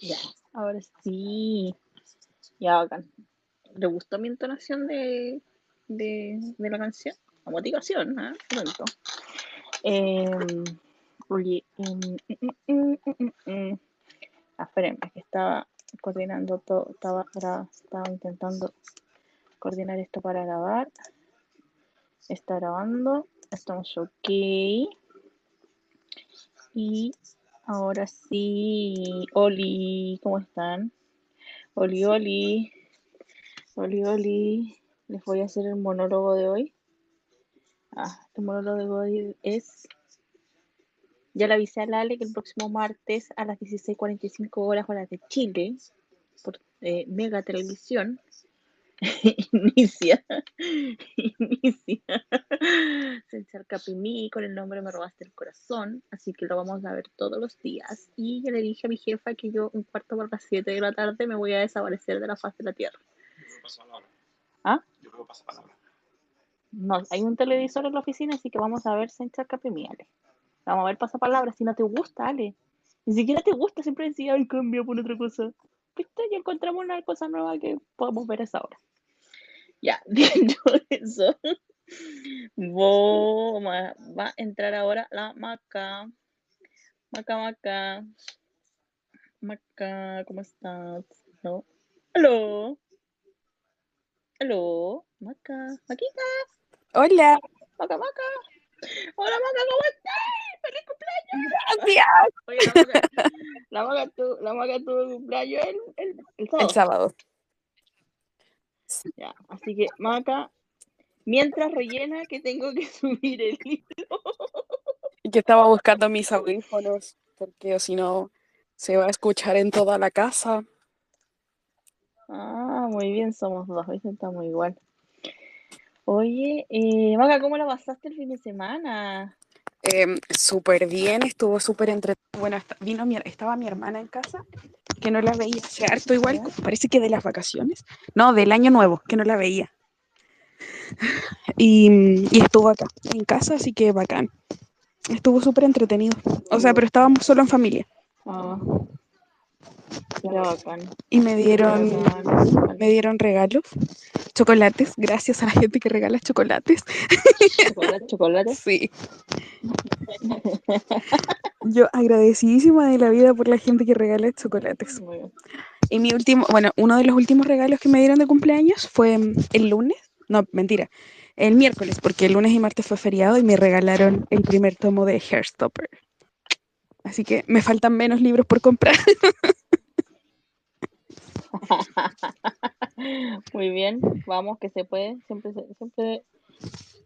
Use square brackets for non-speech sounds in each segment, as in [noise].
Ya, ahora sí. Ya, bacán. ¿Le gustó mi entonación de, de, de la canción? La motivación, ¿eh? Pronto. Em, oye. Ah, espérenme, que estaba coordinando todo, estaba, estaba intentando coordinar esto para grabar. Está grabando, estamos ok. Y ahora sí, Oli, ¿cómo están? Oli, Oli, Oli, Oli. Les voy a hacer el monólogo de hoy. Ah, este monólogo de hoy es. Ya le avisé a Lale que el próximo martes a las 16.45 horas, horas de Chile, por eh, Mega Televisión, [laughs] inicia, inicia Senchar Capimí con el nombre Me robaste el corazón, así que lo vamos a ver todos los días. Y ya le dije a mi jefa que yo un cuarto por las 7 de la tarde me voy a desaparecer de la faz de la tierra. ¿Ah? Yo creo palabra. No, hay un televisor en la oficina, así que vamos a ver Senchar Capimí, Ale. Vamos a ver pasapalabras, si no te gusta, Ale. Ni siquiera te gusta, siempre decía, ay, cambia por otra cosa. ¿Viste? Ya encontramos una cosa nueva que podemos ver a esa hora. Ya, [laughs] dicho eso, va a entrar ahora la maca. Maca, maca. Maca, ¿cómo estás? ¿No? ¿Aló? ¿Aló? Maca, Maquita, Hola, Maca, Maca. Hola, Maca, ¿cómo estás? ¡Feliz cumpleaños! gracias. Oye, la Maca, la Maca, tu- la Maca tuvo cumpleaños el, el, el sábado. El sábado. Ya, así que, Maca, mientras rellena que tengo que [laughs] subir el libro. Y que estaba buscando mis audífonos, porque si no, se va a escuchar en toda la casa. Ah, muy bien, somos dos. Estamos igual. Oye, eh, Maca, ¿cómo la pasaste el fin de semana? Em, súper bien, estuvo súper entretenido. Bueno, vino mi, estaba mi hermana en casa, que no la veía hace harto igual, parece que de las vacaciones. No, del año nuevo, que no la veía. Y, y estuvo acá, en casa, así que bacán. Estuvo súper entretenido. O sea, pero estábamos solo en familia. Ah, bacán, Y me dieron, me dieron regalos, chocolates, gracias a la gente que regala chocolates. Chocolate, chocolate. [laughs] Sí. Yo agradecidísima de la vida por la gente que regala chocolates. Muy bien. Y mi último, bueno, uno de los últimos regalos que me dieron de cumpleaños fue el lunes, no, mentira, el miércoles, porque el lunes y martes fue feriado y me regalaron el primer tomo de Hairstopper. Así que me faltan menos libros por comprar. [laughs] [laughs] Muy bien, vamos, que se puede. Siempre, siempre,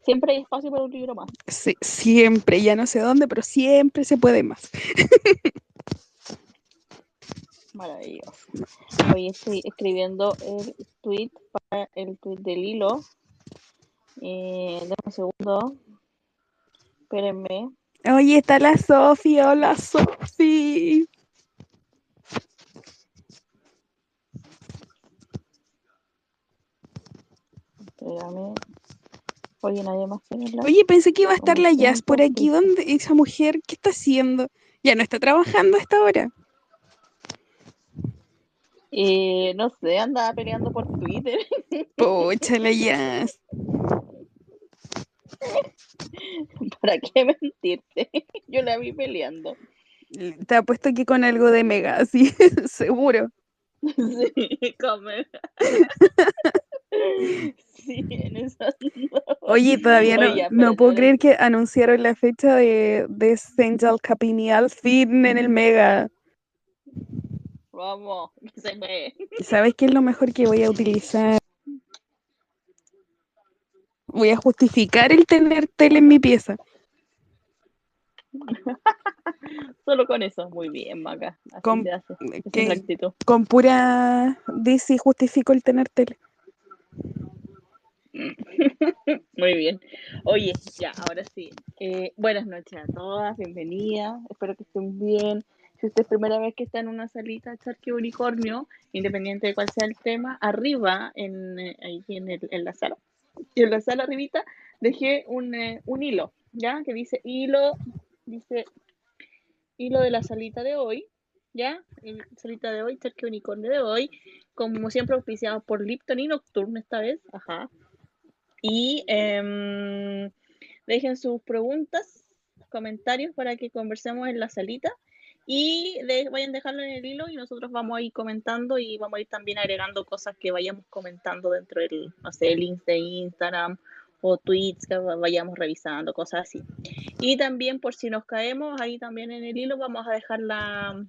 siempre hay espacio para un libro más. Sí, siempre, ya no sé dónde, pero siempre se puede más. [laughs] Maravilloso. Hoy estoy escribiendo el tweet para el tweet del hilo. Eh, dame un segundo. Espérenme. Oye, está la Sofi, hola Sofi. Espérame. Oye, nadie más tiene la. Oye, pensé que iba a estar la Jazz por aquí. ¿Dónde? Esa mujer, ¿qué está haciendo? Ya no está trabajando a esta hora. Eh, no sé, andaba peleando por Twitter. [laughs] Pucha, la Jazz. [laughs] ¿Para qué mentirte? [laughs] Yo la vi peleando. Te apuesto que con algo de mega, sí, seguro. Sí. [laughs] Sí, en esa. [laughs] Oye, todavía no, Oye, puedo creer que anunciaron la fecha de, de Angel Capinial Fin en el Mega. Vamos, que se. ¿Sabes qué es lo mejor que voy a utilizar? Voy a justificar el tener tele en mi pieza. [laughs] Solo con eso, muy bien, Maca. Así Con- hace. Que-. Con pura DC justifico el tener tele. [laughs] Muy bien. Oye, ya, ahora sí. Eh, buenas noches a todas, bienvenidas. Espero que estén bien. Si esta es primera vez que está en una salita Charque Unicornio, independiente de cuál sea el tema, arriba, en, eh, ahí en, el- en la sala, y en la sala arribita, dejé un, eh, un hilo, ¿ya? Que dice hilo, dice hilo de la salita de hoy. ¿Ya? El salita de hoy, Terque Unicornio de hoy, como siempre auspiciado por Lipton y Nocturne esta vez, ajá. Y em, dejen sus preguntas, comentarios para que conversemos en la salita y vayan a dejarlo en el hilo y nosotros vamos a ir comentando y vamos a ir también agregando cosas que vayamos comentando dentro del, no sé, links de Instagram o tweets que vayamos revisando, cosas así. Y también por si nos caemos, ahí también en el hilo vamos a dejar la,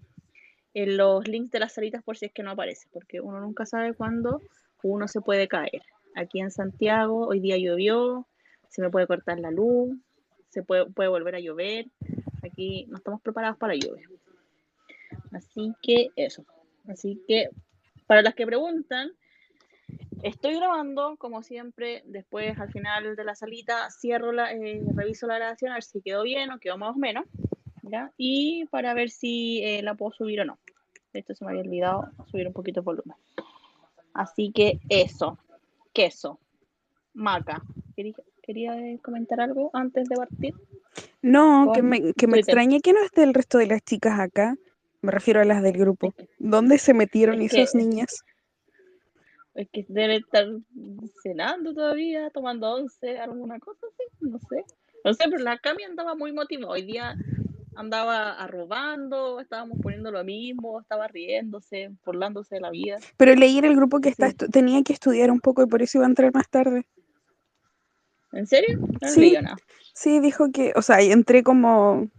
en los links de las salitas por si es que no aparece, porque uno nunca sabe cuándo uno se puede caer. Aquí en Santiago hoy día llovió, se me puede cortar la luz, se puede, puede volver a llover. Aquí no estamos preparados para lluvia. Así que eso. Así que para las que preguntan, estoy grabando como siempre. Después al final de la salita cierro la, eh, reviso la grabación a ver si quedó bien o quedó más o menos. ¿Ya? Y para ver si eh, la puedo subir o no. Esto se me había olvidado subir un poquito de volumen. Así que eso. Queso. Maca. ¿Quería, comentar algo antes de partir? No, que me, que me extrañe que no esté el resto de las chicas acá. Me refiero a las del grupo. ¿Dónde se metieron esas niñas? Es que deben estar cenando todavía, tomando once, alguna cosa así, no sé. No sé, pero la Cami andaba muy motivada. Hoy día andaba arrobando, estábamos poniendo lo mismo, estaba riéndose, burlándose de la vida. Pero leí en el grupo que está tenía que estudiar un poco y por eso iba a entrar más tarde. ¿En serio? No sí, nada. Sí, dijo que, o sea, entré como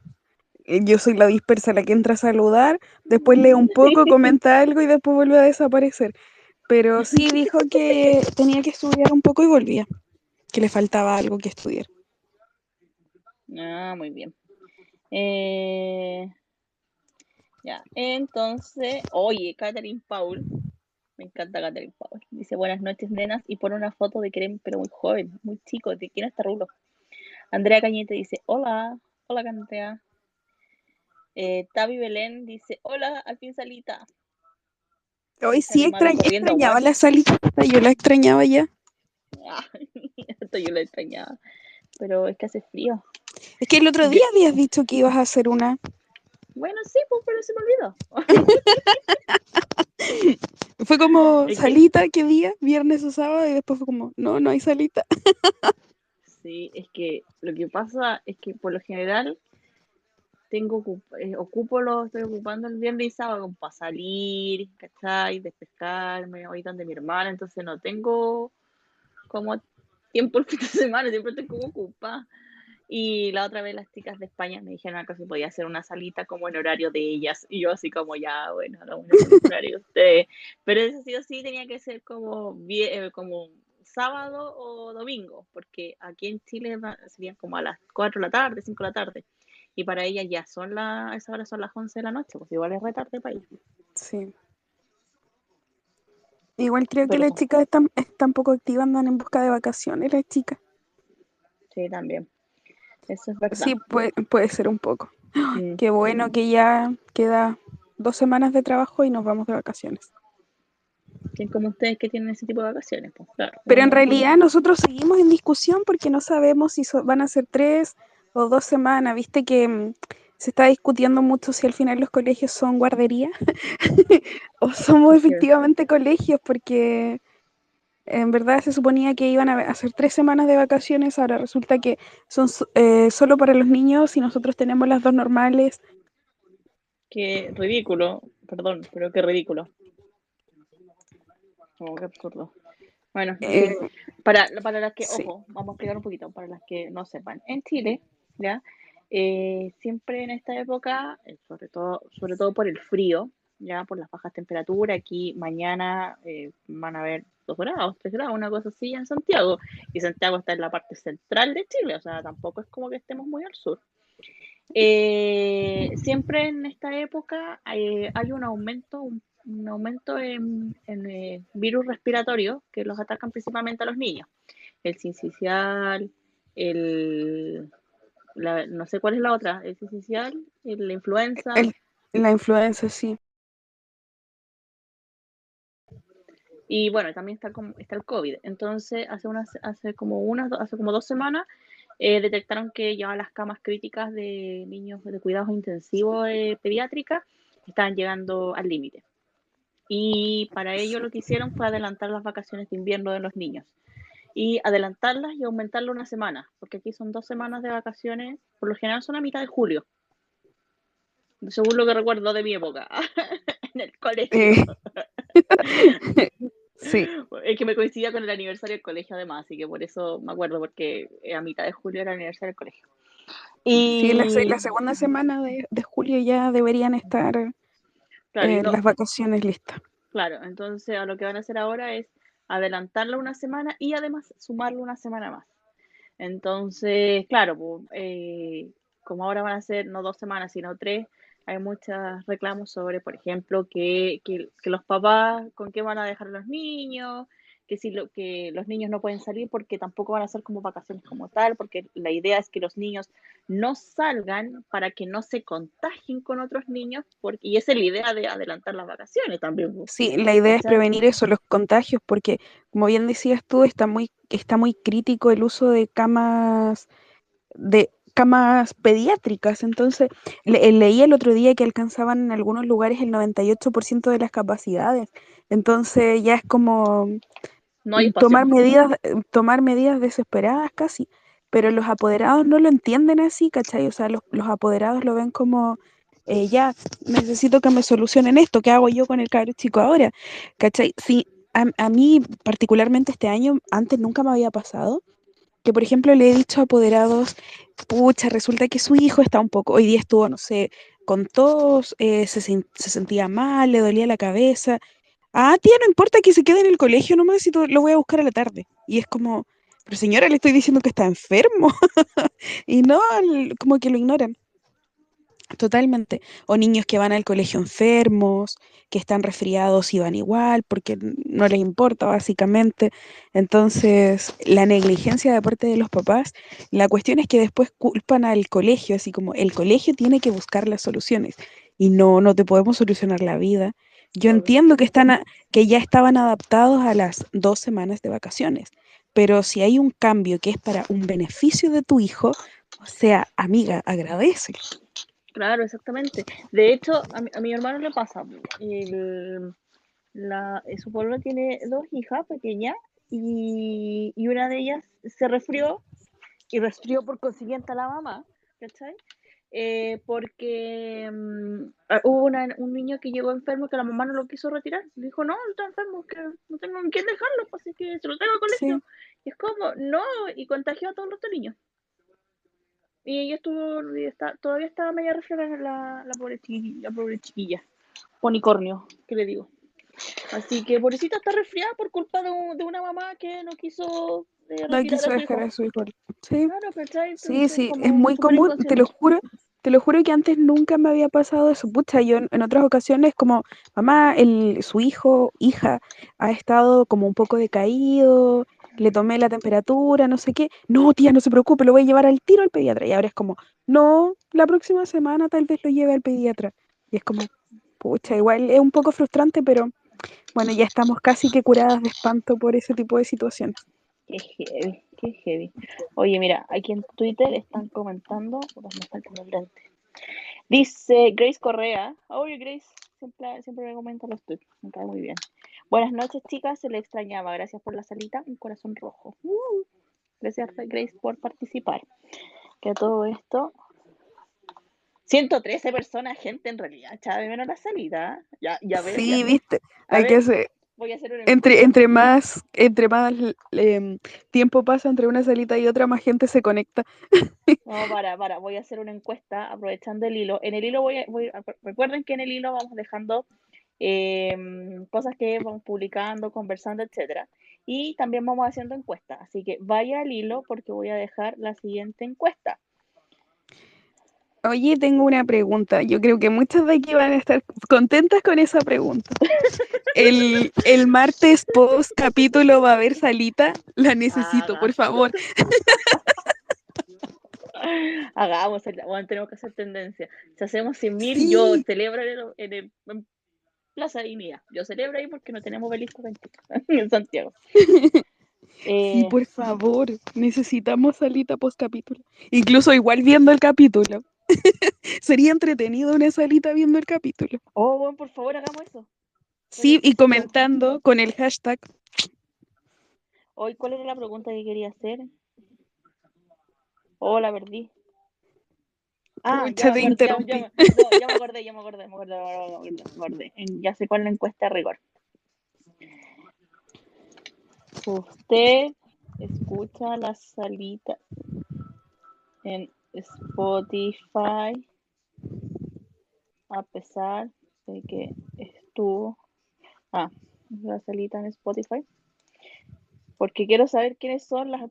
eh, yo soy la dispersa la que entra a saludar, después lee un poco, [laughs] comenta algo y después vuelve a desaparecer. Pero sí dijo que tenía que estudiar un poco y volvía, que le faltaba algo que estudiar. Ah, muy bien. Eh, ya, entonces, oye, Catherine Paul, me encanta Catherine Paul, dice buenas noches, nenas, y pone una foto de Kerem, pero muy joven, muy chico, ¿de quién está Rulo? Andrea Cañete dice, hola, hola Cantea. Eh, Tavi Belén dice, hola, al fin salita. Hoy sí extrañaba la salita, yo la extrañaba ya. [laughs] esto yo la extrañaba, pero es que hace frío. Es que el otro día habías dicho que ibas a hacer una. Bueno, sí, pues, pero se me olvidó. [laughs] fue como salita, ¿qué día? Viernes o sábado, y después fue como, no, no hay salita. [laughs] sí, es que lo que pasa es que por lo general tengo eh, ocupo lo estoy ocupando el viernes y sábado para salir, ¿cachai? Despescarme, hoy donde mi hermana, entonces no tengo como tiempo el fin de semana, siempre estoy como ocupada. Y la otra vez las chicas de España me dijeron acá si podía hacer una salita como en horario de ellas. Y yo así como ya, bueno, a un horario de Pero eso sí sí tenía que ser como, eh, como sábado o domingo, porque aquí en Chile serían como a las 4 de la tarde, 5 de la tarde. Y para ellas ya son las, esa hora son las 11 de la noche, pues igual es retarde para ellos. Sí. Igual creo que las chicas están, están poco activas, andan en busca de vacaciones, las chicas. Sí, también. Eso es verdad. Sí, puede, puede ser un poco. [gasps] Qué bueno que ya queda dos semanas de trabajo y nos vamos de vacaciones. como ustedes que tienen ese tipo de vacaciones, pues claro. Pero en realidad nosotros seguimos en discusión porque no sabemos si van a ser tres o dos semanas. Viste que mm, se está discutiendo mucho si al final los colegios son guarderías [laughs] o somos efectivamente colegios porque en verdad se suponía que iban a hacer tres semanas de vacaciones, ahora resulta que son eh, solo para los niños y nosotros tenemos las dos normales. Qué ridículo, perdón, pero qué ridículo. Oh, qué absurdo. Bueno, eh, para, para las que, ojo, vamos a explicar un poquito, para las que no sepan. En Chile, ¿ya? Eh, siempre en esta época, sobre todo, sobre todo por el frío, ya por las bajas temperaturas, aquí mañana van a haber 2 grados, 3 grados, una cosa así en Santiago. Y Santiago está en la parte central de Chile, o sea, tampoco es como que estemos muy al sur. Eh, siempre en esta época hay, un aumento, un, aumento en, eh, virus respiratorios que los atacan principalmente a los niños. El sincicial, el no sé cuál es la otra, el sincicial, la influenza. la influenza, sí. Y bueno, también está, está el COVID. Entonces, hace, unas, hace, como, unas, hace como dos semanas eh, detectaron que ya las camas críticas de niños de cuidados intensivos eh, pediátricas estaban llegando al límite. Y para ello lo que hicieron fue adelantar las vacaciones de invierno de los niños. Y adelantarlas y aumentarlo una semana, porque aquí son dos semanas de vacaciones, por lo general son a mitad de julio. Según lo que recuerdo de mi época, [laughs] en el colegio. Eh. [laughs] sí. Es que me coincidía con el aniversario del colegio además, así que por eso me acuerdo, porque a mitad de julio era el aniversario del colegio. Y Sí, la, la segunda semana de, de julio ya deberían estar claro, eh, no- las vacaciones listas. claro, entonces a lo que van a hacer ahora es adelantarlo una semana y además sumarlo una semana más. Entonces, claro, pues, eh, como ahora van a ser no dos semanas, sino tres, hay muchos reclamos sobre, por ejemplo, que, que, que los papás con qué van a dejar a los niños, que si lo, que los niños no pueden salir porque tampoco van a ser como vacaciones como tal, porque la idea es que los niños no salgan para que no se contagien con otros niños, porque, y esa es la idea de adelantar las vacaciones también. pues. Sí, la idea es prevenir eso, los contagios, porque como bien decías tú, está muy, está muy crítico el uso de camas, de camas pediátricas. Entonces, le- eh, leí el otro día que alcanzaban en algunos lugares el 98% de las capacidades. Entonces, ya es como No hay tomar medidas, eh, tomar medidas desesperadas casi. Pero los apoderados no lo entienden así, ¿cachai? O sea, los, los apoderados lo ven como, eh, ya, necesito que me solucionen esto, ¿qué hago yo con el cabro chico ahora? ¿Cachai? Sí, a, a mí particularmente este año, antes nunca me había pasado, que por ejemplo le he dicho a apoderados, pucha, resulta que su hijo está un poco, hoy día estuvo, no sé, con tos, eh, se, se sentía mal, le dolía la cabeza. Ah, tía, no importa que se quede en el colegio, no me necesito, lo voy a buscar a la tarde. Y es como, pero señora, le estoy diciendo que está enfermo. [laughs] y no, como que lo ignoran. Totalmente. O niños que van al colegio enfermos, que están resfriados y van igual, porque no les importa básicamente. Entonces, la negligencia de parte de los papás, la cuestión es que después culpan al colegio, así como el colegio tiene que buscar las soluciones y no, no te podemos solucionar la vida. Yo entiendo que están a- que ya estaban adaptados a las dos semanas de vacaciones, pero si hay un cambio que es para un beneficio de tu hijo, o sea, amiga, agradece. Claro, exactamente. De hecho, a mi, a mi hermano le pasa. El, la, eh, su pueblo tiene dos hijas pequeñas y, y una de ellas se resfrió y resfrió por consiguiente a la mamá, ¿cachai? Eh, porque mm, ah, hubo una- un niño que llegó enfermo que la mamá no lo quiso retirar. Dijo, no, está enfermo, que no tengo en quién dejarlo, pues así que se lo traigo al colegio. Y es como, no, y contagió a todos los niños. Y ella estuvo, y está, todavía estaba media resfriada la, la pobre chiquilla, la pobre chiquilla. Unicornio, ¿qué le digo? Así que pobrecita está resfriada por culpa de, un- de una mamá que no quiso eh, No quiso dejar a su hijo. Sí, sí, sí, es muy común, te lo juro, te lo juro que antes nunca me había pasado eso. Pucha, yo en, otras ocasiones como, mamá, el, su hijo, hija, ha estado como un poco decaído, le tomé la temperatura, no sé qué. No, tía, no se preocupe, lo voy a llevar al tiro al pediatra. Y ahora es como, no, la próxima semana tal vez lo lleve al pediatra. Y es como, pucha, igual es un poco frustrante, pero bueno, ya estamos casi que curadas de espanto por ese tipo de situaciones. Qué heavy. Oye, mira, aquí en Twitter están comentando, me faltan los lentes. Dice Grace Correa, oye Grace, siempre, siempre me comenta los tweets, me cae muy bien. Buenas noches chicas, se le extrañaba, gracias por la salita, un corazón rojo. Uh, gracias Grace por participar. Que a todo esto, 113 personas, gente en realidad, chave menos la salida. Ya, ya ves, Sí, ya. viste, A hay que ver, hacer, voy a hacer una entre, entre más, entre más em, tiempo pasa entre una salita y otra, más gente se conecta. [laughs] No, para, para, voy a hacer una encuesta aprovechando el hilo. En el hilo voy a, voy a- recuerden que en el hilo vamos dejando em, cosas que vamos publicando, conversando, etcétera. Y también vamos haciendo encuestas. Así que vaya al hilo porque voy a dejar la siguiente encuesta. Oye, tengo una pregunta. Yo creo que muchas de aquí van a estar contentas con esa pregunta. [laughs] El, el martes post capítulo va a haber salita. La necesito, Haga. por favor. [laughs] Hagamos, bueno, tenemos que hacer tendencia. Si hacemos 100.000, Sí. yo celebro en, el, en, Plaza Dignidad. Yo celebro ahí porque no tenemos obelisco 21 [laughs] en Santiago. Sí, Eh, por favor. Necesitamos salita post capítulo. Incluso igual viendo el capítulo. [laughs] Sería entretenido una salita viendo el capítulo. Oh, bueno, por favor, hagamos eso. Sí, y comentando con el hashtag. Hoy, ¿cuál era la pregunta que quería hacer? Oh, la perdí. Ah, ya, te me acordé, ya, ya me- no, ya me acordé, ya me acordé, me acordé, me acordé, me acordé. Ya sé cuál es la encuesta de rigor. Usted escucha la salita en Spotify a pesar de que estuvo. Ah, la salita en Spotify. Porque quiero saber quiénes son las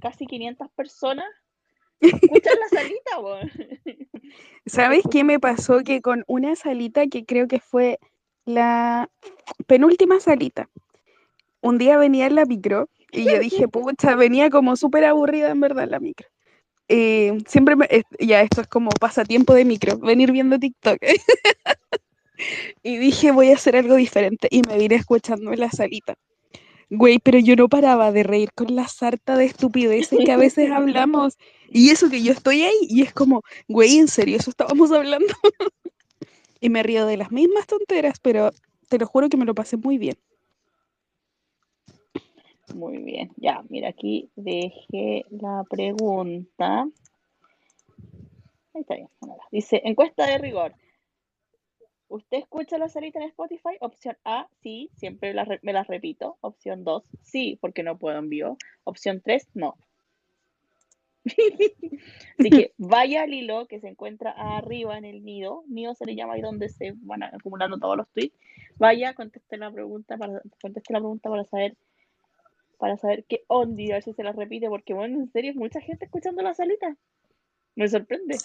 casi 500 personas escuchan la salita, weón. [laughs] ¿Sabes qué me pasó? Que con una salita que creo que fue la penúltima salita, un día venía en la micro y yo dije, pucha, venía como súper aburrida en verdad la micro. Eh, siempre me, ya esto es como pasatiempo de micro, venir viendo TikTok. [laughs] y dije, voy a hacer algo diferente y me vine escuchando en la salita. Güey, pero yo no paraba de reír con la sarta de estupideces que a veces [laughs] hablamos. Y eso que yo estoy ahí y es como, güey, en serio, eso estábamos hablando. [laughs] y me río de las mismas tonteras, pero te lo juro que me lo pasé muy bien. Muy bien, ya, mira, aquí dejé la pregunta. Ahí está bien. Dice, encuesta de rigor. ¿Usted escucha la salita en Spotify? Opción A, sí, siempre me las repito. Opción 2, sí, porque no puedo envío. Opción 3, no. [laughs] Así que vaya al hilo que se encuentra arriba en el nido. Nido se le llama ahí donde se van acumulando todos los tweets. Vaya, conteste la pregunta para, conteste la pregunta para saber para saber qué onda y a ver si se la repite, porque bueno, en serio, mucha gente escuchando la salita. Me sorprende.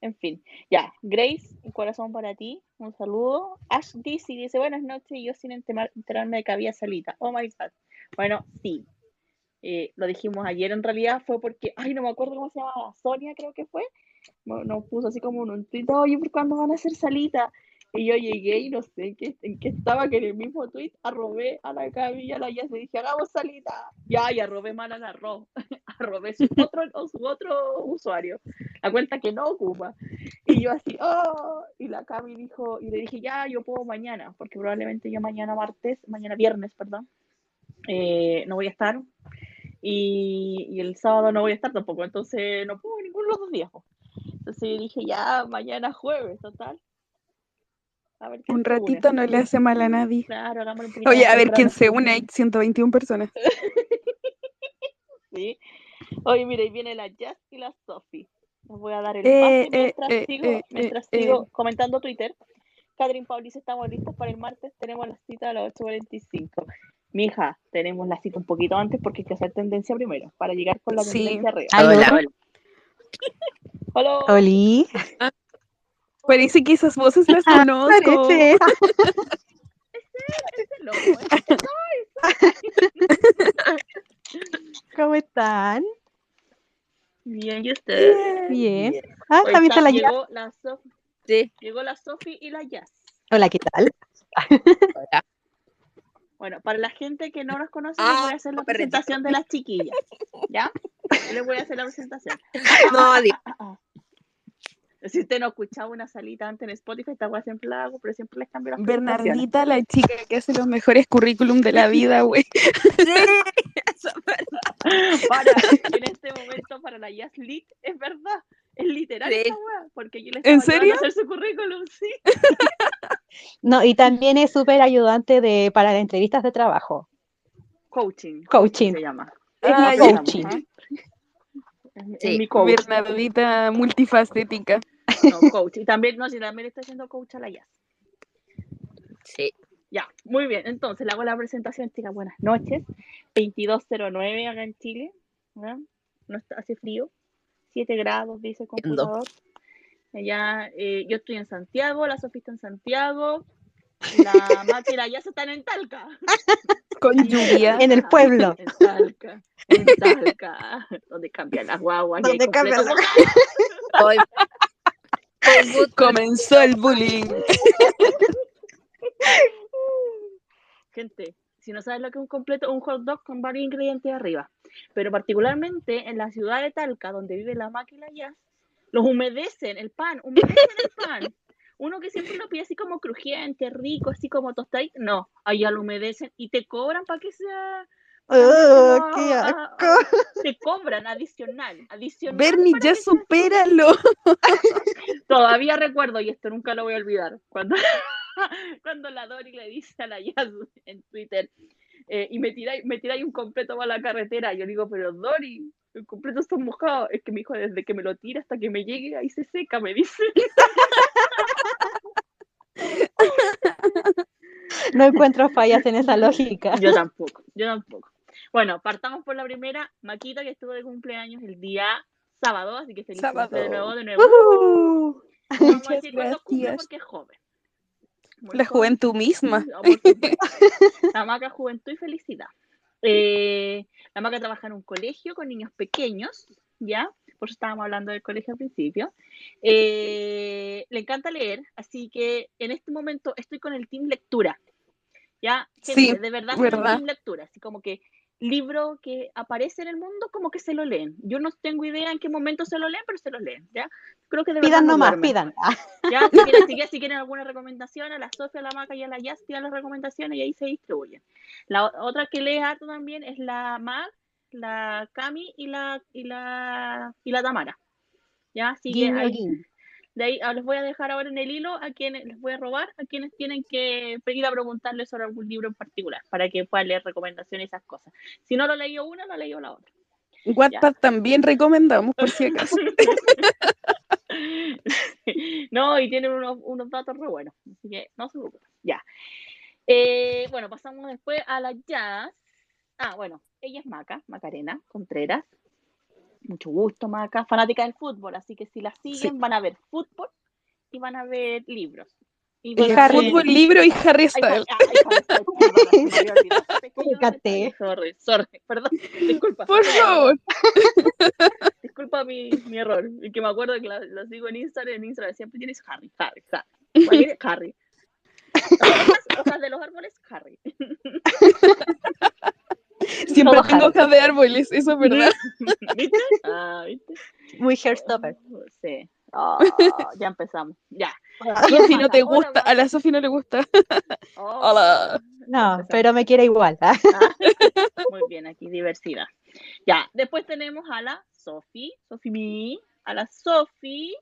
En fin, ya, Grace, un corazón para ti, un saludo. Ash Dizzy dice, buenas noches, yo sin enterarme de que había salita. Oh my god. Bueno, sí. Eh, lo dijimos ayer, en realidad fue porque, ay, no me acuerdo cómo se llamaba, Sonia creo que fue. No- Nos puso así como un tweet, oye, ¿por cuándo van a hacer salita? Y yo llegué y no sé qué, en qué estaba, que en el mismo tweet arrobé a la Cami y a la Jess y dije, hagamos salita. Ya, y arrobé mal a la Ro. arrobé su otro, su otro usuario, la cuenta que no ocupa. Y yo así, oh, y la Cami dijo, y le dije, ya, yo puedo mañana, porque probablemente yo mañana martes, mañana viernes, perdón, eh, no voy a estar. Y, el sábado no voy a estar tampoco, entonces no puedo ninguno de los dos días. Entonces yo dije, ya, mañana jueves, total. A ver quién Un une. ratito no le hace mal a nadie. Claro, hagámoslo un poquito Oye, a ver quién se une. Hay 121 personas. [laughs] Sí. Oye, mira, ahí viene la Jazz y la Sophie. Les voy a dar el Eh, pase eh, mientras eh, sigo, eh, mientras eh, sigo comentando Twitter. Catherine Paulis, estamos listos para el martes. Tenemos la cita a las 8.45. Mija, tenemos la cita un poquito antes porque hay que hacer tendencia primero, para llegar con la Sí. tendencia arriba. Aló. Hola, hola. Hola. [laughs] Oli. Parece que esas voces las Ah, conozco. Parece. [laughs] [laughs] ¿Cómo están? Bien, ¿y usted? Bien. Ah, Hoy también está la la Sof- Sí, llegó la Sophie y la Jazz. Hola, ¿qué tal? hola. Bueno, para la gente que no nos conoce, Ah, les voy a hacer la perrito. presentación de las chiquillas. ¿Ya? Les voy a hacer la presentación. [laughs] No, di- Si usted no escuchaba una salita antes en Spotify, esta weá siempre la hago, pero siempre les cambio las. Bernardita, la chica que hace los mejores currículum de la vida, güey. [laughs] Eso es verdad. Para, en este momento, para la Jazz Lit, es verdad. Es literal Sí. esta weá, porque yo les ¿En estaba ayudando serio? a hacer su currículum, sí. [laughs] No, y también es súper ayudante de, para las entrevistas de trabajo. Coaching. Coaching. Se llama. Ah, coaching. Es, mi- es Sí. mi coach. Bernardita multifacética. No, coach. Y también, no, si también está haciendo coach a la Jazz. Sí. Ya, muy bien. Entonces, le hago la presentación, chicas. Buenas noches. 2209 acá en Chile. ¿ya? No está, hace frío. 7 grados, dice el computador. Allá, eh, yo estoy en Santiago, la Sofía está en Santiago. La [laughs] Mati y la Yasa están en Talca. Con lluvia. En el pueblo. En Talca. En Talca. Donde cambian las guaguas. Donde cambian las- Hoy. [laughs] Comenzó el bullying. [laughs] Gente, si no sabes lo que es un completo, un hot dog con varios ingredientes arriba. Pero particularmente en la ciudad de Talca, donde vive la máquina Jazz, Los humedecen, el pan, humedecen el pan. Uno que siempre lo pide así como crujiente, rico, así como tostadito. No, allá lo humedecen y te cobran para que sea. ¡Oh, no- qué a- asco! a- [laughs] Te cobran adicional, adicional. Bernie, ya supéralo. [laughs] Todavía recuerdo, y esto nunca lo voy a olvidar, cuando, [laughs] cuando la Dori le dice a la Yas en Twitter, eh, y me tiráis me tiráis un completo para la carretera. Yo digo, pero Dori, el completo está mojado. Es que me dijo, desde que me lo tira hasta que me llegue, ahí se seca, me dice. No encuentro fallas en esa lógica. Yo tampoco, yo tampoco. Bueno, partamos por la primera, Maquita, que estuvo de cumpleaños el día sábado, así que feliz Sábado. de nuevo, de nuevo. Ujú. No vamos a Muchas decir cuándo cumple gracias. porque es joven. Muy La joven. juventud misma. Supuesto. [laughs] La maca juventud y felicidad. Eh, la maca trabaja en un colegio con niños pequeños, ¿ya? Por eso estábamos hablando del colegio al principio. Eh, le encanta leer, así que en este momento estoy con el team lectura, ¿ya? Sí, Gente, de verdad, verdad. team lectura, así como que libro que aparece en el mundo, como que se lo leen. Yo no tengo idea en qué momento se lo leen, pero se lo leen, ¿ya? Creo que de Pidan no nomás, pidan. Ah, [laughs] Ya, si quieren, si quieren, si quieren alguna recomendación, a la Sofía, a la Maca y a la Jazz pidan las recomendaciones y ahí se distribuyen. La otra que lee harto también es la Mag, la Cami y la y la y la Tamara. Ya, así que. De ahí ah, les voy a dejar ahora en el hilo a quienes les voy a robar, a quienes tienen que pedir a preguntarles sobre algún libro en particular, para que puedan leer recomendaciones y esas cosas. Si no lo leído una, lo leído la otra. Wattpad también recomendamos, por si acaso. [laughs] [laughs] no, y tienen unos, unos datos re buenos, así que no se preocupen. Ya. Eh, bueno, pasamos después a la Jazz. Ah, bueno, ella es Maca, Macarena Contreras. Mucho gusto, Maca, fanática del fútbol, así que si la siguen van a ver fútbol y van a ver libros. Y van a ver- fútbol, libro y Harry Styles. Sorry, sorry, perdón, [laughs] disculpa. Por favor. [laughs] Disculpa mi, mi error. Y que me acuerdo que la, la sigo en Instagram. En Instagram siempre tienes Harry, Harry, [laughs] Harry. Harry. Hojas, hojas de los árboles, Harry. Siempre Todo tengo hojas de árboles, eso es verdad. [laughs] ¿Viste? Ah, ¿viste? Muy hairstopper. Sí. Ah, ya empezamos. Ya. Si no te gusta, a la Sofi no le gusta. Oh, Hola. No, pero me quiere igual. ah. Ah, [laughs] Muy bien, aquí diversidad. Ya, después tenemos a la Sofi, Sofi Mi, a la Sofi.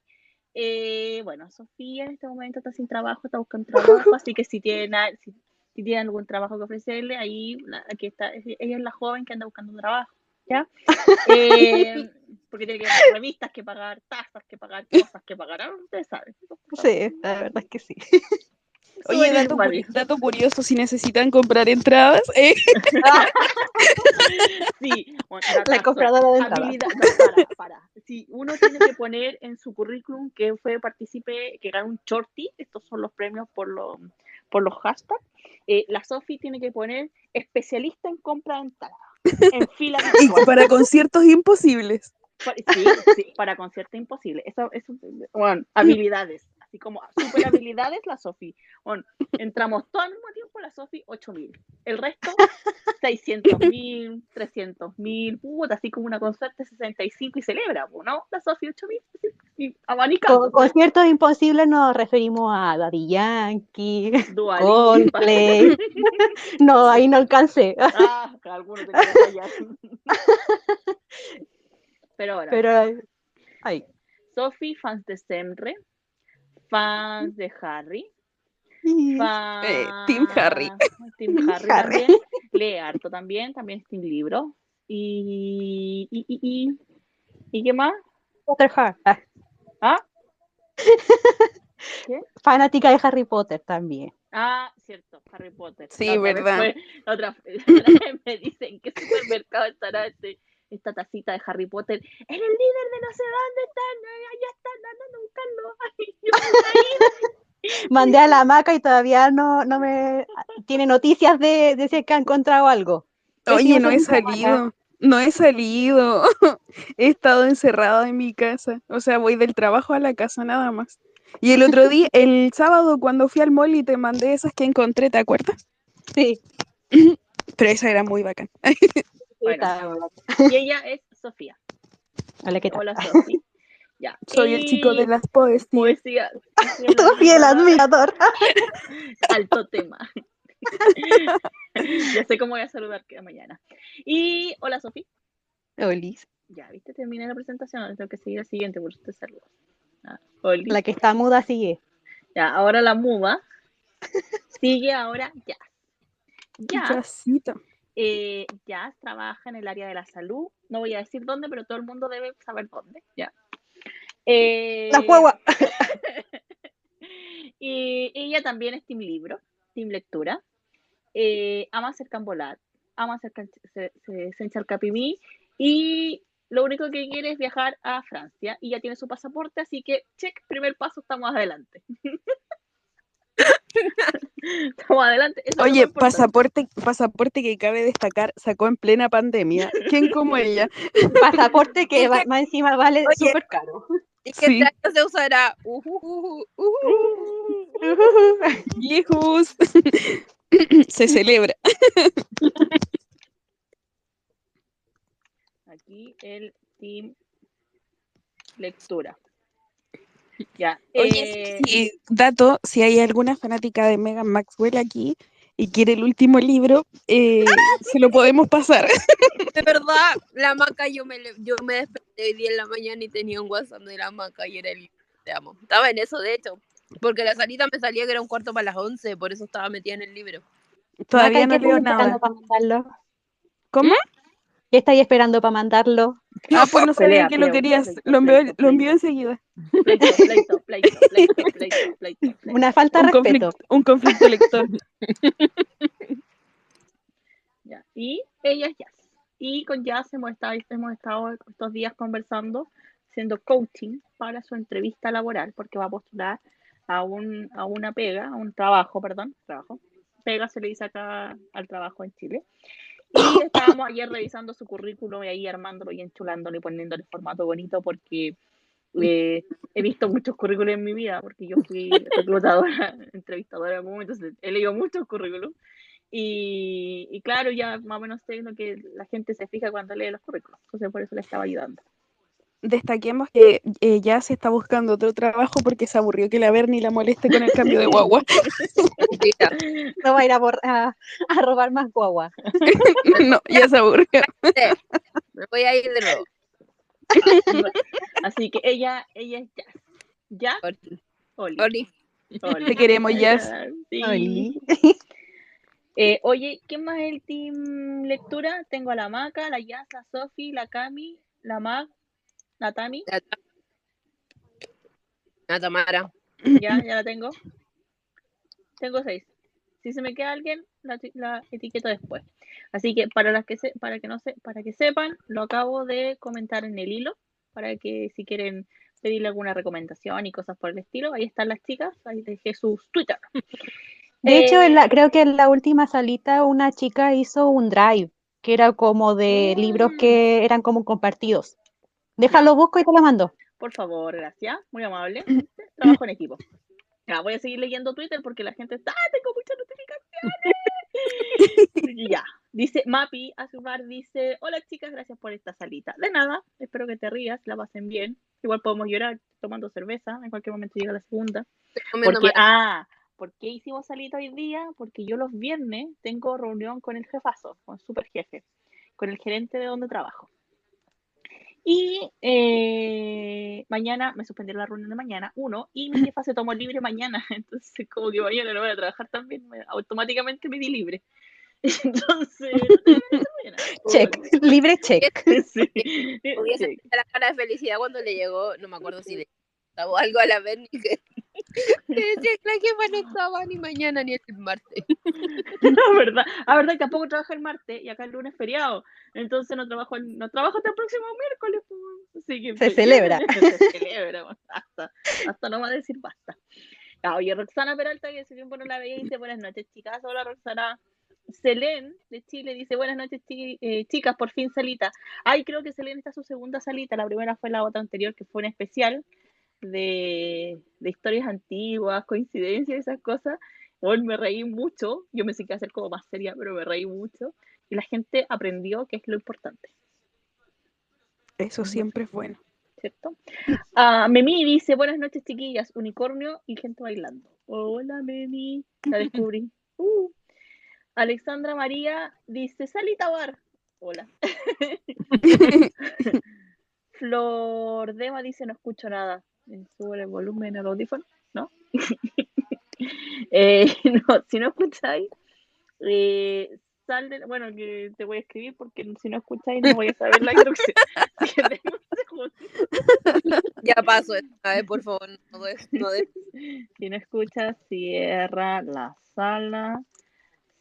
eh, bueno, Sofía en este momento está sin trabajo, está buscando trabajo, así que si tiene, si, si tiene algún trabajo que ofrecerle, ahí la- aquí está, es- ella es la joven que anda buscando un trabajo, ¿ya? [laughs] Eh, porque tiene que pagar revistas, que pagar tasas, que pagar cosas, que pagar, ah, ustedes saben. Sí, la verdad es que sí. [laughs] Oye, dato, dato curioso, si necesitan comprar entradas, eh, [laughs] Sí, bueno, La datazo. compradora de entradas. No, para, para. Si uno tiene que poner en su currículum que fue partícipe, que ganó un shorty, estos son los premios por, los por los hashtags, eh, la Sofi tiene que poner especialista en compra de entradas, [laughs] en fila y para conciertos imposibles. Sí, sí, para concierto imposible. Eso, eso, bueno, [laughs] habilidades. Así como super habilidades, la Sofi. Bueno, entramos todo al mismo tiempo, la Sofi, 8000. El resto, [laughs] 600 mil, 300 mil, puta, así como una concerta 65 y celebra, ¿no? La Sofi, 8000, y abanicando. Con conciertos imposibles nos referimos a Daddy Yankee. Coldplay. [laughs] No, ahí no alcancé. Ah, que alguno tenía que fallar. [laughs] Pero ahora, Pero ahí. Sofi, fans de Semre, fans de Harry, Fan- Eh, Team Harry. [laughs] Team Harry, Harry. también. Lee harto también, también Team Libro. Y, y, y, y, ¿y qué más? Potterheart. Ah, ¿Ah? [laughs] fanática de Harry Potter también. Ah, cierto, Harry Potter. Sí, La otra vez verdad. fue- la otra [laughs] la vez me dicen que supermercado estará este, esta tacita de Harry Potter. En el líder de no sé dónde están, allá están andando a buscarlo. [laughs] Ay, yo [laughs] Mandé a la maca y todavía no, no me tiene noticias de, de si es que ha encontrado algo. Oye, no he salido. No he salido. He estado encerrada en mi casa. O sea, voy del trabajo a la casa nada más. Y el otro día, [laughs] el sábado, cuando fui al mall y te mandé esas que encontré, ¿te acuerdas? Sí. Pero esa era muy bacán. Bueno. Y ella es Sofía. Hola, ¿qué tal? Hola, Sofi. Ya. Soy el chico de las poesías. poesía. [laughs] fiel mañana, admirador. [laughs] Alto tema. [laughs] ya sé cómo voy a saludar que mañana. Y hola, Sofi. Olis, Ya, viste, terminé la presentación. ahora Tengo que seguir al siguiente, por eso te saludo. Ah, la que está muda sigue. Ya, ahora la muda. Sigue ahora Jazz. Jazz, Chasito. Eh, Jazz trabaja en el área de la salud. No voy a decir dónde, pero todo el mundo debe saber dónde. Ya. Eh, La guagua. [laughs] y ella también es Team Libro, Team Lectura. Eh, ama hacer cambolat, ama hacer can- se- se- senchar capimí y lo único que quiere es viajar a Francia y ya tiene su pasaporte, así que check, primer paso, estamos adelante. [laughs] [laughs] estamos adelante. eso Oye, pasaporte, pasaporte que cabe destacar, sacó en plena pandemia. [laughs] ¿Quién como ella? Pasaporte que [laughs] va- más encima vale súper caro. Y que Sí. este año se usará. Viejos. Se celebra. Aquí el Team Lectura. [laughs] Ya. Oye, eh, y dato, si hay alguna fanática de Megan Maxwell aquí y quiere el último libro, eh, se lo podemos pasar. [laughs] De verdad, la maca, yo me, le- yo me desperté hoy día en la mañana y tenía un WhatsApp de la maca y era el libro. Te amo. Estaba en eso, de hecho. Porque la salida me salía que era un cuarto para las 11, por eso estaba metida en el libro. Todavía no Maca, ¿qué leo nada. para mandarlo? ¿Cómo? ¿Qué estáis esperando para mandarlo? Ah, pues no sabía que lo querías. Lo pleito. enseguida. pleito, pleito, pleito, pleito, pleito, pleito, pleito. Una falta de Un respeto. conflicto, un conflicto lector. [laughs] Ya. Y ella es Jazz. Y con Jazz hemos estado, hemos estado estos días conversando, haciendo coaching para su entrevista laboral, porque va a postular a, un, a una pega, a un trabajo, perdón, trabajo. Pega se le dice acá al trabajo en Chile. Y estábamos ayer revisando su currículum y ahí armándolo y enchulándolo y poniéndole formato bonito porque eh, he visto muchos currículums en mi vida, porque yo fui reclutadora, [laughs] entrevistadora, entonces he leído muchos currículums. Y, y claro, ya más o menos sé lo que la gente se fija cuando lee los currículums. Entonces por eso le estaba ayudando. Destaquemos que eh, ya se está buscando otro trabajo porque se aburrió que la Berni la moleste con el cambio de guagua. [laughs] No va a ir a, a- a robar más guagua. [laughs] no, ya se aburrió. Me voy a ir de nuevo. Así que ella, ella es Jazz. Jazz, Oli. Oli. Te queremos, Jazz. Sí. Oli. Eh, oye, ¿quién más es el team lectura? Tengo a la Maca, la Jazz, la Sofi, la Cami, la Mag, la Tami. La, la Tamara. Ya, ya la tengo. Tengo seis. Si se me queda alguien, la, la etiqueto después. Así que para las que se, para que no se, para que sepan, lo acabo de comentar en el hilo, para que si quieren pedirle alguna recomendación y cosas por el estilo, ahí están las chicas, ahí dejé sus Twitter. [laughs] De hecho, en Eh, la, creo que en la última salita una chica hizo un drive, que era como de libros Mm. que eran como compartidos. Déjalo, busco y te lo mando. Por favor, gracias, muy amable. Trabajo en equipo. Ya, voy a seguir leyendo Twitter porque la gente está, ¡ah, tengo muchas notificaciones. [laughs] Y ya, dice Mapi Azumar, dice, hola chicas, gracias por esta salita. De nada, espero que te rías, la pasen bien. Igual podemos llorar tomando cerveza, en cualquier momento llega la segunda. Porque, ah, ¿por qué hicimos salita hoy día? Porque yo los viernes tengo reunión con el jefazo, con el super jefe, con el gerente de donde trabajo. Y eh, mañana me suspendieron la reunión de mañana, uno, y mi [clears throat] jefa se tomó libre mañana, [laughs] entonces como que mañana no voy a trabajar también, me- automáticamente me di libre. [laughs] Entonces, no. [laughs] Check, libre check. Sí, Hubiese sí. la cara de felicidad cuando le llegó, no me acuerdo si le [laughs] o algo a la Berni que, [laughs] que decía que la jefa no estaba ni mañana ni el martes. [laughs] No, verdad. A verdad que tampoco trabajo el martes y acá el lunes es feriado. Entonces no trabajo, el- no trabajo hasta el próximo miércoles. pues. Así que, Se celebra. Se celebra. pues, Hasta, hasta no va a decir basta. Ah, oye, Roxana Peralta, que hace tiempo no la veía, dice buenas noches, chicas. Hola, Roxana. Selén de Chile dice buenas noches, chi- eh, chicas, por fin salita. Ay, creo que Selén está su segunda salita. La primera fue la otra anterior, que fue un especial de, de historias antiguas, coincidencias, esas cosas. Hoy me reí mucho. Yo me sé que hacer como más seria, pero me reí mucho. Y la gente aprendió que es lo importante. Eso siempre es bueno. ¿cierto? Ah, Memi dice, buenas noches chiquillas, unicornio y gente bailando. Hola Memi, la descubrí. [laughs] Uh. Alexandra María dice, Salita Bar. Hola. [laughs] [laughs] Flor Dema dice, no escucho nada. Eh, Sube el volumen al audífono, ¿no? [laughs] Eh, [laughs] no, si no escucháis, eh, sal de- bueno, que te voy a escribir porque si no escucháis no voy a saber la instrucción. [laughs] Ya paso esta vez, por favor. No des- no des- Si no escuchas, cierra la sala,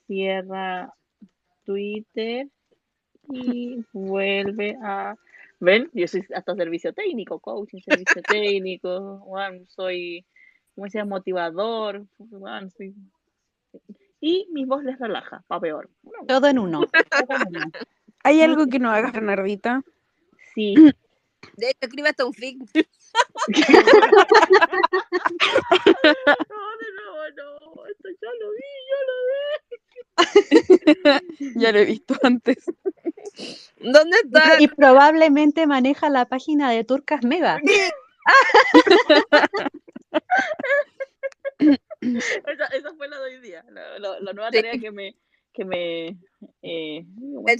cierra Twitter y vuelve a... ¿Ven? Yo soy hasta servicio técnico, coaching, servicio técnico, soy, ¿cómo se llama? Motivador, soy- Y mi voz les relaja, pa' peor. Bueno, [laughs] Todo en uno. ¿Hay algo que no hagas, Bernardita? sí. De hecho, escribe hasta un fic. No, de nuevo, no, esto ya lo vi, ya [laughs] lo [laughs] vi. Ya lo he visto antes. ¿Dónde Y, está? y probablemente maneja la página de Turcas Mega. [laughs] Esa, esa fue la de hoy día, la, la- la nueva Sí. tarea que me, que me, eh, [laughs] me,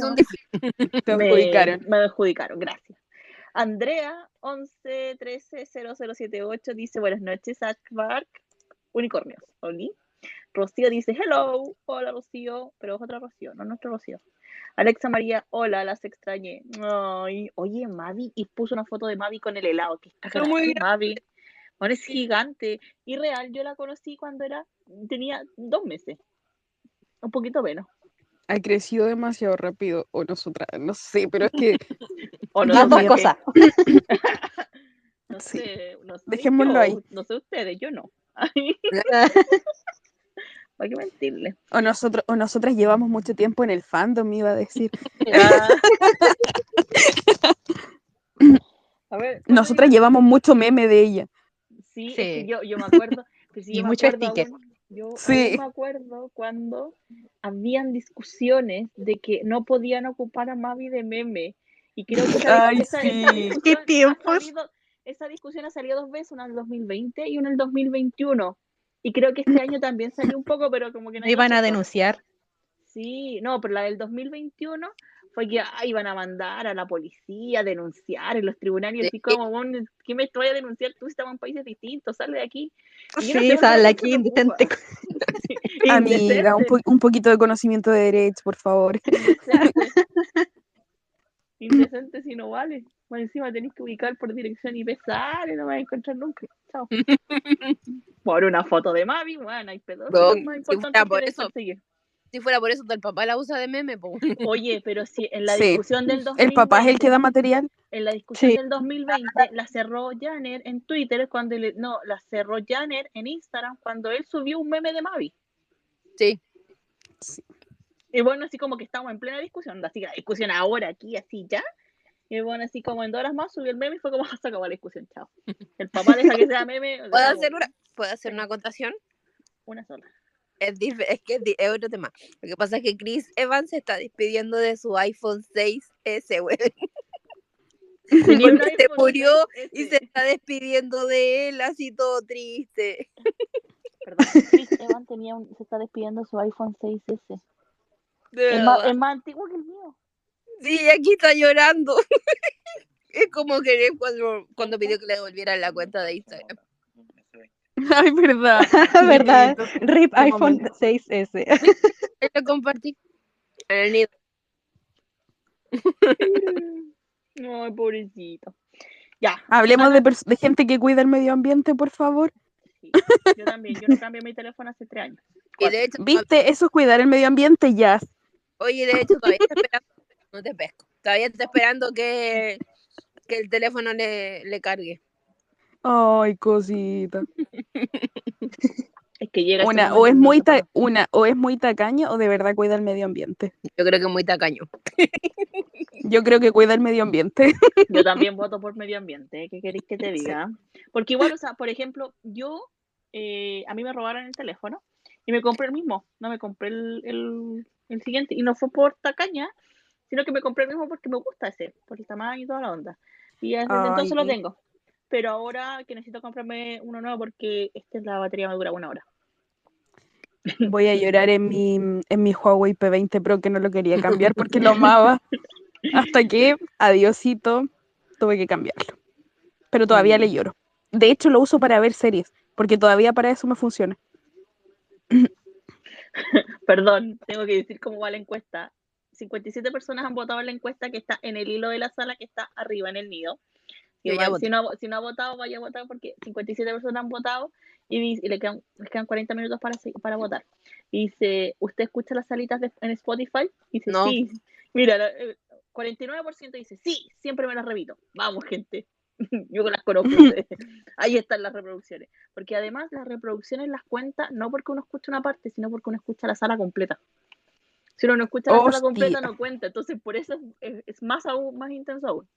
adjudicaron. me adjudicaron, gracias. Andrea 11 13 0078 dice buenas noches, Ashbark, unicornios, Oli. Rocío dice hello, hola Rocío, pero es otra Rocío, no nuestro Rocío. Alexa María, hola, las extrañé. Ay, oye, Mavi, y puso una foto de Mavi con el helado, que está muy Mavi. Es gigante. Y real, yo la conocí cuando era, tenía dos meses. Un poquito menos. Ha crecido demasiado rápido. O nosotras, no sé, pero es que [laughs] O no, Dios Las dos cosas. [laughs] No Sí. sé, no sé Dejémoslo yo, ahí. No sé ustedes, yo no. [laughs] ¿Para qué mentirle? o nosotros o nosotras llevamos mucho tiempo en el fandom, iba a decir. [laughs] A ver, ¿cuál Nosotras llevamos mucho meme de ella. Sí, es que Sí. yo, yo me acuerdo. pero sí, Y yo me mucho acuerdo sticker. aún- yo aún Sí. me acuerdo cuando habían discusiones de que no podían ocupar a Mavi de meme. Y creo que esa, Ay, esa- sí. discusión Qué tiempos. salido- esa discusión ha salido dos veces, una en el 2020 y una en el 2021. Y creo que este año también salió un poco, pero como que No nadie [laughs] iban a denunciar. Sí, no, pero la del 2021 fue que ah, iban a mandar a la policía a denunciar en los tribunales. Y así Sí. como, "Bueno, ¿qué me estoy a denunciar? Tú estamos en países distintos, sale de aquí. Y no sé Sí, qué sale la aquí indecente. [laughs] [laughs] Amiga, un, po- un poquito de conocimiento de derechos, por favor. Indecente si no vale. Más encima tenés que ubicar por dirección y sale, no me vas a encontrar nunca. Chao. [laughs] Por una foto de Mavi, bueno, hay pedófilos No, más si fuera por eso. perseguir. Si fuera por eso, el papá la usa de meme, po. [laughs] Oye, pero si en la Sí. discusión del 2020... El papá es el que da material. En la discusión Sí. del 2020 la cerró Janer en Twitter cuando le, no, la cerró Janer en Instagram cuando él subió un meme de Mavi. Sí. Y bueno, así como que estamos en plena discusión, así que la discusión ahora, aquí, así ya. Y bueno, así como en dos horas más subió el meme y fue como [laughs] se acabó la discusión, chao. El papá deja que sea meme. [laughs] ¿Puedo hacer una, ¿puedo hacer una acotación? Una sola. Es, es que es, otro tema. Lo que pasa es que Chris Evans se está despidiendo de su iPhone 6S, güey. [laughs] Porque se murió 6S. Y se está despidiendo de él, así todo triste. Perdón, Chris Evans tenía un- se está despidiendo su iPhone 6S. De Es más, es más antiguo que el mío. Sí, aquí está llorando. [laughs] es como querer cuando, cuando pidió que le devolvieran la cuenta de Instagram. [laughs] Ay, verdad. [laughs] ¿Verdad? RIP iPhone momento. 6S. Ahí Lo compartí. En el nido. Ay, pobrecito. Ya, Hablemos de, de gente que cuida el medio ambiente, por favor. sí, yo también. Yo no cambié mi teléfono hace tres años. Y de hecho, ¿Viste? Eso es cuidar el medio ambiente, ya. oye, de hecho, todavía está esperando. No te pesco. Todavía está esperando que, que el teléfono le, le cargue. Ay, cosita. Es que llega Una, o es muy ta- una, o es muy tacaño o de verdad cuida el medio ambiente. Yo creo que es muy tacaño. [laughs] Yo creo que cuida el medio ambiente. [laughs] Yo también voto por medio ambiente, ¿eh? ¿qué queréis que te diga? Porque igual, o sea, por ejemplo, yo, eh, a mí me robaron el teléfono y me compré el mismo, no me compré el, el, el siguiente, y no fue por tacaña, sino que me compré el mismo porque me gusta ese, por el tamaño y toda la onda. Y desde Ay, entonces lo tengo. Pero ahora que necesito comprarme uno nuevo porque este, la batería me dura una hora. Voy a llorar en mi, en mi Huawei P20 Pro que no lo quería cambiar porque lo amaba. [laughs] Hasta que, adiosito, tuve que cambiarlo. Pero todavía Mm. le lloro. De hecho, lo uso para ver series, porque todavía para eso me funciona. [laughs] Perdón, tengo que decir cómo va la encuesta. 57 personas han votado en la encuesta que está en el hilo de la sala que está arriba en el nido. Si, no, ha vo- si no ha votado, vaya a votar porque 57 personas han votado y, le quedan, les quedan 40 minutos para, votar. Y dice, ¿usted escucha las salitas de- en Spotify? Y dice, No. sí. Mira, la- eh, 49% dice, sí, siempre me las repito. Vamos, gente. [laughs] Yo las conozco. [laughs] Ahí están las reproducciones. Porque además las reproducciones las cuenta no porque uno escucha una parte, sino porque uno escucha la sala completa. Si uno no escucha la sala completa, no cuenta. Entonces, por eso es, más aún, más intenso aún.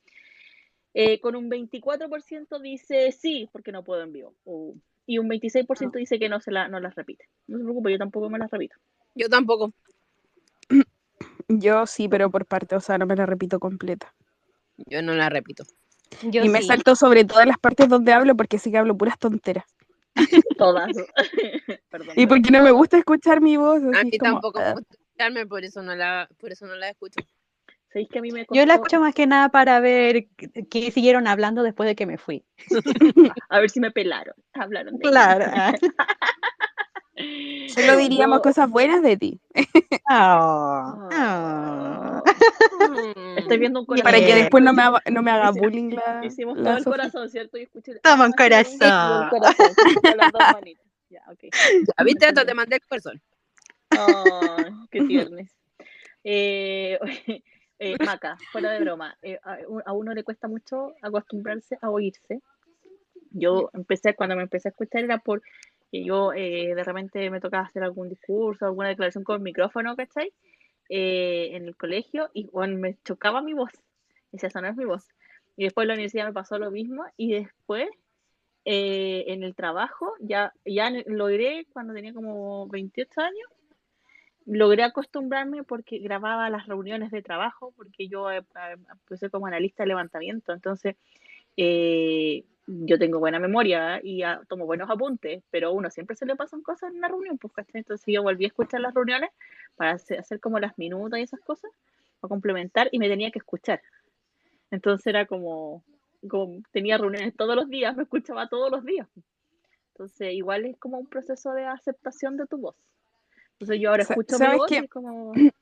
Eh, con un 24% dice sí, porque no puedo en vivo. O- y un 26% dice que no se la, no las repite. No se preocupe, yo tampoco me las repito. Yo tampoco. [clears throat] Yo sí, pero por parte, o sea, no me la repito completa. Yo no la repito. Yo y me salto sobre todas las partes donde hablo porque sí que hablo puras tonteras. [laughs] Todas. [laughs] Perdón. Y porque no me gusta escuchar mi voz. A mí como, tampoco ah. me gusta escucharme, por eso no la, por eso no la escucho. ¿Sabéis que a mí me Yo la escucho más que nada para ver qué- siguieron hablando después de que me fui. [laughs] A ver si me pelaron. Hablaron de. Claro. ah. [laughs] Solo diríamos cosas buenas de ti. Oh, Ah. oh. Estoy viendo un [laughs] Y corazón. para que después no me haga, no me haga bullying la. Hicimos la todo el corazón, ¿cierto? Y escuché. Toma un ah, sí, y el corazón. corazón, con las dos manitas. Ya, ok. Ya, ¿Viste? Hasta te mandé el corazón. Ay, qué tiernes. [laughs] Eh, [laughs] eh, Maca, fuera de broma, eh, a, a uno le cuesta mucho acostumbrarse a oírse. Yo empecé, cuando me empecé a escuchar era porque yo eh, de repente me tocaba hacer algún discurso, alguna declaración con el micrófono, ¿cachai? Eh, en el colegio y bueno, me chocaba mi voz. Decía, esa no es mi voz. Y después en la universidad me pasó lo mismo y después eh, en el trabajo ya, ya logré cuando tenía como 28 años logré acostumbrarme porque grababa las reuniones de trabajo, porque yo eh, eh, empecé como analista de levantamiento, entonces eh, yo tengo buena memoria y ah, tomo buenos apuntes, pero uno siempre se le pasan cosas en una reunión, pues. Entonces yo volví a escuchar las reuniones para hacer, hacer como las minutas y esas cosas, para complementar, y me tenía que escuchar. Entonces era como, como tenía reuniones todos los días, me escuchaba todos los días. Entonces igual es como un proceso de aceptación de tu voz. Entonces yo ahora escucho mi como... [clears throat]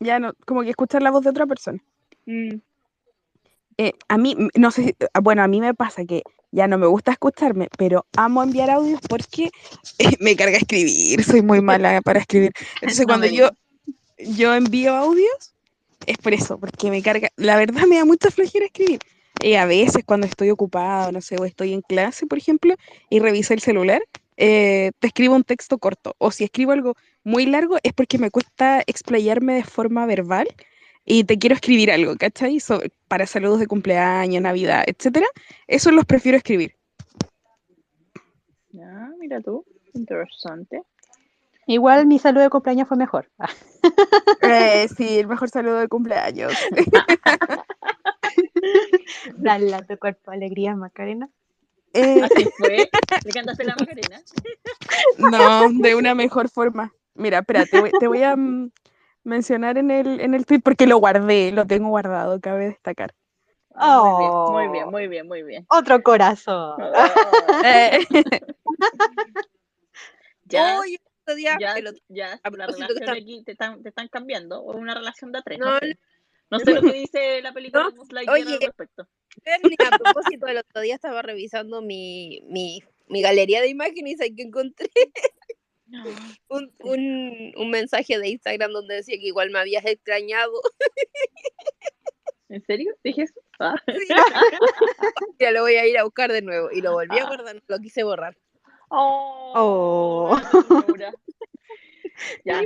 Ya no, como que escuchar la voz de otra persona. mm, Eh, a mí, no sé, ah, bueno, a mí me pasa que ya no me gusta escucharme, pero amo enviar audios porque eh, [laughs] me carga escribir, soy muy mala para escribir. Entonces [laughs] No cuando yo, yo envío audios, es por eso, porque me carga, la verdad me da mucha flojera escribir. Y a veces cuando estoy ocupada, no sé, o estoy en clase, por ejemplo, y reviso el celular, eh, te escribo un texto corto. O si escribo algo muy largo, es porque me cuesta explayarme de forma verbal y te quiero escribir algo, ¿cachai? So- para saludos de cumpleaños, Navidad, etcétera. Eso los prefiero escribir. ya, mira tú, interesante. Igual mi salud de cumpleaños fue mejor. Ah, [laughs] Eh, sí, el mejor saludo de cumpleaños. [laughs] Dale a tu cuerpo alegría, Macarena. Eh, Así fue. ¿Le cantaste la [laughs] Macarena? no, de una mejor forma. Mira, espera, te voy, te voy a mm, mencionar en el, en el tweet porque lo guardé, lo tengo guardado, cabe destacar. Oh. Muy bien, muy bien, muy bien, Otro corazón. bien. Eh, [laughs] Ya, Hoy, otro día, ya, el otro- ya, la relación aquí te están, te están cambiando, o una relación de a tres, no, No, sé. No sé lo que dice la película No, de Buzz Lightyear al oye. respecto. A [laughs] propósito, el otro día estaba revisando mi, mi, mi galería de imágenes y que encontré [gasps] un, un, un mensaje de Instagram donde decía que igual me habías extrañado. ¿En serio? ¿Dije eso? [laughs] Ah. [laughs] ya lo voy a ir a buscar de nuevo. Y lo volví a Ah. guardar, lo quise borrar. Oh, Oh. Ya.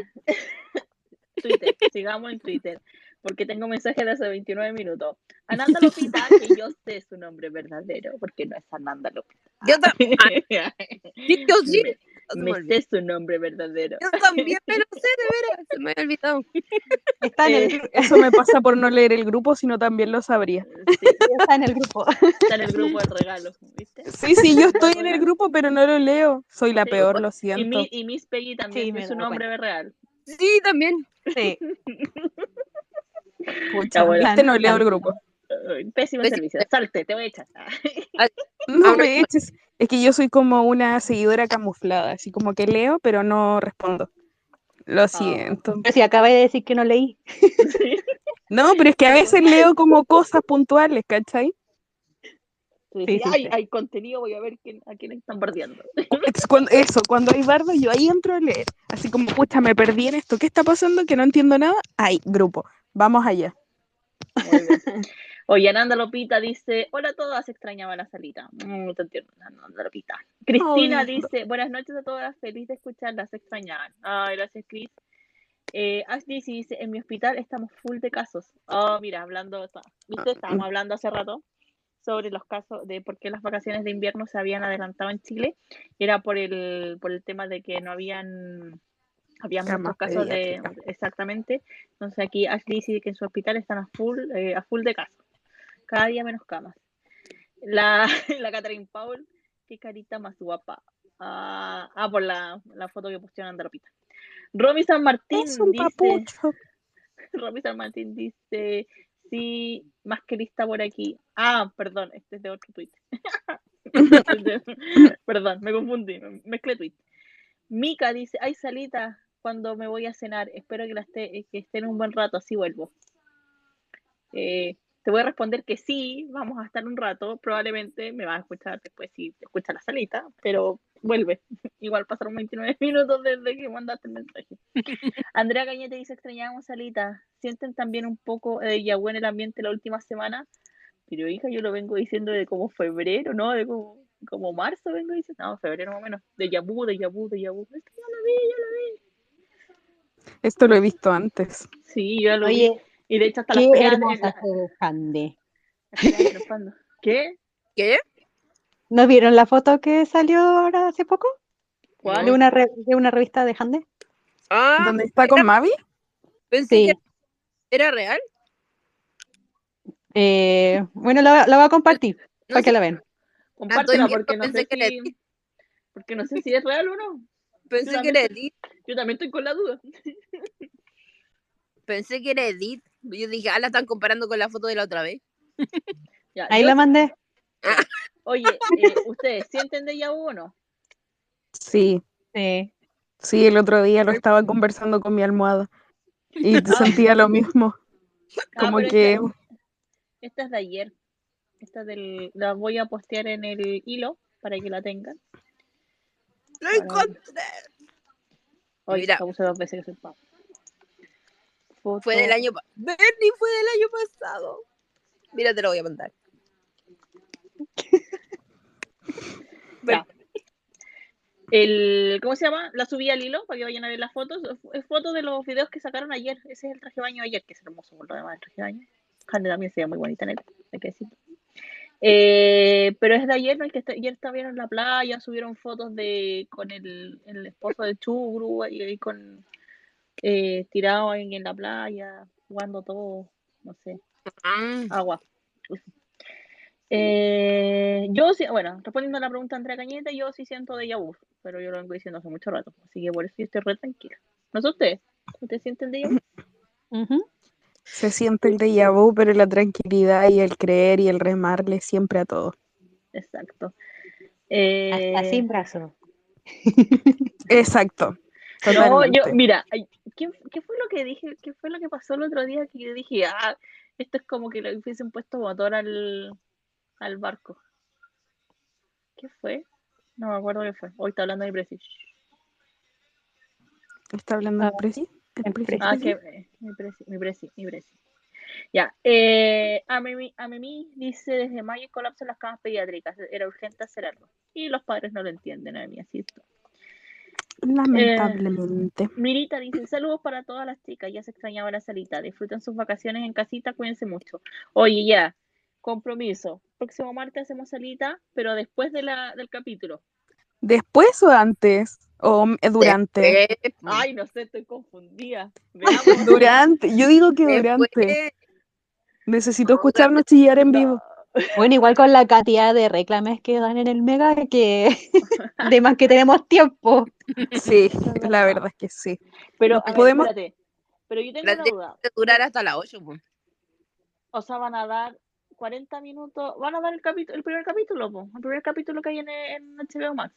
Twitter, sigamos en Twitter, porque tengo mensaje de hace 29 minutos. Ananda Lopita, que yo sé su nombre verdadero, porque no es Ananda Lopita. Yo ta- [laughs] sí, yo sí. se me sé su nombre verdadero. Yo también me lo sé, de veras. [laughs] Se me había olvidado. Está en, el, Eh, Eso me pasa por no leer el grupo, sino también lo sabría. Sí, [laughs] está en el grupo. está en el grupo de regalos, ¿viste? Sí, sí, yo estoy en el grupo, pero no lo leo. Soy la Sí, peor, lo Y, siento. mi, y Miss Peggy también Sí, me es su nombre real. Sí, también. Sí. Pucha, viste, no leo el grupo. Pésimo Pésimo. servicio. Salte, te voy a echar. [laughs] No Ahora- me eches. Es que yo soy como una seguidora camuflada, así como que leo, pero no respondo. Lo siento. Pero si acabé de decir que no leí. Sí. No, pero es que a veces leo como cosas puntuales, ¿cachai? Sí, dices, sí, Ay, sí. hay contenido, voy a ver quién, a quién están bardeando. Cuando- eso, cuando hay bardo, yo ahí entro a leer. Así como, pucha, me perdí en esto. ¿Qué está pasando? Que no entiendo nada. Ay, grupo. Vamos allá. Muy bien. [laughs] Oye, Ananda Lopita dice, hola a todas, extrañaba la salita. Mm, No te entiendo, Ananda Lopita. Cristina Ay, dice, buenas noches a todas, feliz de escucharlas, extrañaban. Ay, gracias, Cris. Eh, Ashley dice, en mi hospital estamos full de casos. Oh, mira, hablando, ¿viste? Estábamos hablando hace rato sobre los casos de por qué las vacaciones de invierno se habían adelantado en Chile. Era por el, por el tema de que no habían, había muchos casos de, exactamente. Entonces aquí Ashley dice que en su hospital están a full, eh, a full de casos. Cada día menos camas. La, [laughs] la Catherine Paul, qué carita más guapa. Ah, ah, por la, la foto que pusieron Andaropita. Romy San Martín Es un dice, papucho. [laughs] Romy San Martín dice, sí, más que lista por aquí. Ah, perdón, este es de otro tweet. [laughs] perdón, me confundí, me- mezclé tweet. Mika dice, ay Salita, cuando me voy a cenar, espero que, la esté, que estén un buen rato, así vuelvo. Eh, te voy a responder que sí, vamos a estar un rato, probablemente me vas a escuchar después si te escucha la salita, pero vuelve. [laughs] Igual pasaron 29 [laughs] minutos desde que mandaste el mensaje. [laughs] Andrea Cañete dice, extrañamos salita, sienten también un poco de yagüe en el ambiente la última semana, pero hija, yo lo vengo diciendo de como febrero, ¿no? De como, como marzo vengo diciendo, no, febrero más o menos, de yabú, de yabú, de yabú. Es que ya lo vi, ya lo Esto lo he visto antes. vi. Sí, yo ya lo vi. Oye, Y de hecho hasta las qué peleas hermosa la- las. ¿Qué? ¿Qué? ¿No vieron la foto que salió ahora hace poco? ¿Cuál? De una, re- de una revista de Hande. Ah, ¿Dónde está con Mavi? pensé Sí. que era real. Eh, bueno, la, la voy a compartir No para que la ven. Compártela viendo, porque no sé que si... ti. Porque no sé si es real o no. Pensé que era Edith. Yo también estoy con la duda. [laughs] Pensé que era Edith. Yo dije, ah, la están comparando con la foto de la otra vez. [laughs] Ya, Ahí yo- la mandé. [laughs] Oye, eh, ¿ustedes sienten de vu o no? Sí, Sí. sí, el otro día lo estaba conversando con mi almohada y sentía lo mismo. Ah, Como que Esta, esta es de ayer. Esta del, la voy a postear en el hilo para que la tengan. ¡Lo encontré! Oye, Mira. la puse dos veces que soy pavo. Fue del año pasado. Bernie fue del año pasado. Mira, te lo voy a mandar. [laughs] El, ¿Cómo se llama? La subí al hilo para que vayan a ver las fotos. Es foto de los videos que sacaron ayer. Ese es el traje de baño de ayer, que es hermoso por lo demás el traje de baño. Hande también se ve muy bonita en él, hay que decirlo. Eh, pero es de ayer, ¿no? El que está- ayer estuvieron en la playa, subieron fotos de con el, el esposo de Chugru y, y con eh, tirado ahí en la playa, jugando todo, no sé, Ah, agua. Eh, yo sí, bueno, respondiendo a la pregunta de Andrea Cañete, yo sí siento de vu, pero yo lo vengo diciendo hace mucho rato, así que por eso yo estoy re tranquila. ¿No sé ustedes? ¿Ustedes sienten de vu? Ujú. Se siente el déjà vu, pero la tranquilidad y el creer y el remarle siempre a todo. Exacto. Hasta Eh, sin brazo. [laughs] Exacto. No, yo, mira, ¿qué, qué fue lo que dije? ¿Qué fue lo que pasó el otro día que yo dije, ah, esto es como que le hubiesen puesto motor al, al barco? ¿Qué fue? No me acuerdo qué fue. Hoy está hablando de Preci. ¿Está hablando Ah, el presi? ¿El el presi? presi. Ah, que eh, mi Preci, mi mi Preci. Ya, eh, a Mimi, a Mimi dice desde mayo colapso en las camas pediátricas, era urgente hacer algo. Y los padres no lo entienden, a mí, así es. Lamentablemente. Mirita dice, saludos para todas las chicas, ya se extrañaba la salita, disfruten sus vacaciones en casita, cuídense mucho. Oye, ya, compromiso, próximo martes hacemos salita, pero después de la, del capítulo. ¿Después o antes? O mm, eh, durante. Después, Ay, no sé, estoy confundida. [laughs] Veamos. Durante. Yo digo que durante. después, Necesito escucharnos chillar en vivo. Bueno, igual con la cantidad de reclames que dan en el Mega, que [laughs] de más que tenemos tiempo. Sí, la verdad es que sí. Pero, ver, podemos-. Pero yo tengo La una duda. durar hasta las 8. Pues. O sea, van a dar 40 minutos. Van a dar el capítulo, el primer capítulo, po, el primer capítulo que hay en, en HBO Max.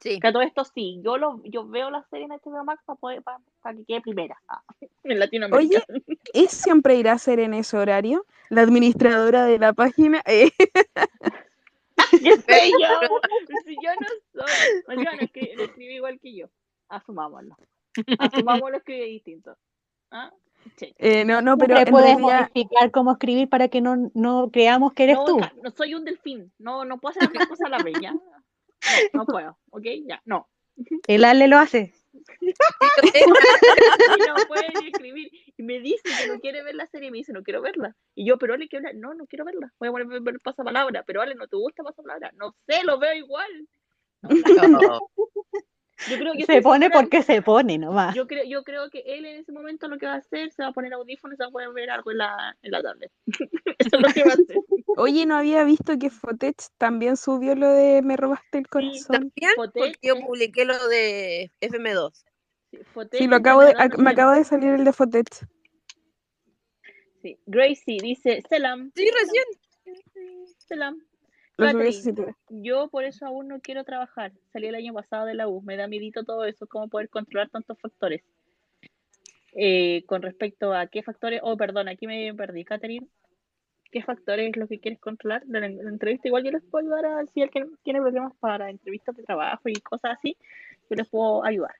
Sí. Que todo esto sí, yo lo, yo veo la serie en HBO Max para poder, para, que quede primera. Ah, [laughs] en Latinoamérica. Oye, ¿es siempre irá a ser en ese horario? La administradora de la página. eh, [laughs] ¿Qué sé yo? Si yo no soy. Mariano, es que lo escribe igual que yo. Asumámoslo. Asumámoslo que es distinto. ¿Ah? Sí. eh, no, no, pero en puedes realidad. modificar cómo escribir para que no, no creamos que eres no, tú. no soy un delfín. No, no puedo hacer las cosas a la ¿ya? [laughs] No, puedo. ¿Ok? Ya, no. [laughs] El Ale lo hace. [laughs] Y no puede ni escribir. Y me dice que no quiere ver la serie y me dice, no quiero verla. Y yo, pero Ale, ¿qué habla? No, no quiero verla. Voy a poner a ver pasapalabra. Pero Ale, ¿no te gusta pasapalabra? No sé, lo veo igual. No. Yo creo que Se pone porque se pone nomás. Yo creo, yo creo que él en ese momento lo que va a hacer, se va a poner audífonos y se va a poder ver algo en la, en la tablet. [laughs] Eso es lo que va a hacer. Oye, no había visto que Fotech también subió lo de Me robaste el corazón. También porque yo publiqué lo de FM2. Sí, Fotech Sí, lo acabo de, me acaba de salir el de Fotech. Sí. Gracie dice, Selam. Sí, recién. Selam. Sitio. Yo por eso aún no quiero trabajar. Salí el año pasado de la U. Me da miedito todo eso, cómo poder controlar tantos factores. Eh, con respecto a qué factores, oh, perdón, aquí me perdí, Catherine. ¿Qué factores es lo que quieres controlar? De la, entrevista igual yo les puedo ayudar a si alguien tiene problemas para entrevistas de trabajo y cosas así, yo les puedo ayudar.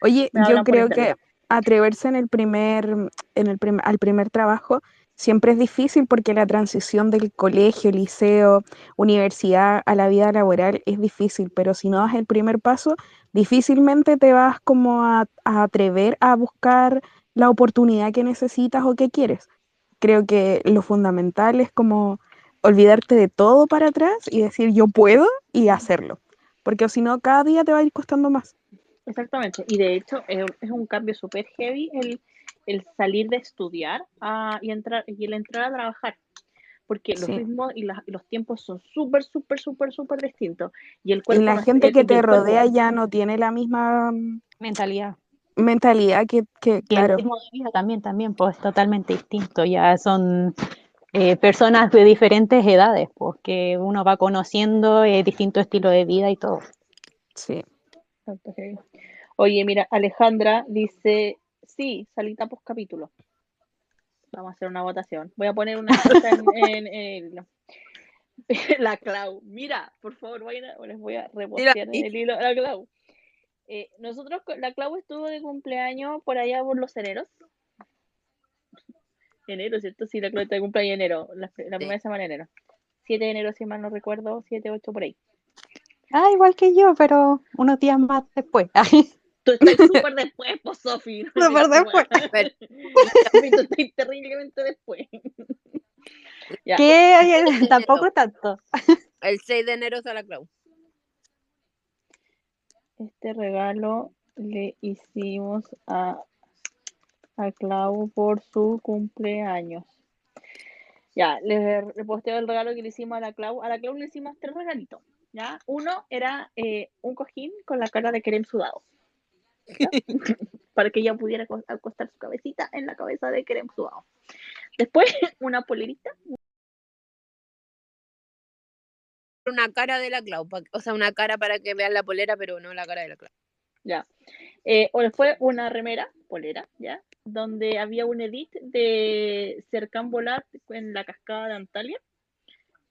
Oye, yo creo que atreverse en el primer, en el prim- al primer trabajo siempre es difícil porque la transición del colegio, liceo, universidad a la vida laboral es difícil, pero si no das el primer paso, difícilmente te vas como a, atrever a buscar la oportunidad que necesitas o que quieres. Creo que lo fundamental es como olvidarte de todo para atrás y decir yo puedo y hacerlo, porque si no, cada día te va a ir costando más. Exactamente. Y de hecho es, un- es un cambio súper heavy el, el salir de estudiar y, entrar, y el entrar a trabajar. Porque los Sí. ritmos y, las- y los tiempos son súper, súper, súper, súper distintos. Y el Y la no gente el- que te el cuerpo- rodea ya no tiene la misma Mentalidad. mentalidad que, que Y el claro, ritmo de vida también, también, pues totalmente distinto. Ya son eh, personas de diferentes edades, pues que uno va conociendo eh, distinto estilo de vida y todo. sí. Oye, mira, Alejandra dice, sí, salita post capítulo. Vamos a hacer una votación. Voy a poner una cosa [laughs] en, en- en- [laughs] la Clau. Mira, por favor, vayan a- les voy a repostear en el hilo a la Clau. Eh, nosotros, la Clau estuvo de cumpleaños por allá por los eneros. Enero, ¿cierto? Sí, la Clau está de cumpleaños en enero, la, la primera semana de enero. 7 de enero, si mal no recuerdo, 7, 8 por ahí. Ah, igual que yo, pero unos días más después. [laughs] Tú estás súper después, pues, Sofi. no Súper después. [laughs] tú estás terriblemente después. [laughs] Ya. que tampoco tanto. El 6 de enero está la Clau. Este regalo le hicimos a, a Clau por su cumpleaños. Ya, le, le posteo el regalo que le hicimos a la Clau. A la Clau le hicimos tres regalitos. ¿ya? Uno era eh, un cojín con la cara de Kerem sudado. [laughs] Para que ella pudiera acos- acostar su cabecita en la cabeza de Kerem sudado. Después, [laughs] una polerita. Una cara de la Clau. O sea, una cara para que vean la polera, pero no la cara de la Clau. Ya. Eh, o después una remera, polera, ¿ya? Donde había un edit de Cercán Volar en la cascada de Antalya.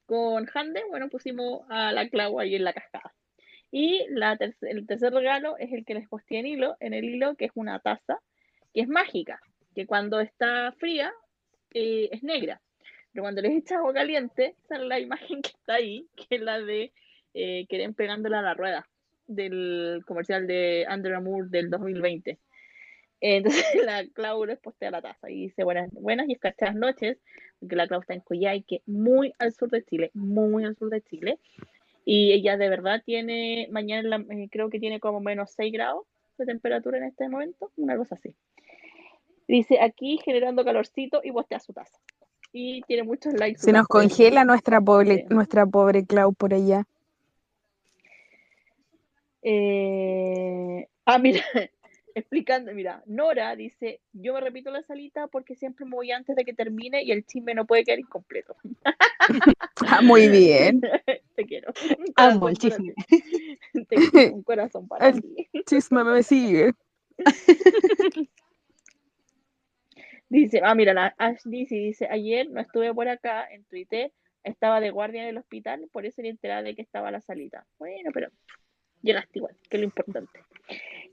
Con Hande, bueno, pusimos a la Clau ahí en la cascada. Y la ter- el tercer regalo es el que les posté en hilo, en el hilo, que es una taza, que es mágica, que cuando está fría eh, es negra. Pero cuando les echa agua caliente, sale la imagen que está ahí, que es la de eh, pegándola a la rueda del comercial de Under Armour del 2020. Entonces [laughs] la Clau les postea la taza y dice buenas, buenas y escarchadas noches, porque la Clau está en Coyhaique, muy al sur de Chile, muy al sur de Chile. Y ella de verdad tiene, mañana la- eh, creo que tiene como menos 6 grados de temperatura en este momento, una cosa así. Dice aquí generando calorcito y postea su taza. Y tiene muchos likes. Se nos congela nuestra pobre, Sí. nuestra pobre Clau por allá. Eh, Ah, mira, [laughs] explicando, mira, Nora dice, yo me repito la salita porque siempre me voy antes de que termine y el chisme no puede quedar incompleto. Ah, muy [laughs] bien. Te quiero. Amo el chisme. Te quiero, un corazón para El- ti. Chisme me sigue. Dice, ah, mira, la Ash dice, dice, ayer no estuve por acá en Twitter, estaba de guardia en el hospital, por eso ni enterada de que estaba la salita. Bueno, pero llegaste igual, que es lo importante.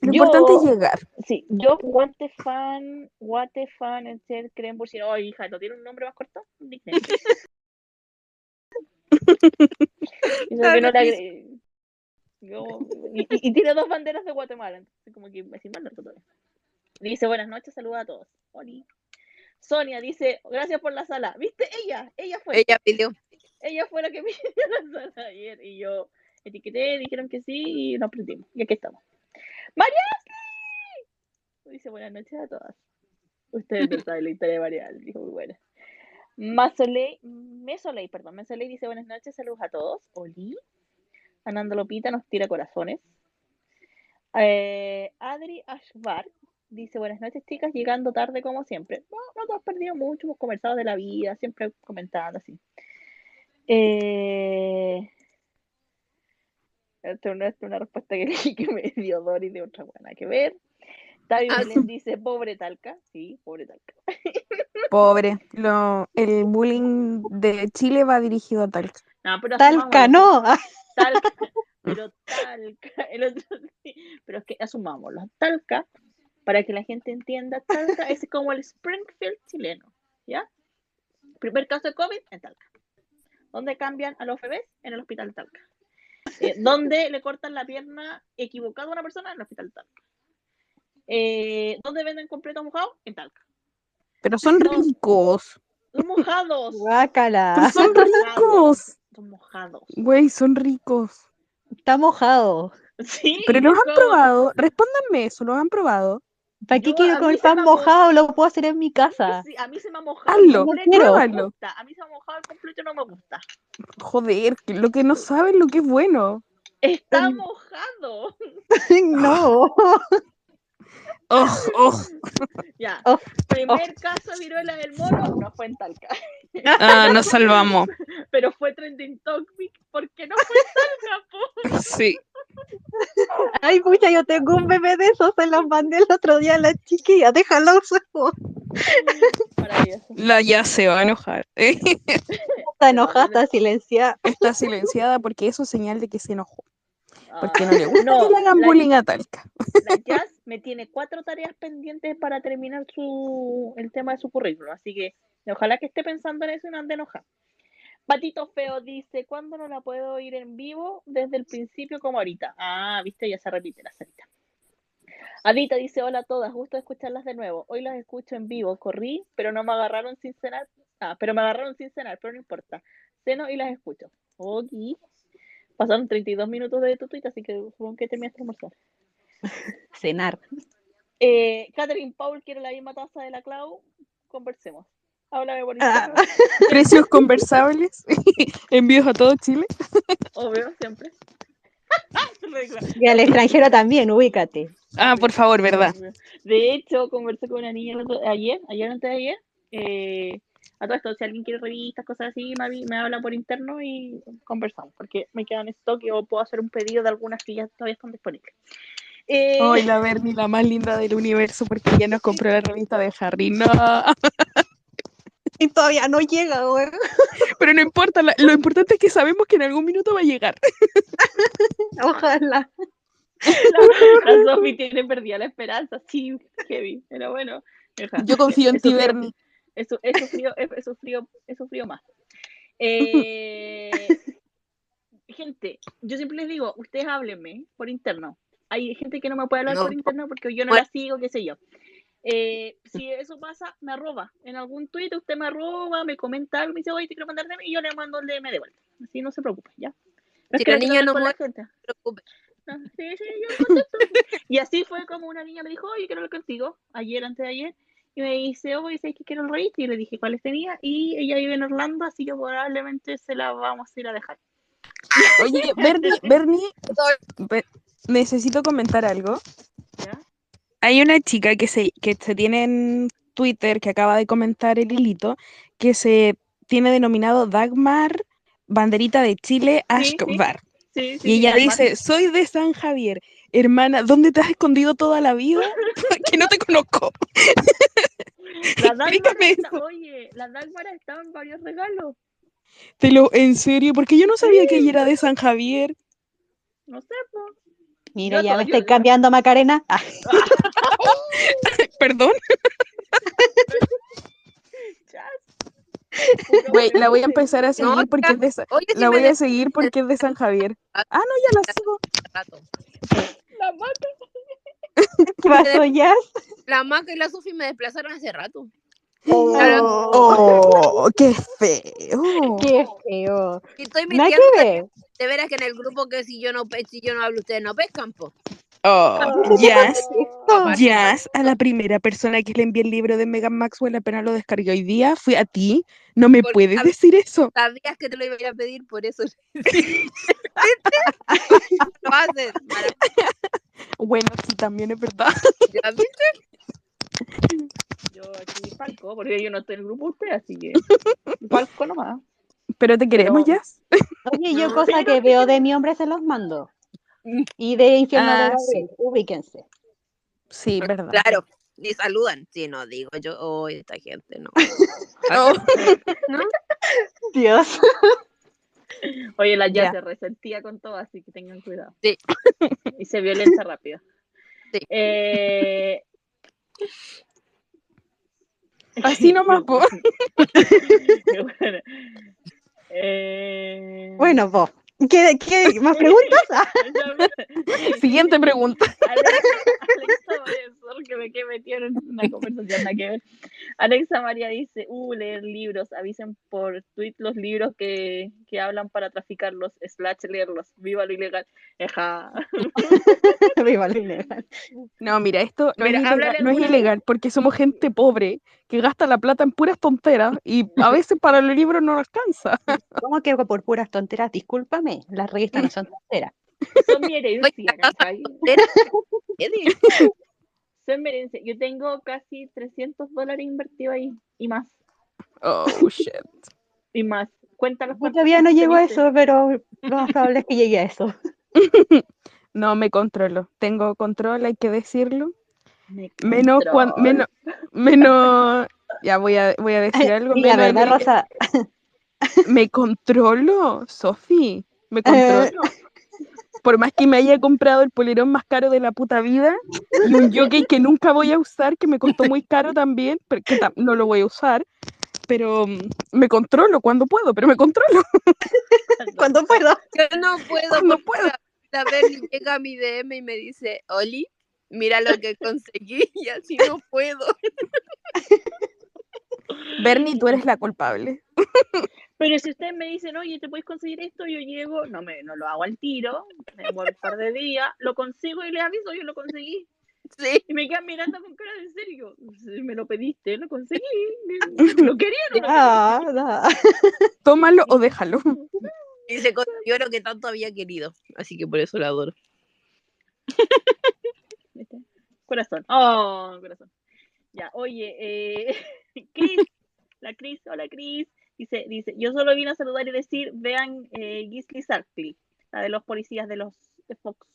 Lo Yo- importante es llegar. Sí, yo, Guate fan, Guate fan, en ser creen por si no, oh, hija, ¿no tiene un nombre más corto? [laughs] No Yo- y, tiene dos banderas de Guatemala, entonces como que me mandar todavía. Dice, buenas noches, saluda a todos. Oli. Sonia dice, gracias por la sala. ¿Viste? Ella, ella fue. Ella pidió. Ella fue la que [laughs] pidió la sala ayer y yo etiqueté, dijeron que sí y nos prendimos. Y aquí estamos. ¡Mariasli! Dice buenas noches a todas. Ustedes no [laughs] saben la historia de Marial, dijo muy buena. Masoley, Mesoley, perdón, Mesoley dice buenas noches, saludos a todos. Oli. Ananda Lopita nos tira corazones. Eh, Adri Ashbar dice buenas noches chicas, llegando tarde como siempre. No, no te has perdido mucho, hemos conversado de la vida, siempre comentando así. Eh, esta es una respuesta que, [laughs] leí que me dio Dori de otra buena que ver. Tavi Ah, dice, pobre Talca. Sí, pobre Talca. [laughs] Pobre. Lo, el bullying de Chile va dirigido a Talca. No, pero Talca, no. Talca, [laughs] pero Talca, el otro pero es que asumámoslo, Talca, para que la gente entienda, Talca es como el Springfield chileno, ¿ya? Primer caso de COVID en Talca. ¿Dónde cambian a los bebés? En el hospital Talca. Eh, ¿Dónde le cortan la pierna equivocada a una persona? En el hospital Talca. Eh, ¿Dónde venden completo mojado? En Talca. Pero son No. ricos. Son mojados. Pero Guácala. son ricos. Son mojados. Güey, son ricos. Está mojado. Sí, Pero los han probado. Respóndanme eso, ¿los han probado? ¿Para qué Yo- quiero se pan mojado? Lo puedo hacer en mi casa. Sí, a mí se me ha mojado Hazlo, el completo, quiero. no me pruébalo. gusta. A mí se me ha mojado el completo no me gusta. Joder, lo que no saben lo que es bueno. Está Mm. mojado. [laughs] no. [laughs] Oh, oh. [laughs] Ya. Oh, Primer caso de viruela del mono no fue en Talca, Ah, nos salvamos. [laughs] pero fue trending topic porque no fue en Talca, po. [laughs] Sí. Ay, pucha, yo tengo un bebé de esos, se los mandé el otro día a la chiquilla, déjalo. La ya se va a enojar. Está enojada, está silenciada. Está silenciada porque eso es señal de que se enojó. Porque no le gusta no, que le hagan la- bullying a Talca. La Jazz me tiene cuatro tareas pendientes para terminar su, el tema de su currículum, así que ojalá que esté pensando en eso y no ande enojada. Patito Feo dice, ¿cuándo no la puedo oír en vivo? Desde el principio como ahorita. Ah, viste, ya se repite la salita. Adita dice, hola a todas, gusto escucharlas de nuevo. Hoy las escucho en vivo, corrí, pero no me agarraron sin cenar. Ah, pero me agarraron sin cenar, pero no importa. Ceno y las escucho. Ok. Pasaron 32 minutos de tu tweet, así que supongo que terminaste de almorzar. [laughs] Cenar. Eh, Catherine Paul quiere la misma taza de la Clau. Conversemos. Háblame por Ah. [laughs] Precios conversables. [laughs] Envíos a todo Chile. Obvio, siempre. Y al extranjero también, ubícate. Ah, por favor, ¿verdad? De hecho, conversé con una niña ayer, ayer antes de ayer. eh, a todo esto, si alguien quiere revistas, cosas así, me, me habla por interno y conversamos, porque me quedan en stock o puedo hacer un pedido de algunas que ya todavía están disponibles. Eh, Hoy la Bernie, la más linda del universo, porque ya nos compró la revista de Harry. No, [laughs] Y todavía no llega, güey. [laughs] pero no importa. la- lo importante es que sabemos que en algún minuto va a llegar. [laughs] Ojalá. la, la Sofi tiene perdida la esperanza, sí, heavy, pero bueno. deja. Yo confío en ti, Bernie. He, he sufrido, he, sufrido, he sufrido más. Eh, [laughs] gente, yo siempre les digo, ustedes háblenme por interno. Hay gente que no me puede hablar No. por interno porque yo no Bueno. la sigo, qué sé yo. Eh, si eso pasa, me arroba. En algún tweet usted me arroba, me comenta algo, me dice, oye, te quiero mandar DM y yo le mando el DM de vuelta. Así no se preocupe, ¿ya? es Si la niña no muere, gente. no te preocupes. Ah, Sí, sí, yo. Y así fue como una niña me dijo, oye, quiero hablar contigo, ayer, antes de ayer. Y me dice, oye, ¿sabes que quiero el rate? Y le dije cuáles tenía. Y ella vive en Orlando, así que probablemente se la vamos a ir a dejar. Oye, [laughs] Bernie, [laughs] Bernie, Be- necesito comentar algo. ¿Ya? Hay una chica que se, que se tiene en Twitter, que acaba de comentar el hilito, que se tiene denominado Dagmar, banderita de Chile, Sí, sí. Ashkbar. Sí, sí, Y ella Dagmar. dice, soy de San Javier. Hermana, ¿dónde te has escondido toda la vida? [laughs] [laughs] que no te conozco. La [laughs] Explícame está- eso. oye, la Dagmar estaba en varios regalos. Te lo, en serio, porque yo no sabía que ella era de San Javier. No sé, po. Mira, Yo ya me estoy cambiando, Macarena. Ah, Perdón. Chas. [laughs] Güey, la voy a empezar a seguir No, porque es de Sa- Oye, si la voy a de- seguir porque es de San Javier. Ah, no, ya la sigo. rato. La mata. [laughs] ¿Qué pasó, Jazz? La Maca y la Sofi me desplazaron hace rato. Oh, Oh, qué feo. ¡Qué feo! Y estoy mintiendo de veras que en el grupo que si yo no si yo no hablo, ustedes no pescan, po. Oh, [laughs] Jazz, Jazz, a la primera persona que le envié el libro de Megan Maxwell apenas lo descargué hoy día, fui a ti. No me Porque puedes decir eso. Sabías que te lo iba a ir a pedir, por eso. [laughs] [laughs] lo haces. Bueno, sí, también es verdad. ¿Ya viste? Yo aquí falco, porque yo no estoy en el grupo de usted, así que falco nomás. Pero te queremos, Pero- Jazz. Oye, yo No, cosa que veo de mi hombre se los mando. [laughs] Y de Infierno de Ah, Gabriel, ubíquense. Sí, verdad. Claro. Y saludan. Sí, no digo yo, oh, esta gente, no. [laughs] Oh, [laughs] ¿No? Dios. Oye, la ya Ya. se resentía con todo, así que tengan cuidado. Sí. Y se violenta rápido. Sí. Eh, Así nomás, po. bueno. Eh, Bueno, vos. ¿Qué, qué más [laughs] preguntas? [laughs] [laughs] Siguiente pregunta. Alexa María, sorry que me quedé metida en una conversación nada que ver. Alexa María dice, uh, leer libros, avisen por tweet los libros que, que hablan para traficarlos, slash leerlos, viva lo ilegal. Eja. viva lo ilegal. No, mira, esto no, Mira, es, ilegal, no es alguna- ilegal porque somos gente pobre que gasta la plata en puras tonteras y a veces para los libros no alcanza. ¿Cómo que por puras tonteras? Discúlpame, las revistas no son tonteras. [laughs] Son mi herencia. Yo tengo casi 300 dólares invertidos ahí y más. Oh, shit. Y más. Cuéntanos Yo todavía no llego a eso, pero lo más probable es que llegue a eso. [laughs] No me controlo. Tengo control, hay que decirlo. Me Menos cuando menos menos ya voy a voy a decir algo. La menos en verdad, Rosa, Me controlo, Sofi. Me Eh. controlo. [laughs] Por más que me haya comprado el polerón más caro de la puta vida y un jockey que nunca voy a usar, que me costó muy caro también, pero que tam- no lo voy a usar, pero mm, me controlo cuando puedo, pero me controlo [laughs] cuando puedo. Yo no puedo cuando porque puedo. la Bernie llega a mi DM y me dice, Oli, mira lo que conseguí y así no puedo. Bernie, tú eres la culpable. [laughs] Pero si ustedes me dicen, oye, ¿te puedes conseguir esto? Yo llego, no me no lo hago al tiro, me demoro un par de días, lo consigo y les aviso, yo lo conseguí. Sí. Y me quedan mirando con cara de serio. "Sí, Me lo pediste, lo conseguí. [laughs] Lo quería, no lo Ah, [laughs] ah. Tómalo o déjalo. Y se consiguió lo que tanto había querido. Así que por eso la adoro. [laughs] Corazón. Oh, corazón. Ya, oye, eh, Cris, la Cris, hola Cris. Dice, dice, yo solo vine a saludar y decir, vean eh, Gisli Sarkly, la de los policías de los Fox,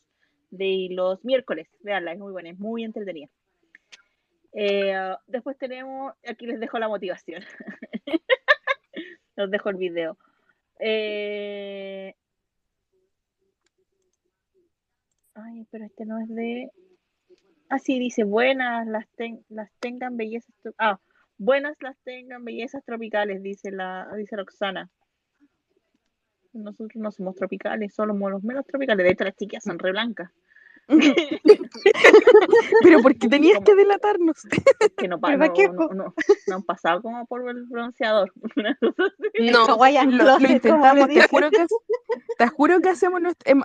de los miércoles. Veanla, es muy buena, es muy entretenida. Eh, después tenemos, aquí les dejo la motivación. [laughs] Los dejo el video. Eh, Ay, pero este no es de. Ah, sí, dice buenas, las, ten- las tengan bellezas. Ah, buenas las tengan bellezas tropicales, dice la dice Roxana. Nosotros no somos tropicales, somos los menos tropicales. De hecho, las chiquillas son re blancas. [laughs] Pero porque tenías que delatarnos. Que no, pa- ¿Verdad no, que no, no, no han pasado como por el bronceador. [laughs] No, Lo, intentamos, te juro que te juro que hacemos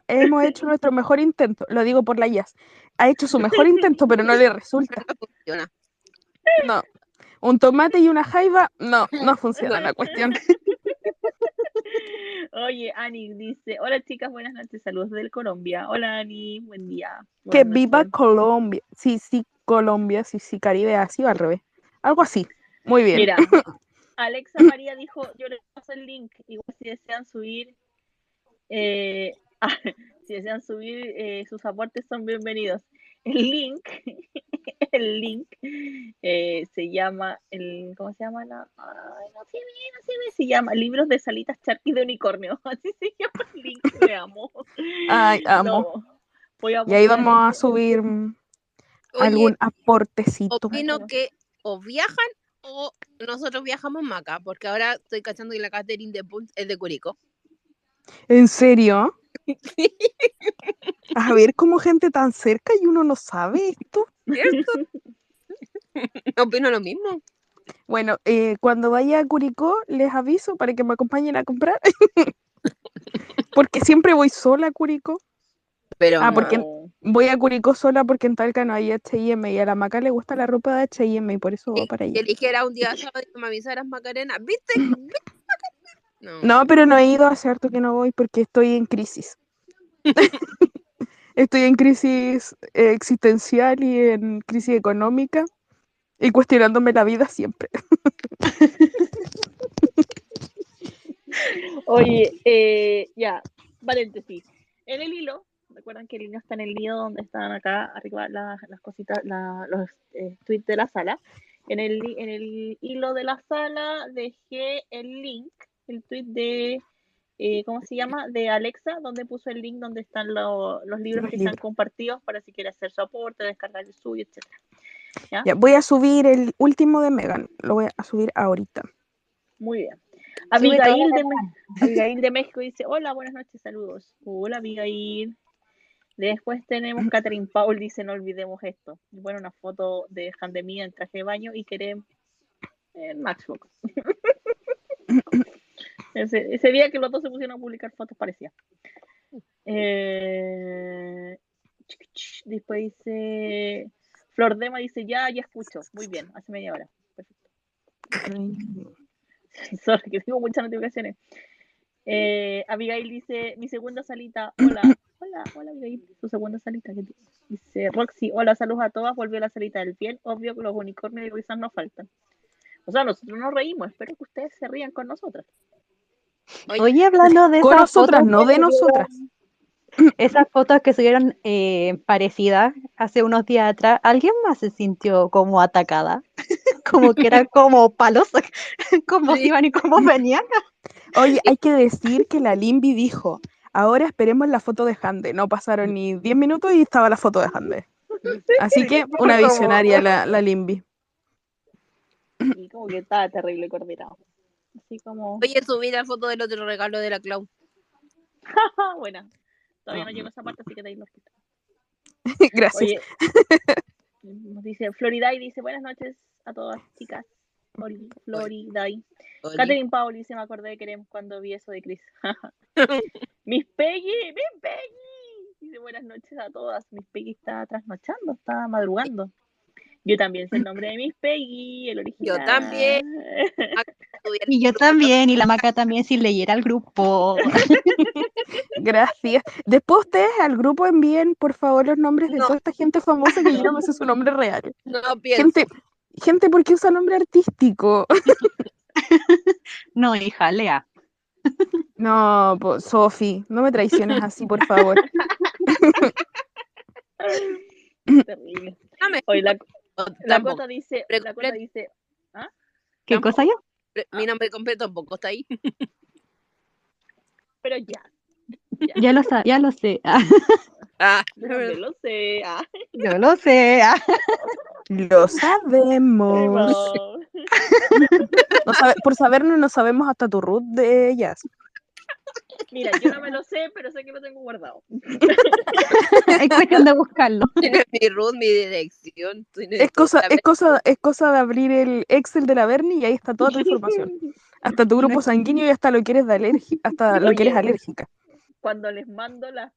hemos hecho nuestro mejor intento. Lo digo por la IAS. Ha hecho su mejor intento, pero no le resulta. [laughs] No. Un tomate y una jaiba, no, [laughs] no funciona la cuestión. [laughs] Oye, Ani dice, hola chicas, buenas noches, saludos del Colombia. Hola Ani, buen día. Que Buenas viva noches. Colombia. Sí, sí, Colombia, sí, sí, Caribe, así o al revés. Algo así. Muy bien. Mira, [laughs] Alexa María dijo, yo les paso el link, igual si desean subir, eh, ah, si desean subir eh, sus aportes son bienvenidos. El link, [laughs] el link eh, se llama, el, ¿cómo se llama? La, ay, no se ve, no ve, se llama Libros de Salitas Charquis de Unicornio, [laughs] así se llama el link, le amo. Ay, amo. No, voy a Y ahí vamos a subir Oye, algún aportecito. opino que o viajan o nosotros viajamos Maca, porque ahora estoy cachando que la catering de Punch es de Curicó. ¿En serio? [laughs] A ver, como gente tan cerca y uno no sabe esto. ¿Cierto? [laughs] opino lo mismo. Bueno, eh, cuando vaya a Curicó, les aviso para que me acompañen a comprar. [laughs] porque siempre voy sola a Curicó. Pero Ah, porque- No. Voy a Curicó sola porque en Talca no hay H&M y a la Maca le gusta la ropa de H&M y por eso va para que allá. eligiera un día sábado y que me avisaras Macarena. ¿Viste? ¿Viste? [laughs] No. No, pero no he ido hace harto que no voy porque estoy en crisis. Estoy en crisis existencial y en crisis económica y cuestionándome la vida siempre. [laughs] Oye, eh, ya, paréntesis. En el hilo, recuerdan que el hilo está en el hilo donde están acá arriba las, cositas, los eh, tweets de la sala. En el, en el hilo de la sala dejé el link, el tweet de, eh, ¿cómo se llama? De Alexa, donde puso el link donde están lo- los libros Los que están compartidos para si quiere hacer su aporte, descargar el suyo, etc. Ya, voy a subir el último de Megan, lo voy a subir ahorita. Muy bien. Abigail de, Me- [laughs] Abigail de México dice, hola, buenas noches, saludos. Hola, Abigail. Después tenemos [laughs] Catherine Paul, dice, no olvidemos esto. Y bueno, una foto de Jandemía en traje de baño y queremos en Maxbox. [laughs] ese, día que los dos se pusieron a publicar fotos parecía. Eh, después dice, Flor Dema dice, ya, ya escucho. Muy bien, hace media hora. Perfecto. [laughs] Sorry, que tengo muchas notificaciones. Eh, Abigail dice, mi segunda salita, hola, hola, hola Abigail, tu segunda salita. Dice Roxy, hola, saludos a todas, volvió la salita del piel, obvio que los unicornios y risas no faltan. O sea, nosotros nos reímos, espero que ustedes se rían con nosotras. Oye, hablando de Con esas nosotras, fotos no de nosotras. [clears throat] Esas fotos que subieron eh, parecidas hace unos días atrás, ¿alguien más se sintió como atacada? [laughs] como que era como palos, [laughs] cómo Sí. iban y cómo [laughs] venían. Oye, hay que decir que la Limbi dijo, ahora esperemos la foto de Hande. No pasaron ni 10 minutos y estaba la foto de Hande. Así que una Como- visionaria la, la Limbi. Y como que estaba terrible coordinado. Así como, Oye, subí la foto del otro regalo de la Clau. [laughs] buena. Todavía no llego a esa parte, así que de ahí lo quito. Gracias. Oye, nos dice Florida y dice buenas noches a todas chicas. Oli, Florida. Oli. Catherine Paul dice me acordé de Queremos cuando vi eso de Chris. [laughs] [laughs] Miss Peggy, Miss Peggy. Dice buenas noches a todas. Miss Peggy está trasnochando, está madrugando. Yo también sé el nombre de Miss Peggy, el original. también. Y yo también, y la maca [laughs] también, si leyera el grupo. [laughs] Gracias. Después ustedes al grupo envíen, por favor, los nombres de No. toda esta gente famosa que yo no me sé su nombre real. No pienso. Gente, gente, ¿por qué usa nombre artístico? [laughs] No, hija, lea. No, Sofi, no me traiciones así, por favor. Terrible. Oye, la, la. Cota dice, la Cota dice, ¿Qué Tampoco. cosa yo? Mi nombre completo tampoco está ahí. pero ya. [laughs] Ya lo, ya lo sé. Ah, Ah, [laughs] Yo lo sé. Ah, yo lo sé. ah. Lo sabemos. no. [laughs] No sabe- por sabernos, no sabemos hasta tu root de ellas. Mira, yo no me lo sé, pero sé que lo tengo guardado. [laughs] Es cuestión de buscarlo. [laughs] Tienes mi root, mi dirección. Es cosa, es cosa, es cosa de abrir el Excel de la Bernie y ahí está toda tu información. [laughs] Hasta tu grupo sanguíneo y hasta lo que eres de alergi- hasta lo que eres alérgica. Cuando les mando las,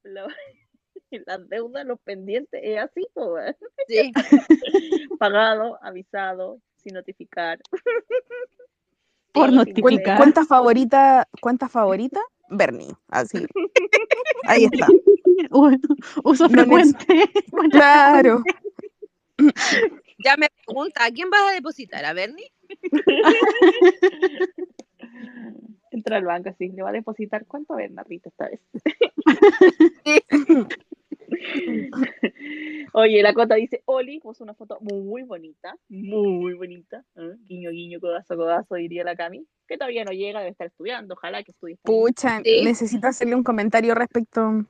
deudas, los pendientes, es así, weón. sí. pagado, avisado, sin notificar. Por notificar. Cuenta favorita, cuenta favorita, Bernie. Así. [laughs] Ahí está. [laughs] Uso No frecuente. [laughs] Claro. Ya me pregunta, ¿a quién vas a depositar? ¿A Bernie? Entra al banco así, le va a depositar cuánto a ver, Narrita, esta vez. [laughs] Oye, la Cota dice, Oli puso una foto muy bonita, muy bonita. ¿eh? Guiño, guiño, codazo, codazo, diría la Cami, que todavía no llega, debe estar estudiando, ojalá que estudie. Pucha, Sí. necesito hacerle un comentario respecto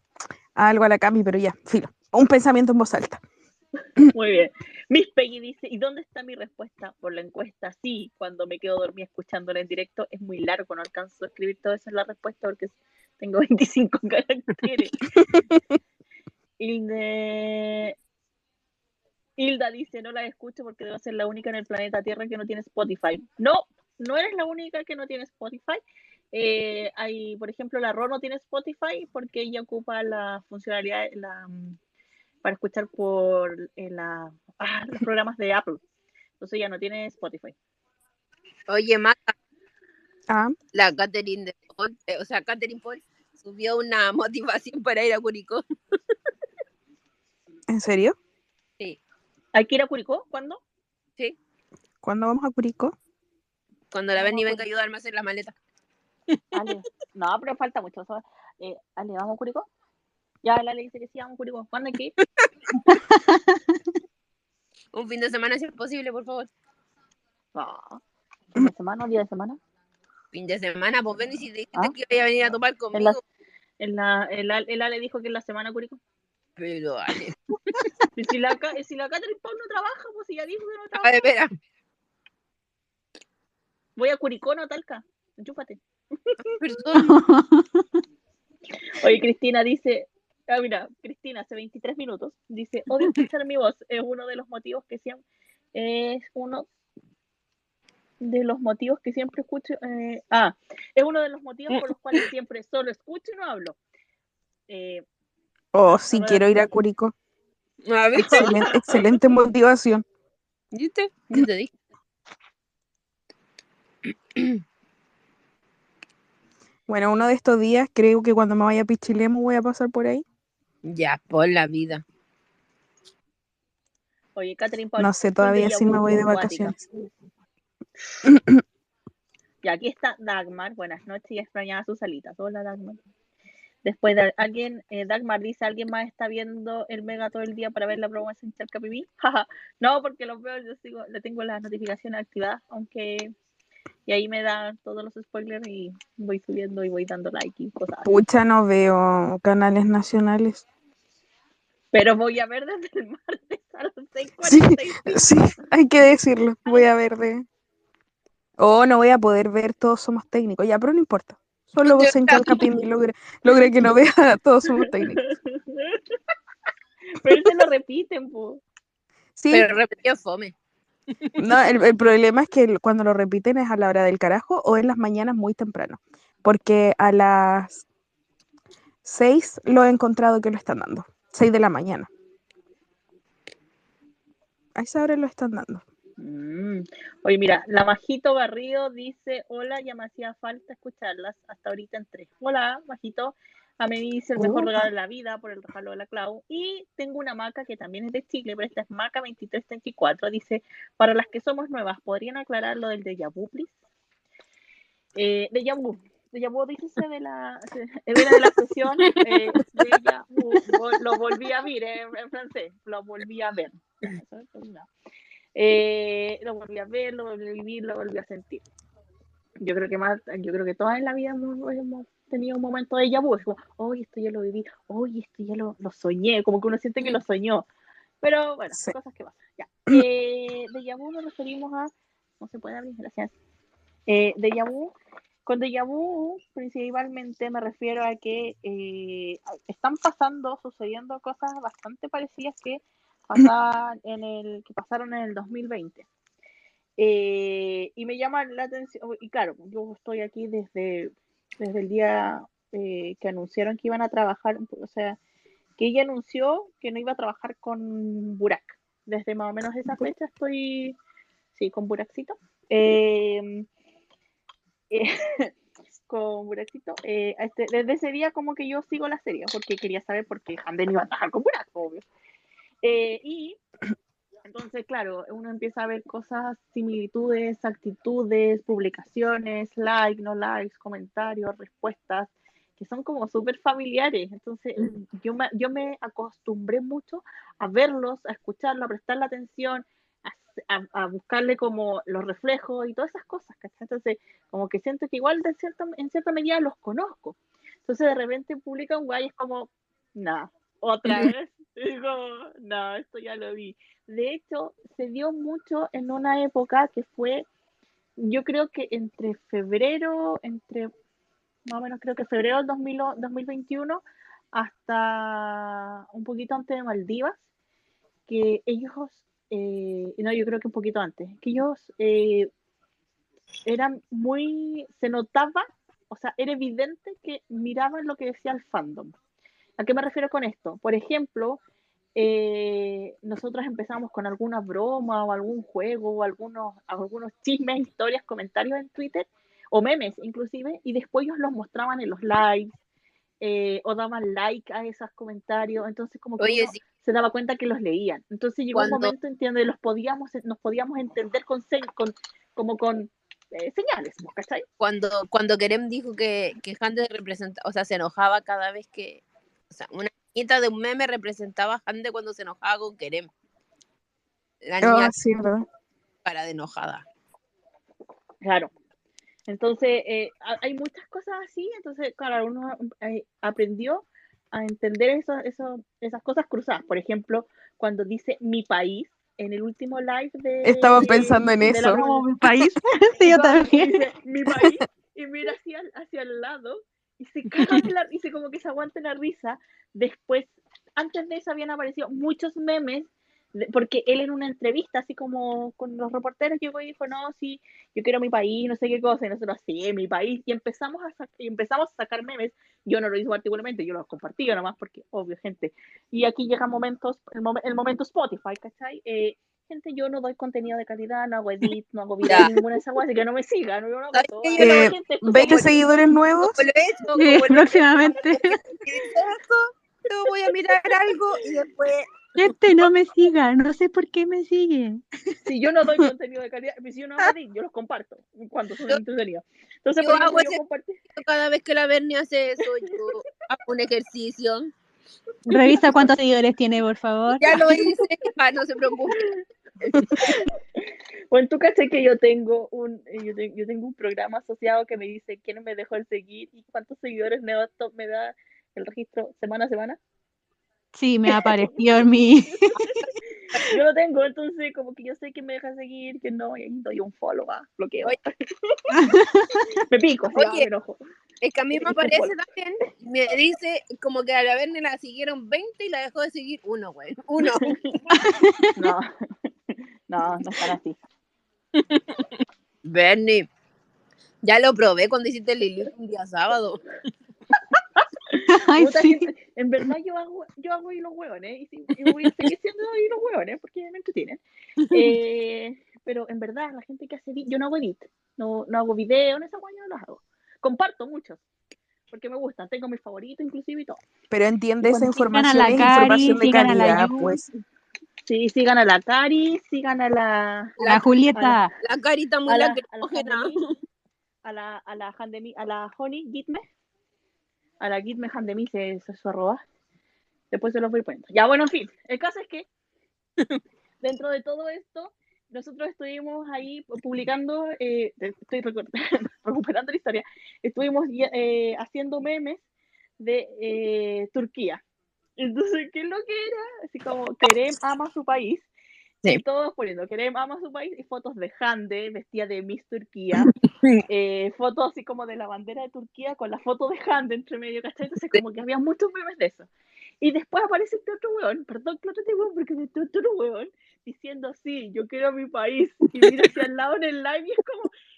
a algo a la Cami, pero ya, filo. Un pensamiento en voz alta. [laughs] Muy bien. Miss Peggy dice, ¿y dónde está mi respuesta por la encuesta? Sí, cuando me quedo dormida escuchándola en directo, es muy largo, no alcanzo a escribir todo eso en la respuesta porque tengo [laughs] 25 caracteres. Hilde... Hilda dice, no la escucho porque debo ser la única en el planeta Tierra que no tiene Spotify. No, no eres la única que no tiene Spotify. Eh, hay, por ejemplo, la Ro no tiene Spotify porque ella ocupa la funcionalidad, la, mm, para escuchar por eh, la- ah, los programas de Apple. Entonces ya no tiene Spotify. Oye, Maca, Ah, la Catherine de Paul, eh, o sea, Catherine Paul subió una [laughs] motivación para ir a Curicó. ¿en serio? Sí, ¿Hay que ir a Curicó? ¿Cuándo? sí. ¿Cuándo vamos a Curicó? Cuando la Bernie a venga a ayudarme a hacer la maleta. [laughs] Ale. No, pero falta mucho. Eh, Ale, ¿vamos a Curicó? Ya, la Ale dice que sí, vamos a Curicó. ¿Cuándo hay que ir? [laughs] Un fin de semana si es posible, por favor. No. ¿Fin de semana o día de semana? Fin de semana, pues Bernie, si te dijiste Ah. que iba a venir a tomar conmigo. en la, el, Al- el Ale dijo que en la semana a Curicó. Pero, Ale. Y si la, si la Catherine Paul no trabaja, pues si ya dijo que no A trabaja. ver, espera. Voy a Curicó, no a Talca. Enchúfate. Perdón. Oye, Cristina dice, ah, mira, Cristina hace 23 minutos, dice, odio escuchar mi voz, es uno de los motivos que siempre, es uno de los motivos que siempre escucho, eh, ah, es uno de los motivos por los cuales siempre solo escucho y no hablo. Eh, Oh, sí, quiero ir a Curicó. A ver, Excelente, excelente motivación. ¿viste? Yo te dije. Bueno, uno de estos días, creo que cuando me vaya a Pichilemu voy a pasar por ahí. Ya, por la vida. oye, Catherine No sé todavía si me voy de vacaciones. Y aquí está Dagmar, buenas noches, y extrañaba sus alitas. Hola Dagmar. Después de alguien, eh, Dagmar dice, ¿alguien más está viendo el Mega todo el día para ver la promoción en Charcapiví? [laughs] Jaja. no, porque lo veo, yo sigo, le tengo las notificaciones activadas, aunque y ahí me da todos los spoilers y voy subiendo y voy dando like y cosas. así. Pucha, no veo canales nacionales. Pero voy a ver desde el [laughs] martes a las Sí, 6.45. sí, hay que decirlo. Voy a ver de. Oh, no voy a poder ver Todos Somos Técnicos. Ya, pero no importa. Solo vos en logra, logra que no [laughs] vea [laughs] Todos Somos Técnicos. Pero se lo repiten, po. Sí, Pero repetió fome. no, el, el problema es que cuando lo repiten es a la hora del carajo o en las mañanas muy temprano. Porque a las 6 lo he encontrado que lo están dando. 6 de la mañana. A esa hora lo están dando. Mm. Oye, mira, la Majito Barrido dice, hola, ya me hacía falta escucharlas, hasta ahorita entré. Hola, Majito, a mí me dice el mejor regalo de la vida por el regalo de la Clau. Y tengo una maca que también es de Chile, pero esta es maca 2334. Dice, para las que somos nuevas, ¿podrían aclarar lo del déjà vu, please? Eh, déjà vu. Déjà vu, dícese de la, de la expresión eh, [laughs] déjà vu. Lo volví a ver eh, en francés, lo volví a ver. Eh, lo volví a ver, lo volví a vivir, lo volví a sentir. Yo creo que más, yo creo que todas en la vida hemos, hemos tenido un momento de vu, es como, hoy esto ya lo viví, hoy esto ya lo, lo soñé, como que uno siente que lo soñó. Pero bueno, Sí. cosas que pasan. Ya. Eh, déjà vu nos referimos a, no se puede abrir, gracias. Eh, déjà vu Con déjà vu, principalmente me refiero a que eh, están pasando, sucediendo cosas bastante parecidas que, pasaban en el, que pasaron en el 2020. Eh, y me llama la atención, y claro, yo estoy aquí desde, desde el día eh, que anunciaron que iban a trabajar, o sea, que ella anunció que no iba a trabajar con Burak. Desde más o menos esa fecha estoy, sí, con Burakcito. Eh, eh, [laughs] con Burakcito. Eh, este, desde ese día como que yo sigo la serie, porque quería saber por qué Hamden iba a trabajar con Burak, obvio. Eh, y entonces, claro, uno empieza a ver cosas, similitudes, actitudes, publicaciones, likes, no likes, comentarios, respuestas, que son como súper familiares. Entonces, yo me, yo me acostumbré mucho a verlos, a escucharlos, a prestarle atención, a, a- a buscarle como los reflejos y todas esas cosas, ¿cachai? Entonces, como que siento que igual de cierta, en cierta medida los conozco. Entonces, de repente publica un guay y es como, nada, otra [laughs] vez. No, esto ya lo vi. De hecho, se dio mucho en una época que fue, yo creo que entre febrero, entre más o menos creo que febrero del 2000 o- 2021 hasta un poquito antes de Maldivas, que ellos, eh, no, yo creo que un poquito antes, que ellos eh, eran muy, se notaba, o sea, era evidente que miraban lo que decía el fandom. ¿A qué me refiero con esto? Por ejemplo, eh, nosotros empezamos con alguna broma o algún juego o algunos, algunos chismes, historias, comentarios en Twitter o memes inclusive, y después ellos los mostraban en los lives eh, o daban like a esos comentarios, entonces como que Oye, uno sí, se daba cuenta que los leían. Entonces llegó un momento, entiende, los podíamos, nos podíamos entender con, con como con eh, señales. ¿cachai? cuando, cuando Kerem dijo que, que Hande representa, o sea, se enojaba cada vez que, o sea, una niñita de un meme representaba a Hande cuando se enojaba con Kerem. La niña Ah, sí, ¿verdad? para de enojada. Claro. Entonces, eh, ha- hay muchas cosas así, entonces, claro, uno eh, aprendió a entender eso, eso- esas cosas cruzadas. Por ejemplo, cuando dice mi país, en el último live de... Estaba pensando en de la eso. Como mi país. [laughs] sí, yo también. dice, mi país, y mira hacia, el- hacia el lado y se caga de la se como que se aguanta la risa. Después, antes de eso habían aparecido muchos memes, porque él en una entrevista, así como con los reporteros, llegó y dijo, no, sí, yo quiero mi país, no sé qué cosa, y nosotros, sí, mi país, y empezamos a, y empezamos a sacar memes. Yo no lo hice particularmente, yo los compartía nomás, porque, obvio, gente. Y aquí llegan momentos, el, momen- el momento Spotify, ¿cachai? Eh, gente, yo no doy contenido de calidad, no hago [laughs] edit, no hago video, ninguna de esas cosas, así que no me sigan. Yo no Eh, gente, esto 20 como- seguidores nuevos. Como lo he hecho, como próximamente. [laughs] yo voy a mirar algo y después Gente, no me siga. No sé por qué me siguen. [laughs] Si yo no doy contenido de calidad, si yo no hago edit, yo los comparto cuando son entretenidos. Entonces, yo hago yo compartí. cada vez que la Bernie hace eso, yo hago un ejercicio. Revisa cuántos seguidores tiene, por favor. Ya lo hice, no se preocupe. [laughs] Bueno, tú caché que yo tengo un eh, yo, te- yo tengo un programa asociado que me dice quién me dejó el seguir y cuántos seguidores me me da el registro semana a semana. Sí, me apareció en mi. Yo lo tengo, entonces como que yo sé que me deja seguir, que no, y ahí doy un follow, va, bloqueo. [laughs] Me pico, va, Oye. me enojo. Es que a mí me aparece también, me dice como que a la Bernie la siguieron 20 y la dejó de seguir uno, güey. Uno. [laughs] No, no, no están así. Bernie, ya lo probé cuando hiciste el Lili un día sábado. Ay, sí. gente, en verdad yo hago, yo hago hilos hueones y, y voy a seguir siendo hilos hueones porque me entretienen. [laughs] Eh, pero en verdad la gente que hace edit, yo no hago edit, no, no hago video, en esa yo no los hago. Comparto muchos porque me gustan, tengo mis favoritos inclusive y todo. Pero entiende, esa sigan a información la es Cari, información de sigan a la calidad, pues. Sí, sigan a la Cari, sigan a la La Julieta. La carita muy a la, a la lacrimógena. A la a la Handemi, a la Honey Gitme, a la Gitme Handemi se, se su arroba. Después se los voy poniendo. Ya, bueno, en fin, el caso es que [laughs] dentro de todo esto, nosotros estuvimos ahí publicando, eh, estoy recu- [laughs] recuperando la historia, estuvimos eh, haciendo memes de eh, Turquía. Entonces, ¿qué es lo que era? Así como Kerem ama su país Sí. Y todos poniendo, queremos, ama su país, y fotos de Hande, vestida de Miss Turquía, [laughs] eh, fotos así como de la bandera de Turquía con la foto de Hande entre medio, ¿cachai? Entonces como que había muchos memes de eso. Y después aparece este otro weón, perdón trate de weón, porque este otro weón, diciendo así, yo quiero a mi país, y mira hacia el lado en el live, y es como, ¿quién es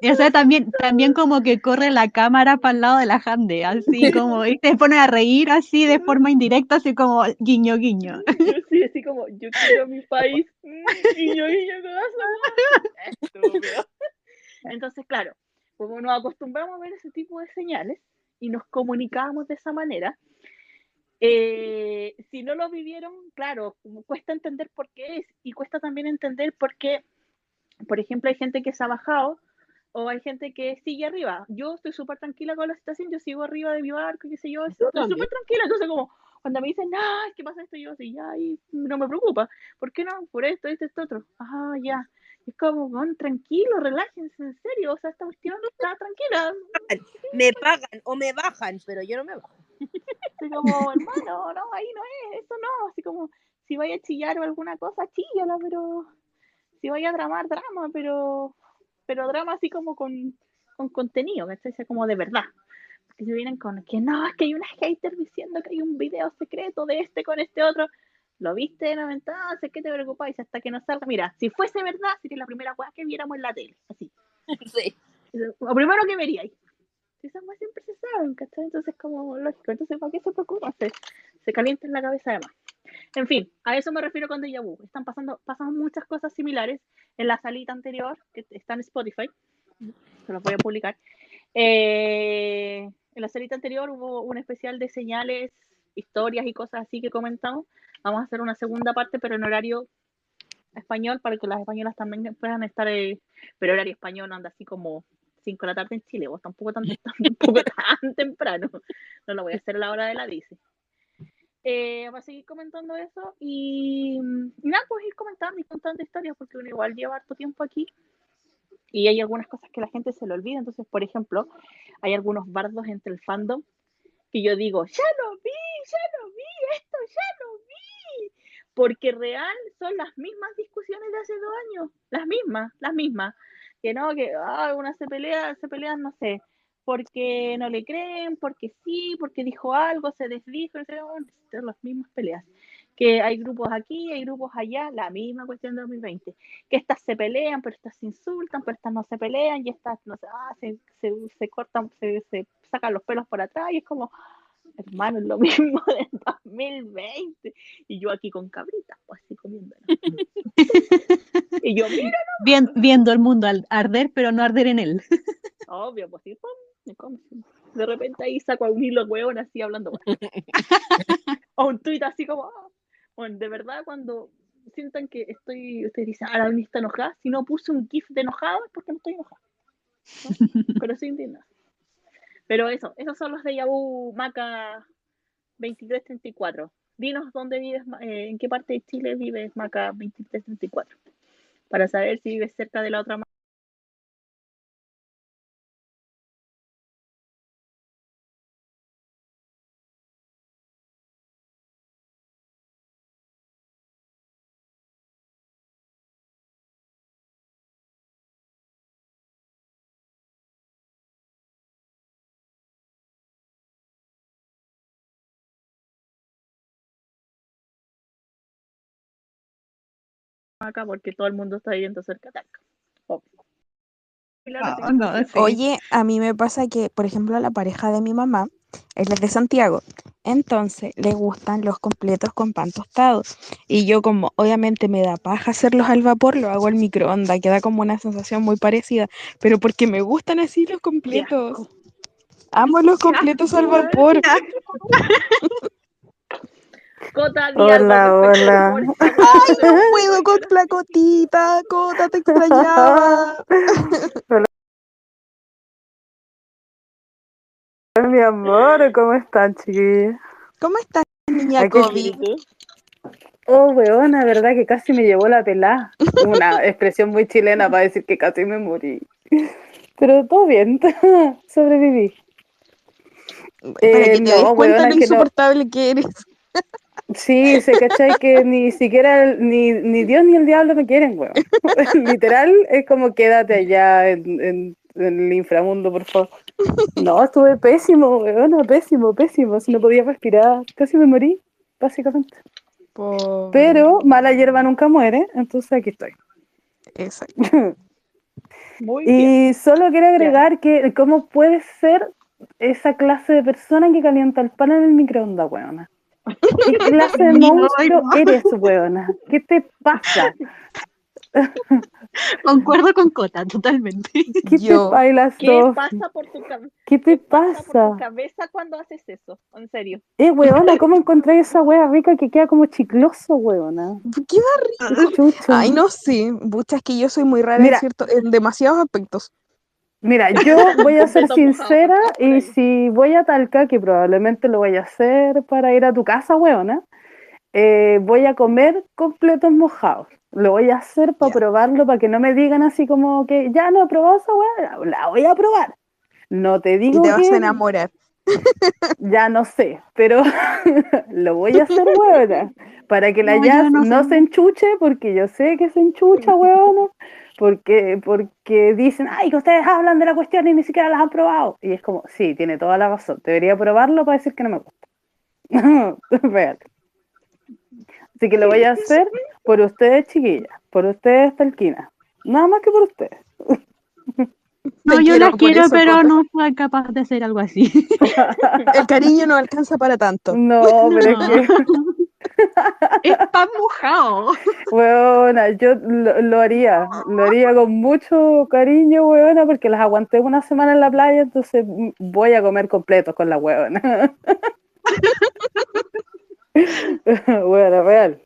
Y, o sea, también, también como que corre la cámara para el lado de la Hande, así [laughs] como, y te pone a reír así de forma indirecta, así como guiño, guiño. Sí, así como, yo quiero mi país, [laughs] mm, guiño, guiño, estúpido. Entonces, claro, como nos acostumbramos a ver ese tipo de señales y nos comunicábamos de esa manera, eh, si no lo vivieron, claro, cuesta entender por qué es y cuesta también entender por qué, por ejemplo, hay gente que se ha bajado o hay gente que sigue arriba. Yo estoy súper tranquila con la situación, yo sigo arriba de mi barco, qué sé yo, estoy también. súper tranquila, entonces como cuando me dicen, ah, ¿qué pasa esto? Yo así, ya, y no me preocupa. ¿Por qué no? Por esto, esto, esto, otro. Ah, ya. Es como, "Weón, tranquilo, relájense, en serio. O sea, esta cuestión está tranquila. [laughs] Me pagan o me bajan, pero yo no me bajo. [laughs] Así como, hermano, no, ahí no es, eso no. Así como, si vaya a chillar o alguna cosa, chíllala, pero si vaya a dramar, drama, pero, pero drama así como con, con contenido, ¿cachai? O sea, como de verdad. Porque si vienen con que no, es que hay una hater diciendo que hay un video secreto de este con este otro. Lo viste ventana, sé que te preocupáis hasta que no salga. Mira, si fuese verdad, sería la primera weá que viéramos en la tele, así. [laughs] Sí. Lo primero que veríais. Esas weas siempre se saben, ¿cachai? Entonces, como lógico. Entonces, ¿para qué se preocupan? Se, se calienta en la cabeza además. En fin, a eso me refiero con Deja Vu. Están pasando, pasan muchas cosas similares en la salita anterior, que está en Spotify. Se los voy a publicar. Eh, en la salita anterior hubo un especial de señales, historias y cosas así que comentamos. Vamos a hacer una segunda parte, pero en horario español, para que las españolas también puedan estar, eh, pero horario español anda así como 5 de la tarde en Chile, vos tampoco tan, [laughs] tampoco tan temprano. No lo voy a hacer a la hora de la dice. Eh, voy a seguir comentando eso y, nada, pues ir comentando y contando historias porque uno igual lleva harto tiempo aquí y hay algunas cosas que la gente se le olvida. Entonces, por ejemplo, hay algunos bardos entre el fandom que yo digo, ya lo vi, ya lo vi, esto ya lo vi. Porque real son las mismas discusiones de hace dos años, las mismas, las mismas. Que no, que ah, una se pelea, se pelean, no sé, porque no le creen, porque sí, porque dijo algo, se desdijo, son las mismas peleas. Que hay grupos aquí, hay grupos allá, la misma cuestión de 2020. Que estas se pelean, pero estas se insultan, pero estas no se pelean, y estas no ah, se, se, se cortan, se, se sacan los pelos por atrás, y es como, hermano, es lo [laughs] mismo del 2020. Y yo aquí con cabritas, pues así comiendo. [laughs] y yo, mira, Vien- viendo el mundo arder, pero no arder en él. obvio, pues sí. De repente ahí saco a un hilo hueón así hablando. [laughs] o un tuit así como, ah. bueno, de verdad cuando sientan que estoy, ustedes dicen, ah, la está enojada, si no puse un gif de enojada es porque no estoy enojada. ¿no? Pero estoy indignada. Pero eso, esos son los de Yabu Maca 2334. Dinos dónde vives, eh, en qué parte de Chile vives Maca 2334. Para saber si vives cerca de la otra Maca porque todo el mundo está viviendo cerca de acá. Obvio. No, sí. Oye, a mí me pasa que, por ejemplo, la pareja de mi mamá, él es de Santiago, entonces le gustan los completos con pan tostado. Y yo como obviamente me da paja hacerlos al vapor, lo hago al microondas, queda como una sensación muy parecida, pero porque me gustan así los completos. Amo los completos al vapor. [laughs] Cota, Hola, hola. [laughs] Ay, no puedo con la cotita, Cota, te extrañaba. [laughs] Mi amor, ¿cómo están, chiquillos? ¿Cómo estás, niña Aquí COVID? Oh, weona, verdad que casi me llevó la pelá. Una [laughs] expresión muy chilena para decir que casi me morí. Pero todo bien, sobreviví. Para que Eh, te des no, cuenta weona, lo es que no. insoportable que eres. Sí, se cachai que [laughs] ni siquiera el- ni, ni Dios ni el diablo me quieren, weón. [laughs] Literal, es como quédate allá en, en- en el inframundo, por favor. No, estuve pésimo, weón, pésimo, pésimo. Si no podía respirar, casi me morí, básicamente. Pero mala hierba nunca muere, entonces aquí estoy. Exacto. [laughs] Muy bien. Y solo quiero agregar que cómo puedes ser esa clase de persona que calienta el pan en el microondas, weona. [laughs] ¿Qué clase de monstruo eres, weona? ¿Qué te pasa? [laughs] Concuerdo con Cota, totalmente. ¿Qué Yo- te bailas ¿Qué dos? pasa por tu cabeza? ¿Qué te pasa por pasa? tu cabeza cuando haces eso? En serio. Eh, weona, ¿cómo encontré esa wea rica que queda como chicloso, weona? ¿Qué da rico? Chucha. Ay, no sé. Pucha, es que yo soy muy rara Mira. en, cierto, en demasiados aspectos. Mira, yo [laughs] voy a ser sincera y si voy a Talca, que probablemente lo voy a hacer para ir a tu casa, weona, eh, voy a comer completos mojados. Lo voy a hacer para probarlo, para que no me digan así como que ya no he probado esa weá, la- voy a probar. No te Y digo te vas que a enamorar. [laughs] ya no sé, pero [laughs] lo voy a hacer, weona, para que la No, Jazz no no, sé. se enchuche, porque yo sé que se enchucha, weona, porque, porque dicen, ay, que ustedes hablan de la cuestión y ni siquiera las han probado. Y es como, sí, tiene toda la razón, debería probarlo para decir que no me gusta. [laughs] Real. Así que lo voy a hacer por ustedes, chiquillas, por ustedes, talquinas. Nada más que por ustedes. [laughs] No, Te yo quiero las quiero, eso, pero no soy capaz de hacer algo así. [laughs] El cariño no alcanza para tanto. No, pero es que, es pan mojado. weona, yo lo, lo haría, lo haría con mucho cariño, weona, porque las aguanté una semana en la playa, entonces voy a comer completos con la weona. [laughs] Weona, real.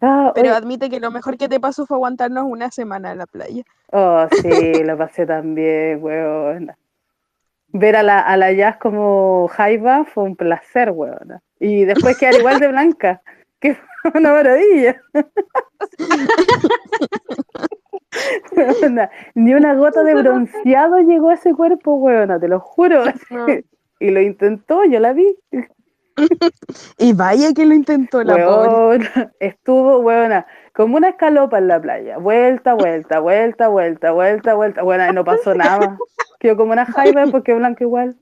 Ah, Pero oye, admite que lo mejor que te pasó fue aguantarnos una semana en la playa. Oh, sí, lo pasé también, weona. Ver a la, a la Jazz como Jaiba fue un placer, weona. Y después quedar igual de blanca, [laughs] que fue una maravilla. Weona, [laughs] Ni una gota de bronceado llegó a ese cuerpo, weona, te lo juro. Y lo intentó, yo la vi. [laughs] Y vaya que lo intentó la pobre. Weona, estuvo, weona, como una escalopa en la playa. Vuelta, vuelta, vuelta, vuelta, vuelta, vuelta. Bueno, y no pasó nada. Quedó como una jaiba [laughs] porque blanca igual.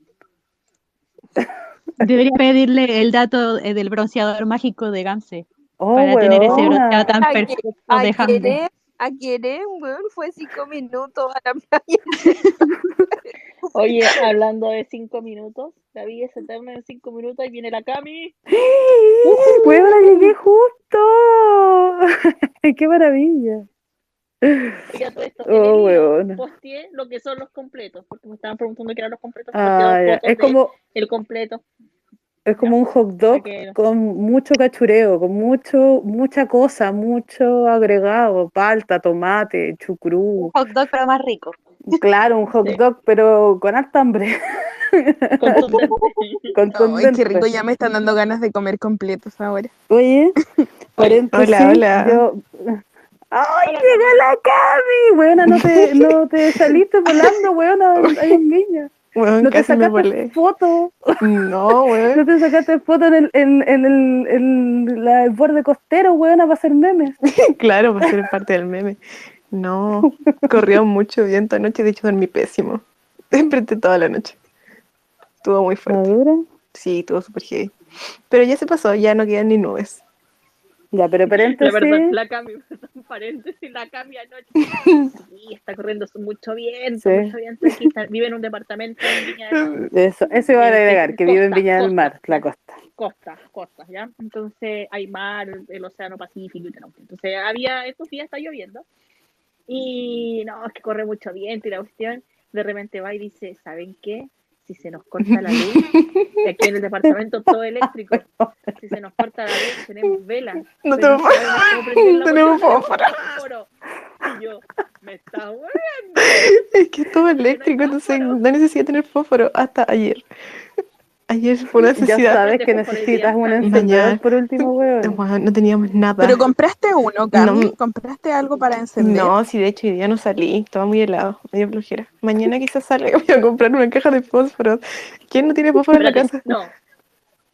Debería pedirle el dato eh, del bronceador mágico de Gamse Oh, para tener ese bronceado tan ¿A, qué- perfecto a de Hamlet. ¿A querer, weón? Fue cinco minutos a la playa. [laughs] Oye, [laughs] hablando de cinco minutos, la vida es eterna en cinco minutos y viene la Cami. Weona, llegué justo. [laughs] Qué maravilla. Todo esto. Oh, el posteé lo que son los completos, porque me estaban preguntando qué eran los completos. Ah, fotos Es como, el completo. es como un hot dog con mucho cachureo, con mucho, mucha cosa, mucho agregado, palta, tomate, chucrú. Hot dog, pero más rico. [laughs] Claro, un hot Sí. dog, pero con harta hambre. [laughs] [laughs] Contundente. Ay, Contundente. qué rico, ya me están dando ganas de comer completos ahora. Oye, paréntesis, hola, hola. yo... ¡Ay, llegó la Cami! Weona, no te, no te saliste volando, weona, hay un niño. No te sacaste foto, No, weón. no te sacaste foto en el, en, en el, en la- el borde costero, weona, para hacer memes. Claro, para ser parte del meme. No, corrió [laughs] mucho viento anoche, de hecho dormí pésimo. [laughs] Desperté toda la noche. Estuvo muy fuerte. ¿Madura? Sí, estuvo súper heavy. Pero ya se pasó, ya no quedan ni nubes. Ya, pero La paréntesis, verdad, la [laughs] perdón, paréntesis, la Cami anoche. Sí, está corriendo mucho viento, Sí. mucho viento. Aquí está- vive en un departamento en Viña del Mar. eso, eso iba a agregar, que vive en costa, Viña del costa. Mar, la costa. Costa, costa, ¿ya? Entonces hay mar, el océano Pacífico y tal. Entonces había, estos días está lloviendo. Y no, es que corre mucho viento y la cuestión. De repente va y dice, ¿saben qué? Si se nos corta la luz, y aquí en el departamento todo [laughs] eléctrico, si se nos corta la luz, tenemos velas. No tenemos- la tenemos fósforo. Y yo, me está bueno. [laughs] Es que es todo [laughs] eléctrico, entonces no necesito tener fósforo hasta ayer. Ayer fue una Ya necesidad. sabes que necesitas un encendedor por último, weón. No, no teníamos nada. Pero compraste uno, Cami. No. ¿Compraste algo para encender? No, sí, de hecho hoy día no salí, estaba muy helado, medio flojera. Mañana quizás salga, [laughs] voy a comprar una caja de fósforos. ¿Quién no tiene fósforo en la casa? No.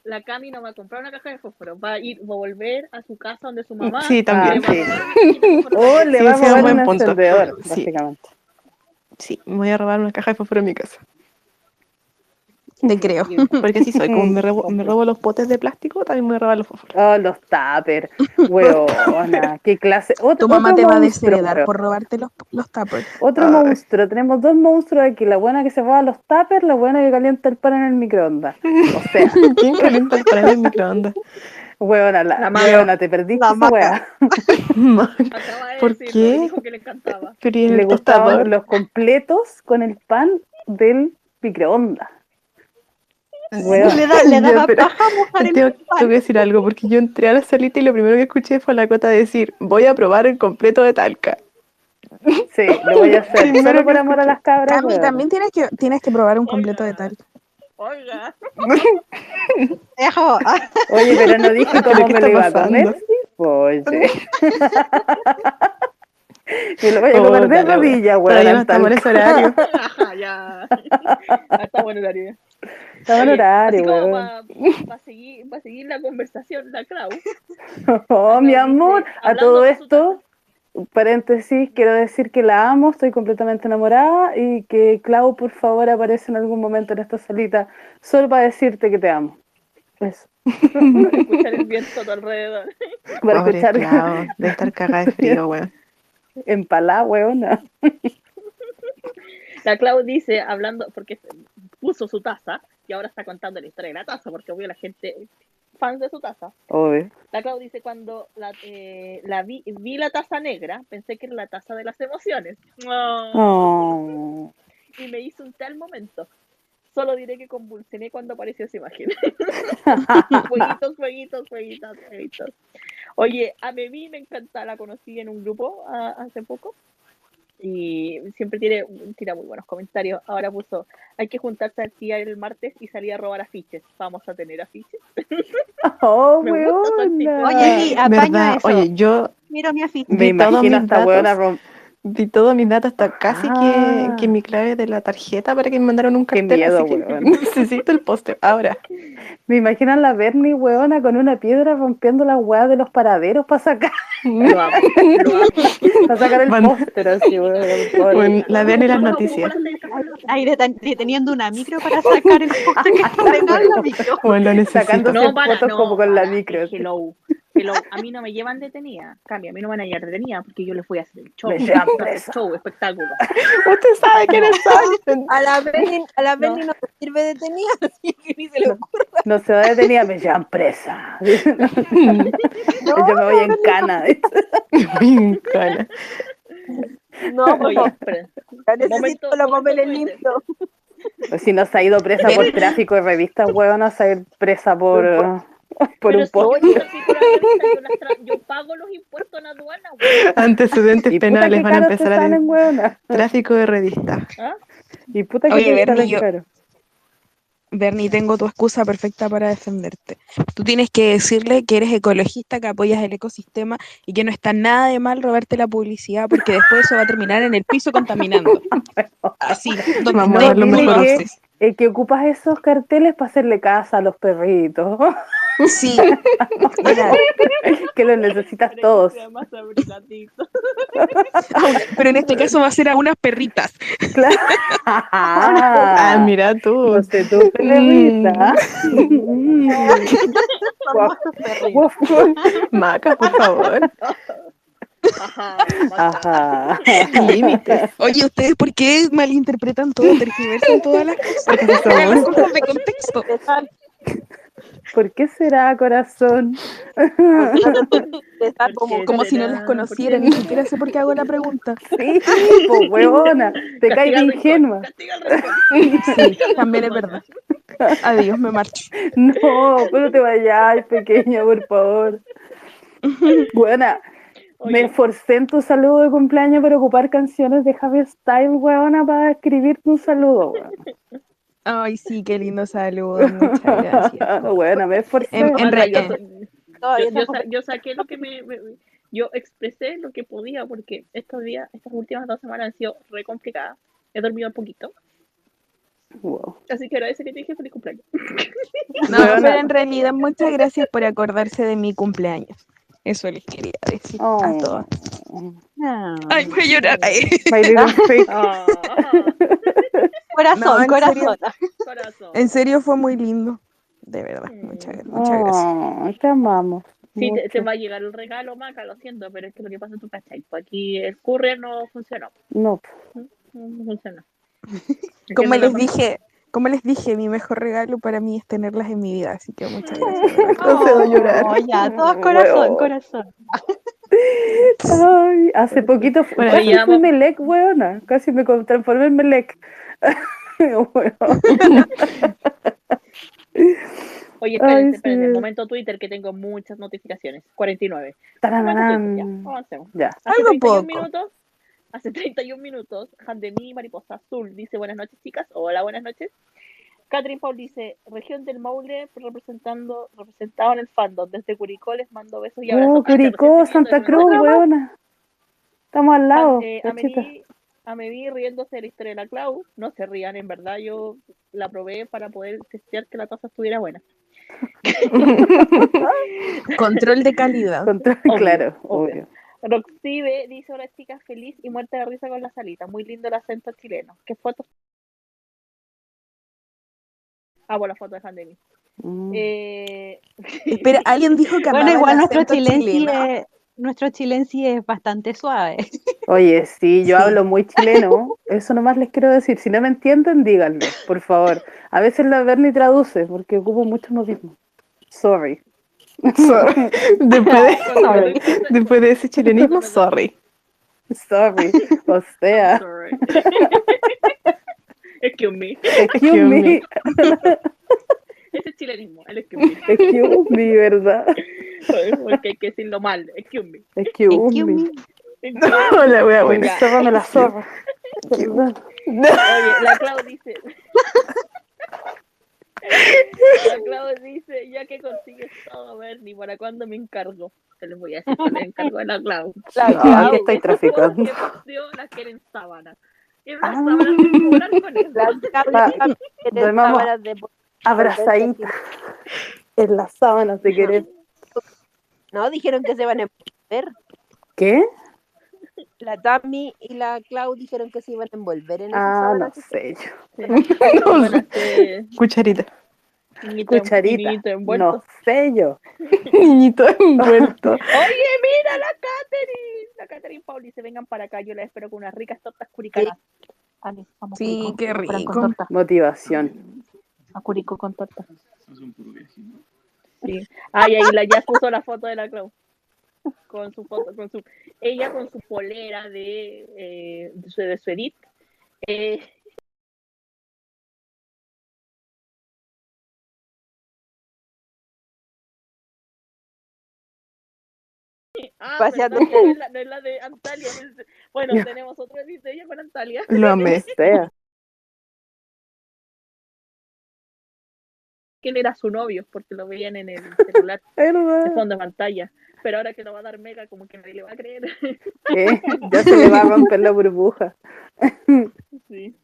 la Cami no va a comprar una caja de fósforo, va a ir, va a volver a su casa donde su mamá. Sí, también. le va a sí. O le Sí, va a robar un encendedor, Sí. básicamente. Sí, me voy a robar una caja de fósforo en mi casa. Te creo. Porque así soy, como me robo, me [laughs] robo los potes de plástico, también me robar los fósforos. Oh, los tupper, huevona, qué clase. Otro, Tu mamá otro te va a desheredar por robarte los, los tuppers. Otro Ay. monstruo, tenemos dos monstruos aquí, la buena que se roba los tuppers, la buena que calienta el pan en el microondas. O sea, [laughs] ¿Quién calienta el pan en el microondas? huevona, la, La huevona, te perdiste La [laughs] de ¿Por decirlo, qué? dijo que le encantaba. Pero ¿y en Le gustaban los completos con el pan del microondas. Weón. [laughs] Le, da, le [laughs] daba pero paja mojar el Tengo, pan. tengo que decir algo, porque yo entré a la salita y lo primero que escuché fue a la cota decir, voy a probar el completo de Talca. Sí, lo voy a [laughs] hacer. Primero Solo por amor a las cabras. Cami, también tienes que, tienes que probar un completo de tal. Oiga, Dejo. Oye, pero no dije ¿Pero cómo me lo iba a comer. Oye. Me lo voy a comer de rodilla, weón. Todavía no al estamos en talco. [laughs] [laughs] ese horario. Ya. Está bueno horario. Estaba en Oye, horario, para seguir, pa seguir la conversación, la Clau. [laughs] Oh, mi amor, a todo esto, paréntesis, quiero decir que la amo, estoy completamente enamorada y que Clau, por favor, aparece en algún momento en esta salita solo para decirte que te amo. Eso. Escuchar el viento a tu alrededor. Para Pobre escuchar Clau, de estar cagada de frío, weón. Empalada, weona. [laughs] La Clau dice, hablando, porque puso su taza y ahora está contando la historia de la taza, porque obvio la gente fans de su taza. Obvio. La Clau dice, cuando la, eh, la vi, vi la taza negra, pensé que era la taza de las emociones. Oh. Y me hizo un tal momento. Solo diré que convulsioné cuando apareció esa imagen. [laughs] [laughs] jueguitos, jueguitos, jueguitos, jueguitos. Oye, a mí me encanta, la conocí en un grupo hace poco. Y siempre tiene, tira muy buenos comentarios. Ahora puso, hay que juntarse aquí el martes y salir a robar afiches. Vamos a tener afiches. [laughs] Oh, Me gusta. Oye, sí, apaño ¿Verdad? eso. Oye, yo Miro mi afiche. Me imagino esta di todos mis datos hasta casi Ah. que, que mi clave de la tarjeta para que me mandaran un Qué cartel. miedo, así que weón. [laughs] necesito el póster ahora. Me imagino a la Bernie, weona, con una piedra rompiendo las weas de los paraderos para sacar, Lo amo, lo amo. [laughs] para sacar el póster así, weón. Bueno, la vean en las noticias. Ahí deten- deteniendo una micro para [laughs] sacar el póster que está pegado en la micro. Bueno, lo necesito. Sacando- No, para, fotos no, como con la micro, es hello. A mí no me llevan detenida. Cambia, a mí no me van a llevar detenida porque yo les voy a hacer el show. Me llevan el presa. show, espectáculo. Usted sabe quiénes son. A la Benny, a la Benny no. se sirve de tenida, [laughs] así que ni se le ocurre. No se va detenida, me llevan presa. Yo me voy en cana. Muy cana. No, ya necesito los papeles limpios. Pues si no se ha ido presa por tráfico de revistas, weona, se va a ir presa por, [laughs] por Pero un si yo, pago los impuestos en aduana, güey. Antecedentes Y penales van a empezar a [laughs] tráfico de revista. ¿Ah? Y puta que Oye, yo-. Bernie, tengo tu excusa perfecta para defenderte. Tú tienes que decirle que eres ecologista, que apoyas el ecosistema y que no está nada de mal robarte la publicidad porque después eso va a terminar en el piso contaminando. [laughs] Así, donde Vamos a no lo mejor. conoces. El que ocupas esos carteles para hacerle casa a los perritos, Sí, [laughs] mira, que los necesitas todos. Más pero en este caso va a ser a unas perritas. Claro. Ah, mira tú. No sé, tú, perrita. Mm. Guau. Maca, por favor. Ajá. Ajá. Límites. Oye, ¿ustedes por qué malinterpretan todo, tergiversan todas las cosas? Porque las cosas de contexto. ¿Por qué será, corazón? Como, Como si no las conociera, ni siquiera sé por qué hago la pregunta. Sí, pues, huevona. Te caes de ingenua. Sí, también es verdad. Adiós, me marcho. No, pero te vayas, pequeña, por favor. Buena, me esforcé en tu saludo de cumpleaños para ocupar canciones de Javier Style, huevona, para escribirte un saludo. Ay, sí, qué lindo saludo. Muchas gracias. [laughs] Buena, me esforcé. En- en Ana, re- yo, saqué lo que me, me- yo expresé lo que podía porque estos días, estas últimas dos semanas han sido re complicadas. He dormido un poquito. Wow. Así que agradece que te dije feliz cumpleaños. No, Weona. pero en realidad muchas gracias por acordarse de mi cumpleaños. Eso les quería decir a Oh. todos. Ah. Ay, voy a llorar. Ay. My little freak. Ah, [laughs] Corazón, No, en corazón. corazón. En serio fue muy lindo. De verdad, muchas, muchas gracias. Oh, te amamos. Sí, te, te va a llegar el regalo, Maca, lo siento, pero es que lo que pasa es cachai. Pues aquí el courier no funcionó. No, No funcionó. [laughs] Como les dije, como les dije, mi mejor regalo para mí es tenerlas en mi vida, así que muchas gracias. de [laughs] verdad. No cedo llorar. Oh, ya, todos [laughs] corazón, corazón. Ay, hace poquito fu- Bueno, casi ya fui. Melec, weona. Casi me transformé en Melec. [laughs] Oye, Ay, espérense, espérense. sí. Momento Twitter que tengo muchas notificaciones. 49. Momento Twitter, Tarararán. ya, avancemos. Ya. Hace Algo 31 poco. minutos, hace [laughs] 31 minutos, Handemí Mariposa Azul dice buenas noches chicas, hola, buenas noches. Catherine Paul dice, región del Maule representando, representado en el fandom, desde Curicó les mando besos y abrazos. Oh, Curicó, Santa Cruz, weona. Estamos al lado. Eh. Amelie, Amelie riéndose de la historia de la Clau, no se rían, en verdad yo la probé para poder testear que la taza estuviera buena. [laughs] [laughs] Control de calidad. Control, Obvio, claro, obvio. obvio. Roxibe dice, hola chicas, feliz y muerta de risa con la salita. Muy lindo el acento chileno. ¿Qué fotos? Ah, bueno, la foto de Handemi. Mm. Eh... Espera, [laughs] alguien dijo que Bueno, igual nuestro chilensi chileno. es, nuestro chilensi es bastante suave. Oye, sí, yo Sí. hablo muy chileno. Eso nomás les quiero decir. Si no me entienden, díganme, por favor. A veces la Bernie traduce porque ocupo muchos modismos. Sorry. Sorry. Después, de, después de ese chilenismo, sorry. Sorry. O sea, Sorry. Excuse me. excuse me. Ese es chilenismo, el excuse me. Excuse me, ¿verdad? Porque hay que decirlo mal. Excuse me. Excuse Excuse me. me. No, la wea buena. Sórrame la zorra. La Clau dice. [laughs] La Clau dice, ya que consigues todo, Bernie, ¿para cuándo me encargo? Te les voy a decir que me encargo de la Clau. Ah, que estáis Esas traficando. las quieren sábana. Quieren Ah. una sábana circular [laughs] con eso. Pa- dormamos abrazaditas en las sábanas de querer. No, dijeron que se van a envolver. ¿Qué? La Tami y la Clau dijeron que se iban a envolver en esa Ah, no que- sé yo. No Bueno, sé. Cucharita. niñito- Cucharita. niñito envuelto. No sé yo. [laughs] Niñito envuelto. [laughs] Oye, mira la Catherine. La Catherine Pauli, se vengan para acá. Yo la espero con unas ricas tortas curicanas. Ale, vamos Sí, Curicó, qué con rico. torta. Motivación. A Curicó con torta. Sí. Ay, ahí la ya puso la foto de la Clau. Con su foto, con su, ella con su polera de, eh, de su, de su edit. Eh, Ah, Paseando. No es la, no es la de Antalya. es- Bueno, tenemos otro edit de ella con Antalya. Lo [laughs] amé. Sea. quién era su novio, porque lo veían en el celular [laughs] de fondo de pantalla. Pero ahora que lo va a dar Mega, como que nadie le va a creer. ¿Qué? Ya se le va a romper la burbuja. [laughs] sí.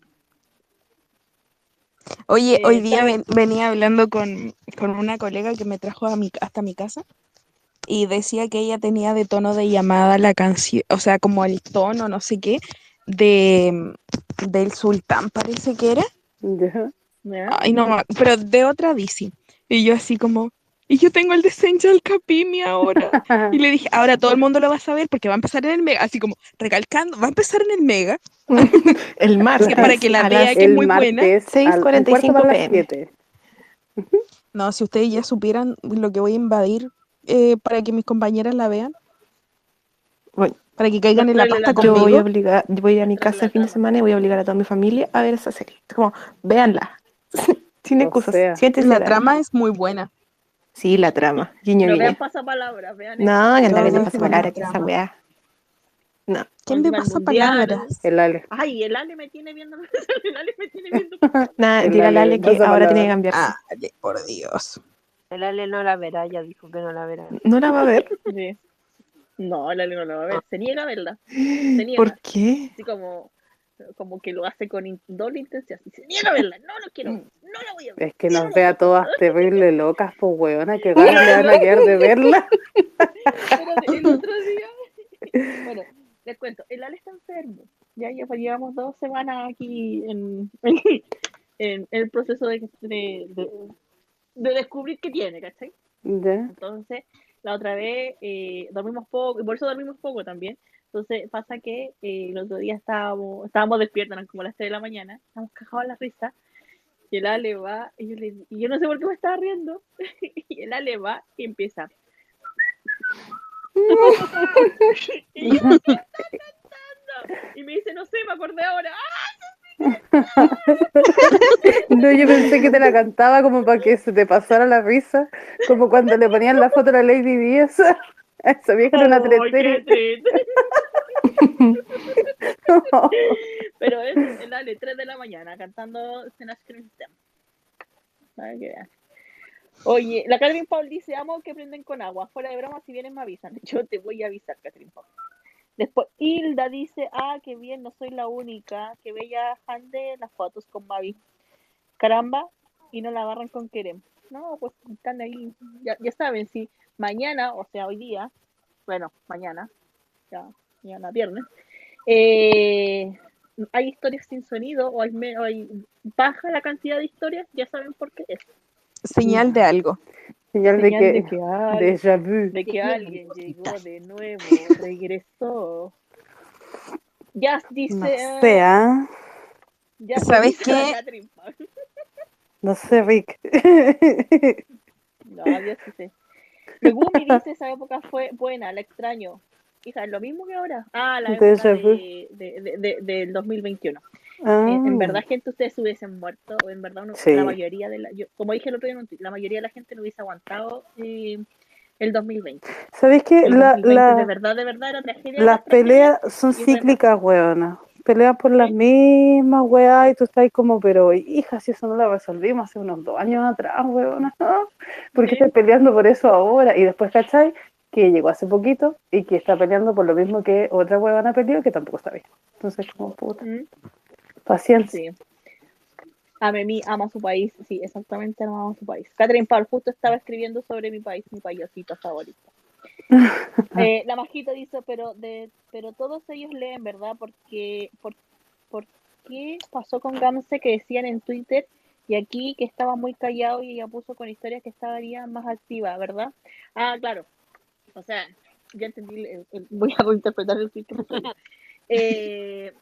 Oye, Eh, hoy día venía hablando con, con una colega que me trajo a mi, hasta mi casa y decía que ella tenía de tono de llamada la canción, o sea, como el tono, no sé qué, de del sultán, parece que era. Ya. ¿Ya? Ay, no, pero de otra DC. Y yo así como, y yo tengo el de Angel Capimi ahora. [laughs] Y le dije, ahora todo el mundo lo va a saber porque va a empezar en el Mega, así como recalcando, va a empezar en el Mega, [laughs] El martes. que para que la vea las- que es muy buena. martes. al- un 6:45 cuarto para las PM. No, si ustedes ya supieran lo que voy a invadir eh, para que mis compañeras la vean, Bueno, para que caigan en la pasta yo voy a conmigo. obligar, yo voy a ir a mi casa el fin de semana y voy a obligar a toda mi familia a ver esa serie. Como, véanla. [laughs] Sin O excusas. sea. a La trama es muy buena. Sí, la trama. Guiño, Pero vean pasapalabras, vean No, que No, no, en sí, palabra no, que esa weá. No. ¿Quién me pasa palabras? El Ale. Ay, el Ale me tiene viendo. [laughs] El Ale me tiene viendo. [laughs] Nada, El dígale a Ale, que ahora palabra. tiene que cambiarse. Ah, por Dios. El Ale no la verá, ya dijo que no la verá. No la va a ver. Sí. No, el Ale no lo va a ver. Se niega a verla. Se niega. ¿Por qué? Así como. Como que lo hace con in- doble intención. Dice, niega verla, no lo quiero, no la voy a ver. Es que nos no ve a todas terrible locas, pues weona, que le van a quedar de verla. Espérate, el otro día. [laughs] Bueno, les cuento, el Ale está enfermo. Ya, ya llevamos dos semanas aquí en, en, el proceso de, de, de, de descubrir qué tiene, ¿cachai? Entonces, la otra vez eh, dormimos poco, y por eso dormimos poco también. Entonces, pasa que eh, el otro día estábamos, estábamos despiertos, eran como las 3 de la mañana, estábamos cagados en la risa. Y el Ale va, y yo, le, y yo no sé por qué me estaba riendo. [laughs] y el Ale va y empieza. [laughs] y yo, ¿qué estás cantando? Y me dice, no sé, me acordé ahora. ¡Ah! No, yo pensé que te la cantaba como para que se te pasara la risa, como cuando le ponían la foto a la Lady Díaz. [laughs] Esa vieja era una ¡Ay, qué tretera. [laughs] Pero es el Ale, 3 de la mañana, cantando Snatch Cream. Oye, la Catherine Paul dice, amo que prenden con agua. Fuera de broma, si vienen me avisan. [laughs] Yo te voy a avisar, Catherine Paul. Después, Hilda dice, ah, qué bien, no soy la única. Que bella Hande las fotos con Mavi. Caramba, y no la agarran con Kerem. No, pues están ahí. Ya, ya saben, si mañana, o sea, hoy día, bueno, mañana, ya, mañana viernes, eh, hay historias sin sonido o hay, me- o hay baja la cantidad de historias, ya saben por qué es. Señal de algo. Señal de que, de que, al- déjà vu. de que alguien llegó de nuevo, regresó. Jazz dice. No ah, sé, ¿ah? Jazz ¿Sabes qué? No sé, Rick. No, Dios dice. Megumi dice: Esa época fue buena, la extraño. Hija, es lo mismo que ahora. Ah, la época de, de, de- de- del 2021. Ah, En, en verdad, gente, ustedes hubiesen muerto. o En verdad, uno- Sí. la mayoría de la. yo- como dije el otro día, la mayoría de la gente no hubiese aguantado eh, el 2020. ¿Sabéis que la, 2020 de la, verdad, de verdad era tragedia. las tragedia. peleas son cíclicas, weona? Pelean por las mismas, weá, y tú estás ahí como, pero hija, si eso no lo resolvimos hace unos dos años atrás, weona, ¿no? [laughs] ¿Por qué estás peleando por eso ahora? Y después, ¿cachai? Que llegó hace poquito y que está peleando por lo mismo que otra huevona peleó que tampoco está bien. Entonces, como puta, Mm, paciencia. Sí. Amemi ama su país. Sí, exactamente, ama su país. Catherine Paul justo estaba escribiendo sobre mi país, mi payasito favorito. [laughs] Eh, la majita dice, pero de, pero todos ellos leen, ¿verdad? Porque, por, por qué pasó con Gamse que decían en Twitter y aquí que estaba muy callado y ella puso con historias que estaría más activa, ¿verdad? Ah, claro. O sea, ya entendí, el- el- voy a reinterpretar el salió. [laughs] Eh,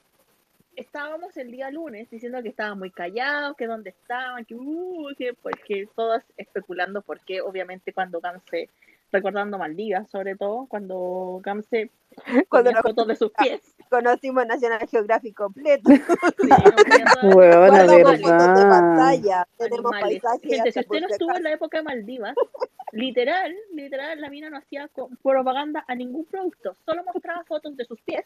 estábamos el día lunes diciendo que estaban muy callados, que dónde estaban, que, uh, que porque todas especulando porque obviamente cuando Gamse, recordando Maldivas sobre todo, cuando Gamse [laughs] Cuando fotos de sus pies. conocimos National Geographic completo. [laughs] Sí, Huevona, Guardamos fotos de verdad. pantalla. Tenemos animales. paisajes. Gente, si usted no estuvo en la época de Maldivas, literal, literal, la mina no hacía propaganda a ningún producto, solo mostraba fotos de sus pies.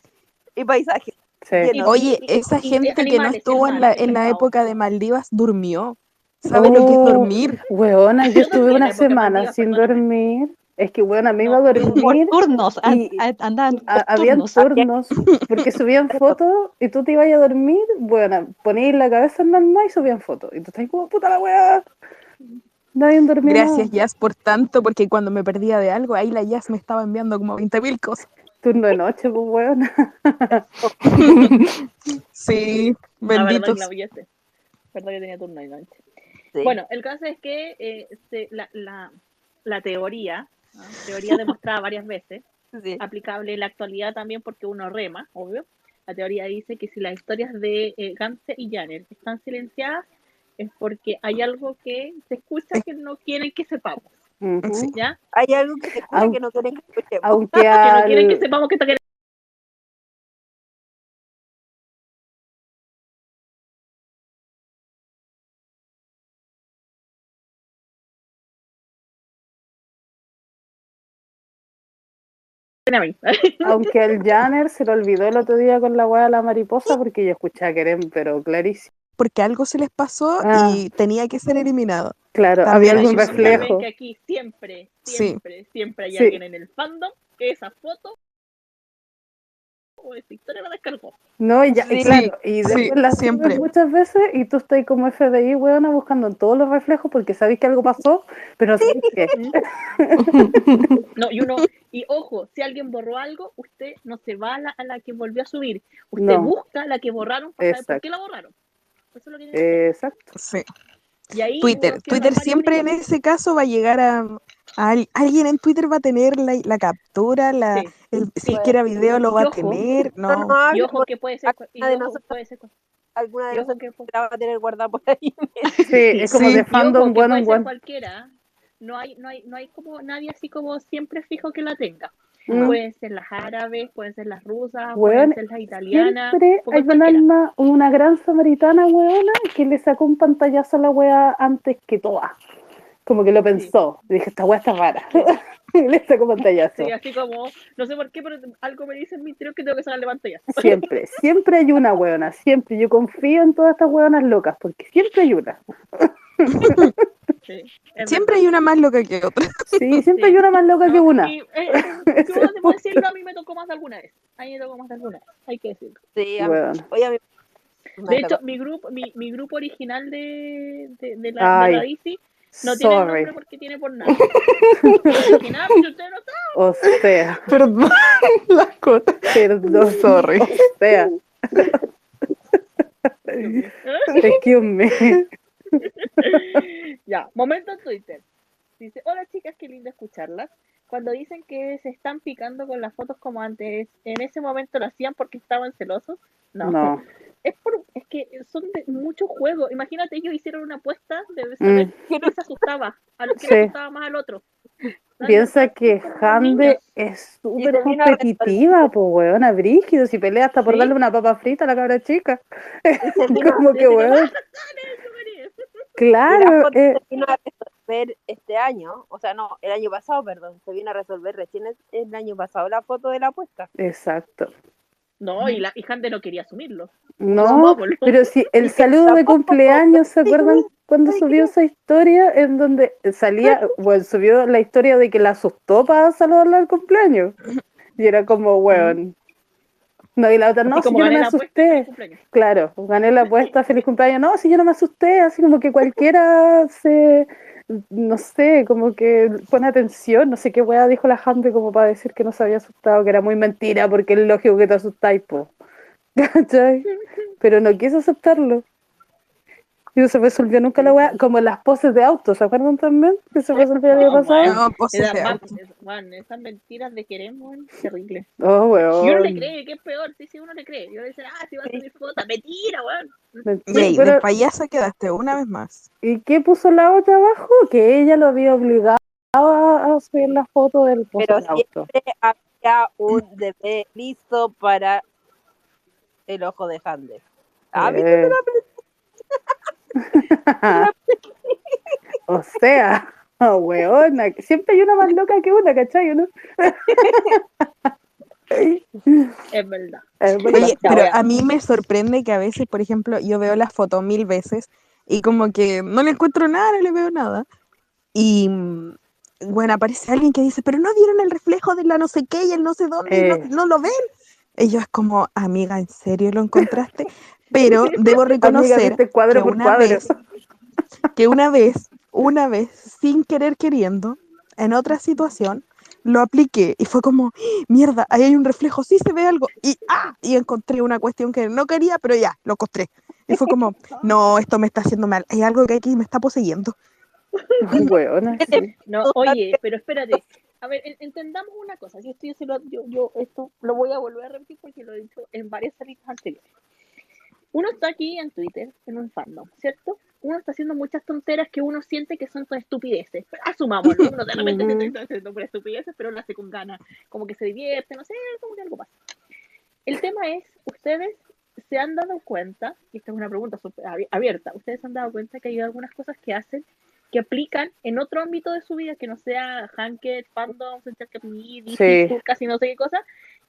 Y paisajes. Sí. Oye, y- esa y gente que no animales, estuvo en la, en la época de Maldivas durmió. ¿Sabe lo que es Oh, dormir? Huevona, yo Yo estuve una semana Maldivas, sin perdóname. dormir. Es que, bueno, me No, iba a yo- Por dormir turnos, y- andaban a- habían turnos. porque subían [laughs] fotos y tú te ibas a dormir, bueno, ponías la cabeza en el mar y subían fotos. Y tú estás como, puta la weá. Nadie dormía. Gracias, Jazz, por tanto, porque cuando me perdía de algo, ahí la Jazz me estaba enviando como 20.000 cosas. Turno de noche, pues weón. [laughs] Sí, La benditos. Este. Verdad que tenía turno de noche. Sí. Bueno, el caso es que eh, se- la, la, la teoría, ¿no? teoría demostrada varias veces, [laughs] Sí. aplicable en la actualidad también porque uno rema, obvio. La teoría dice que si las historias de eh, Gamse y Janel están silenciadas es porque hay algo que se escucha que no quieren que sepamos. ¿ya? Hay algo que se escucha que no quieren que escuchemos. Aunque [laughs] Que no quieren que sepamos que está a mí. [laughs] aunque al Janner se le olvidó el otro día con la weá de la mariposa porque yo escuché a Keren, pero clarísimo. Porque algo se les pasó Ah. y tenía que ser eliminado. Claro, También había algún reflejo. que aquí siempre, Sí. siempre, siempre hay Sí. alguien en el fandom que esa foto o esta historia la descargó. No, y ya, y Sí, claro, y después sí, la subes siempre. muchas veces y tú estás como FBI, weona, buscando en todos los reflejos porque sabéis que algo pasó, pero no sabéis qué. No, y uno, y ojo, si alguien borró algo, usted no se va a la, a la que volvió a subir. Usted No. busca la que borraron para saber por qué la borraron. Eso es lo que. Exacto. Sí. Y ahí Twitter. Twitter siempre en ese caso va a llegar a al- alguien en Twitter va a tener la, la captura, la, Sí. el- si es que era video lo va y a ojo. tener. No, No. Y ojo que puede ser, y ojo, nosotras- puede ser, alguna de ojo nosotras que la va a tener guardada por ahí. Sí, es como Sí. de fandom ojo bueno en one. cualquiera. No hay, no hay, no hay como nadie así como siempre fijo que la tenga. Mm. Pueden ser las árabes, pueden ser las rusas, Weón, pueden ser las italianas. Siempre hay un cualquiera. alma, una gran samaritana, weona, que le sacó un pantallazo a la wea antes que todas. Como que lo pensó. Dije, esta wea está rara. [laughs] y le sacó pantallazo. Sí, así como, no sé por qué, pero algo me dice en mi interior que tengo que sacarle pantalla. Siempre, [laughs] siempre hay una weona, siempre. Yo confío en todas estas weonas locas, porque siempre hay una. Sí, Siempre hay una más loca que otra. Sí, siempre Sí. hay una más loca verdad. que No, una. y, eh, [laughs] yo debo decirlo, a mí me tocó más de alguna vez. A mí me tocó más de alguna vez, hay que decirlo. Sí, a mí- Weón. oye, a mí De hecho, mi grupo, mi, mi grupo original de, de, de la, de la No tiene sorry. nombre porque tiene por nada. [laughs] Porque nada, porque usted no sabe. O sea, Perdón, [laughs] la cota. perdón. Sorry. O sea. Excuse me. Ya, momento en Twitter. Dice, hola chicas, qué lindo escucharlas. Cuando dicen que se están picando con las fotos como antes, ¿en ese momento lo hacían porque estaban celosos? No. No. [laughs] Es, por, es que son de mucho juego. Imagínate, ellos hicieron una apuesta de saber Mm. quién se asustaba, a lo- quién Sí. asustaba más al otro. Piensa que Hande es súper competitiva, pues weona, brígido. Si pelea hasta por Sí. darle una papa frita a la cabra chica. [laughs] Como que weón. [laughs] Claro, foto eh, se vino a resolver este año, o sea, no, el año pasado, perdón, se vino a resolver recién el, el año pasado la foto de la apuesta. exacto. No, y, la, Hande no quería asumirlo. No, boludo. pero si el [laughs] saludo de cumpleaños, ¿se acuerdan cuando subió esa historia en donde salía, bueno, subió la historia de que la asustó para saludarla al cumpleaños? Y era como, weón. No, y la otra, no, si yo no me asusté. Claro, gané la apuesta, feliz cumpleaños. No, si yo no me asusté, así como que cualquiera se, no sé, como que pone atención, no sé qué weá dijo la gente como para decir que no se había asustado, que era muy mentira, porque es lógico que te asustáis, po. [laughs] ¿Cachai? [laughs] Pero no quiso aceptarlo. Y no se resolvió nunca la weá, como en las poses de auto, ¿se acuerdan también? Que se resolvió el año pasado. No, poses de auto. es- man, esas mentiras de queremos, weón, terrible. Oh, Y uno le weón. cree, que es peor, sí, sí, uno le cree. Y uno dice, ah, si va a subir foto, mentira, weón. Mentira, Y ahí, pero- de payasa quedaste una vez más. ¿Y qué puso la otra abajo? Que ella lo había obligado a, a subir la foto del pozo Pero de auto. siempre había un DP listo para el ojo de Hande. Ah, ¿viste? Eh. [laughs] [laughs] o sea, oh, [laughs] weona, siempre hay una más loca que una, ¿cachai? ¿no? Es verdad. Es verdad. Oye, pero a- mí me sorprende que a veces, por ejemplo, yo veo las fotos mil veces y como que no le encuentro nada, no le veo nada. Y mm, bueno, aparece alguien que dice, pero no vieron el reflejo de la no sé qué y el no sé dónde, y no, Eh. no lo ven. Y yo es como, amiga, ¿en serio lo encontraste? Pero [laughs] debo Amiga, reconocer cuadro que por una vez, que una vez, una vez, sin querer queriendo, en otra situación, lo apliqué y fue como, mierda, ahí hay un reflejo, sí se ve algo, y ¡ah! Y encontré una cuestión que no quería, pero ya, lo encontré. Y fue como, no, esto me está haciendo mal, hay algo que aquí me está poseyendo. [laughs] Sí. No, oye, pero espérate. A ver, en- entendamos una cosa. Si esto yo, se lo- yo, yo esto lo voy a volver a repetir porque lo he dicho en varias salidas anteriores. Uno está aquí en Twitter, en un fandom, ¿cierto? Uno está haciendo muchas tonteras que uno siente que son estupideces. Asumámoslo, uno de repente [laughs] que está haciendo puras estupideces, pero lo hace con ganas. Como que se divierte, no sé, como que algo pasa. El tema es, ustedes se han dado cuenta, y esta es una pregunta abierta, ustedes se han dado cuenta que hay algunas cosas que hacen que aplican en otro ámbito de su vida que no sea Hanket, Fandom, Central Capri, DC, Sí. casi no sé qué cosa,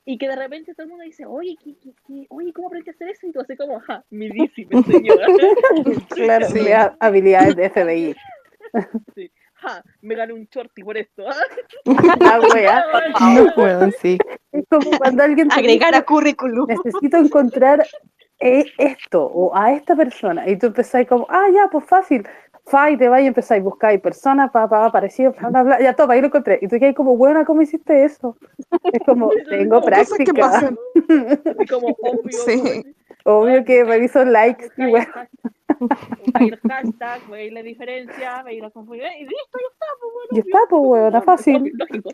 y que de repente todo el mundo dice, oye, ¿qué, qué, qué- oye ¿cómo aprendí a hacer eso? Y tú así como, ja, mi DC me enseñó. Claro, Sí. le da habilidades de FBI. [laughs] Sí. Ja, me gané un shorty por esto. La weá. No, weón, sí. como cuando alguien te Agregar dice, a currículum. necesito encontrar eh, esto o a esta persona. Y tú empezáis como, ah, ya, pues fácil. Fa, y te vas y empezáis a buscar personas, pa, pa, parecido, bla, bla, bla. Ya, toma, ahí lo encontré. Y tú quedas como, buena, ¿cómo hiciste eso? Es como, [laughs] tengo Cosas que práctica. pasan. [laughs] Como obvio. Sí. Obvio que reviso likes y bueno. A ir hashtag, a ir la diferencia, a ir la confusión. Y listo, ya está, pues bueno. Ya está, pues, weón, está fácil. Lógico.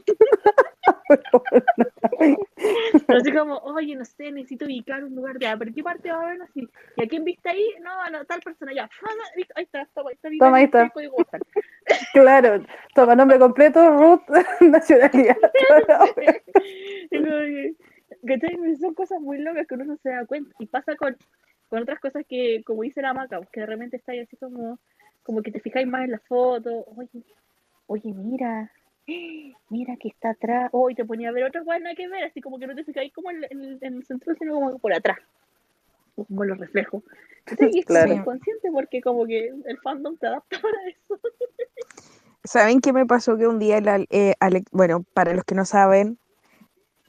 Pero [laughs] así como, oye, no sé, necesito ubicar un lugar de, ah, pero ¿qué parte va a haber así? ¿Y a quién viste ahí? No, no, tal persona, ya. Ah, Ahí está, toma, ahí está. Toma, ahí está. [laughs] el. Claro, toma nombre completo, Ruth, [laughs] nacionalidad. ¿Cachai? Son cosas muy locas que uno no se da cuenta. Y pasa con, con otras cosas que, como dice la maca, que de repente está ahí así como, como que te fijáis más en la foto. Oye, oye, mira, [gasps] mira que está atrás. Oh, y te ponía a ver otras cosas nada que ver, así como que no te fijáis como en, en- en el centro, sino como por atrás. Como los reflejos. Y es Claro. inconsciente porque como que el fandom te adapta para eso. [laughs] ¿Saben qué me pasó? Que un día, el eh, Ale- bueno, para los que no saben,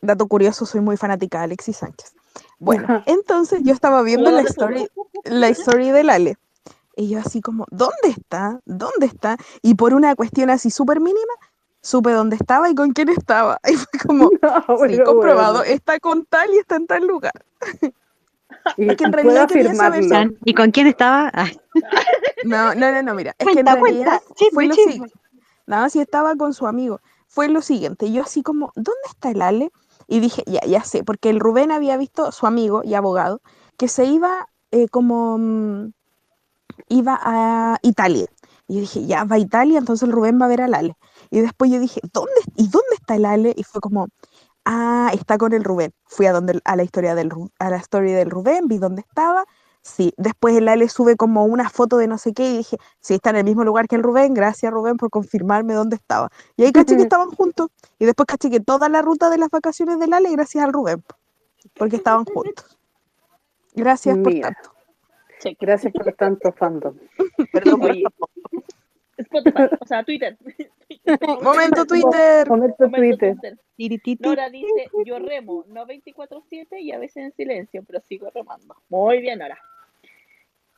dato curioso, soy muy fanática de Alexis Sánchez. Bueno, entonces yo estaba viendo la story, la story del Ale. Y yo así como, ¿dónde está? ¿Dónde está? Y por una cuestión así súper mínima, supe dónde estaba y con quién estaba. [laughs] Y fue como, [laughs] No, sí, comprobado, bueno. está con tal y está en tal lugar. Y Es que en realidad quería saber. ¿Y con quién estaba? [laughs] Ah, No, no, no, no, mira, es que en Cuenta, realidad cuenta, chisme, fue lo siguiente. Nada, si estaba con su amigo. Fue lo siguiente, yo así como, ¿dónde está el Ale? Y dije, ya, ya sé, porque el Rubén había visto, su amigo y abogado, que se iba eh, como, mm, iba a Italia. Y yo dije, ya, va a Italia, entonces el Rubén va a ver al Ale. Y después yo dije, ¿dónde, ¿y dónde está el Ale? Y fue como, ah, está con el Rubén. Fui a, donde, a la historia del, a la story del Rubén, vi dónde estaba. Sí, después el Ale sube como una foto de no sé qué y dije, sí, está en el mismo lugar que el Rubén, gracias Rubén por confirmarme dónde estaba. Y ahí caché que [laughs] estaban juntos. Y después caché que toda la ruta de las vacaciones del Ale gracias al Rubén, po, porque estaban juntos. Gracias por Mira. tanto. Check. Gracias por tanto fandom. [laughs] Perdón, Oye, Spotify, o sea, Twitter. [laughs] Momento Twitter. Momento Momento Twitter. Nora dice, yo remo, no 24-7 y a veces en silencio, pero sigo remando. Muy bien, Nora.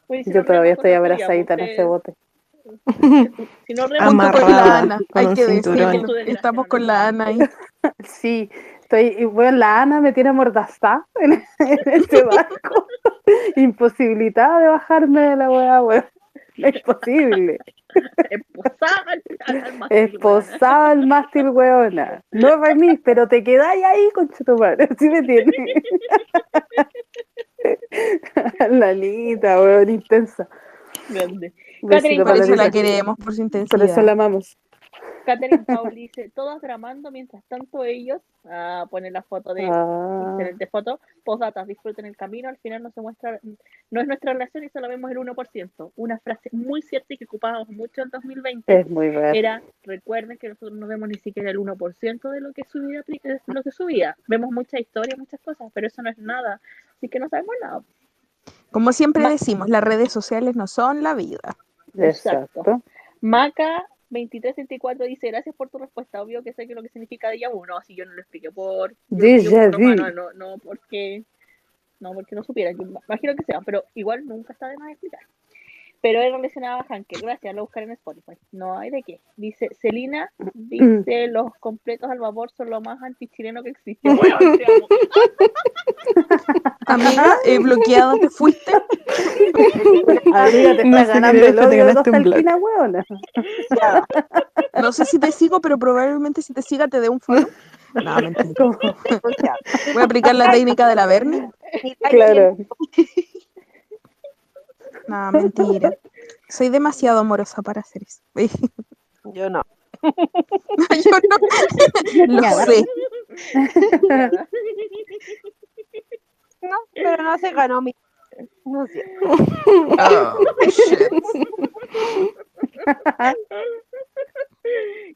Oye, si Yo no todavía estoy abrazadita en pues, ese bote. [laughs] Si no Junto con la Amarrada Ana, con hay un que decirlo. Estamos con la Ana ahí. [laughs] Sí, estoy, y bueno, la Ana me tiene amordazada [laughs] en, en ese barco, imposibilitada de bajarme de la weá, weón. Es posible. esposada al, mástil, weona. Esposada al mástil, weona. No remis, pero te quedáis ahí, concha tu madre. Así me tiene. [laughs] La Anita, weón, intensa. Grande. Catherine, para Por eso la queremos, por su Por eso intensidad. la amamos. Catherine [laughs] Paul dice, todas dramando mientras tanto ellos, ah, pone la foto de Ah, excelente foto, postdatas, disfruten el camino, al final no se muestra, no es nuestra relación y solo vemos el 1%. Una frase muy cierta y que ocupábamos mucho en 2020 es muy era, recuerden que nosotros no vemos ni siquiera el 1% de lo que su vida, pri- de lo que su vida. Vemos mucha historia, muchas cosas, pero eso no es nada, así que no sabemos nada. Como siempre Ma- decimos, las redes sociales no son la vida. Exacto. Exacto. Maca 2334 dice, gracias por tu respuesta, obvio que sé que lo que significa déjà vu, no, si yo no lo expliqué por, Déjà vu. no, no, no porque no porque no supiera, yo imagino que sea, pero igual nunca está de más explicar. Pero es relacionado a Hanker, gracias, lo buscaré en Spotify. No hay de qué. Dice, Celina dice, los completos al vapor son lo más antichileno que existe. Bueno. Amiga, eh, bloqueada te fuiste. [laughs] Amiga, te No está ganando el esto, te odio de. [laughs] No sé si te sigo, pero probablemente si te siga te dé un follow. No, mentira. [laughs] Voy a aplicar la técnica de la Bernie. Claro. [laughs] No, mentira. Soy demasiado amorosa para hacer eso. [laughs] [laughs] Yo no. Yo no. Lo sé. No, pero no se ganó mi. No sé. Oh, shit.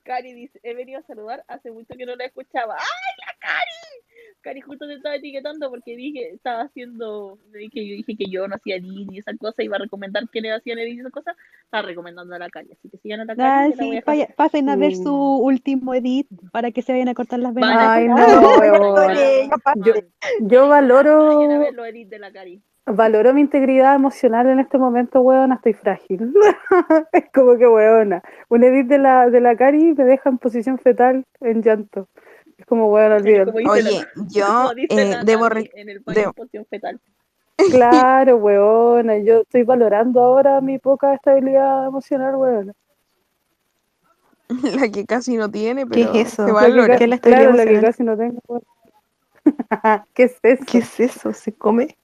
Cari dice, he venido a saludar, hace mucho que no la escuchaba. ¡Ay, la Cari! Cari justo te estaba etiquetando porque dije, estaba haciendo, dije, yo dije que yo no hacía edit y esas cosas, iba a recomendar quiénes hacían edit y esas cosas, estaba recomendando a la Cari, así que sigan a la Cari, Ah, que la voy sí, a dejar. vaya- pasen a ver Mm. su último edit para que se vayan a cortar las venas. Ay, no, weón. Yo, yo Vayan a valoro, ver los edits de la Cari. valoro mi integridad emocional en este momento, weona, estoy frágil. [laughs] es como que weona. Un edit de la, de la Cari me deja en posición fetal en llanto. Es como weona, olvídalo. Oye, la- yo eh, debo en el debo- fetal. Claro, [laughs] weona. Yo estoy valorando ahora mi poca estabilidad emocional, weona. [laughs] la que casi no tiene, ¿Qué pero es eso? se valora. ¿Qué es la estabilidad claro, la que emocional? casi no tengo. weona. [laughs] ¿Qué es eso? ¿Qué es eso? ¿Se come?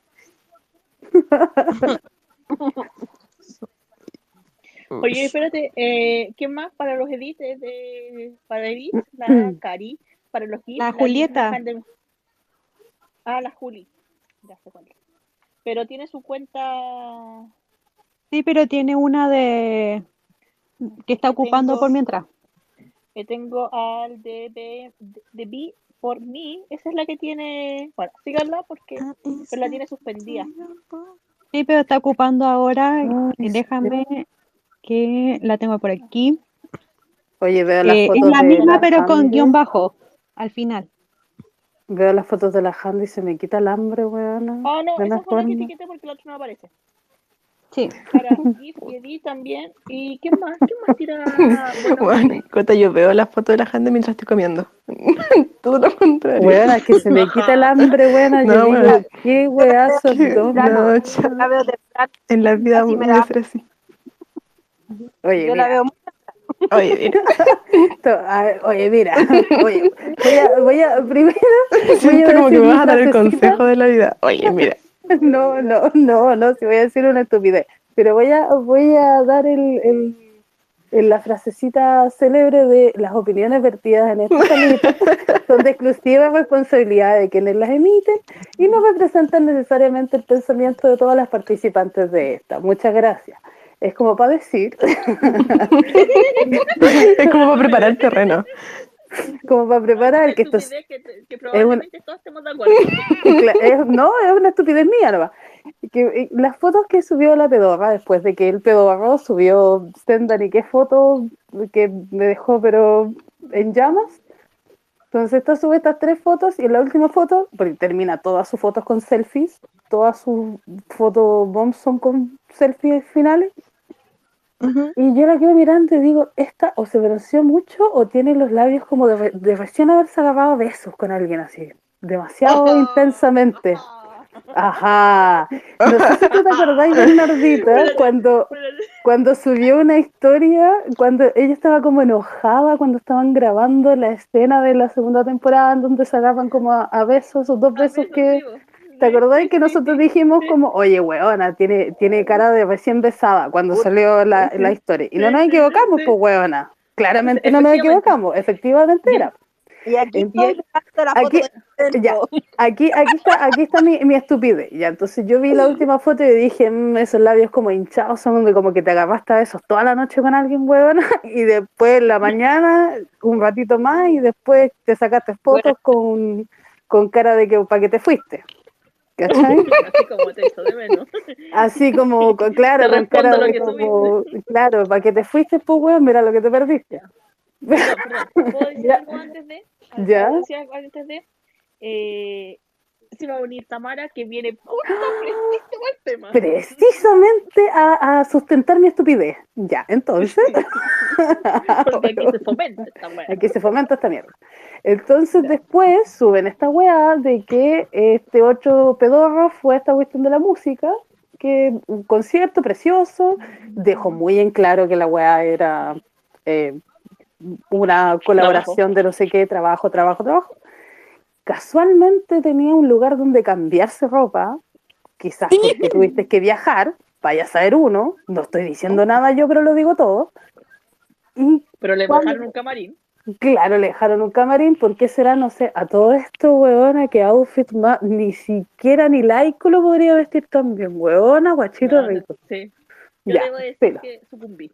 Oye, espérate, eh, ¿quién más para los edits? De, para edits, la Cari. Para los gifs, La Julieta. Handel- Ah, la Juli. Ya sé cuál es. Pero tiene su cuenta. Sí, pero tiene una de que está ocupando Tengo- por mientras. que tengo al de, de, de Be por mí. Esa es la que tiene. Bueno, síganla porque pero la tiene suspendida. Sí, pero está ocupando ahora. Y Déjame que la tengo por aquí. Oye, veo las Eh, es fotos la de misma, la pero con guion bajo al final. Veo las fotos de la Handy y se me quita el hambre, weona. Ah, no, de esa una fue la que forma. etiqueté porque la otra no aparece. Sí. Para GIF y también. ¿Y quién más? ¿Quién más tira? Bueno, Bueno, Cota, yo veo la foto de la gente mientras estoy comiendo. [laughs] Todo lo contrario. Weona, que se me quita el hambre. Yo No, digo, qué weazo ¿Qué? No, chao. La veo temprano. En la vida a ser así. Oye, Yo la mira, veo muy Oye, mira. [laughs] oye, mira. [laughs] Oye, voy a, voy a, primero, [laughs] Siento como que me vas a dar el consejo de la vida. Oye, mira. No, no, no, no, si voy a decir una estupidez. Pero voy a, voy a dar el, el- la frasecita célebre de las opiniones vertidas en esta salita son de exclusiva responsabilidad de quienes las emiten y no representan necesariamente el pensamiento de todas las participantes de esta. Muchas gracias. Es como para decir, [laughs] Es como para preparar el terreno. como para preparar que esto es que, que probablemente todos estemos de acuerdo. Cla- es- no, es una estupidez mía nomás. Que, las fotos que subió la pedorra después de que el pedorro subió senda ni qué foto que me dejó pero en llamas. Entonces esta sube estas tres fotos y en la última foto, porque termina todas sus fotos con selfies, todas sus fotobombs son con selfies finales. Y yo la quedo mirando y digo, esta o se bronceó mucho o tiene los labios como de, re- de recién haberse agarrado a besos con alguien así, demasiado intensamente. Ajá. [laughs] No sé si tú te acordáis de Nardita cuando, cuando subió una historia, cuando ella estaba como enojada cuando estaban grabando la escena de la segunda temporada en donde se agarran como a, a besos, esos dos besos que... ¿Te acordáis que nosotros dijimos como, oye, weona, tiene, tiene cara de recién besada cuando salió la, la historia? Y no nos equivocamos, pues, weona. Claramente no nos equivocamos, efectivamente era. Y aquí Entonces, estoy dejando la foto aquí- del ya. centro. Aquí, aquí está, aquí está mi, mi estupidez. Ya, entonces yo vi la última foto y dije, "Mm, esos labios como hinchados son de como que te agarraste a esos toda la noche con alguien, huevona, [laughs] y después en la mañana un ratito más y después te sacaste fotos con, con cara de que para que te fuiste. ¿Cachai? [laughs] Así como te echo de menos. Así como, [laughs] claro, que como, claro, para que te fuiste, pues, weón, mira lo que te perdiste. Perdón. ¿Puedo [laughs] decir Ya. algo antes de? Ya. ¿Puedo decir algo antes de? Eh, se va a unir Tamara, que viene justo preciso al tema. Precisamente a, a sustentar mi estupidez. Ya, entonces. [laughs] Porque aquí se fomenta esta weá. Aquí se fomenta esta mierda. Entonces después suben esta weá de que este otro pedorro fue a esta cuestión de la música, que un concierto precioso, dejó muy en claro que la weá era eh, una colaboración de no sé qué, trabajo, trabajo, trabajo. Casualmente tenía un lugar donde cambiarse ropa, quizás porque tuviste que viajar, vaya a saber uno, no estoy diciendo nada yo, pero lo digo todo. Y Pero le ¿Cuándo? bajaron un camarín. Claro, le dejaron un camarín, ¿por qué será? No sé, a todo esto, weona, que outfit más, ni siquiera ni laico lo podría vestir tan bien, weona, guachito No, rico. Sí. Yo Ya, debo decir filo. que sucumbí.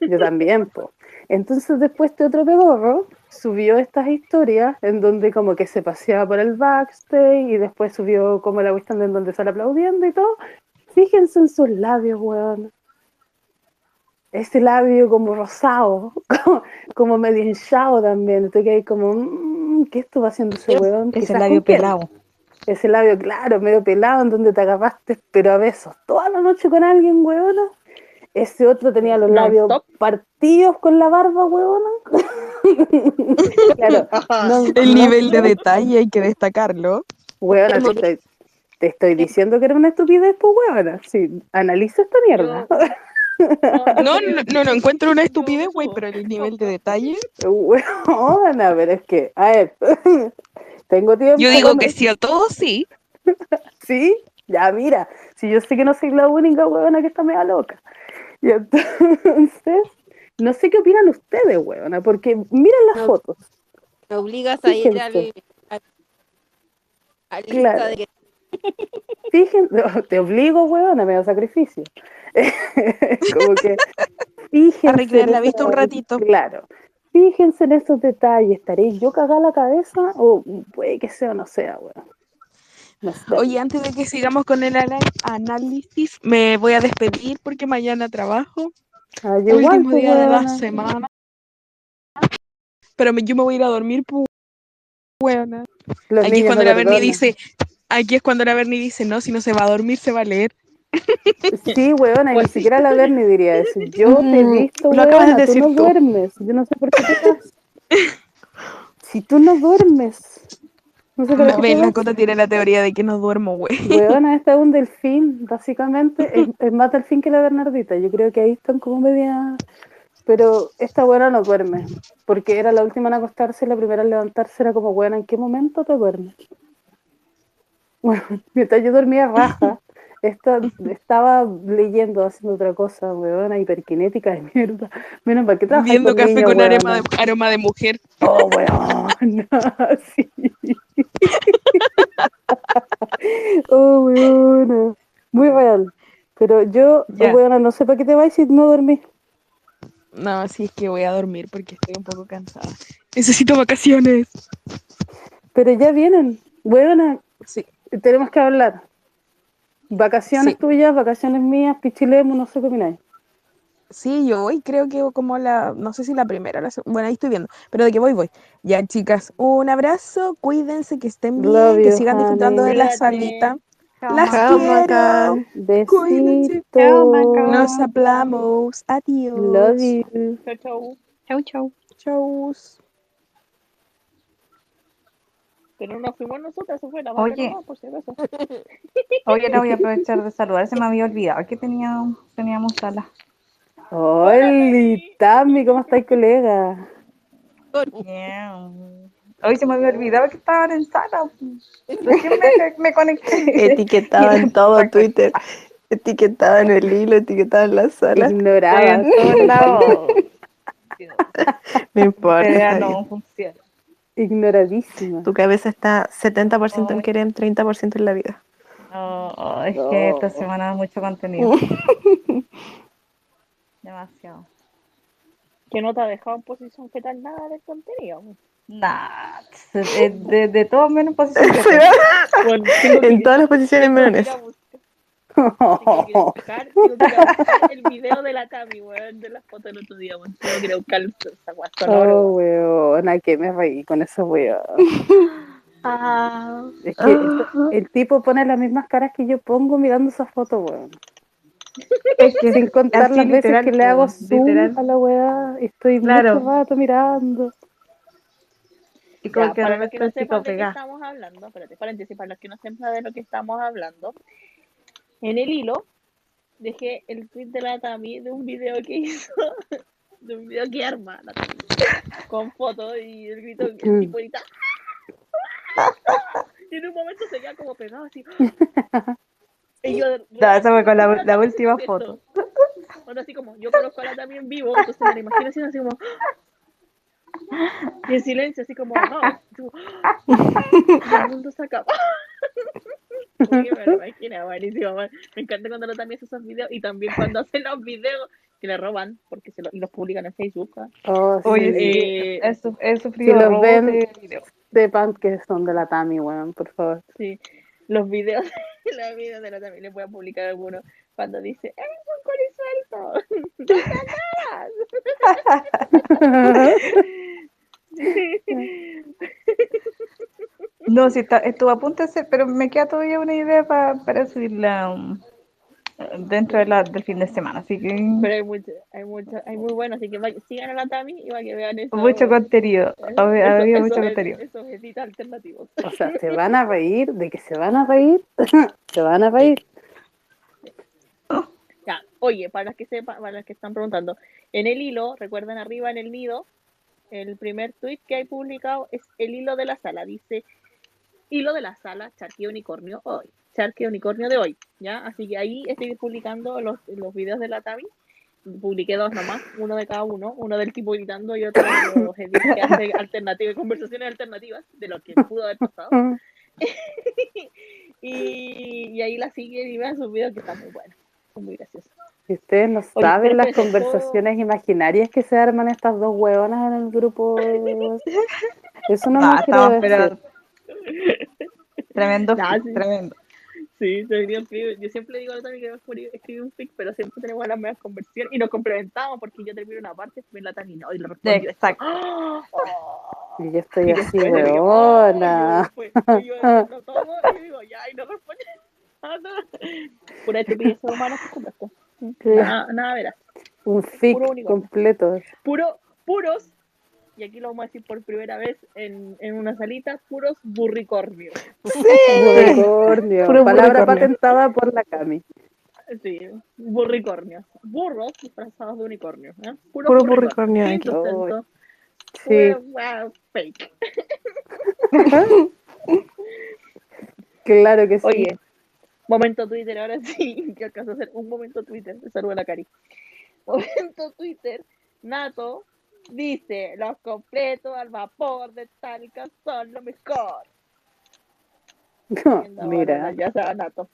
Yo también, po. Entonces después este otro pedorro subió estas historias en donde como que se paseaba por el backstage y después subió como la cuestión en donde sale aplaudiendo y todo. Fíjense en sus labios, weón. Ese labio como rosado, [laughs] como, como medio hinchado también. Entonces que hay como, mm, ¿qué estuvo haciendo ese weón? Ese Quizás labio pelado. Ese labio, claro, medio pelado, en donde te agarraste, pero a besos toda la noche con alguien, weona. Ese otro tenía los labios partidos con la barba, weona. [laughs] [laughs] claro, no- El no nivel de detalle hay que destacarlo. Weona, te estoy, te estoy diciendo que era una estupidez, pues, weona. Sí, analiza esta mierda. [laughs] No, no, no, no encuentro una estupidez, güey, pero el nivel de detalle. Weona, pero es que, a ver, [laughs] tengo tiempo. Yo digo que sí a todo, sí. ¿Sí? Ya, mira, si yo sé que no soy la única huevona que está media loca. Y entonces, no sé qué opinan ustedes, huevona, porque miren las No. fotos. Me obligas a ir al, al, al lista Claro. de que Fíjense, [laughs] te obligo, huevona, me da sacrificio. [laughs] Como que, fíjense. Arreglar en la vista un ratito. Claro. Fíjense en esos detalles. ¿Estaré yo cagada la cabeza? O puede que sea o no sea, huevona. No sé. Oye, antes de que sigamos con el análisis, me voy a despedir porque mañana trabajo. Ah, yo igual, Último pues, día de la semana. Pero me- yo me voy a ir a dormir, pues. Los Aquí es cuando no la Berni perdonan. dice, aquí es cuando la Berni dice, no, si no se va a dormir, se va a leer. Sí, weona, y Pues ni sí. siquiera la Berni diría eso. Yo te he visto, lo acabas de weona, tú no tú. duermes. Yo no sé por qué te pasa. Si tú no duermes. No sé por qué Ven, la. Cota tiene la teoría de que no duermo, güey. Weona, este es un delfín, básicamente. [laughs] Es, es más delfín que la Bernardita. Yo creo que ahí están como media... Pero esta buena no duerme. Porque era la última en acostarse, la primera en levantarse era como, buena, ¿en qué momento te duermes? [laughs] Bueno, mientras yo dormía raja, [laughs] esta, estaba leyendo, haciendo otra cosa, weona, hiperkinética de mierda. Menos mal que trabajas Viendo con café niños, con aroma de, aroma de mujer. Oh, weona, sí. [laughs] Oh, weona. Muy real. Pero yo, Ya. oh, weona, no sé para qué te vas si no dormís. No, sí es que voy a dormir porque estoy un poco cansada. Necesito vacaciones. Pero ya vienen. Weona, Sí. tenemos que hablar. Vacaciones Sí. tuyas, vacaciones mías, pichilemos, no sé qué opináis. Sí, yo voy, creo que como la, no sé si la primera, la bueno, ahí estoy viendo, pero de que voy, voy. Ya, chicas, un abrazo, cuídense, que estén Love bien, que you, sigan disfrutando de la salita. Las. Chao, quiero. Besitos. Chao. Nos hablamos. Adiós. Love you. Chau, chau. Chau, chau. Chau. Pero no fuimos nosotras, fue la Oye. por si acaso. Oye, la voy a [laughs] aprovechar de saludar. Se me había olvidado que tenía, teníamos sala. Hola, Tami, ¿cómo estáis, colega? Hoy se me había olvidado que estaban en sala. Recién me, [laughs] me conecté. Etiquetado en todo Twitter. Etiquetado en el hilo, etiquetado en la sala. Ignorada. En todos lados. [laughs] No importa. Pero no funciona. Ignoradísima. Tu cabeza está 70% en querer, 30% en la vida. No, es que esta semana mucho contenido. [laughs] Demasiado. Que no te ha dejado en posición fetal nada del contenido. Nah, de, de, de todo menos posición. [laughs] Fetal. Bueno, en todas las posiciones menos a tengo que a buscar- tengo que a buscar el video de la Tami, weón, de la foto del otro día, weón. Tengo que ir a buscar esa Oh, weón. weona, que me reí con esa weón. Ah, [laughs] Es que esto- el tipo pone las mismas caras que yo pongo mirando esa foto, weón. Es que Sin contar así las veces literal, que le hago po, zoom literal. a la weá. Estoy Claro. mucho rato mirando. Y como Ya, que para los que no sepan de qué estamos hablando, espérate, paréntesis, para los que no sepan de lo que estamos hablando, en el hilo dejé el tweet de la Tami de un video que hizo, [laughs] de un video que arma la Tami, con fotos y el grito, el tipo grita, y en un momento se queda como pegado así. [laughs] Y yo, No, esa fue con la- última foto. Bueno, así como, yo conozco a la Tami en vivo, entonces me la imagino así, así como... Y en silencio, así como, no, como, el mundo se acaba. [laughs] Me lo imagino, buenísimo, man. Me encanta cuando lo también hace esos videos y también cuando hace los videos que le roban porque se lo, y los publican en Facebook. ¿ah? Oh, sí. Oye, sí, Eh, sufrido los ven-. Sepan que son de la Tami, weón, por favor. Sí, los videos, [laughs] los videos de la también les voy a publicar algunos cuando dice, ¡es un corisuelto! ¡No No, sí, está, estuvo a punto de ser, pero me queda todavía una idea pa- para subirla um, dentro de la, del fin de semana. Así que Pero hay mucho, hay mucho, hay muy bueno, así que vaya- sigan a la Tami y para que vean eso. mucho contenido. Había, había mucho contenido. Esos objetivos alternativos. O sea, se van a reír, de que se van a reír, [laughs] se van a reír. Ya, oye, para los que sepan, para los que están preguntando, en el hilo, recuerden arriba en el nido, el primer tweet que hay publicado es el hilo de la sala. Dice hilo de la sala, charque unicornio hoy. Charque unicornio de hoy, ¿ya? Así que ahí estoy publicando los, los videos de la Tami. Publiqué dos nomás, uno de cada uno, uno del tipo gritando y otro de los [laughs] que hace alternativas, conversaciones alternativas de lo que pudo haber pasado. [laughs] y, y ahí la siguen y vean sus videos que están muy buenos, son muy graciosos. Si ustedes no saben las espérate, conversaciones imaginarias que se arman estas dos huevonas en el grupo. [laughs] Eso no me Ah, quiero decir. pero tremendo, Nah, sí. tremendo. Sí. Yo siempre digo a Tami que escribir un fic, pero siempre tenemos las mismas conversaciones y nos complementamos porque yo termino una parte y la Tami no, y le respondo. yo, Exacto. ¡Ah! Y yo estoy Y así, después le digo, huevona. "Ay", y y yo lo tomo y digo, ya, y no responde nada. Pura estupidez humana, supuesto. Nada, nada verás. Un fic Puro completo. Puro, puros, y aquí lo vamos a decir por primera vez en, en una salita, puros burricornios. Unicornio. Puro Palabra unicornio. patentada por la Cami. Sí, burricornios. Burros disfrazados de unicornios. ¿eh? Puro, Puro burricornio. burricornio. Sí, Puro, wow, fake. [laughs] claro que sí. Oye, momento Twitter, ahora sí, [laughs] que alcanzo a hacer un momento Twitter. Te saludo a la Cari. Momento Twitter, Nato dice: Los completos al vapor de Talca son lo mejor. [laughs] Mira, Ya sabe, Nato.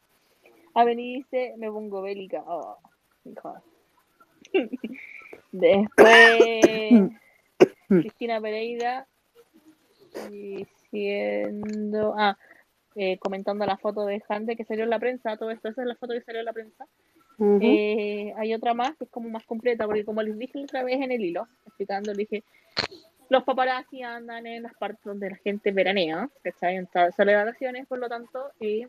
Aveni dice: Me pongo bélica. Oh, hijo. [laughs] Después, [coughs] Cristina Pereira diciendo, ah, eh, comentando la foto de Hande que salió en la prensa, todo esto, esa es la foto que salió en la prensa. Ujú. Eh, hay otra más que es como más completa, porque como les dije otra vez en el hilo, explicando, les dije, los paparazzi andan en las partes donde la gente veranea, ¿cachai? En sale vacaciones, por lo tanto, y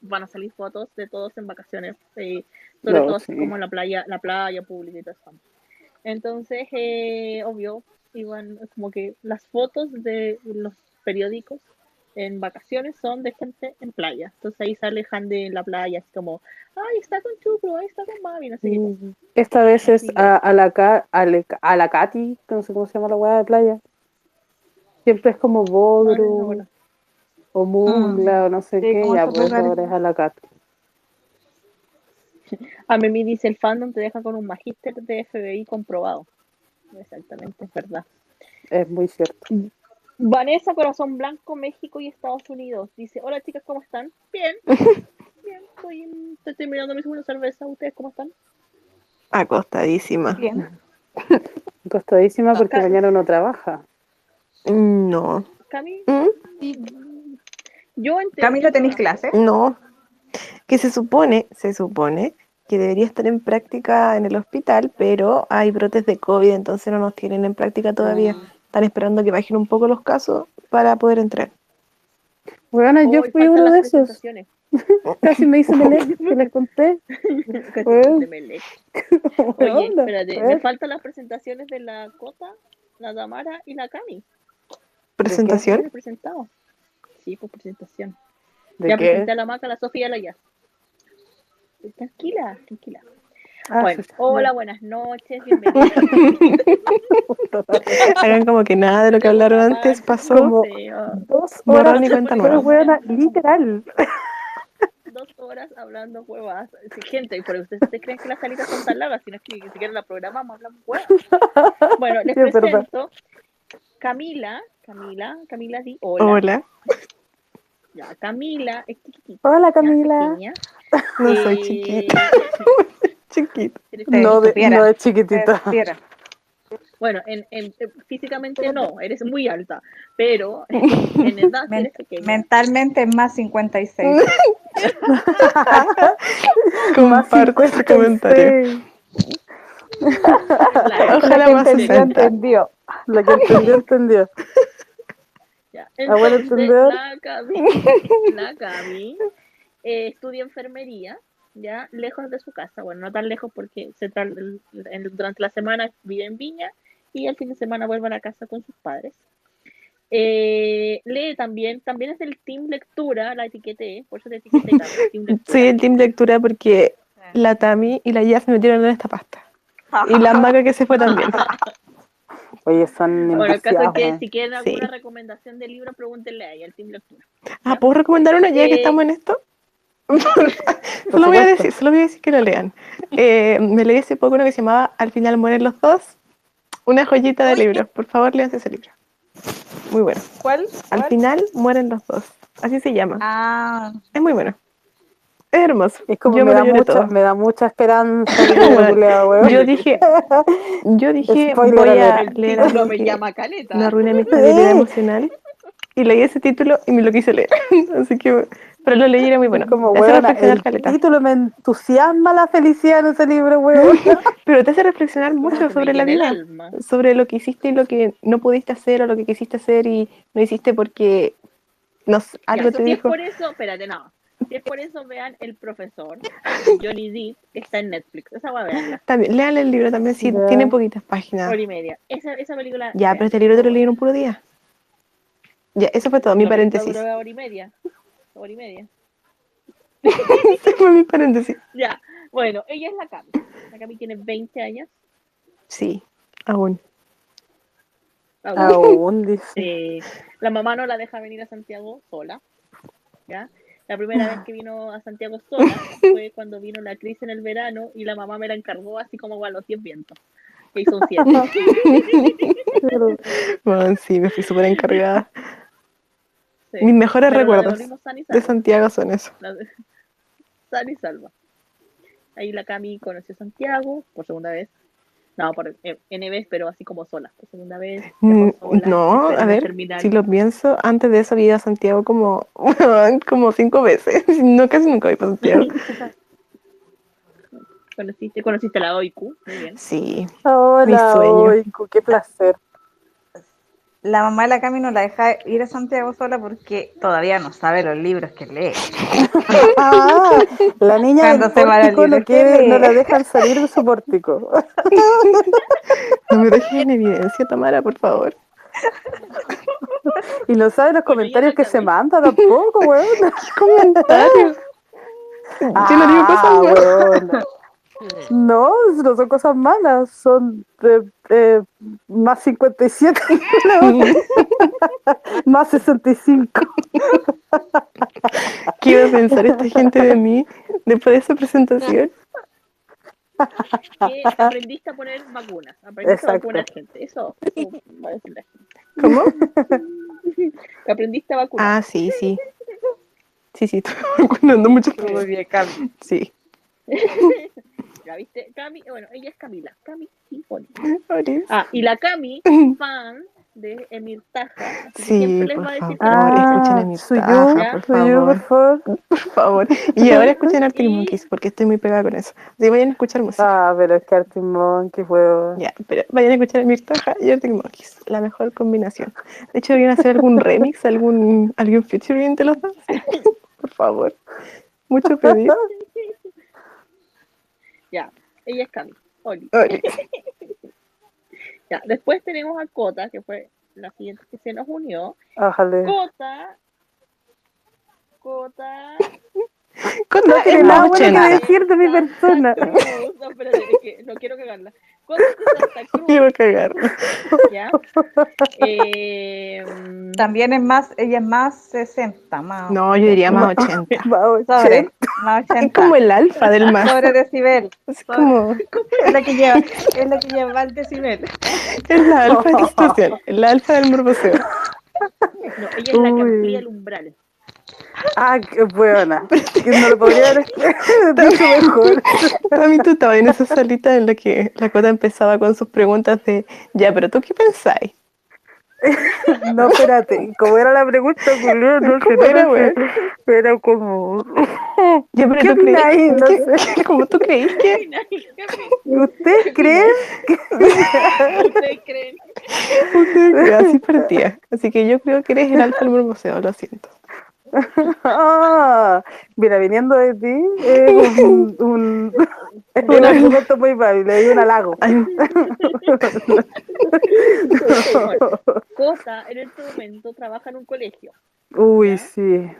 van a salir fotos de todos en vacaciones, eh, sobre No, todo sí. como en la playa, la playa pública y todo eso. Entonces, eh, obvio, iban como que las fotos de los periódicos en vacaciones son de gente en playa. Entonces ahí sale Hande en la playa, así como, ay, está con Chupro, ay, está con Mavi, no sé qué. Mm, Esta vez es a, a la a, le- a la Katy, no sé cómo se llama la hueá de playa. Siempre es como Ah, no, Bodrum bueno. o Mungla o no sé Sí, qué, ya pues ahora es a la Katy. [laughs] A mí dice el fandom te deja con un magíster de FBI comprobado. Exactamente, es verdad. Es muy cierto. Vanessa Corazón Blanco, México y Estados Unidos. Dice, hola chicas, ¿cómo están? Bien. [laughs] Bien, estoy, en- estoy terminando mi segunda cerveza. ¿Ustedes cómo están? Acostadísima. Bien. [laughs] Costadísima porque mañana no trabaja. No. Cami, ¿Mm? yo Camila, ¿tenéis clase? No. Que se supone, se supone que debería estar en práctica en el hospital, pero hay brotes de COVID, entonces no nos tienen en práctica todavía. Están esperando que bajen un poco los casos para poder entrar. Bueno, yo fui uno de esos. [laughs] Casi me hice [laughs] Melec, que les conté. Casi Bueno. de Melec. Oye, [laughs] Onda, espérate, me faltan las presentaciones de la Cota, la Tamara y la Cami. ¿Presentación? ¿He presentado? Sí, pues presentación. ¿De ya qué? presenté a la Maca, a la Sofía y a la Jazz. Tranquila, tranquila. Ah, bueno, [laughs] hola, buenas noches, bienvenidos. Hagan como que nada de lo que hablaron antes pasó. Como-. Dos horas y cuenta pero nueva. huevona, literal. [laughs] Dos horas hablando huevas. Sí, gente, pero ustedes, ustedes creen que las salidas son tan largas, sino es que ni siquiera la programamos, hablamos huevas. [laughs] Bueno, les Sí, presento Camila, Camila, Camila di hola. Hola, Ya, Camila es chiquitita. Hola Camila. no soy Eh, chiquita. Chiquito. No, de- no es chiquitita. Bueno, en, en- eh, físicamente no, eres muy alta, pero en edad [laughs] Men- eres pequeña. Mentalmente es más 56. Comparto ese comentario. Ojalá La que más entendió, 60. entendió. La que entendió, entendió. ya. Entonces, entender. la Cami, la Cami, eh, estudia enfermería, ya, lejos de su casa. Bueno, no tan lejos porque se durante la semana vive en Viña y el fin de semana vuelve a la casa con sus padres. Eh, lee también, también es del Team Lectura, la etiqueté, por eso te etiqueté, Cami, [laughs] Team Lectura. Soy el team lectura porque la Tami y la Jazz se metieron en esta pasta. Y la Maca que se fue también. [laughs] Oye, son Bueno, el caso es que si quieren alguna Sí. recomendación de libro, pregúntenle a ella, el Team Lectura. Ah, ¿puedo recomendar una ya que Eh, estamos en esto? Solo voy a decir, solo voy a decir que lo lean. Eh, me leí hace poco uno que se llamaba Al final mueren los dos. Una joyita de libro. Por favor, lean ese libro. Muy bueno. ¿Cuál? Al ¿Cuál? final mueren los dos. Así se llama. Ah, Es muy bueno. Es hermoso. Es como Yo me, me da mucha, me da mucha esperanza. [laughs] Yo dije, yo dije, Spoiler voy a leer algo me llama Caleta. no arruine mi [laughs] estabilidad emocional. Y leí ese título y me lo quise leer. [laughs] Así que, pero lo leí era muy bueno. como reflexionar el caleta. título me entusiasma la felicidad en ese libro, weón. [laughs] Pero te hace reflexionar mucho sobre la vida. Sobre lo que hiciste y lo que no pudiste hacer o lo que quisiste hacer y no hiciste porque no sé, algo Ya, te si es dijo. por eso, espérate, no. Si es por eso, vean El Profesor, [laughs] Johnny Depp, que está en Netflix. Esa va a verla. También, lean el libro también, sí, Ya. tiene poquitas páginas. Hora y media. Esa, esa película. Ya, pero este libro te lo leí en un puro día. Ya, eso fue todo, mi paréntesis. Hora y media. Hora y media. Ese [laughs] fue mi paréntesis. Ya. Bueno, ella es la Cami. La Cami tiene 20 años. Sí, aún. Aún. Aún [laughs] dice. Eh, la mamá no la deja venir a Santiago sola. ¿ya? La primera vez que vino a Santiago sola fue [laughs] cuando vino la crisis en el verano y la mamá me la encargó así como a los 10 vientos. Que hizo un 7. Bueno, sí, me fui súper encargada. Sí. Mis mejores recuerdos de. Santiago son eso. [laughs] De- y salva. Ahí la Cami conoció Santiago por segunda vez. No, por eh, N vez, pero así como sola. Por segunda vez. Mm, sola, No, a ver, terminal. si lo pienso, antes de eso había ido a Santiago como, [laughs] como cinco veces. [laughs] No, casi nunca voy para Santiago. Conociste, conociste a la OIQ. Muy bien. Sí, Hola, sueño. Oiku, qué placer. La mamá de la Cami no la deja ir a Santiago sola porque todavía no sabe los libros que lee. Ah, la niña Cuando del se pórtico no, ¿qué quiere, no la dejan salir de su pórtico. no me dejes en evidencia, Tamara, por favor. Y no sabe los comentarios que se manda tampoco, weón. [laughs] Comentario. Yo no digo cosas Ah, malas. weona. No, no son cosas malas, son eh, eh, más 57, [laughs] más 65. ¿Qué iba a pensar esta gente de mí después de esa presentación? que aprendiste a poner vacunas, aprendiste a Exacto. vacunar gente. Eso, eso va a decir la gente. ¿Cómo? [laughs] Que aprendiste a vacunar. Ah, sí, sí. Sí, sí, estoy [laughs] vacunando muchas Muy bien, Cami. Sí. ¿Ya viste? Cami, bueno, ella es Camila. Cami. Ah, y la Cami, [laughs] fan de Emir Taja. Sí, siempre les va a decir favor. que escuchen taja, yo, por soy yo, por favor. Por favor. [laughs] Y ahora escuchen Arctic Monkeys, porque estoy muy pegada con eso. Así vayan a escuchar música. Ah, pero es que Arctic Monkey, weón. Ya, pero vayan a escuchar a Emir Taja y Arctic Monkeys. La mejor combinación. De hecho, deberían hacer algún remix, algún, algún featuring de los dos. Sí. [laughs] Por favor. Mucho pedir. Ya, ella es Cami. Oli. Oris. [laughs] Ya, después tenemos a Cota, que fue la siguiente que se nos unió. Ájale. Cota. Cota. Cota No es tiene más nada bueno que 80. decir de mi persona. No, espérate, es que no quiero cagarla. Cota de Santa Cruz. Iba a cagar. [laughs] ¿ya? Eh, También es más, ella es más 60, más. No, yo diría más 80. Vamos, Sobre, más 80. [laughs] Es como el alfa del más. Sobre decibel. [laughs] Es como Es la que lleva, es la que lleva el decibel. es la alfa de la. El alfa del morboseo. no, ella es la que Uy. amplía el umbral. Ah, qué buena. Que no lo podría haber [laughs] dicho mejor. A mí tú estabas en esa salita en la que la Cota empezaba con sus preguntas de, ya, pero tú qué pensáis? [laughs] No, espérate. ¿Cómo era la pregunta, Julio? No sé, ¿Cómo era, güey? Era como... Ya, pero ¿Qué tú creí? No ¿qué- sé. como tú creís que [laughs] ¿Usted cree? ¿Ustedes creen? así partía. Así que yo creo que eres el alfa del museo, lo siento. Ah, mira, viniendo de ti, es un, un, [laughs] [laughs] es un argumento muy válido y un halago. [laughs] Cosa, en este momento trabaja en un colegio. Uy, sí.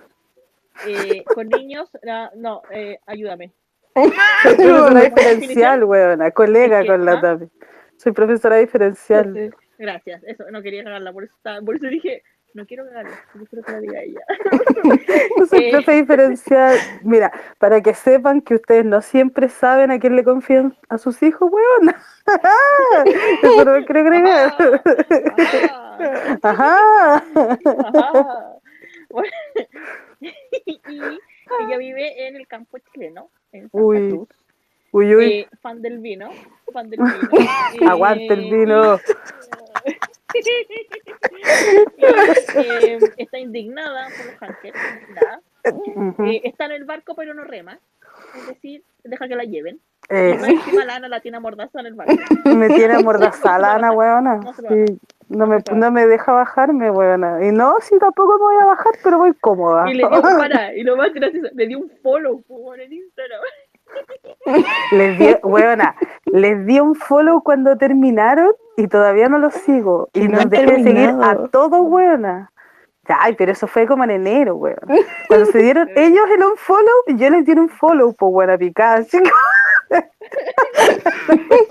eh, con niños, no, no eh, ayúdame. Soy profesora ¿Cómo diferencial, weona, colega Es que, con la. Tami. Soy profesora diferencial. Gracias, eso, no quería cagarla, por eso, estaba- por eso dije, no quiero cagarla, yo quiero que la diga ella. [laughs] Eh. profe diferencial. Mira, para que sepan que ustedes no siempre saben a quién le confían a sus hijos, weona. [laughs] Eso no quiero agregar. Ah, [laughs] Ajá. Ajá. Bueno, y ella vive en el campo chileno, en Uy. Uy, uy. Eh, fan del vino, fan del vino. Aguante el vino. Eh, [laughs] está indignada por los hackers. Eh, está en el barco pero no rema, es decir, deja que la lleven. Eh, encima la Ana la tiene mordaza en el barco. me tiene mordazada, Ana, weona. No Sí, no, me, no me deja bajarme, weona. Y no, sí, tampoco me voy a bajar, pero voy cómoda. Y le dio, [laughs] para, y lo más gracioso, le dio un follow en Instagram. Les di, weona, les di un follow cuando terminaron y todavía no los sigo. Y Que no los han dejé de seguir a todos, weona. Ay, pero eso fue como en enero, weón. Cuando se dieron [laughs] ellos el unfollow, yo les di un follow, pues, buena picada,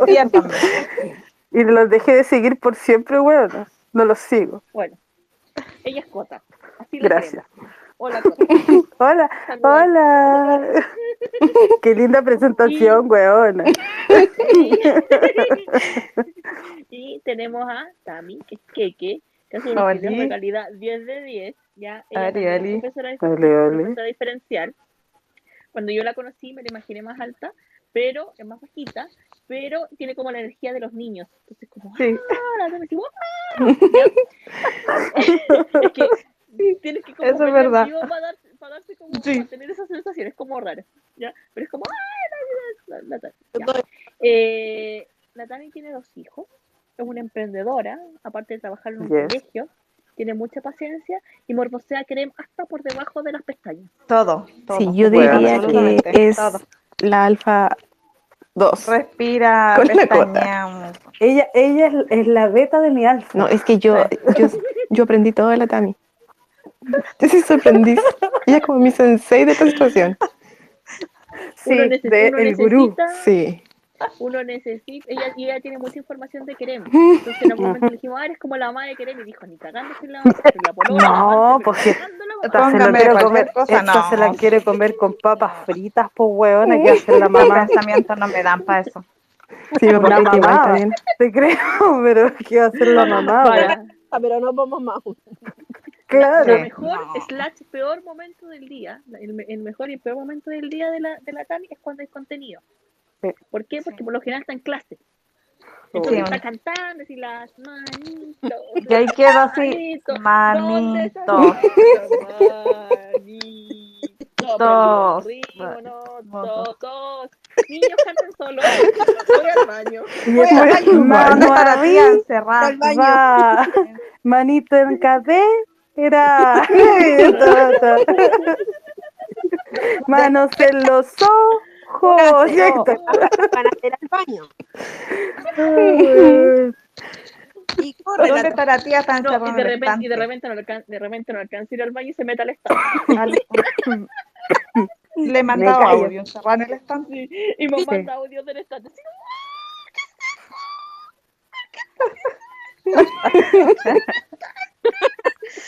Ciértame. [laughs] Y los dejé de seguir por siempre, weona. No los sigo. Bueno, ella es. Así la Gracias. Hola. [laughs] Hola, Saludos. hola. [laughs] Qué linda presentación, weona. [laughs] y tenemos a Tami, que es Keke, que hace de calidad 10 de 10. Ya, ella es oli. profesora, de- profesora diferencial. Cuando yo la conocí me la imaginé más alta, pero es más bajita, pero tiene como la energía de los niños. Entonces, como, Sí. ¡ah! La ¡ah! Es que tienes que como Eso es verdad. para, dar- para darte como, Sí. para tener esa sensación, es como raro, ¿ya? Pero es como, ¡ah! La, la. Eh, tiene dos hijos, es una emprendedora, aparte de trabajar en un Yes. colegio, tiene mucha paciencia y morbosea crema hasta por debajo de las pestañas. Todo, todo. Sí, yo Bueno, diría que es todo. la alfa 2. Respira, [laughs] Con. Ella, ella es, es la beta de mi alfa. No, es que yo, yo, yo aprendí todo de la Tami. Yo sí sorprendí. Ella es como mi sensei de esta situación. sí, de uno el gurú. Sí. uno necesita, ella, y ella tiene mucha información de Kerem. [laughs] Entonces en algún momento le dijimos, ah, eres como la mamá de Kerem, y dijo, ni cagando la la la No, amante, pues la mamá". Esta se, lo comer, cosa, esta se la quiere comer con papas fritas, pues huevona, que hacer la Mis mamá. pensamientos no me dan para eso. Sí, me igual mamá. bien. Te creo, [laughs] pero ¿qué va a hacer la mamá? Para, pero no vamos más. Claro. lo Sí. mejor, No. slash peor momento del día, el, me- el mejor y el peor momento del día de la, de la Tami es cuando hay contenido. Sí. ¿Por qué? Porque por lo general está en clase. Entonces Sí, está cantando y las manitos. Y ahí quedo así, Manito, ¿dónde está manito. Manito, Dos. perdió el ritmo, no, Dos. dos, dos. Niños cantan solo. Voy al baño. Y esa mano ¿Dónde está la tía arriba, encerrada? Al baño. [laughs] manito en cadera, [laughs] [laughs] manos en los ojos. Ya está. Van a ir al baño. Y corre ¿Dónde la está la tía? Está No, y de repente, y de repente no alcanza, de repente no alcanza a ir al baño y se mete al estante. [laughs] Le callo. audio, encerrada en el estante. Y me Sí. manda audios del estante.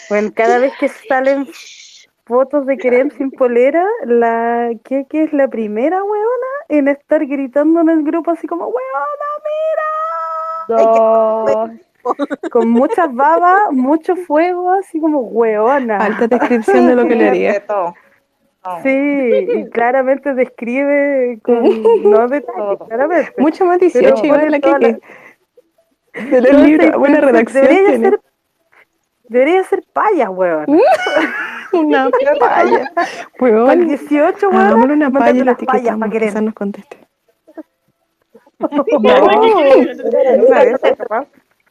Bueno, cada vez que salen fotos de Kerem sin polera, la que es la primera huevona en estar gritando en el grupo así como huevona, mira. Dos. con muchas babas, mucho fuego, así como hueona. Alta descripción de lo que le haría. todo. No. Sí, y claramente describe con no detalles, claramente. Mucho más Pero 18 igual la buena redacción Debería tiene. ser, debería ser [laughs] [laughs] paya, weón. Una paya. Para el Weón, 18, weón. hagámosle una paya y la unas payas etiquetamos, pa' querer. quizás nos conteste. Una de esas, capaz.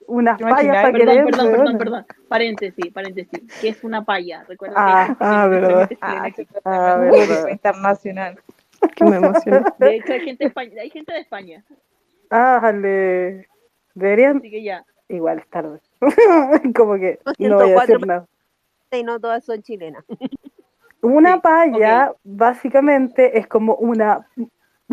Unas ¿Te payas para Perdón, querer, perdón, weón. perdón, perdón. Paréntesis, paréntesis. ¿Qué es una paya? Recuerda [laughs] Ah, que ah, verdad. Ah, sí, Ah, verdad. internacional. Que me emociona. de hecho hay gente, de España, hay gente de España, Ah, jale. Deberían, así que ya. igual es tarde. [laughs] Como que no voy a decir nada. Y no todas son chilenas. [laughs] Una Sí, paya, básicamente, es como una,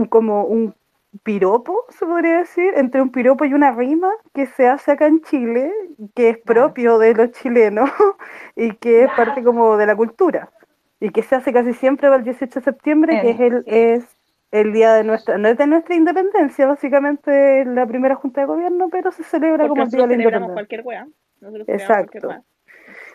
como un piropo, se podría decir, entre un piropo y una rima que se hace acá en Chile, que es propio de los chilenos [laughs] y que es parte como de la cultura. Y que se hace casi siempre el 18 de septiembre, que es el, es el día de nuestra, no es de nuestra independencia, básicamente es la primera junta de gobierno, pero se celebra Porque como el día de la independencia. cualquier wea. Nosotros celebramos cualquier Exacto. wea.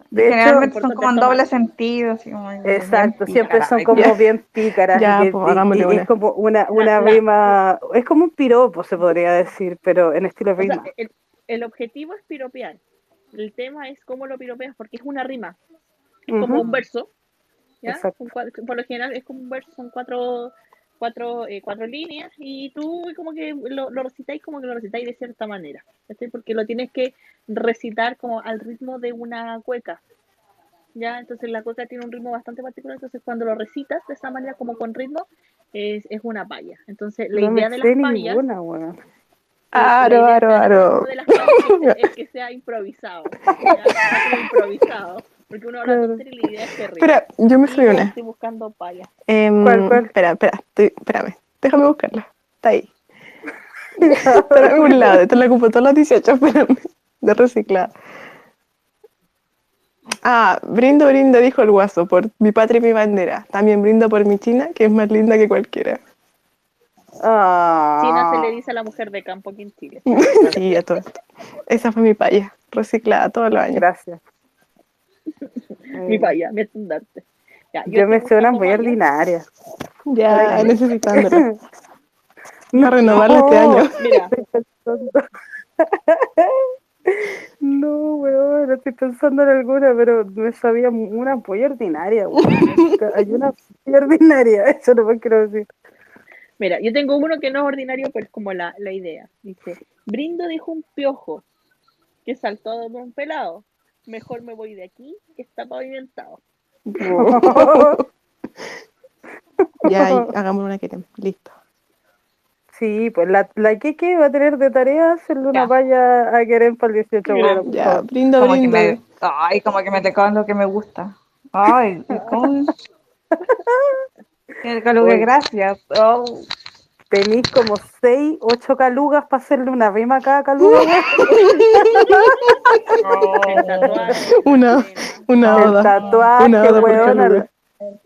De hecho, Generalmente son como en doble sentido. Así como Exacto, siempre pícara. son Ay, como ya. bien pícaras. Ya, y pues, y- y es como una, una La- la- rima, es como un piropo, se podría decir, pero en estilo O sea, rima. el, el objetivo es piropear. El tema es cómo lo piropeas, porque es una rima. Es como Ujú. un verso. ¿ya? Exacto. Un cuadro- por lo general es como un verso, son cuatro, cuatro, eh, cuatro líneas y tú como que lo, lo recitáis como que lo recitáis de cierta manera. Porque lo tienes que recitar como al ritmo de una cueca. ¿ya? Entonces la cueca tiene un ritmo bastante particular, entonces cuando lo recitas de esa manera como con ritmo, es, es una palla. Entonces la No idea de las payas ninguna, Aro, aro, aro. de las es que sea improvisado. [laughs] Porque uno habla la idea es. Espera, yo me yo una. Estoy buscando paya. Em, ¿Cuál, cuál? Espera, espera, estoy, espérame. Déjame buscarla. Está ahí. [laughs] Está en un lado, esta la ocupó todas las 18, espérame. De reciclada. Ah, brindo, brindo, dijo el guaso, por mi patria y mi bandera. También brindo por mi China, que es más linda que cualquiera. Ah. China se le dice a la mujer de campo aquí en Chile. [laughs] Sí, a todo esto. Esa fue mi paya, reciclada todos los años. Gracias. Mi paya, mi estandarte. Ya, Yo me sé unas muy payas. ordinarias. Ya necesitándolo. [laughs] A renovarla este año. [laughs] Mira, [laughs] No, weón, estoy pensando en alguna, pero me sabía una muy ordinaria, weón. Hay una muy ordinaria, eso no me quiero decir. mira, yo tengo uno que no es ordinario, pero es como la, la idea. Dice, Brindo dijo un piojo que saltó de un pelado. Mejor me voy de aquí, que está pavimentado. [laughs] Ya, ahí, [laughs] hagamos una que listo. Sí, pues la, la Keke va a tener de tarea hacerle una valla a Keren para el 18, Mira, weón. Ya, brindo, Como que me, ay, como que me tocó lo que me gusta. Ay, ¿cómo? [laughs] Gracias. Oh, Tenéis como 6, 8 calugas para hacerle una rima a cada caluga, tatuaje, [laughs] Una-. Una El oda. tatuaje, Una oda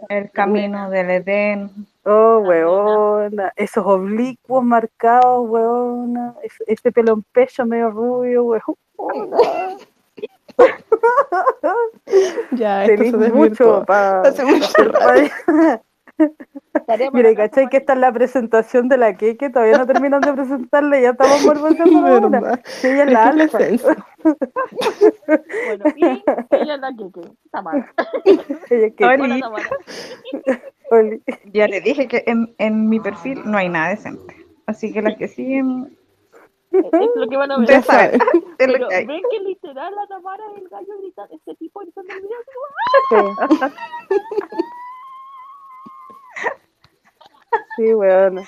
el camino del Edén. Oh, weona. Esos oblicuos marcados, weona. Ese, ese pelo en pecho medio rubio, weona. [laughs] Ya, esto se mucho para Hace mucho rato. [laughs] Mira, ¿cachai? Que esta es la presentación de la Keke, todavía no terminan de presentarla y ya estamos morboseando. Sí, ella es la alfa. [laughs] Bueno, y ella es la que, Tamara. [laughs] Ella es Keke. [laughs] Oli. Ya le dije que en, en mi perfil no hay nada decente. Así que las que siguen, Es lo que van a ver. ustedes saben. Lo Pero que hay. ven que literal la Tamara es el gallo gritando, este tipo gritando el video. Sí. Sí, weona.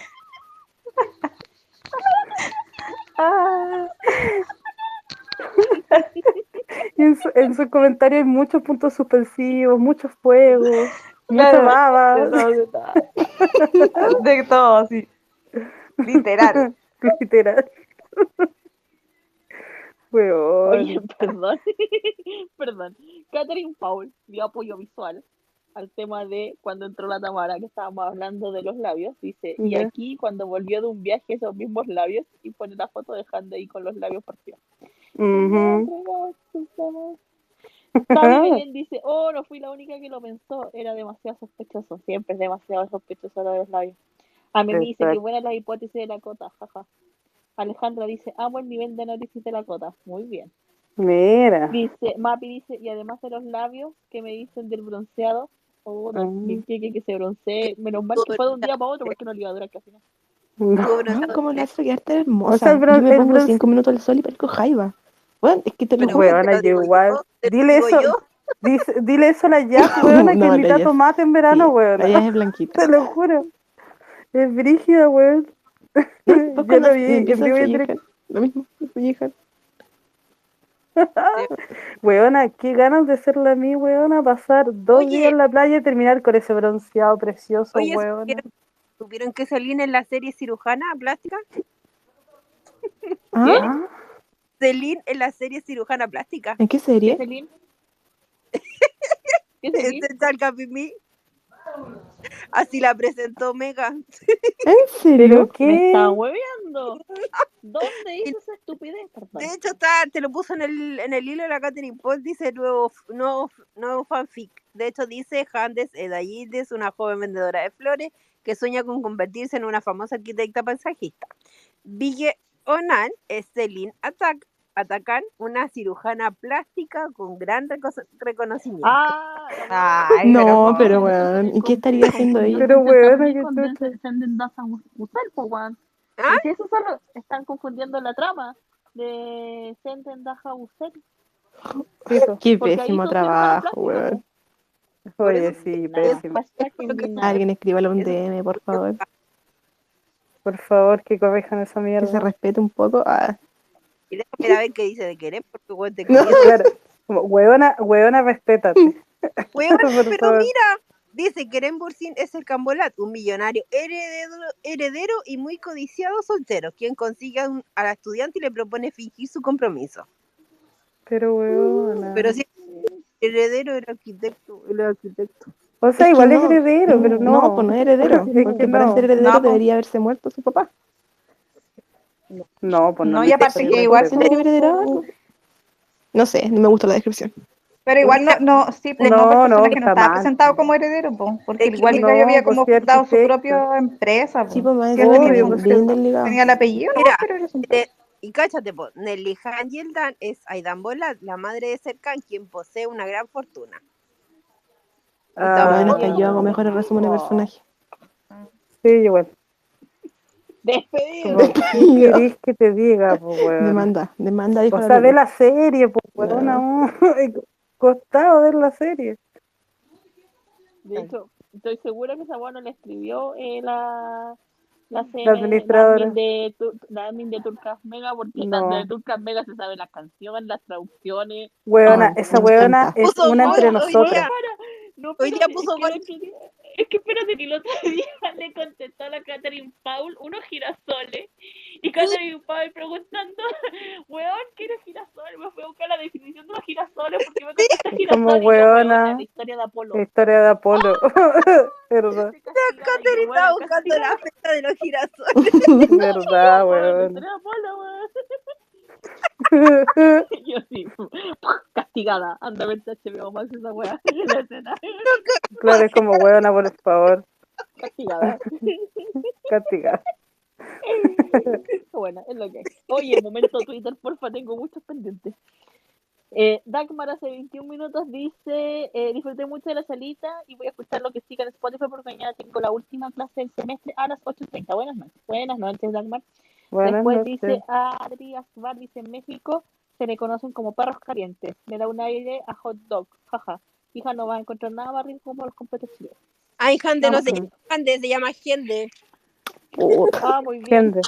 Ah, en, su, en comentarios hay muchos puntos suspensivos, muchos fuegos, mucha Claro, baba. de todo, de todo. [laughs] De todo, sí. Literal. Literal. Weón. Oye, perdón. [laughs] perdón. Catherine Paul dio apoyo visual al tema de cuando entró la Tamara, que estábamos hablando de los labios. Dice, y aquí cuando volvió de un viaje esos mismos labios y pone la foto de Handy ahí con los labios partidos. Ujú. Tavi Belén [laughs] dice, oh, no fui la única que lo pensó, era demasiado sospechoso, siempre es demasiado sospechoso lo de los labios. A mí me dice que buena la hipótesis de la cota, jaja. Alejandra dice, amo el nivel de análisis de la cota, muy bien. Mira. Dice, Mapi dice, y además de los labios que me dicen del bronceado, oh, no, Ah. que, que, que se broncee, menos mal que fue de un día para otro porque no le iba a durar casi nada. No, ¿cómo le hace quedarte hermosa? O sea, el bron- yo me pongo bronce- cinco minutos al sol y parezco jaiba. Bueno, es que te lo Pero juro. Weona, lo yo igual. lo Dile eso, dice- dile eso a la Jazz, [laughs] weona, que No, la invita Jazz. tomate en verano, Sí, weona. ella es blanquita. Te lo juro. Es brígida, weón. [laughs] Yo lo vi, yo a vi lo mismo. [laughs] Weona, qué ganas de ser la mí, weona, pasar dos Oye. días en la playa y terminar con ese bronceado precioso, Oye, weona. ¿supieron, supieron que Celine en la serie cirujana plástica? ¿Ah? Celine en la serie cirujana plástica. ¿En qué ¿Qué serie? Celine? ¿Qué Celine? Así la presentó Mega. ¿En ¿Pero serio? Me qué? está hueveando. ¿Dónde hizo esa estupidez? Perdón. De hecho, está, te lo puso en el, en el hilo de la Catherine Paul, dice nuevo, nuevo, nuevo fanfic. De hecho, dice Handes Edayildes, una joven vendedora de flores que sueña con convertirse en una famosa arquitecta paisajista. Ville Onan es Celine Attack, Atacan, una cirujana plástica con gran reco- reconocimiento. Ah, Ay, No, pero weón, ¿y qué estaría haciendo ella? Pero, weona, qué con chucha. Descendent Daza Usel, po, weón. ¿Ah? Y si eso solo están confundiendo la trama de Senten Daja. Qué pésimo trabajo, weón. Oye, sí, pésimo. Alguien escríbale un DM, por favor. Por favor, que corrijan esa Que se mierda. respete un poco. Ah, Y déjame ver qué dice de querer, porque weón, te No. Claro. Como, Weona, weona, respétate. [laughs] [laughs] Pero favor. mira, dice que Eren Bursin es el Cambolat, un millonario heredero, heredero y muy codiciado soltero, quien consigue a, un- a la estudiante y le propone fingir su compromiso. Pero, weona. Pero si heredero era arquitecto, él era arquitecto. O sea, Es que igual es no, heredero, pero no. No, pues no es heredero. [laughs] Es que Porque para no. ser heredero No, debería haberse muerto su papá. No, pues no. No, y aparte que igual. No sé, no me gustó la descripción. Pero igual no, no, sí, pues no, No, por no, personaje no está estaba mal. presentado como heredero, po, porque Es que igual no, había como sí, fundado su propia empresa, po. Sí, pues más obvio, pues, tenía el apellido, ¿no? Mira, pero era un- Eh, y cáchate, po, Nelly Hangeldan es Aidan Bolat, la madre de Serkan, quien posee una gran fortuna. Ah, Bueno, hasta yo hago mejores resúmenes de personaje. Sí, igual. Despedido. ¿Qué querés que te diga, pues, weón? Demanda, demanda, dijo O la sea, ve la serie, pues, weón. No. No. [laughs] Costado ver la serie. De hecho, estoy segura que esa buena le escribió eh, la, la, La administradora. admin de, la admin de Turcas Mega, porque la No. de Turcas Mega se sabe las canciones, las traducciones. Weona, esa weona es una entre gol, hoy nosotras. día. No, Hoy día espérate, puso es que espérate que el otro día [laughs] le contestó a la Catherine Paul unos girasoles. Y Catherine Paul preguntando, weón, ¿qué era girasol? Me fui a buscar la definición de los girasoles porque me contesta [laughs] Es girasol. como weona. la historia de Apolo. La historia de Apolo. [laughs] ¿Verdad? Catherine estaba buscando la fecha de los girasoles. ¿Verdad, Weón, la weón? historia de Apolo, weón. [laughs] Yo sí, castigada. Anda a ver HBO Max esa weá. [laughs] La escena. Claro, es como weona, por favor. Castigada. [laughs] Castigada. Bueno, es lo que hay. Oye, momento Twitter, porfa, tengo muchos pendientes. Eh, Dagmar hace 21 minutos dice, eh, disfruté mucho de la salita y voy a escuchar lo que siga en Spotify porque mañana tengo la última clase del semestre a las 8.30. Buenas noches. Buenas noches, Dagmar. Buenas Después noches. dice Adri Asbar, dice en México se le conocen como perros calientes. Me da un aire a hot dog. Jaja. Hija, no va a encontrar nada más rico como los completos chilenos. Ay, Hande no se Ujú. llama Hande, se llama. Puta. Ah, muy bien. Gente.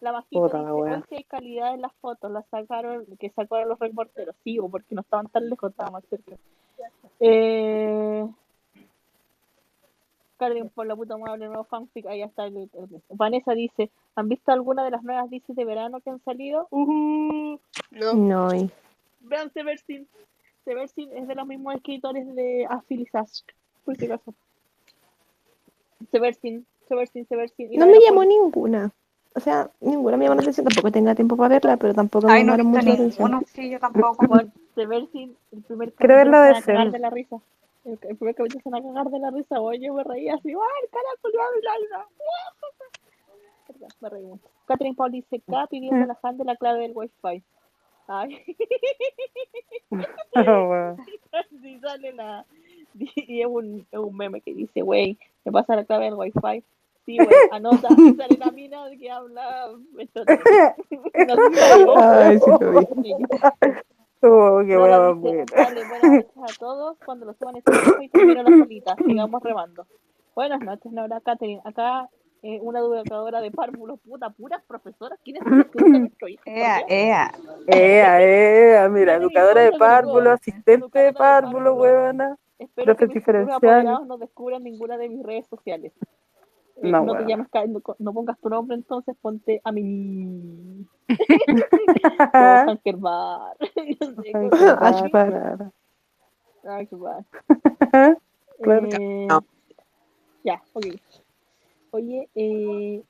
La bajita Puta la wea. hay calidad en las fotos, las sacaron, que sacaron los reporteros, sí, o porque no estaban tan lejos, estaban más cerca. Eh... Carden por la puta madre, nuevo fanfic, ahí está el, el- Vanessa dice, ¿han visto alguna de las nuevas DC de verano que han salido? Uh No. No, y- Vean Seversin. Seversin es de los mismos escritores de Sask, por si acaso. Seversin, Seversin, Seversin. y no me llamó ninguna. o sea, ninguna me llama la atención, tampoco tenga tiempo para verla, pero tampoco me Ay, no he llamaron visto mucho la atención. ninguno, sí, yo tampoco. Bueno, si el primer capítulo de la risa. El, primer capítulo se van a cagar de la risa, güey. Yo me reía así, ¡ay, el cara culiado y la la! Perdón, Me reí mucho. Catherine Paul dice, K pidiendo a la fan de la clave del wifi. Ay, [laughs] Oh, sí sale la... Y es un, es un meme que dice, güey, me pasa la clave del wifi. Sí, güey, anota, [laughs] sale la mina que habla... [laughs] No sé si lo Ay, sí lo vi. Oh, qué weón, dice, dale, buenas noches [laughs] a todos. Cuando lo suban este y termino la solita, sigamos remando. Buenas noches, Nora Catherine. Acá eh, una educadora de párvulos, puta, puras profesoras. ¿Quiénes son los [laughs] nuestro hijo? Ea, ea. Ea, ea, mira, educadora de mi nombre, párvulo, amigo. asistente de Educadora de párvulo, párvulo. weona. Espero que mis apoderados no descubran ninguna de mis redes sociales. Eh, No, no, te Ca- no, no pongas tu nombre, entonces ponte a mí. O Hankerbar. No sé, ¿cómo se llama? Ashbar. Hankerbar. Claro. [laughs] Eh, No. Ya, ok. Oye, eh,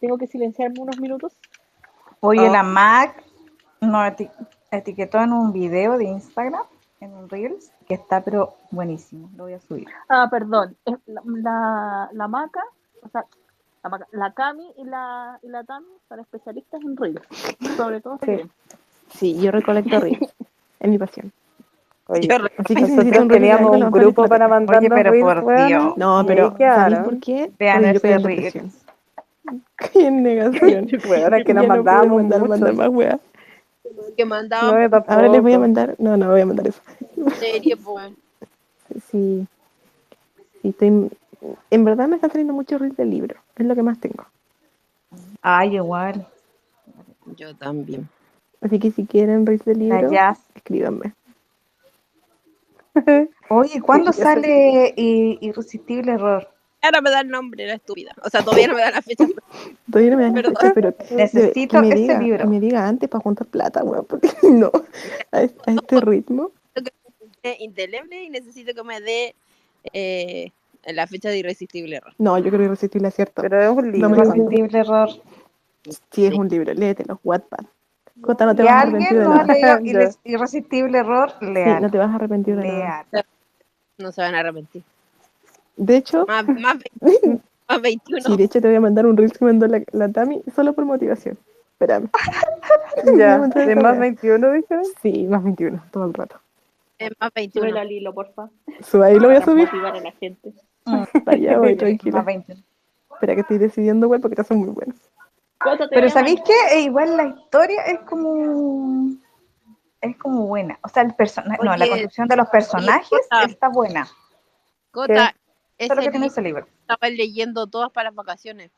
tengo- que silenciarme unos minutos. Oye, Ah. la Mac nos eti- etiquetó en un video de Instagram, en un Reels, que está pero buenísimo. Lo voy a subir. Ah, perdón. es La, la, la Maca, o sea, la, la Cami y la, y la Tami son especialistas en Reels. Sobre todo Sí. Sí, yo recolecto reels. [laughs] Es mi pasión. Oye, Así que nosotros teníamos un grupo para mandarnos Oye, pero reels, por Dios. No, pero ahí ¿sabéis quedaron. por qué? Vean Oye, ese en reel. Qué negación. [laughs] Es que nos no mandábamos mandar, mucho. mandar más weas. que No, tampoco. Ahora les voy a mandar. No, no voy a mandar eso. serie, pues. Sí. Sí, estoy. En verdad me están saliendo muchos reels del libro. Es lo que más tengo. Ay, igual. Yo también. Así que si quieren reels del La libro, escríbanme. [laughs] Oye, ¿cuándo Sí, sale Irresistible Error? Ahora me da el nombre, la estúpida. O sea, todavía no me da la fecha. [laughs] Todavía no me dan Perdón. fecha, pero Necesito que me ese diga, libro. que me diga antes para juntar plata, weón, porque [laughs] si no, a, es- a este ritmo. Indeleble y necesito que me dé eh, la fecha de irresistible error. No, yo creo irresistible es cierto. Pero es un No libro. me Irresistible Error. Sí, es un libro, léetelo, Wattpad. Cota, no te vas a arrepentir alguien de no ha nada. Irres- [laughs] Irresistible Error, Sí, lean. no te vas a arrepentir de nada. No se van a arrepentir. De hecho, Más, [laughs] más, 20 más 21. sí, de hecho te voy a mandar un reel que mandó la, la Tami solo por motivación. Espérame. [laughs] Ya, de más 21, dijeron. Sí, más 21, todo el rato. Es más Sube 21. la Lilo, porfa. Suba ahí lo voy a Para subir. motivar a la gente. [laughs] Voy, tranquila. 20. Espera que estoy decidiendo, güey, porque todas son muy buenas. ¿Cuánto te Pero? ¿sabéis qué? Eh, Igual la historia es como... Es como buena. O sea, el personaje... No, la construcción de los personajes está buena. Cota, Eso es lo que tiene ese libro. estaba leyendo todas para las vacaciones.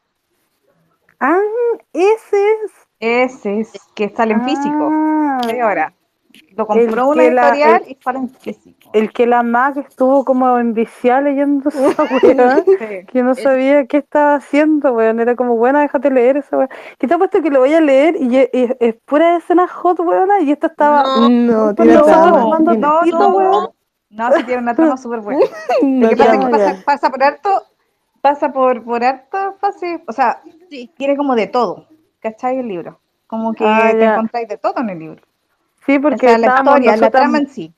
Ah, ese es. Ese es que sale en físico. Ah, ahora. Lo compró una que la- editorial el- y sale en físico. El que la Mac estuvo como enviciada leyendo esa [laughs] weá. Sí. Que no sabía qué estaba haciendo, weón. Era como, buena, déjate leer esa weá. Que te ha puesto que lo voy a leer y es, es- es pura escena hot, weón. Y esta estaba. No. No, tiene No, no, weón. no. Tiene una [laughs] trama súper buena. no Lo que pasa que pasa, pasa por harto, pasa por, por harto fase, o sea, Sí. tiene como de todo, ¿cachai? El libro. Como que Ah, te encontráis de todo en el libro. Sí, O porque sea, la historia, la trama en sí.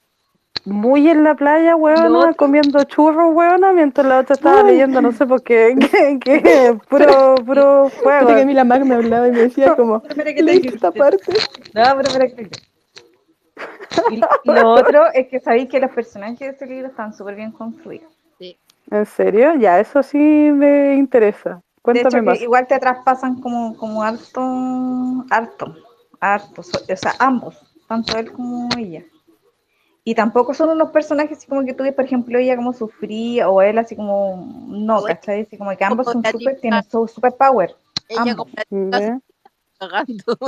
Muy en la playa, otro- comiendo churros, weona, mientras la otra estaba leyendo, no sé por qué, [laughs] que, que puro, puro fuego. que a mí la Mac me hablaba y me decía como, [laughs] Espera que te leíste esta parte. No, pero espera que y, y lo otro es que sabéis que los personajes de ese libro están súper bien construidos. ¿En serio? Ya, eso sí me interesa. De Cuéntame que más. igual te traspasan como, como harto, harto, harto, o sea, ambos, tanto él como ella. Y tampoco son unos personajes así como que tú ves, por ejemplo, ella como sufría o él así como, no, ¿cachai? Así como que ambos son como super, tienen su super power. Ella cagando.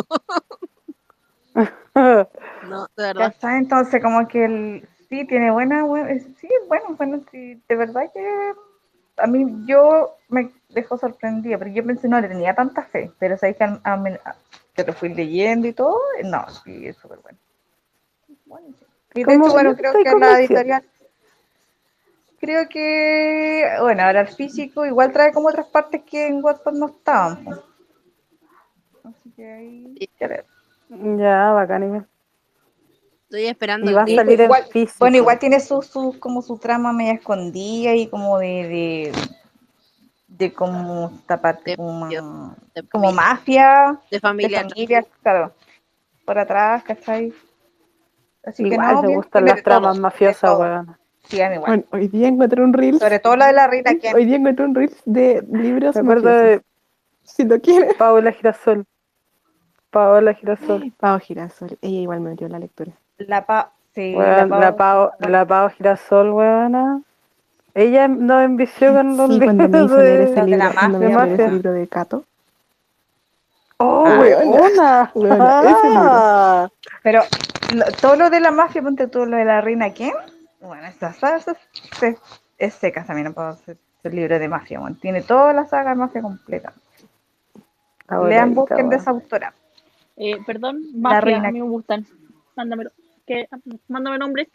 [laughs] No, de verdad. ¿Cachai? Entonces como que él sí tiene buena, buena sí, bueno, bueno, sí, de verdad que a mí yo me dejó sorprendida, pero yo pensé no le tenía tanta fe, pero sabéis que, a- que lo fui leyendo y todo, no, sí, es súper bueno. Buenísimo. Y de Como hecho, bueno, creo que la editorial, creo que, bueno, ahora el físico igual trae como otras partes que en Wattpad no estaban. po. que ahí. Ya, bacán. Estoy esperando Y va a el salir en Igual- físico. Bueno, igual tiene su, su, como su trama media escondida y como de, de, de como esta parte De- como, de como familia, mafia, de de familia. familia, claro, por atrás, ¿cachai? Así que Igual no, me gustan las de tramas todo, de mafiosas, weón. Sí, a mí igual. Bueno, hoy día encontré un reel. Sobre todo la de la reina que Hoy día encontré un reel de libros Me acuerdo de Si lo quieres. Paola Girasol. Paola Girasol. [gasps] Pau Girasol. Ella igual me metió en la lectura. la pa, sí, Weón, la, Pao, la Pao Girasol, weona. Ella nos envició con los Sí, cuando me libros hizo leer de... ese de libro, la cuando me mafia. ese libro de Cato. ¡Oh, Ah, weona! weona, ese libro. Ah, Pero lo- todo lo de la mafia, ponte tú lo de la reina quién, bueno, esta saga es, es, seca también, no puedo hacer el libro de mafia, bueno, tiene toda la saga de mafia completa. Ahora Lean, busquen de esa autora. Eh, perdón, La mafia, reina. a mí me gustan. Mándamelo. ¿Qué? Mándame nombres.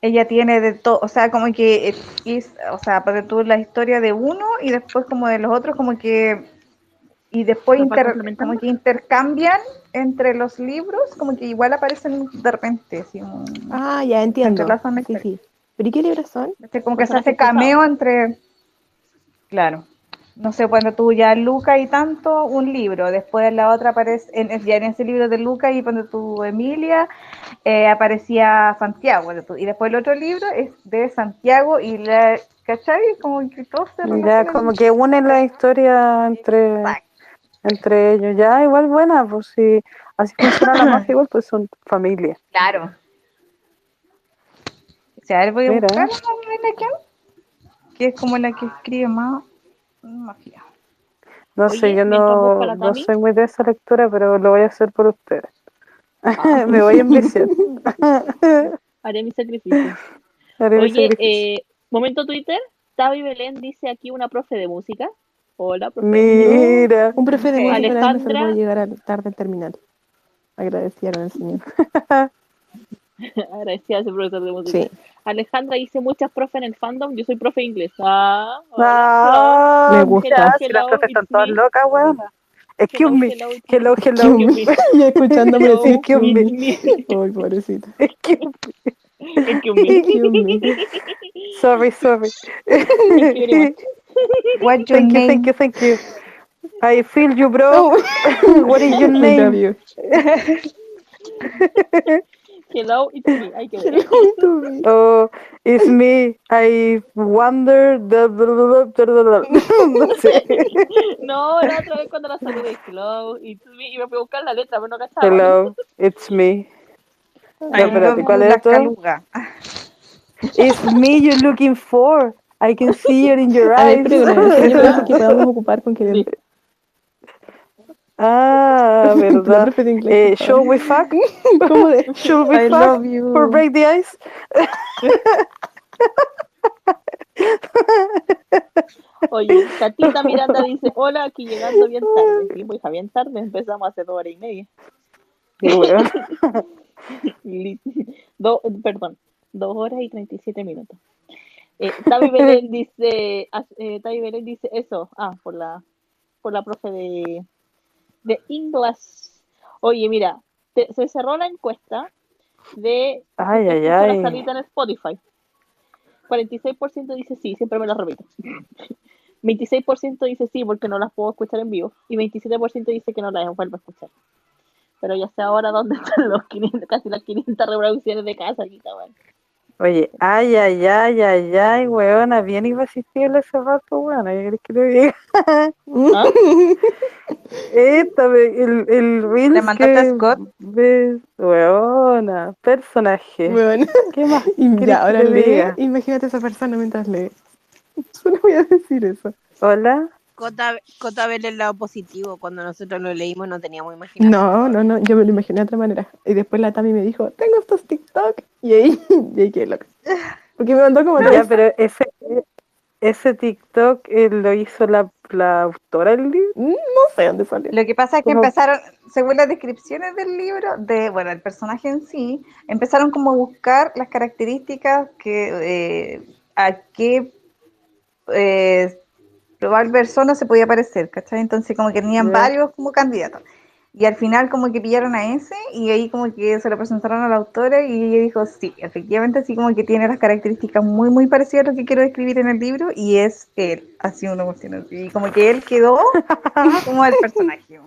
Ella tiene de todo, o sea, como que es, es- o sea, ponte tú la historia de uno y después como de los otros, como que, y después como que intercambian entre los libros, como que igual aparecen de repente, así como, Ah, ya entiendo. Sí, sí. ¿Pero y qué libros son? Este, como que se hace cameo entre. Claro. No sé, cuando tú ya Luca y tanto, un libro. Después la otra aparece, en, ya en ese libro de Luca y cuando tú Emilia, eh, aparecía Santiago. Y después el otro libro es de Santiago y la. ¿Cachai? Como que todos se Ya, como que unen la historia entre, Exacto. Entre ellos. Ya, igual buena, pues si así [coughs] funciona la mafia, igual pues son familia. Claro. O sea, a ver, voy a Mira. buscar una quién, que es como la que escribe más mafia. No Oye, sé, yo no, no soy muy de esa lectura, pero lo voy a hacer por ustedes. [laughs] Me voy a enviciar. [laughs] Haré mi sacrificio. Haré mi Oye, sacrificio. eh, momento Twitter. Tavi Belén dice aquí una profe de música. Hola, profe. Mira. Un profe de música me Alejandra. salvó llegar a- tarde al terminal. Agradecieron al señor. [laughs] Agradecida a ese profesor de música. Sí. Alejandra dice muchas profe en el fandom. Yo soy profe de inglés. Ah, hola, Ah, Me gusta. si las Hello, profes están todas locas, weona. Excuse Hello, me. hello, Hello, hello. Y escuchándome Hello, decir Excuse me. Ay, pobrecito. Excuse Excuse me. Excuse me. Sorry, sorry. [laughs] You. What's your Thank you, name? thank you, thank you. I feel you, bro. Oh. [laughs] What is your I name? you. [laughs] Hello, it's me. Ay, qué bueno. Hello to me. [laughs] Oh, it's me. I wonder. The... No sé. No, la otra vez cuando la saludé. Hello, it's me. Y me fui a buscar la letra, pero no cachaba. Hello, it's me. I No, espérate, ¿cuál you, es la esto? caluga. It's me you're looking for. I can see it in your [laughs] A ver, eyes. pero una enseña frases que podamos ocupar con que Sí. Ah, [laughs] verdad. Eh, shall we fuck? [laughs] ¿Cómo de? Should we I fuck love you. for break the ice? Oye, Catita Miranda dice, hola, aquí llegando bien tarde. Sí, pues bien tarde, empezamos hace dos horas y media. Li- Do- perdón, dos horas y 37 minutos. Eh, Tavi Belén [laughs] dice, eh, Tavi Belén dice eso, ah, por la, por la profe de, de inglés. Oye, mira, te- se cerró la encuesta de Ay, ay, escucha la ay. salita en Spotify. 46% dice sí, siempre me lo repito. [laughs] 26% dice sí porque no las puedo escuchar en vivo y 27% dice que no las vuelvo a escuchar. Pero ya sé ahora dónde [laughs] están los 500, casi las 500 reproducciones de casa aquí, weón. Oye, ay, ay, ay, ay, ay, weona, bien irresistible ese rato, weona. ¿Qué que te diga? ¿Ah? Esta, el, el Reels ¿Le mandaste a que Scott? ves, weona, personaje. Bueno, ¿Qué más [laughs] y ya, ahora lee. diga? Imagínate a esa persona mientras lee. [laughs] Solo voy a decir eso. Hola. Cota, Cota ver el lado positivo. Cuando nosotros lo leímos no teníamos imaginación. No, no, no, yo me lo imaginé de otra manera. Y después la Tami me dijo, tengo estos TikTok. Y ahí, [laughs] y ahí quedé loca. Porque me mandó como Ya, pero ese, ese TikTok eh, lo hizo la, la autora del libro. No sé dónde salió. Lo que pasa es que Como- empezaron, según las descripciones del libro, de, bueno, el personaje en sí, empezaron como a buscar las características que, eh, a qué eh, probable persona se podía parecer, ¿cachai? Entonces como que tenían varios como candidatos. Y al final como que pillaron a ese y ahí como que se lo presentaron a la autora y ella dijo, sí, efectivamente así como que tiene las características muy muy parecidas a lo que quiero describir en el libro y es él, así una cuestión. Y como que él quedó [laughs] como el personaje.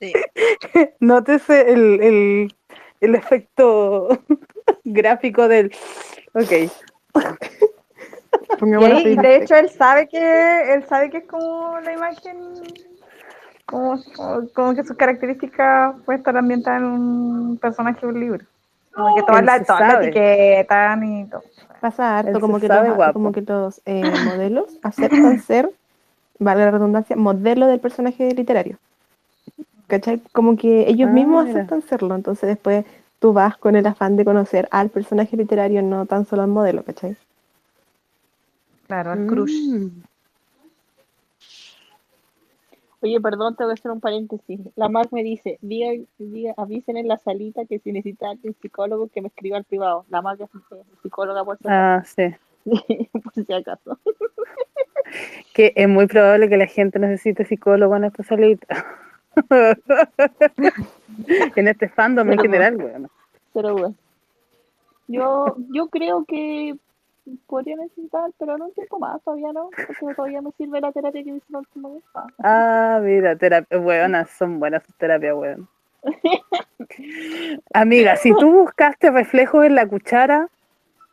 Sí. [laughs] Nótese el, el, el efecto [laughs] gráfico del. Ok. Y, Pongámoslo ahí, así. de hecho él sabe que él sabe que es como la imagen como, como, como que sus características pueden estar ambientadas en un personaje de un libro. Como que todas las las sabe. etiquetan y todo. Pasa harto, como que, sabe los, guapo. como que los eh, modelos aceptan [coughs] ser, valga la redundancia, modelo del personaje literario. ¿Cachai? Como que ellos Ah, mismos mira. aceptan serlo, entonces después tú vas con el afán de conocer al personaje literario, no tan solo al modelo, ¿cachai? Claro, el crush. Mm. Oye, perdón, tengo que hacer un paréntesis. La Mar me dice, diga, diga, avisen en la salita que si necesita un psicólogo que me escriba al privado. La Mar es psicóloga por si Ah, sí. acaso. [laughs] por si acaso. [laughs] Que es muy probable que la gente necesite psicólogo en esta salita. [laughs] en este fandom en Pero general, bueno. Cero dudas. Yo, yo creo que podría necesitar, pero no un tiempo más, todavía no, porque todavía me sirve la terapia que hice la última vez. Ah. Mira, terapia, weonas, son buenas sus terapias, weón. [laughs] Amiga, si tú buscaste reflejos en la cuchara,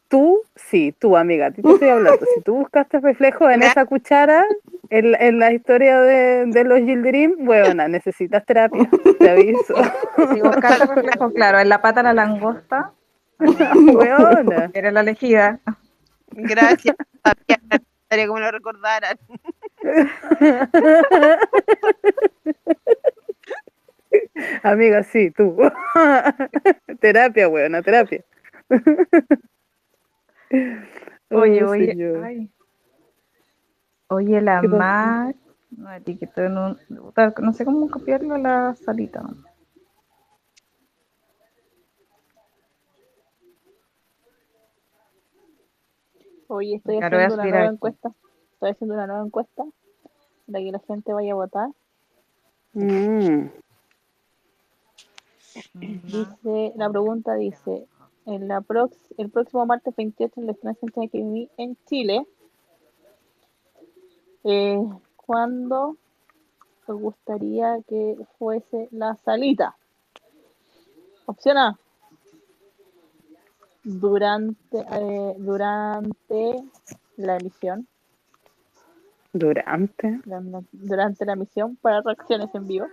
tú, sí, tú, amiga, a ti te estoy hablando. Si tú buscaste reflejos en esa cuchara, en, la- en la historia de, de los Gilderim, weona, necesitas terapia, te aviso. Si buscaste reflejo, claro, en la pata de la langosta, [laughs] Weona. era la elegida. Gracias. Que me lo recordaran. [laughs] Amiga, sí, tú. [laughs] terapia, weona, terapia. [laughs] Oye, Oh, oye, señor. ay. Oye, la. Mac, no etiquetó en un, no sé cómo copiarlo a la salita. Oye, estoy haciendo una nueva encuesta. Estoy haciendo una nueva encuesta para que la gente vaya a votar. Mm. Dice, la pregunta dice, en la prox, el próximo martes 28 en la Estrella Central Academy en Chile, eh, ¿cuándo os gustaría que fuese la salita? Opción A, durante, eh, durante la emisión, Durante. durante- la emisión para reacciones en vivo.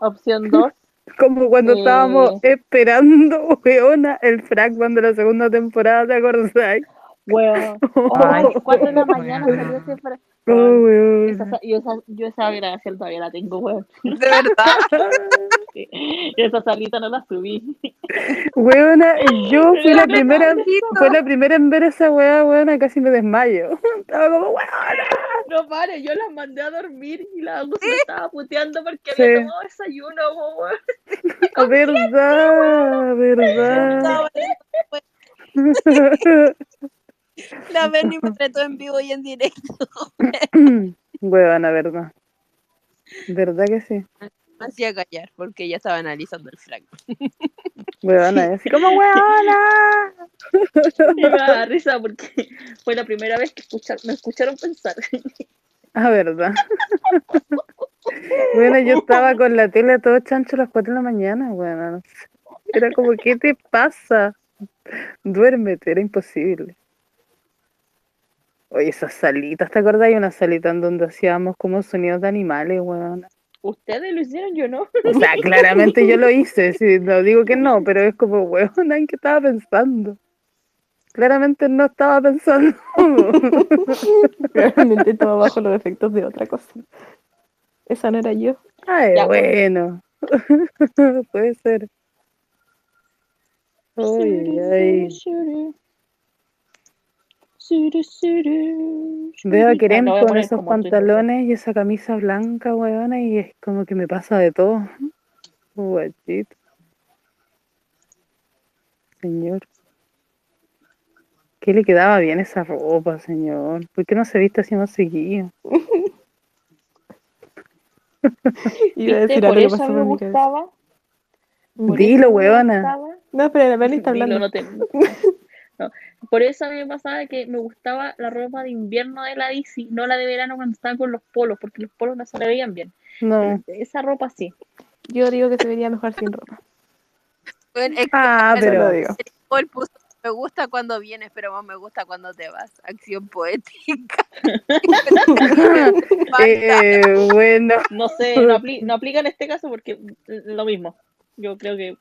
Opción 2, [laughs] Como cuando Eh. estábamos esperando, [laughs] weona, el fragment de la segunda temporada, ¿te acordáis? Weón. [laughs] Oh, 4 de la mañana salió ese fra- Oh, weón. Esa, yo, esa, yo esa gracia todavía la tengo, weón. De verdad. [laughs] Sí. Esa salita no la subí. Weona, yo [laughs] fui la Era primera, fue la primera en ver esa weá, weona, casi me desmayo. Estaba como, weona. No, vale, yo las mandé a dormir y la Agus me estaba puteando porque Sí. había tomado desayuno, weón. Ah, Verdad, verdad. [laughs] La Berni me trató en vivo y en directo. [laughs] Weona, verdad. ¿Verdad que sí? Me hacía callar porque ella estaba analizando el. Weona, [laughs] y así como. Y me da risa porque fue la primera vez que escuchar, me escucharon pensar. Ah, verdad. Bueno, yo estaba con la tele todo chancho a las 4 de la mañana, bueno. Era como, ¿qué te pasa? Duérmete, era imposible. Oye, esas salitas, ¿te acordás? Hay una salita en donde hacíamos como sonidos de animales, weón. Ustedes lo hicieron, yo no. O sea, [laughs] claramente yo lo hice, sí, no digo que no, pero es como, weón, ¿en qué estaba pensando? Claramente no estaba pensando. [laughs] Realmente [laughs] todo bajo los efectos de otra cosa. Esa no era yo. Ay, Ya, bueno. Puede ser. Ay, ay. Veo a Kerem Ah, con esos pantalones y esa camisa blanca, weona, y es como que me pasa de todo. Guachito. Señor. ¿Qué le quedaba bien esa ropa, señor? ¿Por qué no se viste así más seguido? [laughs] Iba a decir Por algo que pasó mí me gustaba. Dilo, weona. gustaba- No, pero la Bernie está Dilo, hablando. no te- [laughs] no. Por eso a mí me pasaba que me gustaba la ropa de invierno de la DC, no la de verano cuando estaba con los polos, porque los polos no se le veían bien. No. Esa ropa sí. Yo digo que se vería mejor sin ropa. Bueno, es que Ah, Eso lo pero digo. Paul puso, me gusta cuando vienes, pero más me gusta cuando te vas. Acción poética. [laughs] eh, bueno, No sé, no, apli- no aplica en este caso porque lo mismo. Yo creo que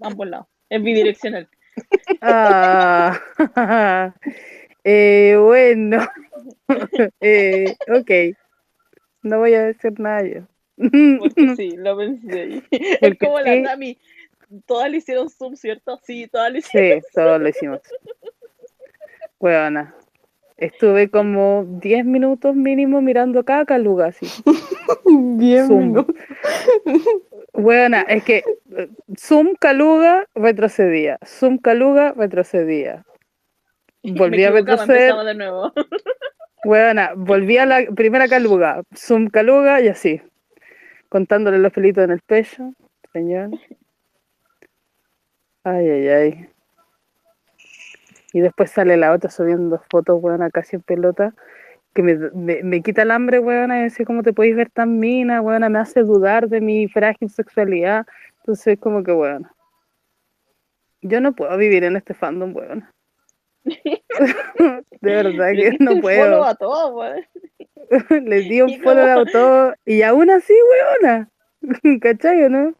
ambos lados. Es bidireccional. Ah, [laughs] eh, bueno, [laughs] eh, ok, no voy a decir nada yo. Porque [laughs] sí, lo pensé. Es Porque como sí. la Tami. Todas le hicieron zoom, ¿cierto? Sí, todas le hicieron. Sí, todos lo hicimos. Weona, estuve como 10 minutos mínimo mirando cada caluga así. Bien, Zoom. minutos. Weona, es que eh, zoom caluga retrocedía, zoom caluga retrocedía. Volví a retroceder, empezaba de nuevo. [laughs] weona, volví a la primera caluga, zoom caluga y así, contándole los pelitos en el pecho, señor. Ay, ay, ay. Y después sale la otra subiendo fotos, weona, casi en pelota, que me, me, me quita el hambre, weona, y decir cómo te podéis ver tan mina, weona, me hace dudar de mi frágil sexualidad. Entonces, como que, weona. Yo no puedo vivir en este fandom, weona. [laughs] de verdad que no puedo. follow a todos, weón. [laughs] Les di un follow como- a [laughs] todo y aún así, weona. ¿Cachai o no?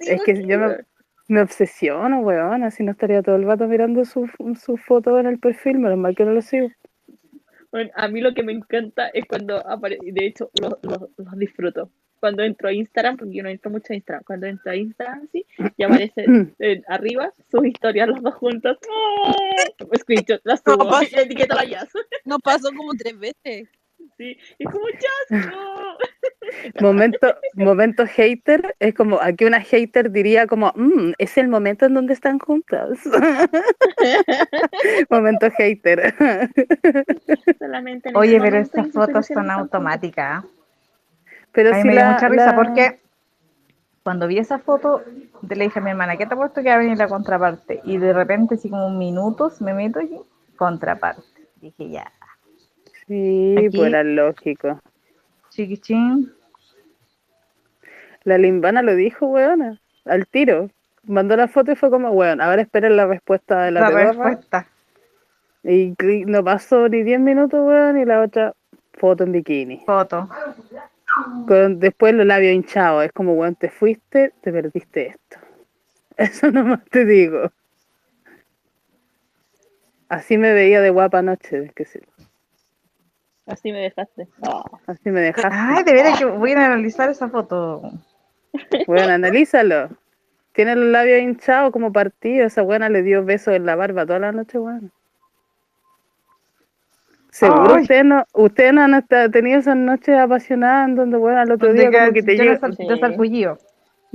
Es que yo me, weón. me obsesiono, weona. Si no estaría todo el rato mirando su, su foto en el perfil, menos mal que no lo sigo. Bueno, a mí lo que me encanta es cuando aparece, de hecho, los, los, los disfruto. Cuando entro a Instagram, porque yo no entro mucho a Instagram, cuando entro a Instagram, sí, y aparece [clears throat] eh, arriba sus historias los dos juntos. ¡Oh! Screenshot, las subo, [laughs] No pasa. y etiqueto a Jazz. No pasó como tres veces. Sí, y como Jazz. Momento, momento hater, es como aquí una hater diría como, "Mm, es el momento en donde están juntas. [laughs] momento hater. Solamente Oye, pero estas fotos son automáticas. Pero A mí si me dio la, mucha risa la- porque cuando vi esa foto, le dije a mi hermana, ¿qué te ha puesto que va a venir la contraparte? Y de repente, así como minutos, me meto y contraparte. Dije, ya, Sí, pues era lógico. chiquichín. La limbana lo dijo, weona, al tiro. Mandó la foto y fue como, weón, ahora esperen la respuesta de la, La respuesta. Y no pasó ni 10 minutos, weón, y la otra foto en bikini. Foto. Con, después los labios hinchados. Es como, weón, te fuiste, te perdiste esto. [laughs] Eso nomás te digo. Así me veía de guapa anoche, que sí, Así me dejaste. Así me dejaste. Ay, de veras que voy a analizar esa foto. Bueno, analízalo. Tiene los labios hinchados como partidos. Esa buena le dio besos en la barba toda la noche, bueno. Seguro ustedes no, ustedes no han tenido esas noches apasionadas en donde, bueno, al otro Donde día como que te llega, no sal- Sí.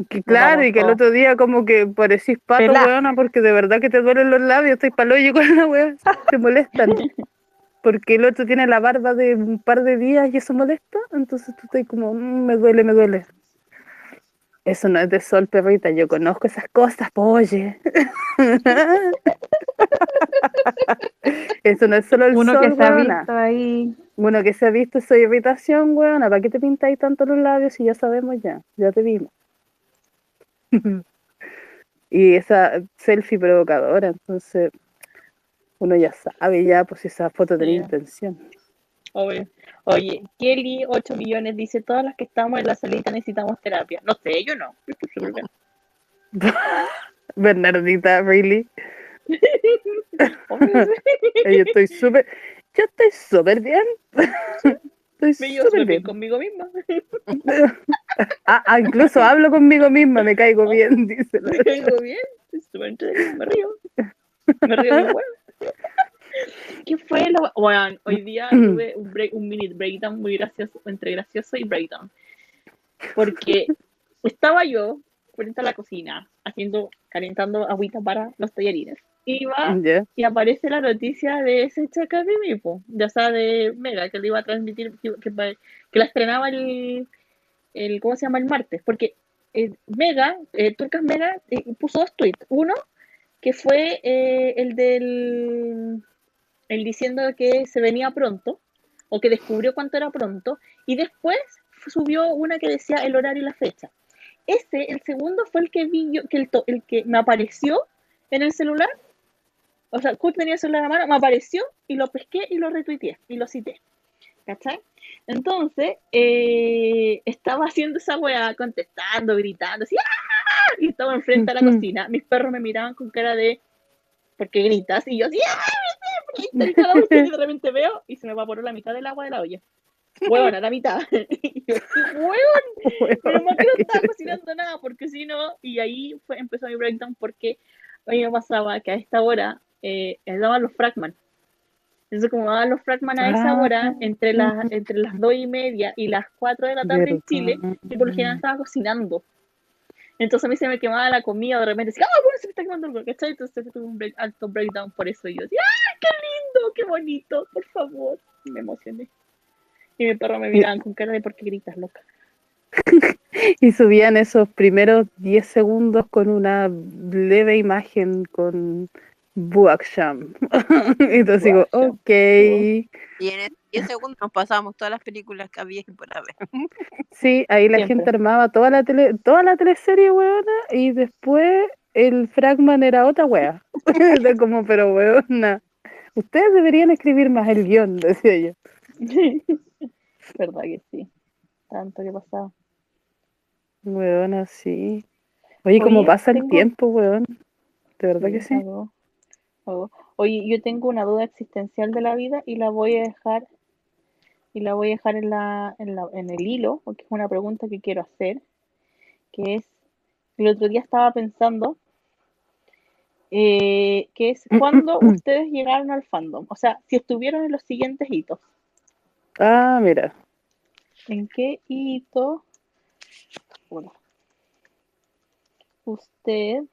que- claro, y que el otro día como que parecís pato, Pelá. weona, porque de verdad que te duelen los labios, estoy paloyo con la weá, [laughs] te molestan. Porque el otro tiene la barba de un par de días y eso molesta, entonces tú estás como, "Mm, me duele, me duele. Eso no es de sol, perrita, yo conozco esas cosas, po, oye. [laughs] Eso no es solo el Uno sol, que se ha weona. visto ahí. Uno que se ha visto esa irritación, weona. ¿Para qué te pintáis tanto los labios si ya sabemos ya? Ya te vimos. [laughs] y esa selfie provocadora, entonces uno ya sabe ya pues si esa foto tenía intención. Oye, oye, Kelly 8 millones dice, todas las que estamos en la salita necesitamos terapia. No sé, yo no. [laughs] Bernardita, really. [laughs] Yo estoy súper, yo estoy súper bien. [laughs] Estoy Me llevo súper bien conmigo misma. Ah, ah, incluso hablo conmigo misma, me caigo bien, dice. Me caigo bien. me río. Me río bueno. [laughs] ¿Qué fue lo Bueno, hoy día [clears throat] tuve un, break, un mini breakdown muy gracioso, entre gracioso y breakdown. Porque estaba yo frente a la cocina, haciendo, calentando agüita para los tallarines. Iba Ya. y aparece la noticia de ese chaca de Mipo, ya sea de Mega, que le iba a transmitir, que, que, que la estrenaba el, el, ¿cómo se llama? El martes, porque eh, Mega, eh, Turcas Mega, eh, puso dos tweets. Uno, que fue el del, el diciendo que se venía pronto, o que descubrió cuánto era pronto, y después subió una que decía el horario y la fecha. Ese, el segundo, fue el que vi yo, que el, to- el que me apareció en el celular. O sea, Kurt tenía el celular a mano, me apareció y lo pesqué y lo retuiteé y lo cité. ¿Cachai? Entonces, eh, estaba haciendo esa weá, contestando, gritando, así, ¡ah! y estaba enfrente a la cocina. Mis perros me miraban con cara de, ¿por qué gritas? Y yo así, ¡ah! ¿Por qué gritas?" Y de repente veo y se me evaporó la mitad del agua de la olla. Huevona, la mitad. [laughs] Y yo huevón, pero ¿por qué no [laughs] estaba cocinando nada? Porque si no, y ahí fue, empezó mi breakdown porque a mí me pasaba que a esta hora eh, daban los fragman. Entonces, como daban los fragman a esa Ah, hora, entre las, entre las dos y media y las cuatro de la tarde en Chile, yo por lo general estaba cocinando. Entonces a mí se me quemaba la comida, de repente decía, ah, bueno, se me está quemando algo, ¿cachai? Entonces tuve un break- alto breakdown por eso. Y yo decía, ¡ay, qué lindo, qué bonito, por favor! Y me emocioné. Y mi perro me miraban con cara de, ¿por qué gritas, loca? [laughs] Y subían esos primeros 10 segundos con una leve imagen con Buaksham. [laughs] como, Buaksham. ok. Y en 10 segundos nos pasamos todas las películas que había y por haber. [laughs] Sí, ahí la Siempre. gente armaba toda la tele, toda la teleserie, weona, y después el Fragman era otra wea. [laughs] Era como, pero weona, ustedes deberían escribir más el guion, decía yo. ¿Verdad que sí? Tanto que pasaba. Weona, sí. Oye, cómo Oye, pasa el tiempo, weón. De verdad que sí. Cagó. Oye, yo tengo una duda existencial de la vida y la voy a dejar y la voy a dejar en la, en la, en el hilo, porque es una pregunta que quiero hacer, que es, el otro día estaba pensando, eh, que es cuando ustedes llegaron al fandom, o sea, si estuvieron en los siguientes hitos, Ah, mira. ¿en qué hito bueno, usted,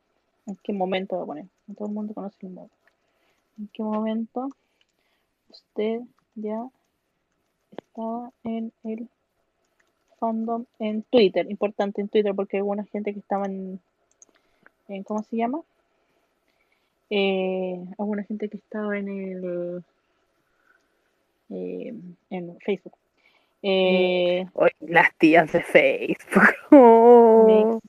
en qué momento poner? No todo el mundo conoce el modo. ¿En qué momento usted ya estaba en el fandom en Twitter? Importante en Twitter porque hay alguna gente que estaba en, en ¿cómo se llama? Eh, alguna gente que estaba en el eh, en Facebook. Eh, Oye, las tías de Facebook. Oh,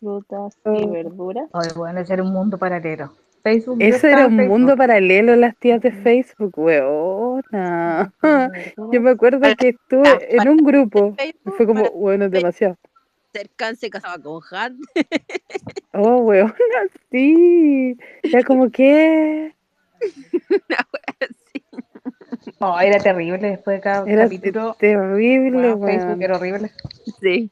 frutas y verduras. Bueno, ese era un mundo paralelo. Facebook. estaba era un Facebook. mundo paralelo, las tías de Facebook, weona. [laughs] Yo me acuerdo que estuve en un grupo. Facebook Fue como, bueno, es demasiado. Cercan se casaba con Han. Oh, weona, sí. Ya como que. [laughs] No, era terrible después de cada era capítulo. terrible, bueno, Facebook era horrible. Sí.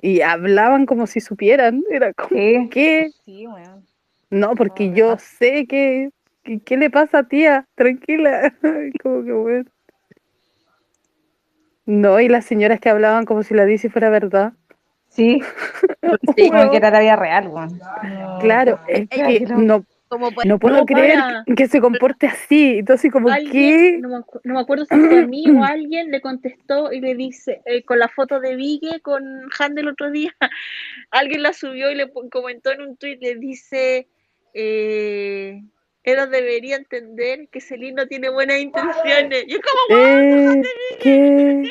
Y hablaban como si supieran. Era como, Sí, ¿qué? sí, weón. No, porque No, yo sé que, que- ¿Qué le pasa, tía? Tranquila. [laughs] Como que bueno. No, y las señoras que hablaban como si la dice fuera verdad. Sí, [laughs] Sí. como que era la vida real, weón. No, Claro, es que no. no, Como por no puedo creer para. que se comporte así. Entonces, como que. no no me acuerdo si fue a mí o a [clears throat] alguien, le contestó y le dice, eh, con la foto de Vigue, con Han del otro día, [laughs] alguien la subió y le comentó en un tweet, le dice, eh, él debería entender que Celine no tiene buenas intenciones. Y es como, Eh, ¿Qué?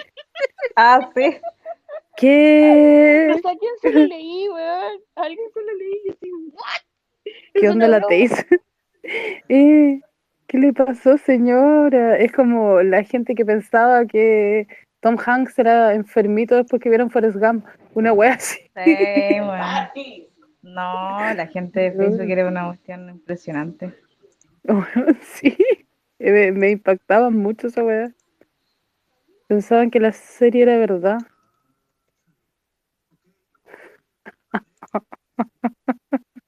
Ah, sí. ¿Qué? no sé a quién se lo leí, weón. A alguien se lo leí y yo así, ¿what? ¿Qué onda la. Taze? [laughs] Eh, ¿qué le pasó, señora? Es como la gente que pensaba que Tom Hanks era enfermito después que vieron Forrest Gump. Una wea así. Sí, [laughs] weón. No, la gente de Facebook era una cuestión impresionante. [laughs] Sí, eh, me, me impactaban mucho esa wea. Pensaban que la serie era verdad.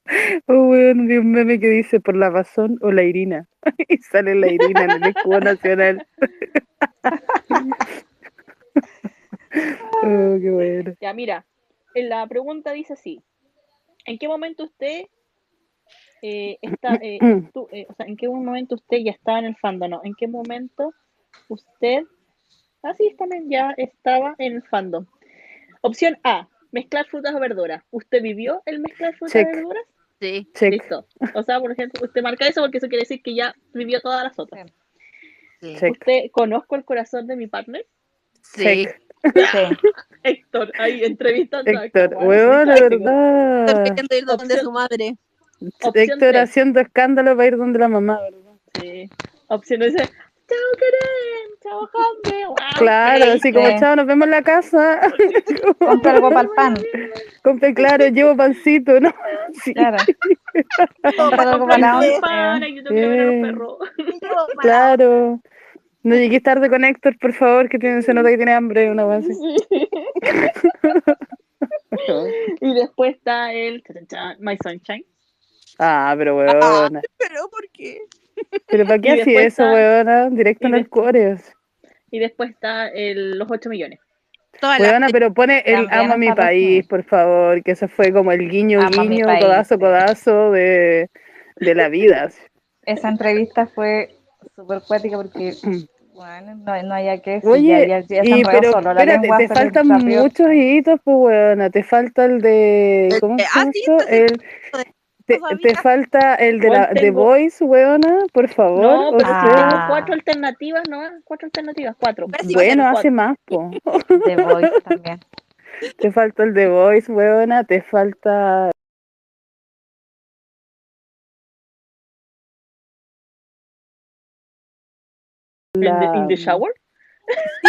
[laughs] Oh, weón, vi un meme que dice por la razón o la Irina. [laughs] Y sale la Irina en el escudo nacional. Oh, qué bueno. Ya, mira, en la pregunta dice así: ¿En qué momento usted eh, [clears throat] está, eh, tú- eh, o sea, en qué momento usted ya estaba en el fandom? No, ¿en qué momento usted, así también ya estaba en el fandom? Opción A, mezclar frutas o verduras. ¿Usted vivió el mezclar frutas Check. y verduras? Sí, Check. Listo. O sea, por ejemplo, usted marca eso porque eso quiere decir que ya vivió todas las otras. sí. ¿Usted conozco el corazón de mi partner? sí. Check. Sí. Héctor, ahí entrevistando a Héctor, Héctor, weón, la verdad. Queriendo ir donde Opción- su madre. Opción Héctor tres. haciendo escándalo para ir donde la mamá, ¿verdad? Sí. Opción dice, chao Karen, chao Jande. Wow, Claro, así como, chao, nos vemos en la casa. [laughs] Compra algo para el pan. Compre, claro, llevo pancito, ¿no? [laughs] Sí, Claro. [laughs] Compra algo para la pan, ayudo a ver a los perros. claro. No llegues tarde con Héctor, por favor, que tiene, se nota que tiene hambre, una cosa así. [laughs] y después está el My Sunshine. Ah, pero weona. [laughs] ¿Pero por qué? ¿Pero para Y qué hacía eso, está- weona? Directo en el core. Y después está el, los 8 millones. Todas las Weona, pero pone el amo a mi país, por favor, que eso fue como el guiño, Amo guiño, país, codazo, sí. codazo de, de la vida. Esa entrevista fue súper cuática porque. [clears throat] bueno, no, no había que decir, Oye, ya, ya, ya y, pero solo, la espérate, lengua te le faltan muchos hitos, pues weona, te falta el de, ¿cómo de- se ah, llama este es El, te, te falta el de la tengo- Voice, weona, por favor. No, pero Ah. cuatro alternativas, ¿no? Cuatro alternativas, cuatro. Pero bueno, cuatro. hace más, po. The Voice también. [laughs] Te falta el The Voice, weona, te falta la... In the Shower?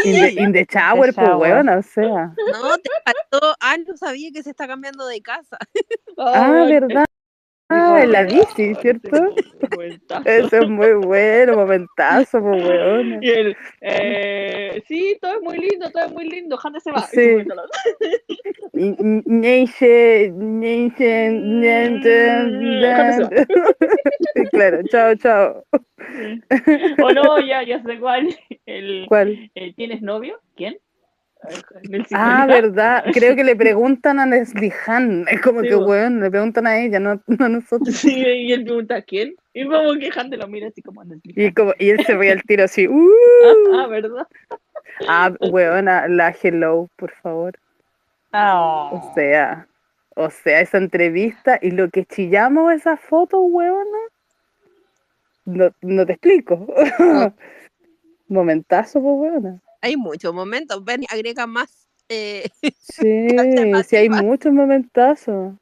In the, in the shower, pues shower. weona, o sea. No, te faltó. Ah, no sabía que se está cambiando de casa. Ah, ¿verdad? Ah, en la bici, ¿cierto? [laughs] Eso es muy bueno, momentazo, pues weona. Y él, eh, sí, todo es muy lindo, todo es muy lindo, Jande se va. Sí. Nietzsche, Déjate [laughs] Sí, claro, chao, chao. O no, ya, ya sé cuál. El, ¿Cuál? eh, ¿Tienes novio? ¿Quién? Ah, verdad. Creo que le [laughs] preguntan a Leslie Han. Es como Sí, que, weón, le preguntan a ella, no, no a nosotros. Sí, y él pregunta ¿quién? Y como que Jande lo mira así como en el Y, como, y él se veía al tiro así, [laughs] uh. ah, ah, ¿verdad? Ah, [laughs] weona, la hello, por favor. Ah, O sea, o sea, esa entrevista y lo que chillamos esa foto, weona. No, no te explico. Momentazo, pues, weona. Hay muchos momentos. Ven, agrega más. Eh, [laughs] Sí, sí hay muchos momentazos.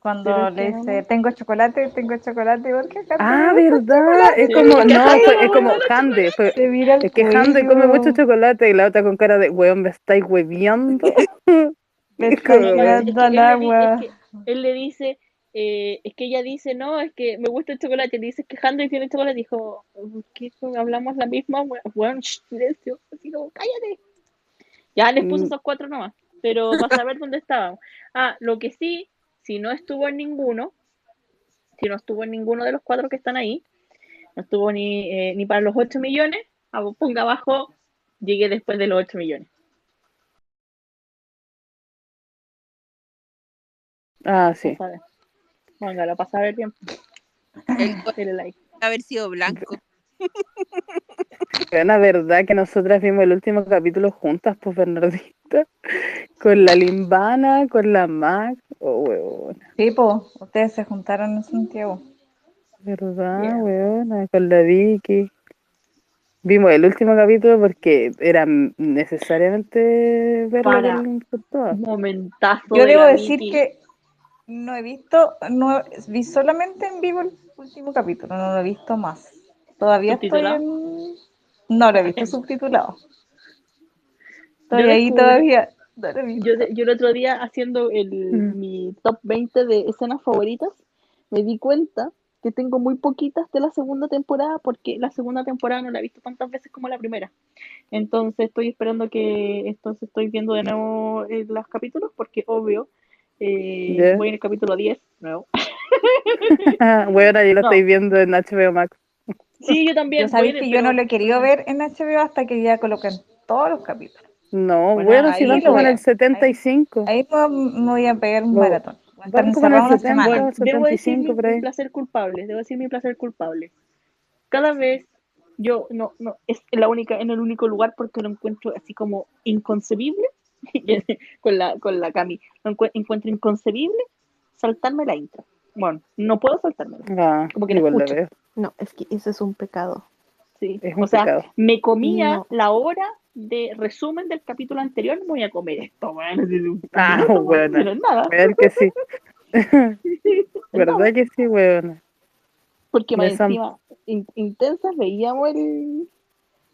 Cuando Pero le dice, tengo chocolate, tengo chocolate, ¿por qué acá Ah, verdad. Es como, porque no, [laughs] fue- es como Hande. fue- el Es que Hande come mucho chocolate y la otra con cara de, weón, me estáis hueviando. [laughs] Le Es está como- Es tirando que al él, le di- agua. es que él le dice, eh, es que ella dice, no, es que me gusta el chocolate. Le dice que Handel tiene chocolate. Dijo, ¿qué? ¿Hablamos la misma? Bueno, silencio. Así como, cállate. Ya les puse Mm. esos cuatro nomás, pero para [laughs] saber dónde estaban. Ah, lo que sí, si no estuvo en ninguno, si no estuvo en ninguno de los cuatro que están ahí, no estuvo ni, eh, ni para los 8 millones, ponga abajo, llegué después de los 8 millones. Ah, sí. Póngalo para saber bien. el [laughs] Dele like. haber sido blanco. Es la verdad que nosotras vimos el último capítulo juntas, pues Bernardita. Con la Limbana, con la Mac. Oh, weón. Sí, po, ustedes se juntaron en Santiago. ¿Verdad, Yeah. weona? Con la Vicky. Vimos el último capítulo porque era necesariamente verlo Para. con, con todas. Momentazo. Yo de debo la decir Vicky. que no he visto, no vi solamente en vivo el último capítulo, no lo he visto más. Todavía estoy ¿Subtitulado? en... No lo he visto subtitulado. Estoy Yo ahí descubrí- todavía. No lo. Yo, yo el otro día haciendo el, Mm. mi top 20 de escenas favoritas, me di cuenta que tengo muy poquitas de la segunda temporada porque la segunda temporada no la he visto tantas veces como la primera. Entonces estoy esperando que entonces estoy viendo de nuevo eh, los capítulos porque obvio eh, Ya. voy en el capítulo 10 nuevo. Weona, yo lo No. estoy viendo en HBO Max. Sí, yo también. Yo sabéis que yo no lo he querido ver en HBO hasta que ya coloquen todos los capítulos. No, Bueno, bueno, si ahí van como en el 75. Ahí me, me voy a pegar un No, maratón. Van como en el encerrado una 70. semana. Bueno, debo decir 75 mi, por ahí. mi placer culpable, debo decir mi placer culpable. Cada vez yo no, no, es la única, en el único lugar porque lo encuentro así como inconcebible [laughs] con la, con la Cami. Lo encuentro inconcebible saltarme la intro. Bueno, no puedo saltarme. Ah, Como que escucho. No, es que eso es un pecado. Sí. Es un o sea, pecado. me comía No. la hora de resumen del capítulo anterior, me voy a comer esto, bueno, [laughs] Ah, pero es [laughs] nada. Que sí. ¿Verdad que sí, weón? Porque más encima, in- intensas, veíamos el,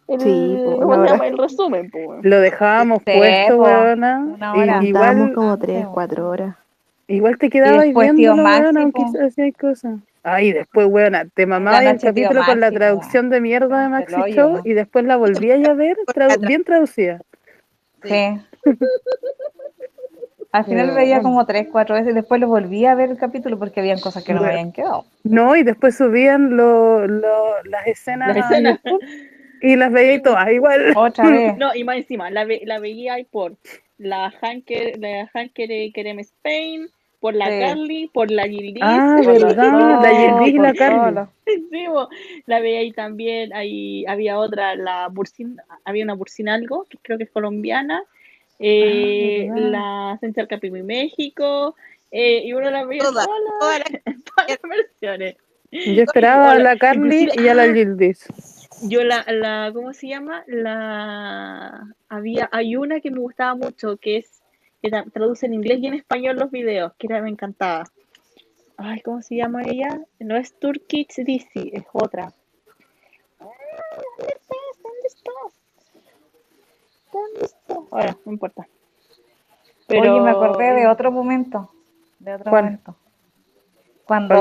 el, Sí, po, ¿cómo se llama? el resumen, po. Lo dejábamos Sí, puesto, po, weona. y- igual, Estábamos como tres, cuatro horas. igual te quedabas viendo, Maxi, aunque hacías cosas. Ay, después, weona, te mamabas la el capítulo con la traducción de mierda de Maxi Show y después la volvías a ver tradu- bien traducida. Sí. Al final veía como tres, cuatro veces, después lo volví a ver el capítulo porque habían cosas que no me habían quedado. No, y después subían lo- lo- las escenas, Las a escenas. Y las veía todas igual. Otra [laughs] vez. No, y más encima, la, ve- la veía ahí por la Hanker, la Hanker Kerem Spain, por la Sí. Carly, por la Gildis, Ah, verdad, la Yendis y la Carly. [laughs] Sí, bo, la veía ahí también, ahí había otra, la Bursin, había una Bursin algo, que creo que es colombiana, eh, Ah, la Central Capimi México, eh, y uno la veía Todas, todas todas las- [laughs] todas las versiones. Yo esperaba a la Carly y a la ah. Gildis. Yo la, la, ¿cómo se llama? La, había, hay una que me gustaba mucho, que es, que tra- traduce en inglés y en español los videos, que era, me encantaba. Ay, ¿cómo se llama ella? No es Turkish DC, es otra. ¿Dónde estás? ¿Dónde estás? ¿Dónde estás? Ahora, no importa. Oye, me acordé de otro momento. De otro ¿Cuál? momento. Cuando,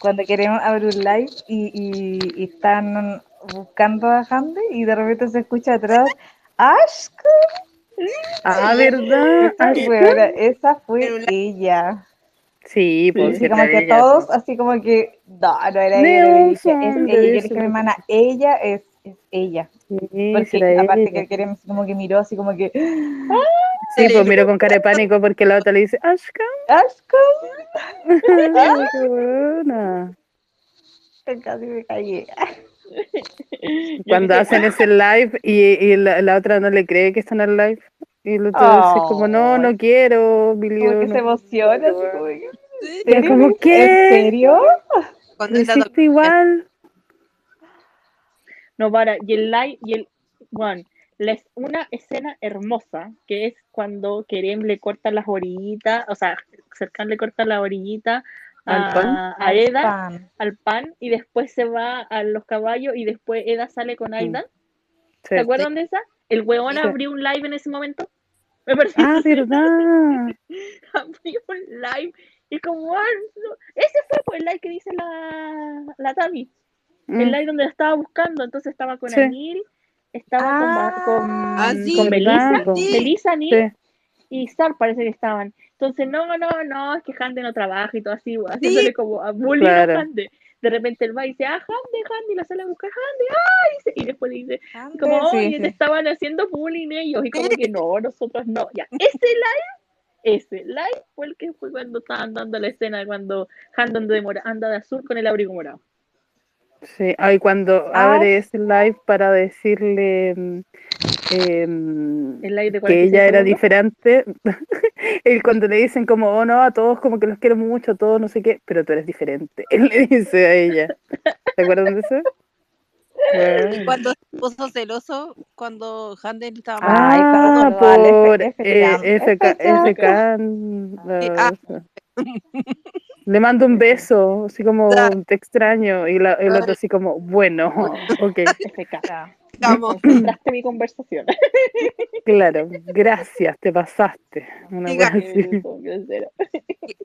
cuando queremos abrir un live y, y, y están buscando a Hande y de repente se escucha atrás Ashka. Ah, ¿verdad? Esa, fue ella. Sí, pues Así como que ella, todos, pues. así como que, no, no era ella. dije, es ella. dije, mi hermana, ella es, es ella. Sí, Porque aparte ella. que queremos como que miró así como que, Sí, pues miró con cara de pánico porque la otra le dice, Ashka. Ashka. [laughs] Ay, qué buena. [laughs] Casi me caí. [laughs] Cuando hacen ese live y, y la, la otra no le cree que están al live. Y el otro dice como, no, no quiero, Billy. Como que no se emociona, quiero". como. ¿qué? ¿En serio? cuando hiciste igual. No, para, y el live, y el, bueno, les, una escena hermosa, que es cuando Kerem le corta las orillitas, o sea, Serkan le corta la orillita ¿Al a, pan? a Al Eda, pan. al pan, y después se va a los caballos, y después Eda sale con Aidan. Sí. ¿Se acuerdan de esa? El huevón Sí. abrió un live en ese momento. Me pareció Ah, verdad. [laughs] abrió un live. Y como, ah, ese fue pues, el live que dice la, la Tami. El Mm, live donde la estaba buscando, entonces estaba con Sí. Anil, estaba con Ah, con, ah, sí, con Melissa. Melissa, Anil sí. y Sar parece que estaban. Entonces, no, no, no, es que Hande no trabaja y todo así, güey, haciéndole como a bullying Claro. a Hande. De repente él va y dice, ah, Hande, Hande, y la sale a buscar Hande, ah, y, dice- y después dice, Ande, como, oye, sí. te estaban haciendo bullying ellos, y como que no, nosotros no. Ya, ese live, ese live fue el que fue cuando estaban dando la escena, cuando Hande anda de, mora- anda de azul con el abrigo morado. Sí, ay, cuando Ah. abre ese live para decirle mm, em, El live de que 46 ella era diferente, [laughs] y cuando le dicen como, oh no, a todos como que los quiero mucho, a todos no sé qué, pero tú eres diferente, [laughs] él le dice a ella. ¿Te acuerdan de eso? Bueno. cuando se puso celoso, cuando Handel estaba Ay, Ah, cuando saludaba al por F- eh, FK. FK, FK. FK, Sí, ah. Le mando un beso, así como te extraño, y la- el otro así como, bueno, [laughs] ok. Vamos. Mi conversación. [laughs] claro, gracias, te pasaste. Una Diga.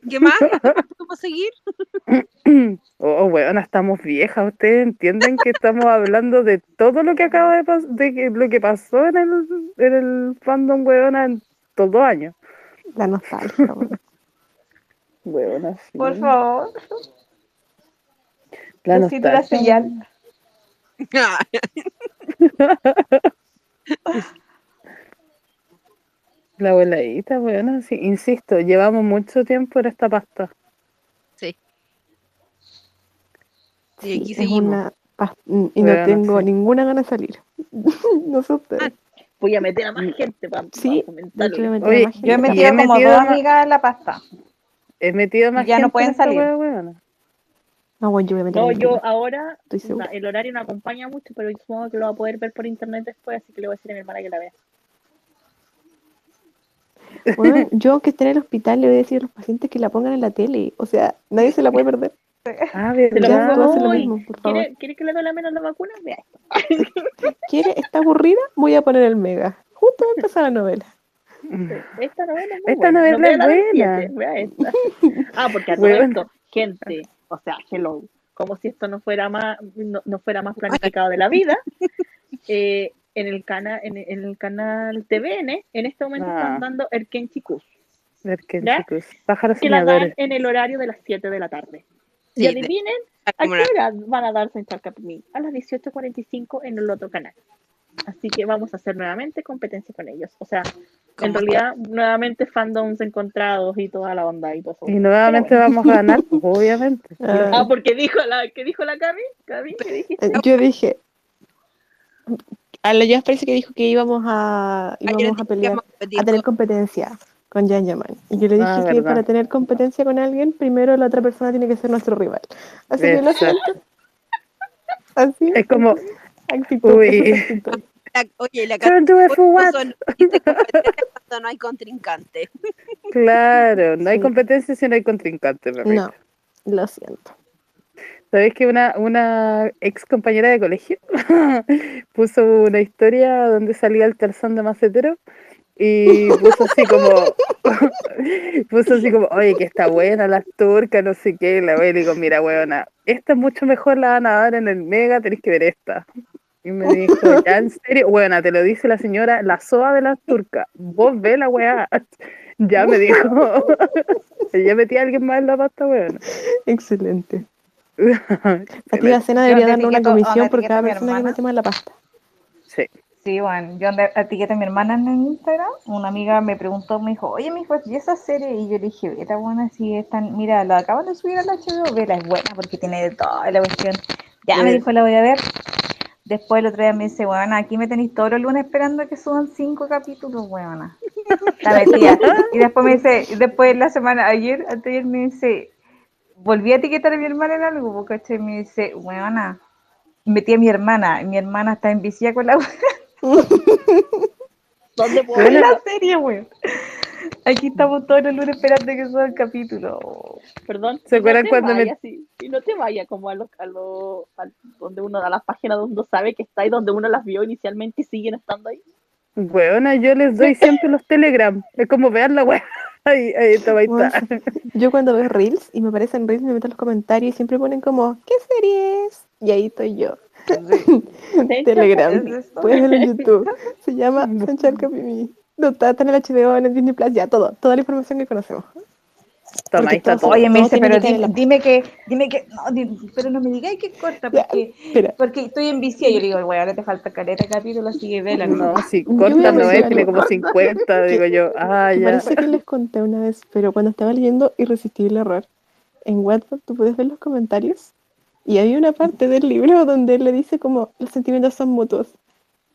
¿Qué, más? ¿Cómo seguir? [clears throat] Oh, weón, estamos viejas. ¿Ustedes entienden que estamos hablando de todo lo que acaba de pasar, de que- lo que pasó en el, en el fandom, weona, en todos los años? La nostalgia. Sí. Por favor, La necesito la nostalgia. señal. [laughs] La abueladita, weona, sí. Insisto, llevamos mucho tiempo en esta pasta. Y aquí es seguimos. una pas- y no Bueno, tengo sí. ninguna gana de salir. [laughs] no sé ustedes. Voy a meter a más gente para Sí, a Oye, más gente Yo he metido como metido dos amigas en la pasta. He metido más Ya no pueden salir. No, bueno, yo voy a meter No, yo ahora Estoy el horario no acompaña mucho, pero yo supongo que lo va a poder ver por internet después, así que le voy a decir a mi hermana que la vea. Bueno, [laughs] yo aunque esté en el hospital le voy a decir a los pacientes que la pongan en la tele. O sea, nadie se la puede perder. [laughs] Ah, Se lo mismo, por favor. ¿Quiere, ¿Quiere que le duela menos la vacuna? Vea esto. [laughs] ¿Quiere? ¿Está aburrida? Voy a poner el mega. Justo va a empezar la novela. Esta novela es muy Esta buena. novela es buena. siete, esta. [laughs] Ah, porque a todo esto, gente, o sea, hello, como si esto no fuera más, no, no fuera más planificado de la vida, [laughs] eh, en el canal, en, en el canal TVN, en este momento Ah. están dando el. Pájaros que la dan en el horario de las 7 de la tarde. Sí, y adivinen Ah, a qué hora van a darse en Chalcapimí, a las 18.45 en el otro canal. Así que vamos a hacer nuevamente competencia con ellos. O sea, en realidad, nuevamente fandoms encontrados y toda la onda y todo eso. Y nuevamente vamos a ganar, pues, obviamente. [laughs] Ah, Ah, porque dijo la, ¿qué dijo la Cami? Cami, ¿qué dijiste? eh, yo dije. A la Jazz parece que dijo que íbamos a, íbamos a pelear, a tener competencia con Jan Yaman. Y yo le dije Ah, que verdad. para tener competencia con alguien, primero la otra persona tiene que ser nuestro rival. Así que lo Exacto. siento. Así. Es como, actitud. Uy. actitud. La- oye, la Don't do it for what? puso no existe competencia cuando no hay contrincante. [laughs] Claro, no hay competencia si no hay contrincante. No, lo siento. ¿Sabes que una, una ex compañera de colegio [laughs] puso una historia donde salía el calzón de macetero y puso así como [laughs] puso así como oye que está buena las turcas no sé qué y la wea le digo mira weona esta es mucho mejor la van a dar en el mega tenés que ver esta y me dijo ya en serio buena te lo dice la señora la soa de las turcas vos ve la weá [laughs] ya me dijo [laughs] ya metí a alguien más en la pasta weona Excelente. Excelente. [laughs] Fatiga Cena debería darle una etiqueto- comisión por cada persona que metemos en la pasta. sí Sí, bueno, yo etiqueté a mi hermana en Instagram, una amiga me preguntó, me dijo, oye, mi hijo, ¿y esa serie? Y yo le dije, está buena, sí, están, mira, la acaban de subir a la HBO, vela, es buena porque tiene de toda la cuestión. Ya me dijo, la voy a ver. Después el otro día me dice, bueno, aquí me tenéis todos los lunes esperando a que suban cinco capítulos, weona. La [laughs] metía. Y después me dice, y después la semana, ayer, anteayer me dice, volví a etiquetar a mi hermana en algo, porque ¿cachai? me dice, weona, metí a mi hermana, y mi hermana está en vicia con la [laughs] [laughs] ¿Dónde puedo en la serie, weón. Aquí estamos todos los lunes esperando que suba el capítulo. Perdón. ¿Se y acuerdan te cuando me- vayas, sí, Y no te vayas como a los, a los, a donde uno, a las páginas donde uno sabe que está y donde uno las vio inicialmente y siguen estando ahí. Weona, yo les doy [laughs] siempre los telegram. Es como vean la wea. [laughs] Ahí, ahí está, ahí Bueno, está. [laughs] Yo cuando veo Reels y me aparecen Reels me meto en los comentarios y siempre ponen como, ¿qué serie es? Y ahí estoy yo. Telegram. Puedes verlo en YouTube. Se llama Sanchal Capimi. No, está, está en el HBO, en el Disney Plus, ya todo. Toda la información que conocemos. Toma, ahí está todo. Oye, me dice, pero que estar en di- la- dime que, dime que, no, pero no me digáis que corta, porque, porque estoy en vicia. Yo le digo, güey, ahora te falta caleta capítulo, así que vela. No, si corta no es, tiene como 50, [laughs] digo yo. Ah, me ya. parece que les conté una vez, pero cuando estaba leyendo Irresistible Error, en Wattpad tú puedes ver los comentarios y había una parte del libro donde él le dice como los sentimientos son mutuos.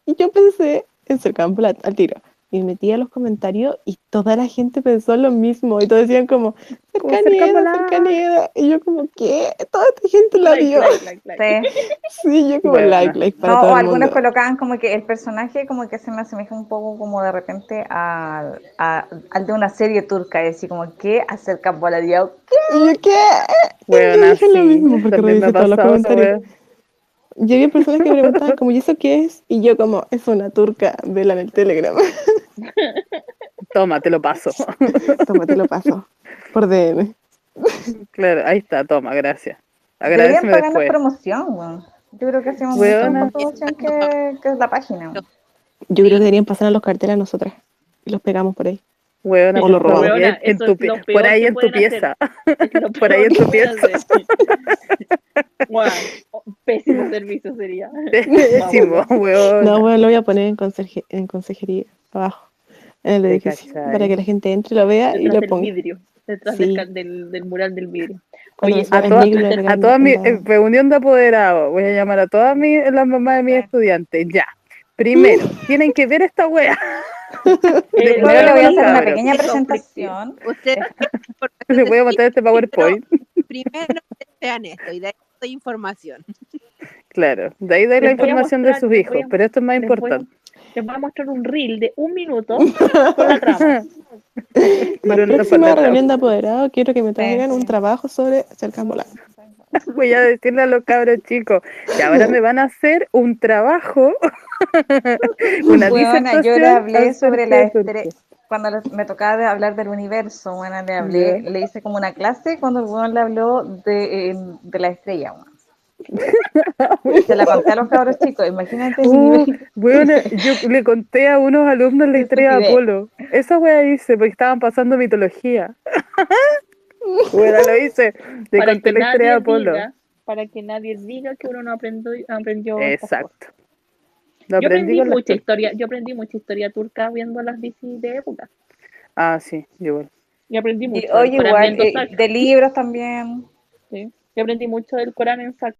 Y yo pensé en Cercampo al tiro. Y me metí a los comentarios y toda la gente pensó lo mismo. Y todos decían como, Cercampola". cercanía. Y yo como, ¿qué? Toda esta gente la Like, vio. like, like, [laughs] like. Sí. Sí, yo como Bueno. like, like para No, todo o el algunos mundo. colocaban como que el personaje como que se me asemeja un poco como de repente al, a- al de una serie turca, es decir, como que acerca agua. Y yo, ¿qué? [laughs] Weona, dije lo mismo porque revisé todos los comentarios. Y había personas que me preguntaban como, ¿y eso qué es? Y yo como, es una turca, vela en el Telegram. [laughs] Toma, te lo paso. [laughs] Toma, te lo paso. Por DM. claro, ahí está, toma, gracias. Deberían Agradeceme pagarnos después. promoción, weón. Yo creo que hacemos más promoción que, que la página. Yo creo que deberían pasar a los carteles a nosotras. Y los pegamos por ahí. Weona, O lo robamos. Weona, en tu [laughs] por ahí en tu pieza. Por ahí en tu pieza. pésimo servicio sería. Pésimo, weón. No, bueno, lo voy a poner en, conserje- en consejería, abajo, en el edificio, para que la gente entre, lo vea y lo del ponga. vidrio. Detrás Sí. del, del, del mural del vidrio. Oye, a el todas- negro, A mis una- eh, reunión de apoderados, voy a llamar a todas mis, las mamás de mis estudiantes, ya. primero, [laughs] tienen que ver esta wea. [laughs] Primero le voy a hacer una pequeña presentación. Ustedes [laughs] Les voy a mostrar este PowerPoint. [laughs] primero vean esto y de ahí doy información. Claro, de ahí de la información de sus hijos, pero esto es más importante. Les voy a mostrar un reel de un minuto con la trama. Pero La próxima para reunión de apoderados quiero que me traigan un trabajo sobre cercas voladas. [laughs] Voy a decirle a los cabros chicos que ahora me van a hacer un trabajo, [laughs] una Weona, yo le hablé sobre la acerca de estre- Cuando me tocaba hablar del universo, bueno, le hablé, le hice como una clase cuando el weón le habló de, de la estrella, weón. [laughs] Se la conté a los cabros chicos, imagínate Uh, nivel. bueno, yo le conté a unos alumnos la historia de. Apolo. Esa wea hice porque estaban pasando mitología. [laughs] Bueno, lo hice. Le Para conté la historia de Apolo. diga, para que nadie diga que uno no aprendió, aprendió. Exacto. Lo Yo aprendí mucha historia. yo aprendí mucha historia turca viendo las bicis de época. Ah, sí, yo igual. Y aprendí Y, mucho. del oye, igual, eh, de libros también. sí. Yo aprendí mucho del Corán en sac.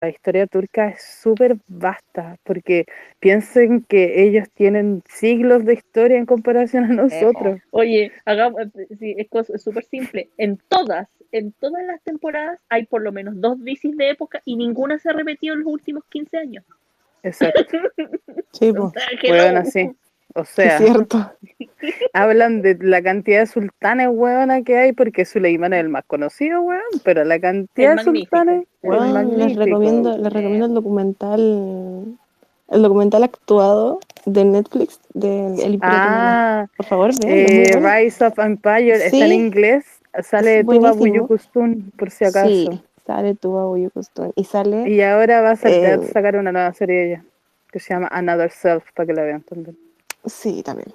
La historia turca es súper vasta porque piensen que ellos tienen siglos de historia en comparación a nosotros. Oye, hagamos, sí, es súper simple. En todas, en todas las temporadas hay por lo menos dos bicis de época y ninguna se ha repetido en los últimos 15 años. Exacto. [laughs] Sí, O pues, sea, no. así. O [laughs] es sea, cierto. [laughs] hablan de la cantidad de sultanes, weona, que hay, porque Suleimán es el más conocido, weón, pero la cantidad El de magnífico. sultanes Weón, les recomiendo, les recomiendo el documental, el documental actuado de Netflix del El Imperio. Ah, Por favor, eh, bueno. Rise of Empire está en inglés, sale Es Tuba. Buyukustun, por si acaso. Sí, sale Tuba Buyukustun y sale Y ahora va a, sa- Eh, a sacar una nueva serie de ella, que se llama Another Self, para que la vean también. Sí, también.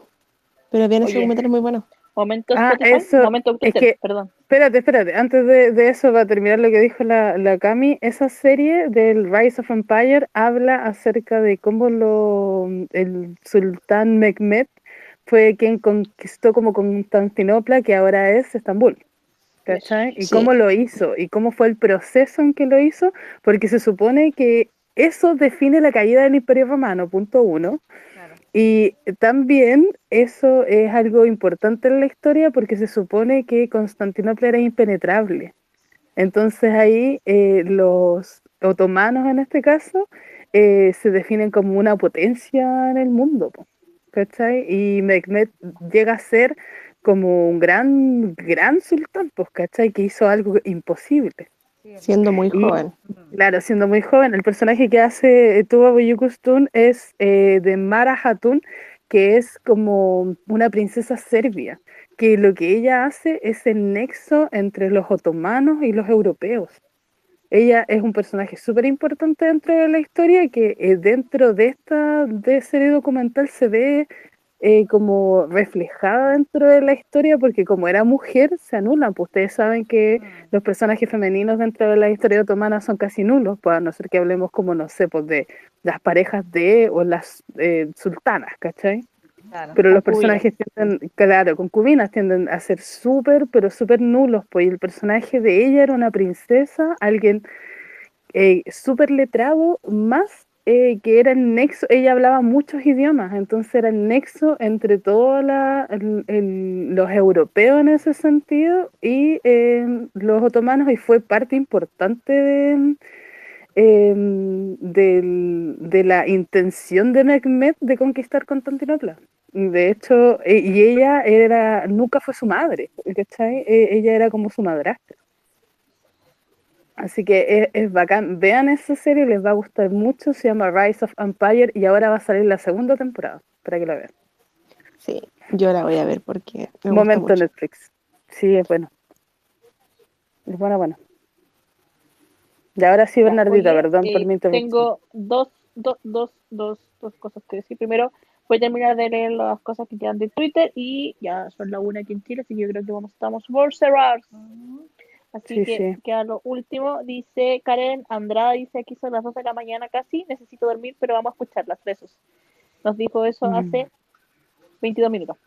Pero bien, ese documental muy bueno. Momento Ah, eso, momento es que- perdón. Espérate, espérate, antes de, de eso, para terminar lo que dijo la, la Cami, esa serie del Rise of Empire habla acerca de cómo lo, el sultán Mehmed fue quien conquistó como Constantinopla, que ahora es Estambul. ¿Cachai? Y Sí. cómo lo hizo, y cómo fue el proceso en que lo hizo, porque se supone que eso define la caída del Imperio Romano, punto uno. Y también eso es algo importante en la historia porque se supone que Constantinopla era impenetrable. Entonces ahí eh, los otomanos en este caso eh, se definen como una potencia en el mundo. ¿Cachai? Y Mehmed llega a ser como un gran, gran sultán, pues, ¿cachai? Que hizo algo imposible. Siendo muy joven. Claro, siendo muy joven, el personaje que hace eh, Tuba Buyukustun es eh, de Mara Hatun, que es como una princesa serbia, que lo que ella hace es el nexo entre los otomanos y los europeos. Ella es un personaje súper importante dentro de la historia que eh, dentro de esta de serie documental se ve eh, como reflejada dentro de la historia porque como era mujer se anulan. Pues ustedes saben que los personajes femeninos dentro de la historia otomana son casi nulos, pues a no ser que hablemos como, no sé, pues de las parejas de o las eh, sultanas, ¿cachai? Claro. Pero los personajes tienden, claro, concubinas tienden a ser súper, pero súper nulos, pues y el personaje de ella era una princesa, alguien eh, súper letrado, más eh, que era el nexo, ella hablaba muchos idiomas, entonces era el nexo entre todos los europeos en ese sentido y eh, los otomanos y fue parte importante de, em, la intención de Mehmed de conquistar Constantinopla. De hecho, e- y ella era, nunca fue su madre, ¿cachai? Ella era como su madrastra. Así que es, es bacán. Vean esa serie, les va a gustar mucho. Se llama Rise of Empire y ahora va a salir la segunda temporada, para que la vean. Sí, yo la voy a ver porque me gusta Momento mucho. Netflix. Sí, es bueno. Es bueno, bueno. Y ahora sí, Bernardita, oye, perdón por eh, mi interrupción. Tengo dos, dos, dos, dos, dos cosas que decir. Primero, voy a terminar de leer las cosas que quedan de Twitter y ya son la una aquí en Chile, así que yo creo que vamos, estamos por cerrar. Así Sí, que sí. queda lo último. Dice Karen Andrada, dice aquí son las 2 de la mañana casi, necesito dormir, pero vamos a escucharlas, besos. Nos dijo eso Mm. hace 22 minutos.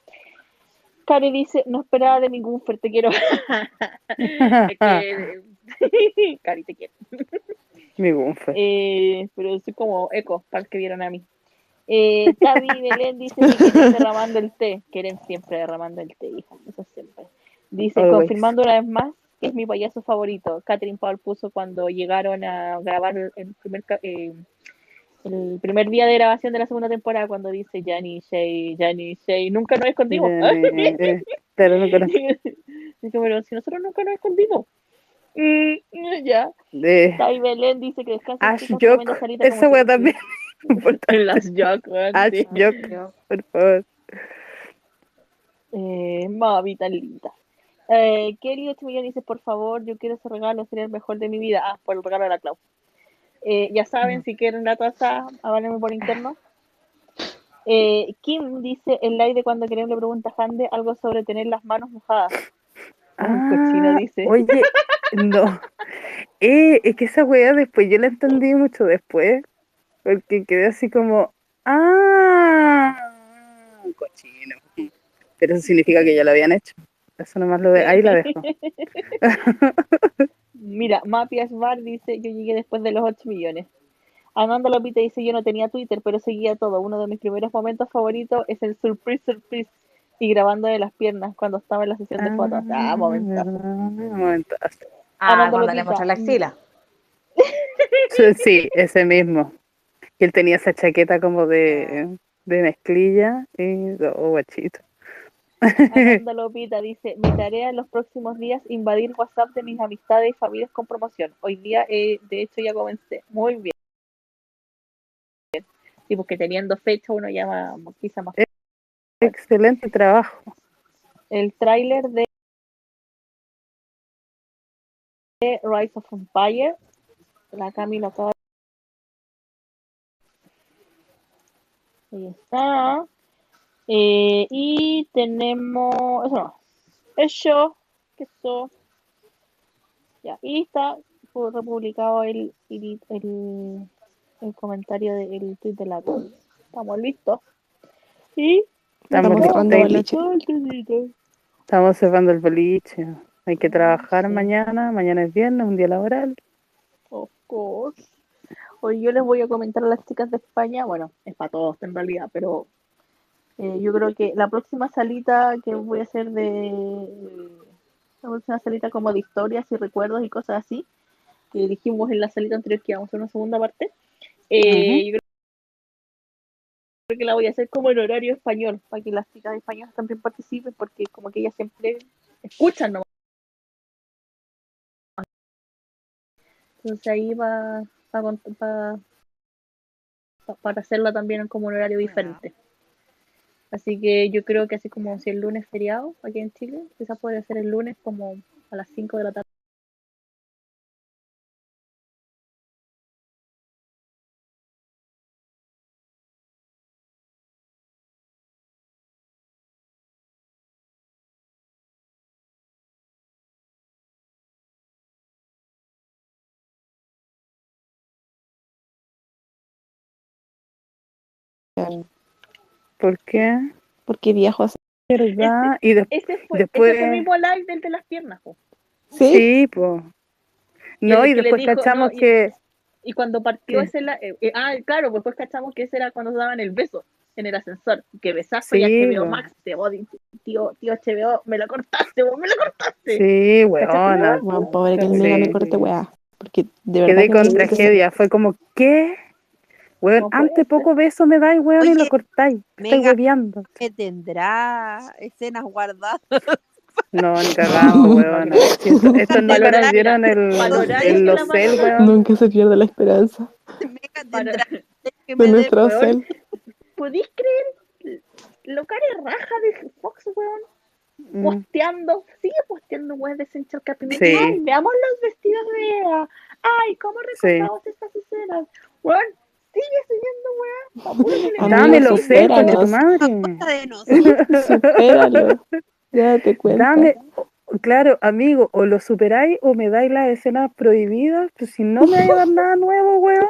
Cari dice, no esperaba de ningún te quiero. [laughs] Que- [laughs] Cari, te quiero. Mi bunfe. Eh, pero soy como eco para que vieron a mí. Eh, Tavi [laughs] Belén dice que quieren derramando el té. Quieren siempre derramando el té, hija. Eso siempre. Dice, Always. confirmando una vez más que es mi payaso favorito. Catherine Paul puso cuando llegaron a grabar el- primer, eh, el primer día de grabación de la segunda temporada, cuando dice Janny Shay, Janny Shay, nunca nos escondimos. Eh, eh, claro, no conozco. Dice, pero si nosotros nunca nos escondimos. Mm, mm, ya. Tavi Belén dice que descansa Ash Jock, esa wea también. En [laughs] las Jock, Ash. Jock, por favor. Eh, mami, tan linda. Eh, Kelly 8 millones dice, por favor, yo quiero ese regalo, sería el mejor de mi vida. Ah, por el regalo de la Clau. Eh, ya saben, si quieren la taza, háganme por interno. Eh, Kim dice, el live de cuando queremos le pregunta a Hande algo sobre tener las manos mojadas. Un cochino Ah, dice. Oye, no. Eh, es que esa weá después, yo la entendí mucho después. Porque quedé así como, ah, un cochino. Pero eso significa que ya lo habían hecho. Eso nomás lo de, ahí la dejo. [laughs] Mira, Mapias Bar dice, yo llegué después de los 8 millones. Amanda Lopita dice, yo no tenía Twitter, pero seguía todo. Uno de mis primeros momentos favoritos es el surprise, surprise. Y grabando de las piernas cuando estaba en la sesión de fotos. Ah, momentazo. momentazo. Ah, Amanda cuando le Lopita. mostró la axila. [laughs] Sí, Sí, ese mismo. Él tenía esa chaqueta como de, de mezclilla y oh, guachito. Amanda [laughs] Lopita dice, mi tarea en los próximos días invadir WhatsApp de mis amistades y familias con promoción. Hoy día, eh, de hecho, ya comencé. Muy bien. Sí, porque teniendo fecha uno llama quizá más. Excelente trabajo. El tráiler de Rise of Empire. La Cami lo acaba Ahí está. Eh, y tenemos. Eso no. Eso. Que eso. Ya. Y está fue republicado el, el, el, el comentario del tweet de la Cami. Estamos listos. Y. Estamos cerrando listos. boliche. Estamos cerrando el boliche. Hay que trabajar mañana. Mañana es viernes, un día laboral. Of course. Hoy yo les voy a comentar a las chicas de España, bueno, es para todos en realidad, pero eh, yo creo que la próxima salita que voy a hacer de la próxima salita como de historias y recuerdos y cosas así, que dijimos en la salita anterior que íbamos a hacer una segunda parte, eh, yo creo que la voy a hacer como en horario español, para que las chicas de español también participen, porque como que ellas siempre escuchan nomás. Entonces ahí va, va va- pa- para hacerla también como un horario diferente. Así que yo creo que así como si el lunes es feriado aquí en Chile, quizás podría ser el lunes como a las 5 de la tarde. ¿Por qué? Porque viajo así. ¿Verdad? Y después. Ese fue, Después- ese fue el mismo live del de las piernas. po. ¿Sí? Sí, pues. No, y le después dijo, cachamos no, y- que. Y cuando partió ¿Qué? ese la- eh, eh, ah, claro, pues después cachamos que ese era cuando se daban el beso en el ascensor. Que besazo y Sí, HBO po. Max, te odio, tío, tío HBO, me lo cortaste, vos me lo cortaste. Sí, weona. Bueno, pobre que el Sí, me corte, weá. Porque de verdad. Quedé que con tragedia. Fue como, ¿qué? Weón, No antes poco beso me dais, weón, y lo cortáis. Estoy Mega. hueveando. que tendrá escenas guardadas. [laughs] No, ni cagando, weón. Esto, [laughs] esto nunca Valorar- nos dieron el, el mano- weón. Nunca se pierde la esperanza Mega Para- tendrá [laughs] que de me nuestro cel. ¿Podéis creer lo cara raja de Fox, weón? Mm. Posteando, sigue posteando weón de Central Casting. Sí. Ay, veamos los vestidos de Eva. Ay, cómo recordamos estas escenas. Weón, sigue subiendo, [laughs] Amigo, Dame Locel, concha tu supéranos. madre. de. Supéralo. Ya te cuento. Dame, claro, amigo, o lo superáis o me dais las escenas prohibidas, pues si no me vais a dar nada nuevo, weón.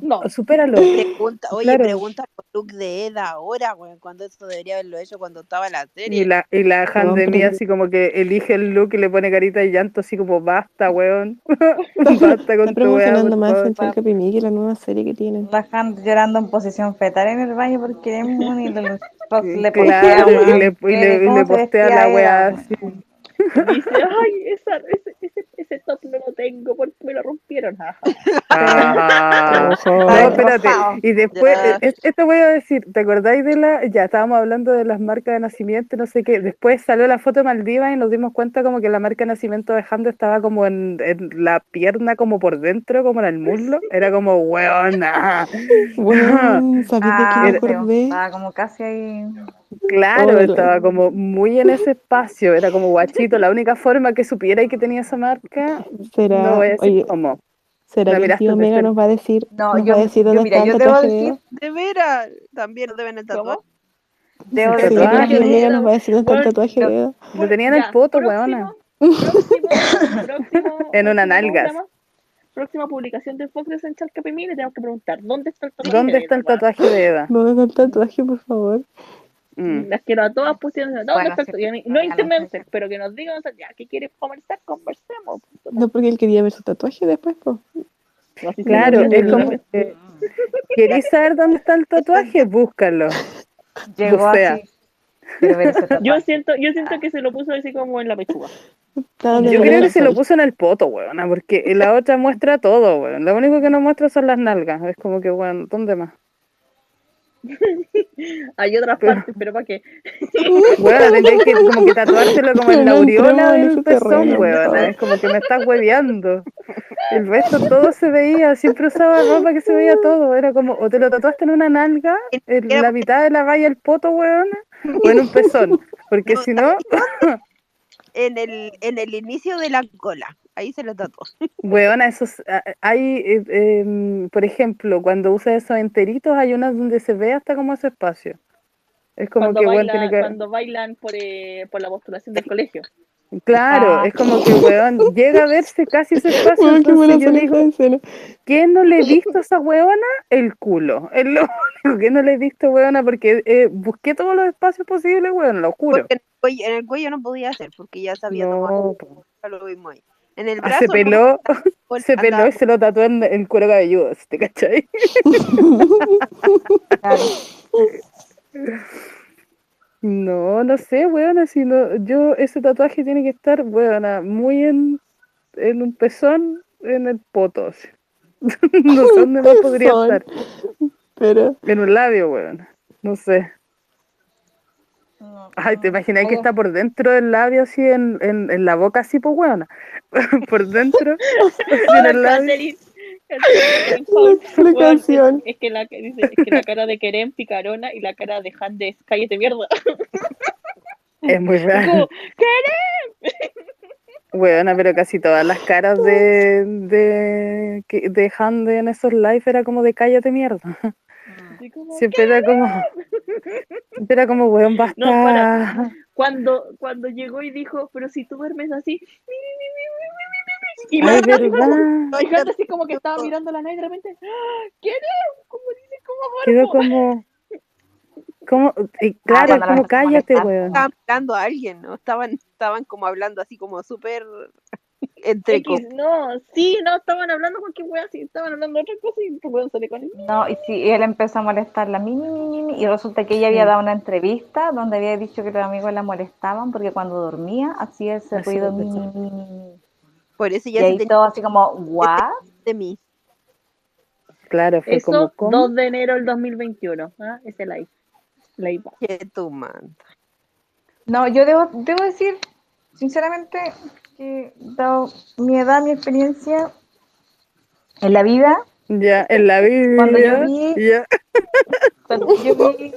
No. [laughs] Supéralo. Pregunta, oye, Claro. pregunta por look de Eda ahora, weón, cuando eso debería haberlo hecho cuando estaba en la serie. Y la, y la Han de mí así como que elige el look y le pone carita de llanto así como basta, weón. [laughs] basta con Está tu por más favor". el Chalcapimí que la nueva serie que tienen. La Han llorando en posición fetal en el baño porque es muy [laughs] le Claro, postea, y weón, le, y le, y le postea la Eda, weá weón. así. Dice, ay, esa, ese, ese, ese top no lo tengo porque me lo rompieron. [laughs] [laughs] No, Ay, espérate. Y después, eh, es- esto voy a decir, ¿te acordáis de la, ya estábamos hablando de las marcas de nacimiento, no sé qué, después salió la foto de Maldivas y nos dimos cuenta como que la marca de nacimiento de Hando estaba como en, en la pierna, como por dentro, como en el muslo, era como [laughs] ¿sabéis de Ah, como casi ahí. Claro, Hola. estaba como muy en ese espacio, era como guachito, la única forma que supiera y que tenía esa marca, ¿Será, no voy a decir oye, cómo. ¿será que el tío Mega nos va a decir, No, nos yo, va a decir yo, dónde mira, está el yo debo tatuaje de decir, Eva? De veras, también deben el tatuaje. ¿Cómo? debo ¿El ¿Será que el tatuaje tío de Mega Eva? nos va a decir dónde está el tatuaje de Eva? Lo tenía en el poto, weona. Próximo, [laughs] próximo, En una próximo, ¿cómo se nalgas. Próxima publicación de Fox en Chalcapimí le tenemos que preguntar, ¿dónde está el tatuaje ¿Dónde de está el Eva, tatuaje de Eda? ¿Dónde está el tatuaje, por favor? Mm. Las quiero a todas pusieron, ¿dónde Bueno, está el sí, tatuaje? no, influencers, pero que nos digan, o sea, ya, ¿qué quiere conversar? Conversemos. No, porque él quería ver su tatuaje después, Claro, es como que ¿Queréis saber dónde está el tatuaje? Búscalo. llegó así. Ver ese Yo siento, yo siento que se lo puso así como en la pechuga. Yo creo que se lo puso en el poto, weona, porque la otra muestra todo, weón. Lo único que no muestra son las nalgas. Es como que, weón, ¿dónde más? [laughs] Hay otras Pero- partes, pero ¿para qué? [laughs] Weona, tendréis que [laughs] como que tatuárselo como en la aureola en del ese pezón, favor. Es como que me estás hueveando. El resto todo se veía, siempre usaba ropa que se veía todo. Era como, o te lo tatuaste en una nalga, en Era la mitad de la raya del poto, weona, o en un pezón. Porque No, si no, En el, en el inicio de la cola. Ahí se lo tatuó. [laughs] Weona, esos, a- hay, eh, em, por ejemplo, cuando usas esos enteritos, hay unas donde se ve hasta como ese espacio. Es como Cuando, que, baila- tiene que... cuando bailan por, eh, por la postulación del colegio. Claro, Ah. es como que, weón, llega a verse casi ese espacio, entonces yo digo. ¿qué no le he visto a esa weona? El culo. Es lo [laughs] único que no le he visto, weona, porque eh, busqué todos los espacios posibles, weón, lo juro. Porque en el, cuello, en el cuello no podía hacer, porque ya sabía tomar. No, po. Ya lo vimos ahí. En el Ah, se no, peló, por- [laughs] se peló y se lo tatuó en el cuero cabelludo, ¿te cachai? [laughs] Claro. No, no sé, weona, si no, yo, ese tatuaje tiene que estar, weona, muy en, en un pezón, en el poto, [laughs] no sé dónde más podría estar, Pero, en un labio, weona, no sé. No, Ay, ¿te no, imaginas que está por dentro del labio, así, en, en, en la boca, así, pues, weona? [laughs] por dentro, en el labio. [laughs] Weón, es, que la, dice, es que la cara de Keren picarona y la cara de Han de cállate mierda. [laughs] Es muy raro. como, Weona, pero casi todas las caras de, de Hande en esos live era como de cállate mierda. Así como, Siempre era como, siempre [laughs] era como, weón, basta. No, para. cuando, cuando llegó y dijo, pero si tú duermes así, y la así como- así que estaba mirando la nada y de repente, ¡Ah! ¿quién es? Como dice, como Quedó duermo. como, como, y claro, como cállate, weón. Estaban hablando a alguien, ¿no? Estaban, estaban como hablando así como súper entre X, no, sí, no, estaban hablando con qué weón, sí, estaban hablando de otra cosa y el weón sale con él. No, y sí, y él empezó a molestarla, mi, mi, mi, mi, y resulta que ella había dado una entrevista donde había dicho que los amigos la molestaban porque cuando dormía hacía ese Así ruido, mi, mi, pensaba. mi, mi, mi. Por eso Y ya se ahí tenía todo así como, ¿what? de mí. Claro, fue como, Eso, ¿cómo? 2 de enero del 2021, ¿ah? ese live. Live. Que tu manta. No, yo debo, debo decir, sinceramente, que dado mi edad, mi experiencia en la vida, Ya, en la Cuando yo Biblia, vi- ya, cuando yo vi,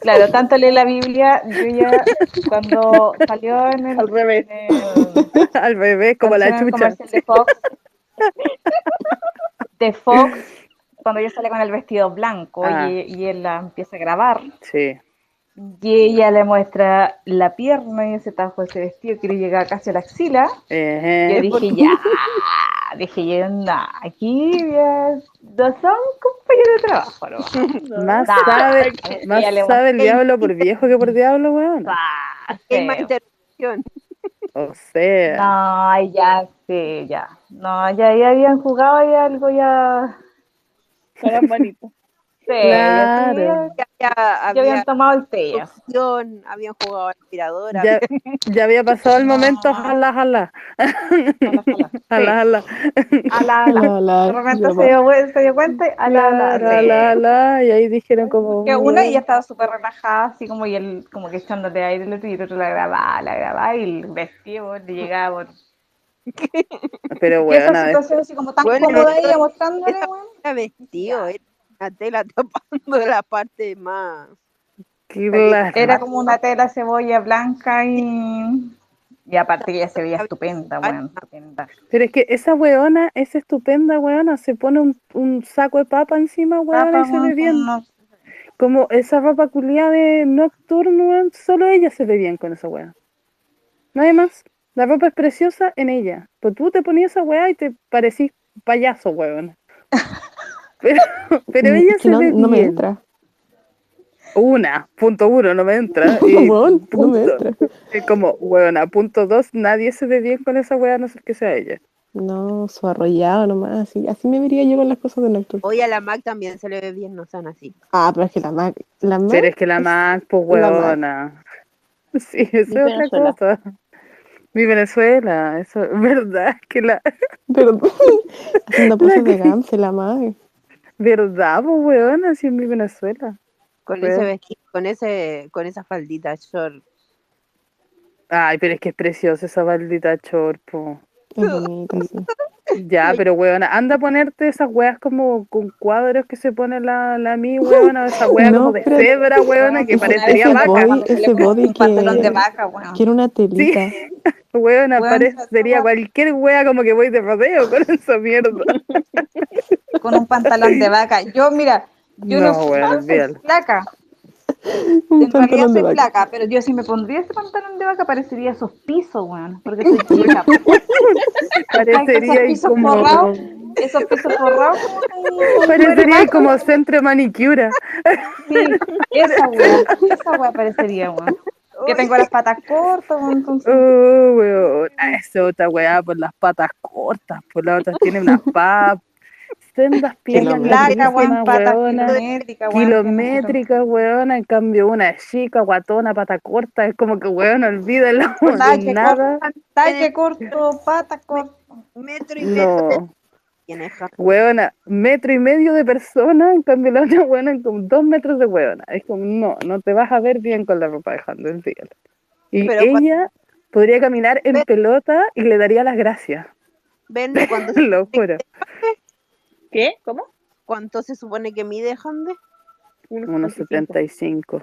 claro, tanto leí la Biblia, yo ya, cuando salió en el, Al revés. el- [laughs] al revés, como la chucha. comercial de Fox, de Fox, cuando ella sale con el vestido blanco Ah. y, y él la empieza a grabar, Sí, y ella le muestra la pierna y ese tajo, ese vestido que le llega casi a la axila, Ejé. yo dije, ya, dije yo, nah, aquí ya no son compañeros de trabajo, ¿no? [laughs] Más sabe, más sabe el diablo por viejo que por diablo, weón. Ah, Hay más feo. interacción. O sea, No, ya, sí, ya. No, ya, ya habían jugado y algo ya. Con las manitas. Sí, ya, sí, Claro. ya, Ya, ya había habían tomado el té ya. opción, habían jugado aspiradora. ya, ya había [laughs] pasado el No. momento, jala, jala. Jala, jala. Jala, jala. Ala, ala. La, la, De repente yo se dio, se dio cuenta y ala, ala. Claro, sí. ala, ala, y ahí dijeron como. Que una ella estaba súper relajada, así como y él como que echándote aire el otro y el otro la grababa, la grababa y el vestido le llegaba. por- Pero Y bueno, esa situación así como tan Bueno, cómoda ella mostrándole, weón. Era vestido, era una tela [laughs] tapando la parte más. claro. Era como una tela cebolla blanca y. Y aparte ella se veía estupenda, weón, estupenda. Pero es que esa weona, esa estupenda weona, se pone un, un saco de papa encima, weona, Papa, y se ve weón, bien. no- Como esa ropa culiada de nocturno, weón, solo ella se ve bien con esa weá. Nadie más. La ropa es preciosa en ella. Pues tú te ponías esa weá y te parecís payaso, weón. [laughs] Pero, [laughs] pero Mm, ella se no, ve no me entra. Una, punto uno, no me entra. [laughs] Y Weón, no me punto- entra. [laughs] es como, weona, punto dos, nadie se ve bien con esa weá, no ser que sea ella. No, su arrollado nomás. Así, así me vería yo con las cosas de Nocturne. Hoy a la Mac también se le ve bien, no sean así. Ah, pero es que la Mac. La Mac Pero es que la Mac, pues Mac. weona. Sí, eso es otra Venezuela. cosa. Mi Venezuela, eso es verdad que la. Pero haciendo poses de la Mac. ¿Verdad, pues weona? Así en mi Venezuela. Con ese vestido, con ese, con esa faldita short. Ay, pero es que es preciosa esa. Es bonita, sí. Ya, pero weona, anda a ponerte esas weas como con cuadros que se pone la, la mi weona, esa wea No, como de cebra, weona, que parecería ese vaca. body- ese body un pantalón que- de vaca, weón. Quiero una telita. Weona, Weón, wea- cualquier wea como que voy de rodeo con esa mierda. [laughs] Con un pantalón de vaca. Yo, mira, yo no, No, soy, weón, soy flaca. Un En realidad pantalón de soy vaca. flaca, pero yo si me pondría ese pantalón de vaca parecería esos pisos, weón. Porque soy chica. [laughs] Parecería ahí pisos como. forrados? Esos pisos forrados Parecería como centro de manicura. Sí, esa weá, esa weá parecería, weón. Que tengo las patas cortas, weón, entonces. [laughs] Oh, weón. Ah, Esa otra weá por las patas cortas, por las otras tiene unas [laughs] papas. Sendas piernas Flaca, weón, patas weón. Kilométrica, weona. En cambio, una es chica, guatona, pata corta. Es como que, weón, olvídalo. Talle [laughs] Nada. corto, talle corto, pata corta. Metro y medio No. Tiene ja- Weona, metro y medio de persona, en cambio la otra weona con dos metros de weona. Es como, no, no te vas a ver bien con la ropa de Handel, olvídalo. Y Pero cuando- ella podría caminar en pelota y le daría las gracias, Ven [laughs] cuando se- lo juro. ¿Qué? ¿Cómo? ¿Cuánto se supone que mide Hande? Unos 75.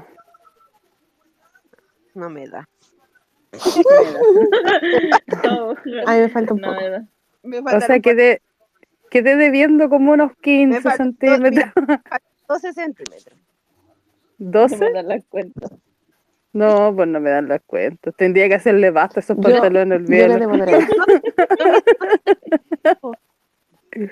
No me da. [laughs] No, A mí me falta un no, poco. no. Me [laughs] O sea, quedé, quedé debiendo como unos 15 faltó- centímetros. 12 [laughs] centímetros. No me ¿12? dan las cuentas. No, pues no me dan las cuentas. Tendría que hacerle basta a esos pantalones, de [laughs]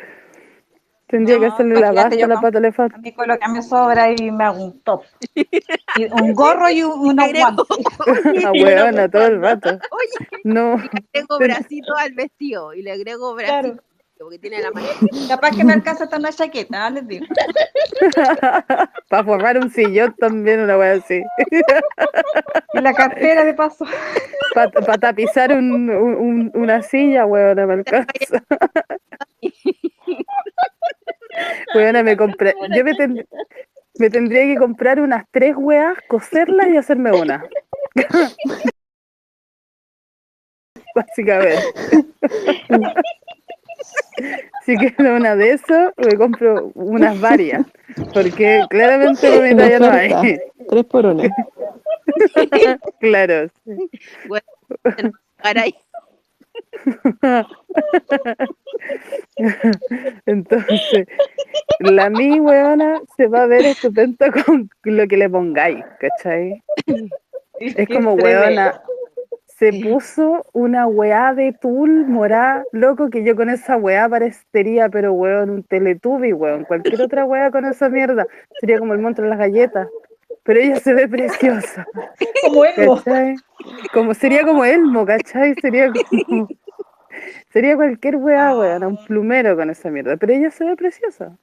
Tendría que No, hacerle la basta a la pata le falta. A mí con lo que me sobra y me hago un top. Y un gorro y un- unos Agrego- guantes. [laughs] A huevona todo el rato. Oye, No. le agrego bracito al vestido y le agrego bracito porque tiene la. [laughs] Capaz que me alcanza hasta una chaqueta, ¿ah? les digo. [laughs] Para formar un sillón también, una wea así. [laughs] Y la cartera de paso. Para tapizar un- una silla, weona, me alcanza. Weona, me compré. Yo me, ten- me tendría que comprar unas tres weas, coserlas y hacerme una. Básicamente. Si quiero una de eso, me compro unas varias. Porque claramente por mi talla no hay. Tres por una. [laughs] Claro. sí. Caray, Entonces, la mi weona se va a ver estupenda con lo que le pongáis, ¿cachai? Es como weona. Se puso una weá de tul morá, loco, que yo con esa weá parecería, pero weón, un teletubi, weón. Cualquier otra weá con esa mierda sería como el monstruo de las galletas. Pero ella se ve preciosa. [laughs] Como Elmo. ¿Cachai? Como, sería como Elmo, ¿cachai? Sería como. Sería cualquier weá, weón, un plumero con esa mierda. Pero ella se ve preciosa.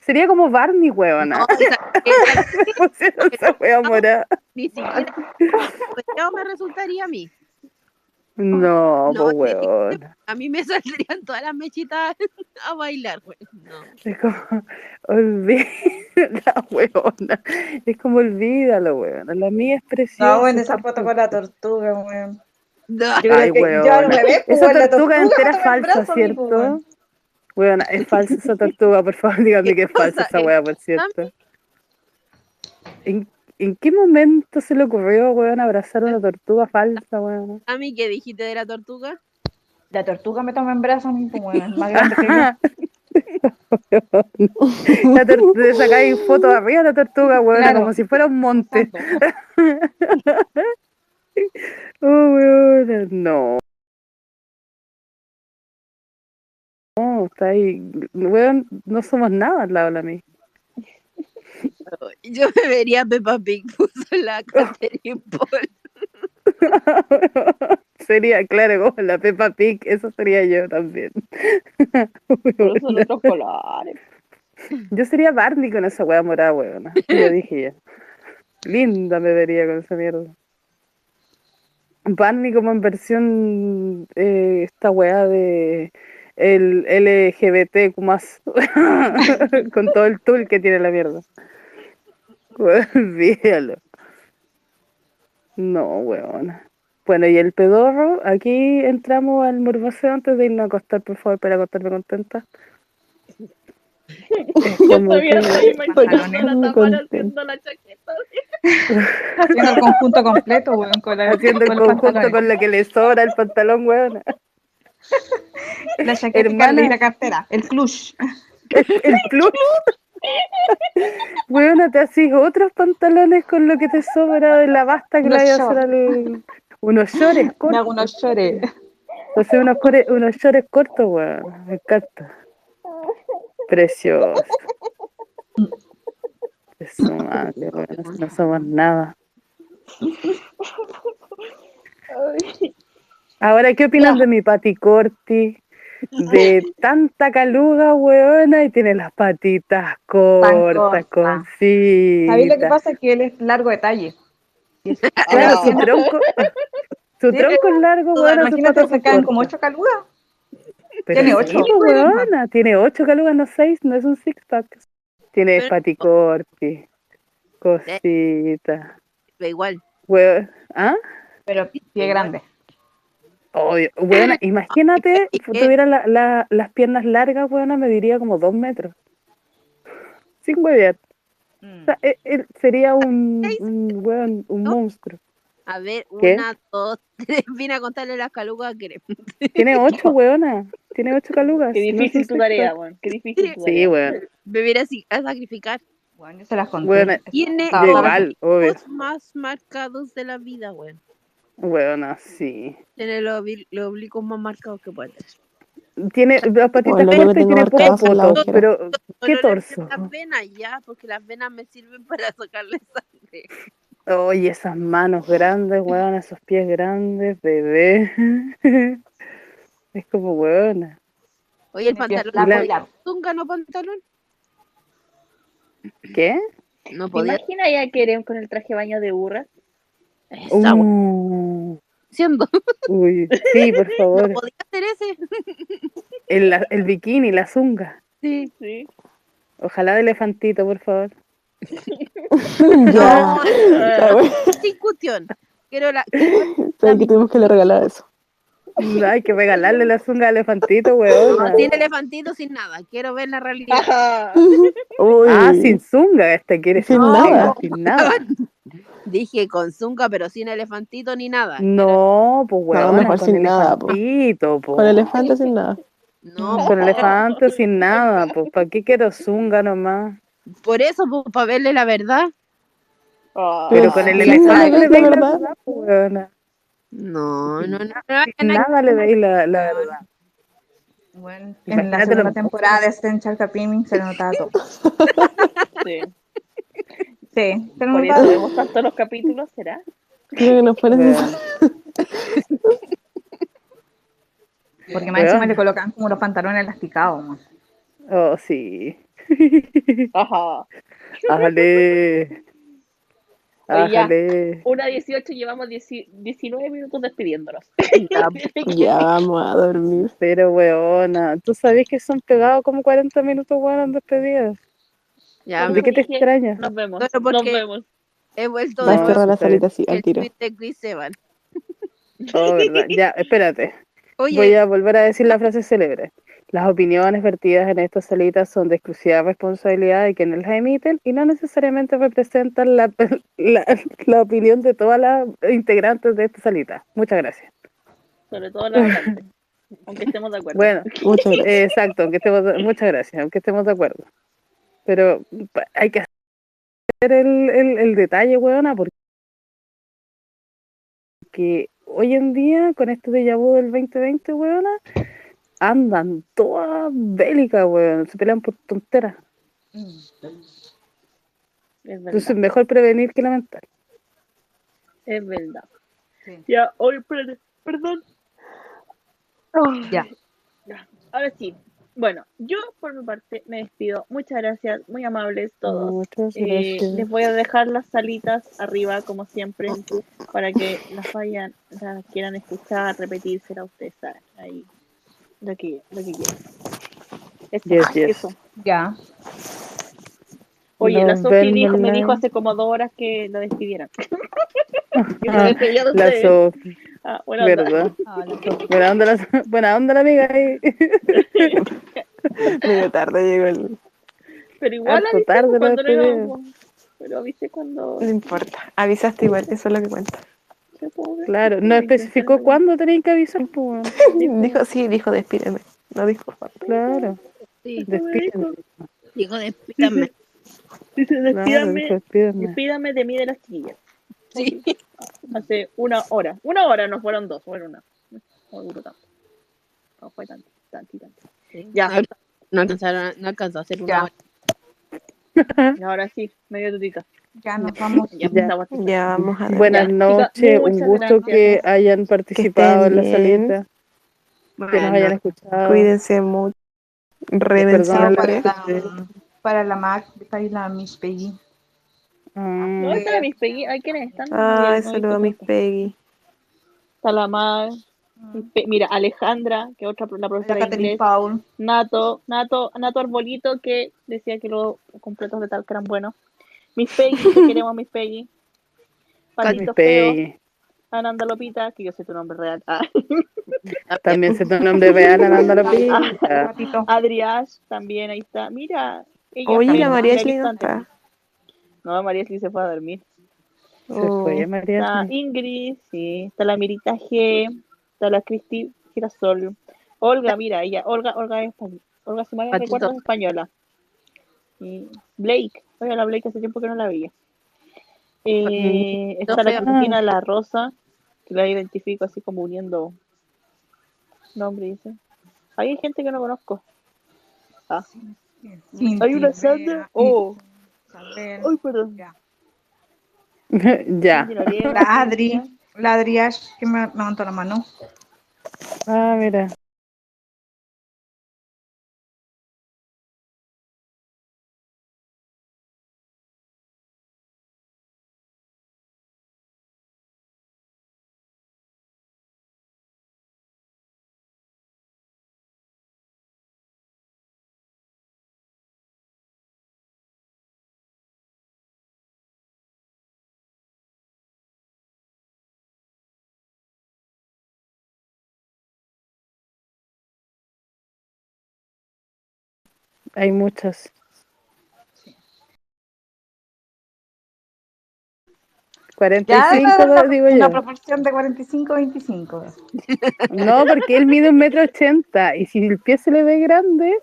Sería como Barney, weona. No, [laughs] esa- pusieron weá morada. ni siquiera [laughs] pues, me resultaría a mí. No, No, pues. A mí me [laughs] saldrían todas las mechitas a bailar, güey. No. Es como, olvídala, weona. Es como, olvídalo, weona. La mía es preciosa. No, bueno, esa foto con la tortuga, weón. No. Yo creo Ay, que weona. yo al revés, pues, Esa la tortuga entera falsa, pues, ¿cierto? Weón. Weona, es falsa esa tortuga, por favor, dígame que es falsa esa es? weá, por cierto. ¿En, ¿En qué momento se le ocurrió, weón, abrazar una tortuga falsa, weón? A mí, ¿qué dijiste de la tortuga? La tortuga me toma en brazos a mí, weón, es más grande que yo. [laughs] La le sacáis fotos arriba de la tortuga, weón, Claro. como si fuera un monte. [laughs] Oh, weón, no. No, está ahí. Weón, no somos nada al lado de la mí. Yo me vería Peppa Pig, puso la Catherine Paul. [laughs] sería, claro, como la Peppa Pig, eso sería yo también. Pero son otros colores. Yo sería Barney con esa weá morada, weón. Lo [laughs] dije ya. Linda me vería con esa mierda. Barney como en versión eh, esta weá de el LGBTQ más [laughs] con todo el tool que tiene la mierda. [laughs] Olvídalo. No, weón. Bueno, y el pedorro, aquí entramos al morboseo antes de irnos a acostar, por favor, para acostarme contenta. [laughs] Es Yo como todavía estoy imaginando la Tamara contenta. haciendo la chaqueta. Haciendo el conjunto completo, weón, con la haciendo el con conjunto con la que le sobra el pantalón, weón. La [laughs] chaqueta Hermana. y la cartera, el clutch. El plus. Weona, te haces otros pantalones con lo que te sobra de la basta que le vayas a shorts. hacer al... Unos shorts [laughs] Me hago cortos. unos chores. Hacer unos, core- unos shorts cortos, weón. Me encanta. Precioso. Eso, madre. No somos nada. [laughs] Ahora, ¿qué opinan de mi Pati Corti? De [laughs] tanta caluga, weona, y tiene las patitas cortas, cortas. concitas. ¿Sabéis lo que pasa? Que él es largo de talle. Claro, su tronco, su tronco es largo, weona, Imagínate, patas se caen como ocho calugas. Pero tiene sí, ocho. pues, weona, tiene ocho calugas, no seis, no es un six pack. Tiene Pero- Pati Corti, cosita. Da igual. Weón, ¿ah? Pero pie grande. Obvio. Weona, [laughs] imagínate, ¿Y [laughs] si tuviera la- la- las piernas largas, weona, me diría como dos metros. Sin huevear. Mm. O sea, él, él sería un, [laughs] un weón, un ¿No? monstruo. A ver, ¿Qué? una, dos, tres. Vine a contarle las calugas que Tiene ocho, weona. Tiene ocho calugas. Qué difícil tu tarea, weón. Qué difícil tu Sí, tarea. weón. me viene así a sacrificar. Bueno, yo se las conté. Weona, Tiene yo los obvio. más marcados de la vida, weón. Weona, sí. Tiene los, los oblicuos más marcados que puede tener. Tiene las patitas Bueno, y tiene poco marcadas en la poto, ojera. pero ¿qué torso? Las venas ya, porque las venas me sirven para [laughs] sacarle sangre. Oye, esas manos grandes, weón, esos pies grandes, bebé. [laughs] Es como weona. Oye, el pantalón. La- largos. ¿Tunga no pantalón? ¿Qué? No ¿Te podía. imaginas ya que Eren con el traje baño de burra? Esa. Uh, Siendo. uy, sí, por [laughs] No favor. podía hacer ese. [laughs] El, el bikini, la zunga. Sí. Sí. Ojalá de elefantito, por favor. [laughs] ya. No, güey. sin cuestión. Quiero la. Sabes que tuvimos que le regalar eso. Hay que regalarle la zunga al elefantito, weón. No, sin elefantito, sin nada. Quiero ver la realidad. Uy. Ah, sin zunga, este quiere Sin sin nada. Sin nada. [laughs] Dije con zunga, pero sin elefantito ni nada. No, pues weón, mejor con sin nada, po. elefantito, po. Con elefante sin nada. No, Con elefante sin nada, pues ¿para qué quiero zunga nomás? por eso, para verle la verdad. Ah. Pero con el Sí, elefante ¿sabes le la veis la verdad? No, no, no. Nada le veis la, la verdad. Bueno, en la segunda temporada de Essential Capiming se notaba todo. [laughs] Sí. Sí, se Por notaba eso vemos tanto los capítulos, ¿será? Creo que nos Weón. Porque más encima le colocan como los pantalones elasticados. man. Oh, sí. Ajá. Ájale. Ájale. Una 18, llevamos 10 19 minutos despidiéndonos. [laughs] Ya vamos a dormir. Pero, weona, ¿tú sabes que son pegados como 40 minutos, weón, en despedidas? Ya, ¿De qué te dije, extraña? Nos vemos. Bueno, porque- Nos vemos. he vuelto Va a No, cerrar la salita así, al el tiro. Oh. Ya, espérate. Oye, Voy a volver a decir la frase célebre. Las opiniones vertidas en estas salitas son de exclusiva responsabilidad de quienes las emiten y no necesariamente representan la, [laughs] la, la opinión de todas las integrantes de esta salita. Muchas gracias. Sobre todo la vacante. Aunque estemos de acuerdo. Bueno, [laughs] Muchas gracias. eh, exacto, aunque estemos, muchas gracias, aunque estemos de acuerdo. Pero hay que hacer el, el, el detalle, weona, porque hoy en día, con este déjà vu del 2020, weona, andan todas bélicas, weón, se pelean por tonteras. es verdad. Entonces, mejor prevenir que lamentar. Es verdad. Sí. Ya, hoy, espérate, perdón. Ya. ya. Ahora sí. Bueno, yo por mi parte me despido. Muchas gracias, muy amables todos. Muchas Eh, gracias. les voy a dejar las salitas arriba, como siempre, para que las vayan, las quieran escuchar, repetírsela ustedes saben, ahí, lo que, lo que quieran. Eso, Yes, yes. eso. Ya. Oye, la Nos Sofi dijo, me la- dijo hace como dos horas que la despidieran. [laughs] Ah, La ustedes. Sofi, Ah, buena onda. ¿verdad? Ah, la. Buena onda, la, buena onda la amiga ahí. [laughs] Medio tarde llegó el. Pero igual avisé tarde la cuando no. Pero avisé cuando No importa. Avisaste igual, eso es lo que cuenta. Pudo. Claro, no especificó cuándo tenían que avisar, [laughs] pues. [laughs] Dijo, sí, dijo despídeme. No dijo cuándo. Claro, sí, despídeme. digo, despídame. Dice, Claro, despídame, dijo, despídame de mí de las chiquillas. Sí. [laughs] Hace una hora. Una hora, no fueron dos, fueron una. No duró tanto. No fue tanto, tanto, tanto. Ya, No, no alcanzaron, no alcanzó a hacer una Ya. hora. y ahora sí, medio tutita. Ya nos vamos. Ya, Ya. vamos a Buenas noches, un gusto gracias. que hayan participado en la bien. salita, que nos hayan Bueno, escuchado. Cuídense mucho. Reven Perdón, siempre. la- Para la, para la Mac, está ahí la Miss Peggy. Ah, No, está mis Peggy. ¿Ay, quiénes están? Ay, No, no saludo a vi mis fotos. Peggy. Está la Mar. Miss Pe- Mira, Alejandra, que otra la La profesora de inglés. Paul. Nato, Nato, Nato Arbolito, que decía que los completos de tal que eran buenos. Miss Peggy, que queremos Miss Peggy. [laughs] Patito Feo, Peggy. Ananda Lopita, que yo sé tu nombre real. Ah, [laughs] También se tu nombre real, Ananda [laughs] Lopita. Patito. Adriash, también ahí está. Mira. ella Oye, la María no está. No, María Ashley se fue a dormir. Se Oh. fue María. Está Ingrid, sí. Está la Mirita G. Está la Cristi Girasol. Olga, mira, ella. Olga, Olga es española. Olga, Patito. recuerdo, es española. Y Blake. Oye, la Blake hace tiempo que no la veía. Eh, está la. Cristina La Rosa, que la identifico así como uniendo nombre, dice. Hay gente que no conozco. Ah, hay una Sandra. Oh, ay, perdón. Ya. [laughs] ya. La Adri, la Adriash, que me me levantó la mano. Ah, mira. Hay muchas. Ya, 45, una, digo una yo. proporción de 45-25. No, porque él mide un metro ochenta y si el pie se le ve grande,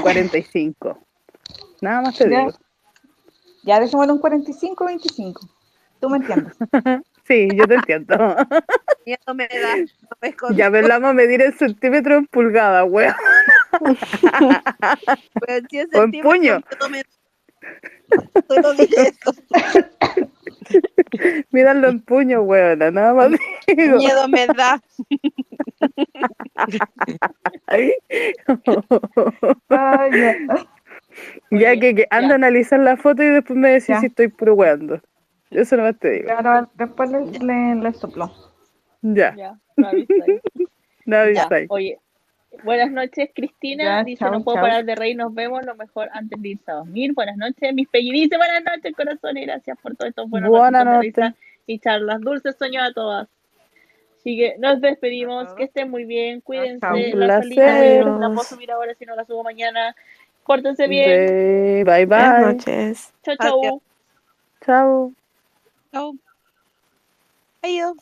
45. Nada más te Ya. digo. Ya dejémoslo un 45-25. Tú me entiendes. [laughs] Sí, yo te entiendo. Miedo me da. No me. Ya hablamos a medir en centímetros en pulgadas, weón. Weón, si es O en centímetro, puño. Solo dije eso. Mídanlo en puño, weón. Nada más digo. Miedo me da. Ay, ya. ya que, que anda a analizar la foto y después me decís Ya. si estoy puro weando. Eso nomás te digo. Claro, después le, le, le soplo. Ya, Ya, no avisáis. Oye, buenas noches, Cristina. Ya, dice, chao, no puedo chao. parar de reír, nos vemos lo mejor antes de irse a dormir. Buenas noches, mis Peggy. Dice, buenas noches, corazón, y gracias por todos estos buenos Buenas risa noches. y charlas. Dulces sueños a todas. Así que nos despedimos, que estén muy bien, cuídense. Un La salida placer. la puedo subir ahora si no la subo mañana. Pórtense bien. Be- Bye Buenas bye. noches. Chao, chao. Chao. Chao. Adiós.